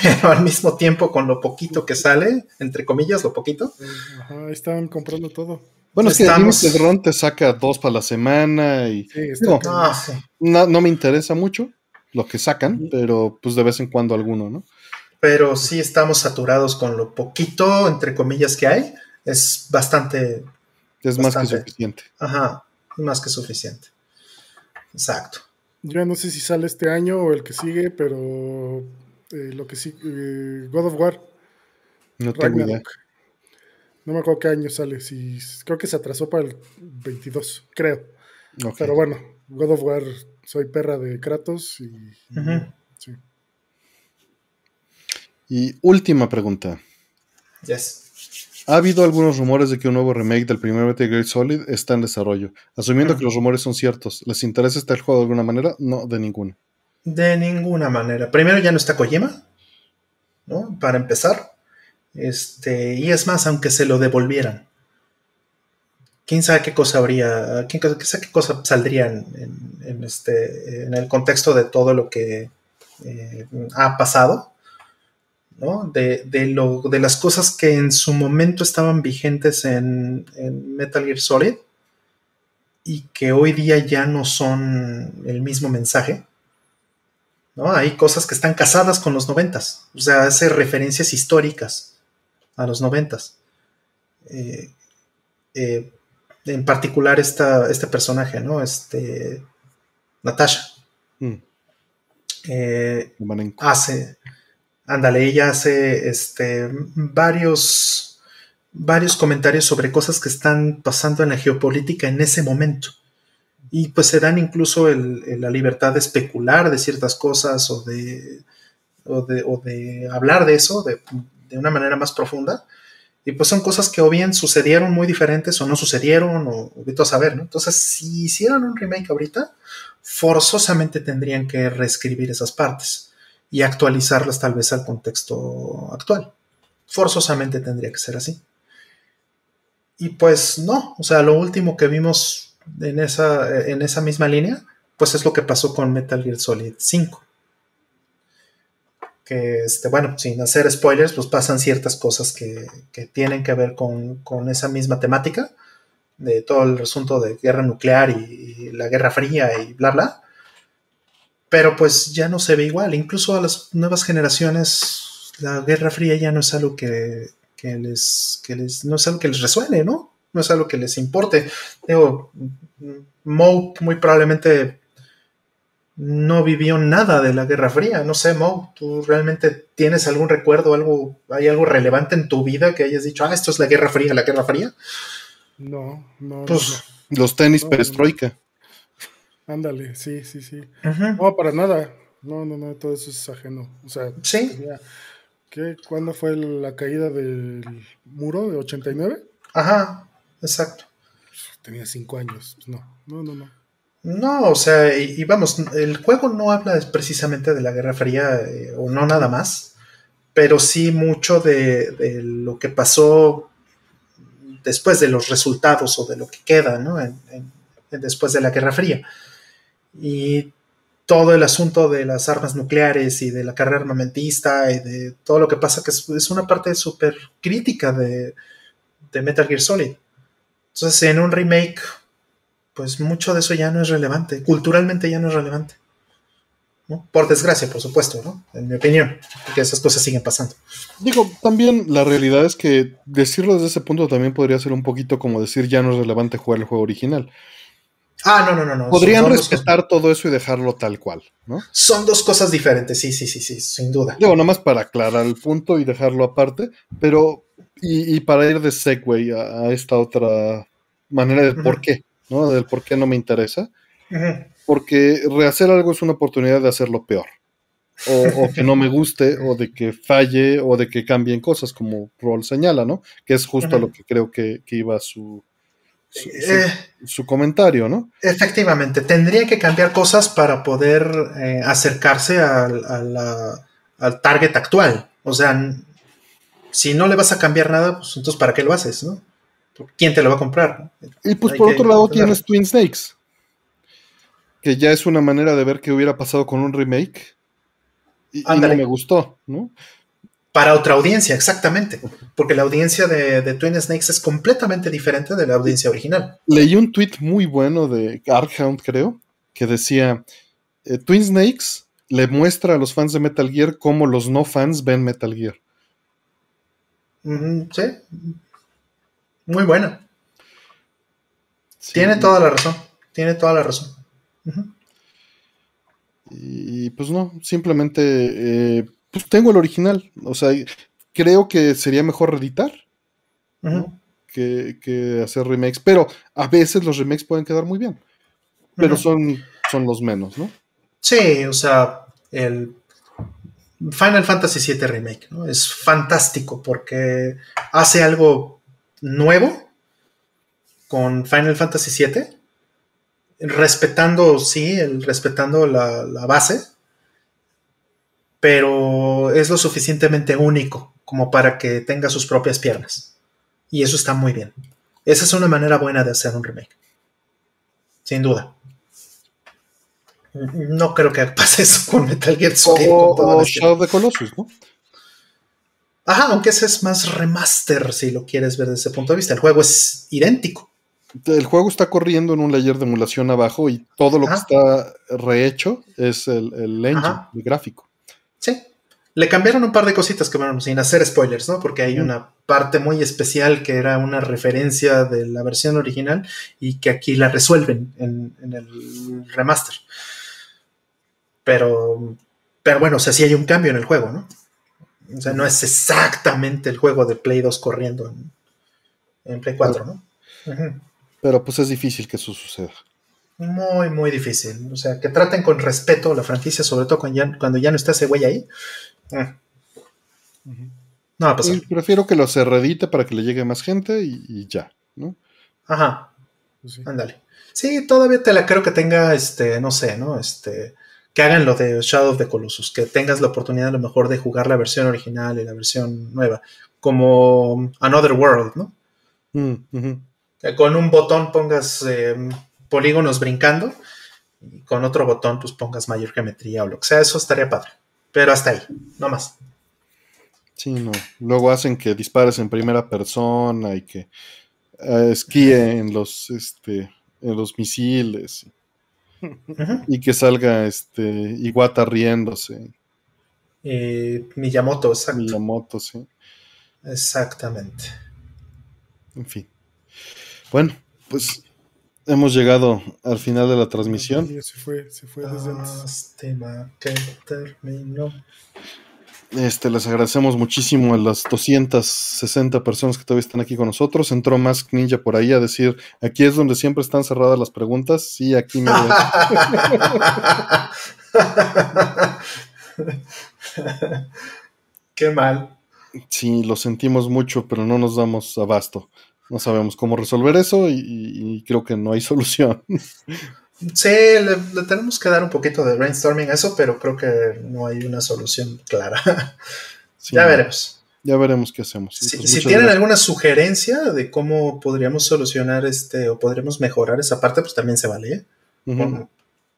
Pero al mismo tiempo, con lo poquito que sale, entre comillas, lo poquito. Ajá, están comprando todo. Bueno, es que el Ron te saca dos para la semana y ah, no, no, me interesa mucho lo que sacan, pero pues de vez en cuando alguno, ¿no? Pero sí estamos saturados con lo poquito, entre comillas, que hay. Es bastante. Es más que suficiente. Ajá, más que suficiente. Exacto. Yo no sé si sale este año o el que sigue, pero eh, lo que sí, eh, God of War. No tengo idea. No me acuerdo qué año sale. Si, creo que se atrasó para el 22, creo. Pero bueno, God of War soy perra de Kratos y, y última pregunta. Yes. Ha habido algunos rumores de que un nuevo remake del primer Metal Gear Solid está en desarrollo. Asumiendo que los rumores son ciertos, ¿les interesa este juego de alguna manera? No, de ninguna. De ninguna manera. Primero ya no está Kojima, ¿no? Para empezar. Este, y es más, aunque se lo devolvieran quién sabe qué cosa habría, quién sabe qué cosa saldría en, este, en el contexto de todo lo que eh, ha pasado, ¿no? De, lo, de las cosas que en su momento estaban vigentes en, Metal Gear Solid y que hoy día ya no son el mismo mensaje. ¿No? Hay cosas que están casadas con los noventas, o sea, hace referencias históricas a los noventas. Eh, eh, en particular esta, este personaje, ¿no? Este, Natasha. Mm. Eh, hace, ándale, ella hace este, varios, varios comentarios sobre cosas que están pasando en la geopolítica en ese momento. Y pues se dan incluso la libertad de especular de ciertas cosas o de, hablar de eso de, de una manera más profunda y pues son cosas que o bien sucedieron muy diferentes o no sucedieron o, o a saber, ¿no? Entonces, si hicieran un remake ahorita, forzosamente tendrían que reescribir esas partes y actualizarlas tal vez al contexto actual. Forzosamente tendría que ser así. Y pues no, o sea, lo último que vimos en esa, en esa misma línea, pues es lo que pasó con Metal Gear Solid 5 que, este, bueno, sin hacer spoilers, pues pasan ciertas cosas que, tienen que ver con, esa misma temática, de todo el asunto de guerra nuclear y, la guerra fría y bla, bla. Pero pues ya no se ve igual, incluso a las nuevas generaciones la guerra fría ya no es algo que, les, les, no es algo que les resuene, ¿no? No es algo que les importe. Digo, Moe muy probablemente no vivió nada de la Guerra Fría. No sé, Mo, ¿tú realmente tienes algún recuerdo, algo, hay algo relevante en tu vida que hayas dicho, ah, esto es la Guerra Fría, la Guerra Fría? No, no. Pues los tenis perestroika. Ándale, sí, sí, sí. No, para nada. No, no, no, todo eso es ajeno. O sea, ¿Sí? ¿qué? ¿cuándo fue la caída del muro de 89? Ajá, exacto. Tenía cinco años. Pues no, no, no, no. No, o sea, y, vamos, el juego no habla precisamente de la Guerra Fría eh, o no nada más, pero sí mucho de, lo que pasó después de los resultados o de lo que queda, ¿no? después de la Guerra Fría. Y todo el asunto de las armas nucleares y de la carrera armamentista y de todo lo que pasa, que es, una parte súper crítica de, de, Metal Gear Solid. Entonces, en un remake, pues mucho de eso ya no es relevante, culturalmente ya no es relevante. Por desgracia, por supuesto, ¿no? En mi opinión, porque esas cosas siguen pasando. Digo, también la realidad es que decirlo desde ese punto también podría ser un poquito como decir ya no es relevante jugar el juego original. Ah, no, no, no. no. Podrían respetar todo eso y dejarlo tal cual, ¿no? Son dos cosas diferentes, sí, sí, sí, sí, sin duda. Digo, nomás para aclarar el punto y dejarlo aparte, pero, y, para ir de segue a, esta otra manera de por qué, ¿no? Del por qué no me interesa. Porque rehacer algo es una oportunidad de hacerlo peor. O, que no me guste, o de que falle, o de que cambien cosas, como Roll señala, ¿no? Que es justo lo que creo que, que iba su, eh, su, comentario, ¿no? Efectivamente, tendría que cambiar cosas para poder eh, acercarse al, target actual. O sea, si no le vas a cambiar nada, pues entonces ¿para qué lo haces, no? ¿Quién te lo va a comprar? Y pues por otro lado tienes Twin Snakes, que ya es una manera de ver qué hubiera pasado con un remake. Y, y no me gustó, ¿no? Para otra audiencia, exactamente. Porque la audiencia de, Twin Snakes es completamente diferente de la audiencia original. Leí un tweet muy bueno de Arkhound, creo, que decía: eh, Twin Snakes le muestra a los fans de Metal Gear cómo los no fans ven Metal Gear. sí. Muy buena. Tiene toda la razón. Tiene toda la razón. Y pues no, simplemente. Eh, pues tengo el original. O sea, creo que sería mejor reeditar que, hacer remakes. Pero a veces los remakes pueden quedar muy bien. Pero son, son los menos, ¿no? Sí, o sea, el Final Fantasy VII Remake ¿no? es fantástico porque hace algo nuevo con Final Fantasy VII, respetando, sí, el, respetando la, la base, pero es lo suficientemente único como para que tenga sus propias piernas. Y eso está muy bien. Esa es una manera buena de hacer un remake. Sin duda. No creo que pase eso con Metal Gear Solid. O, Shadow of the Colossus, ¿no? Ajá, aunque ese es más remaster si lo quieres ver desde ese punto de vista. El juego es idéntico. El juego está corriendo en un layer de emulación abajo y todo lo que está rehecho es el, el engine, el gráfico. Sí. Le cambiaron un par de cositas que, bueno, sin hacer spoilers, ¿no? Porque hay una parte muy especial que era una referencia de la versión original y que aquí la resuelven en, el remaster. Pero, pero bueno, o sea, sí hay un cambio en el juego, ¿no? O sea, no es exactamente el juego de Play 2 corriendo en, Play 4, ¿no? Pero pues es difícil que eso suceda muy, muy difícil. O sea, que traten con respeto la franquicia, sobre todo cuando ya, cuando ya no está ese güey ahí. Eh. No va a pasar. prefiero que lo se reedite para que le llegue más gente y, ya, ¿no? Ajá. Pues Ándale. Sí, todavía te la creo que tenga, este, no sé, ¿no? Este, que hagan lo de Shadow of the Colossus, que tengas la oportunidad a lo mejor de jugar la versión original y la versión nueva, como Another World, ¿no? Mm, que con un botón pongas eh, polígonos brincando y con otro botón pues pongas mayor geometría o lo que sea, eso estaría padre. Pero hasta ahí, no más. Sí, no. Luego hacen que dispares en primera persona y que esquíe en los, este, en los misiles. Y que salga este Iguata riéndose. Eh, Miyamoto, exacto. Miyamoto, sí. Exactamente. En fin. Bueno, pues hemos llegado al final de la transmisión. se fue, se fue desde que terminó. Este, les agradecemos muchísimo a las 260 personas que todavía están aquí con nosotros. Entró Mask Ninja por ahí a decir, aquí es donde siempre están cerradas las preguntas. Sí, aquí me Qué mal. Sí, lo sentimos mucho, pero no nos damos abasto no sabemos cómo resolver eso y, creo que no hay solución. Sí, le, tenemos que dar un poquito de brainstorming a eso, pero creo que no hay una solución clara. ya veremos. Ya veremos qué hacemos. Si, pues tienen alguna sugerencia de cómo podríamos solucionar este o podríamos mejorar esa parte, pues también se vale. ¿eh?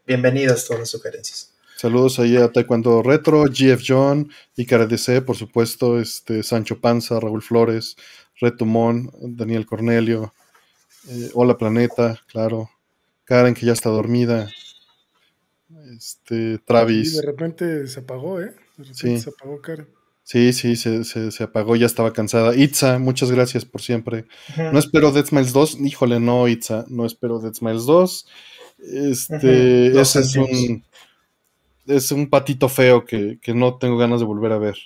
bienvenidas todas las sugerencias. Saludos ahí a Taekwondo Retro, GF John, Icara DC, por supuesto, este, Sancho Panza, Raúl Flores, Retumón, Daniel Cornelio, eh, Hola Planeta, claro, Karen que ya está dormida, este, Travis. Y de repente se apagó, ¿eh? De repente sí. se apagó Karen. Sí, sí, se, se, apagó, ya estaba cansada. Itza, muchas gracias por siempre. No espero Dead Smiles 2. Híjole, no, Itza, no espero Dead Smiles 2. Este, ese es un, es un patito feo que, que, no tengo ganas de volver a ver.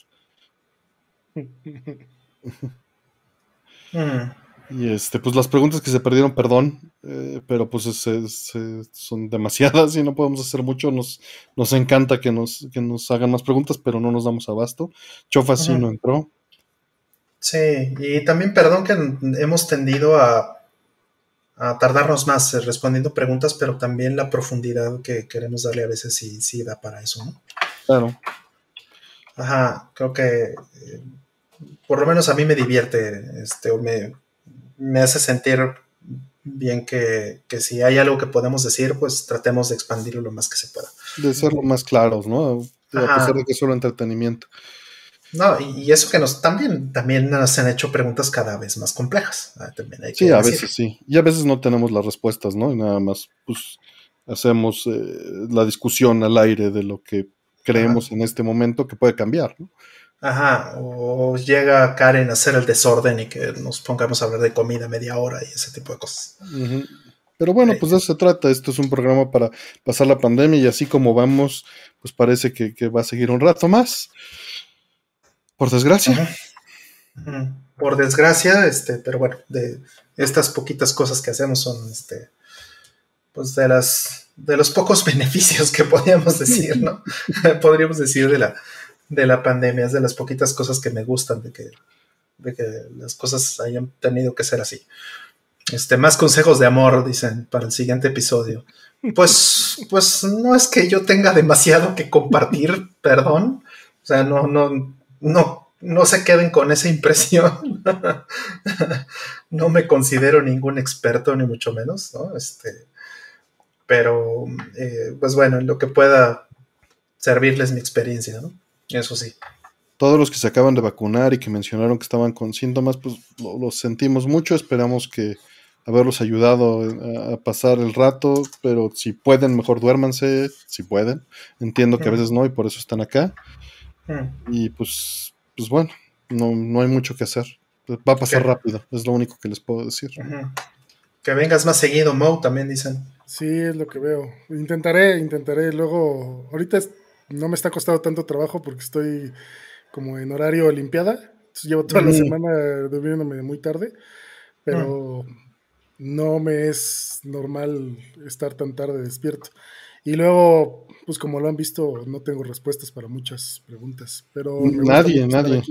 Y este, pues las preguntas que se perdieron, perdón, eh, pero pues son demasiadas y no podemos hacer mucho. Nos, nos encanta que nos, que nos hagan más preguntas, pero no nos damos abasto. Chofa sí no entró. Sí, y también perdón que hemos tendido a, a tardarnos más eh, respondiendo preguntas, pero también la profundidad que queremos darle a veces sí, sí da para eso, ¿no? Claro. Ajá, creo que eh, por lo menos a mí me divierte, este, o me, me hace sentir bien que, si hay algo que podemos decir, pues tratemos de expandirlo lo más que se pueda. De ser lo más claros, ¿no? A pesar de que es solo entretenimiento. No, y, eso que nos también, también nos han hecho preguntas cada vez más complejas. Ah, sí, a veces sí. Y a veces no tenemos las respuestas, ¿no? Y nada más, pues, hacemos eh, la discusión al aire de lo que creemos en este momento que puede cambiar, ¿no? Ajá, o llega Karen a hacer el desorden y que nos pongamos a hablar de comida media hora y ese tipo de cosas. Pero bueno, pues de eso se trata. Esto es un programa para pasar la pandemia y así como vamos, pues parece que, va a seguir un rato más. Por desgracia. Por desgracia, este, pero bueno, de estas poquitas cosas que hacemos son, este, pues de las, de los pocos beneficios que podríamos decir, ¿no? Podríamos decir de la, de la pandemia, es de las poquitas cosas que me gustan de que, de que las cosas hayan tenido que ser así. Este, más consejos de amor, dicen, para el siguiente episodio. Pues, pues no es que yo tenga demasiado que compartir, perdón. O sea, no, no, no, no se queden con esa impresión. no me considero ningún experto, ni mucho menos, ¿no? Este, pero, eh, pues bueno, en lo que pueda servirles mi experiencia, ¿no? Eso sí. Todos los que se acaban de vacunar y que mencionaron que estaban con síntomas, pues lo, sentimos mucho. Esperamos que haberlos ayudado a, pasar el rato, pero si pueden, mejor duérmanse, si pueden. Entiendo que a veces no y por eso están acá. Y pues, pues bueno, no, no hay mucho que hacer. Va a pasar rápido, es lo único que les puedo decir. Que vengas más seguido, Mo, también dicen. Sí, es lo que veo. Intentaré, intentaré. Luego, ahorita no me está costando tanto trabajo porque estoy como en horario olimpiada. llevo toda la semana durmiéndome muy tarde, pero no me es normal estar tan tarde despierto. Y luego, pues como lo han visto, no tengo respuestas para muchas preguntas, pero nadie, nadie.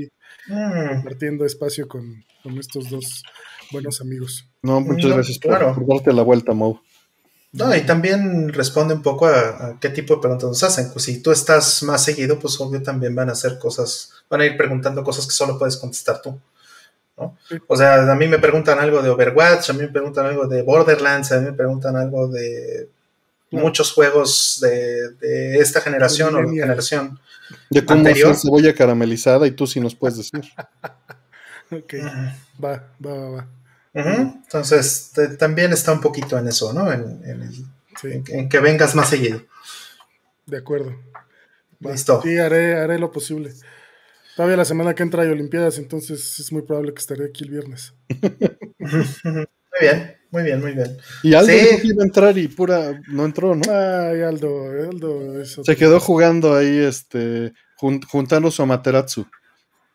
compartiendo espacio con, estos dos buenos amigos. No, muchas gracias por, darte la vuelta, Mo. No, y también responde un poco a, qué tipo de preguntas nos hacen. Pues si tú estás más seguido, pues obvio también van a hacer cosas, van a ir preguntando cosas que solo puedes contestar tú. ¿no? O sea, a mí me preguntan algo de Overwatch, a mí me preguntan algo de Borderlands, a mí me preguntan algo de muchos juegos de, esta generación o la generación. De cómo hacer cebolla caramelizada y tú sí nos puedes decir. ok, va, va, va, va. Entonces, también está un poquito en eso, ¿no? En, que vengas más seguido. De acuerdo. Listo. Sí, haré, haré lo posible. Todavía la semana que entra hay Olimpiadas, entonces es muy probable que estaré aquí el viernes. muy bien, muy bien, muy bien. Y Aldo iba a entrar y pura no entró, ¿no? Ay, Aldo, Aldo. Se quedó jugando ahí, este, juntando su Amaterasu.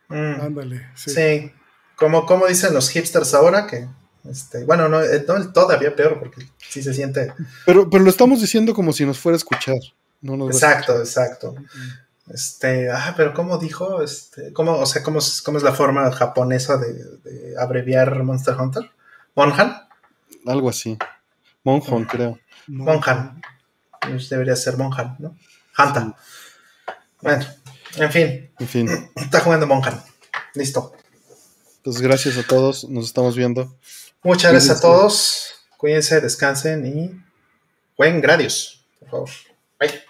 Mm. Ándale, sí. Sí, como, como dicen los hipsters ahora, que este, bueno, no, eh, no, todavía peor, porque sí se siente. Pero, pero lo estamos diciendo como si nos fuera a escuchar. exacto, exacto. Este, ah, pero ¿cómo dijo? Este, ¿cómo, o sea, ¿cómo, cómo es la forma japonesa de, abreviar Monster Hunter? ¿Monhan? Algo así. Monhan, creo. Monhan. Pues debería ser Monhan, ¿no? Hanta. Bueno, en fin. En fin. Está jugando Monhan. Listo. Pues gracias a todos, nos estamos viendo. Muchas gracias a todos, cuídense, descansen y buen gradios. Por favor. Bye.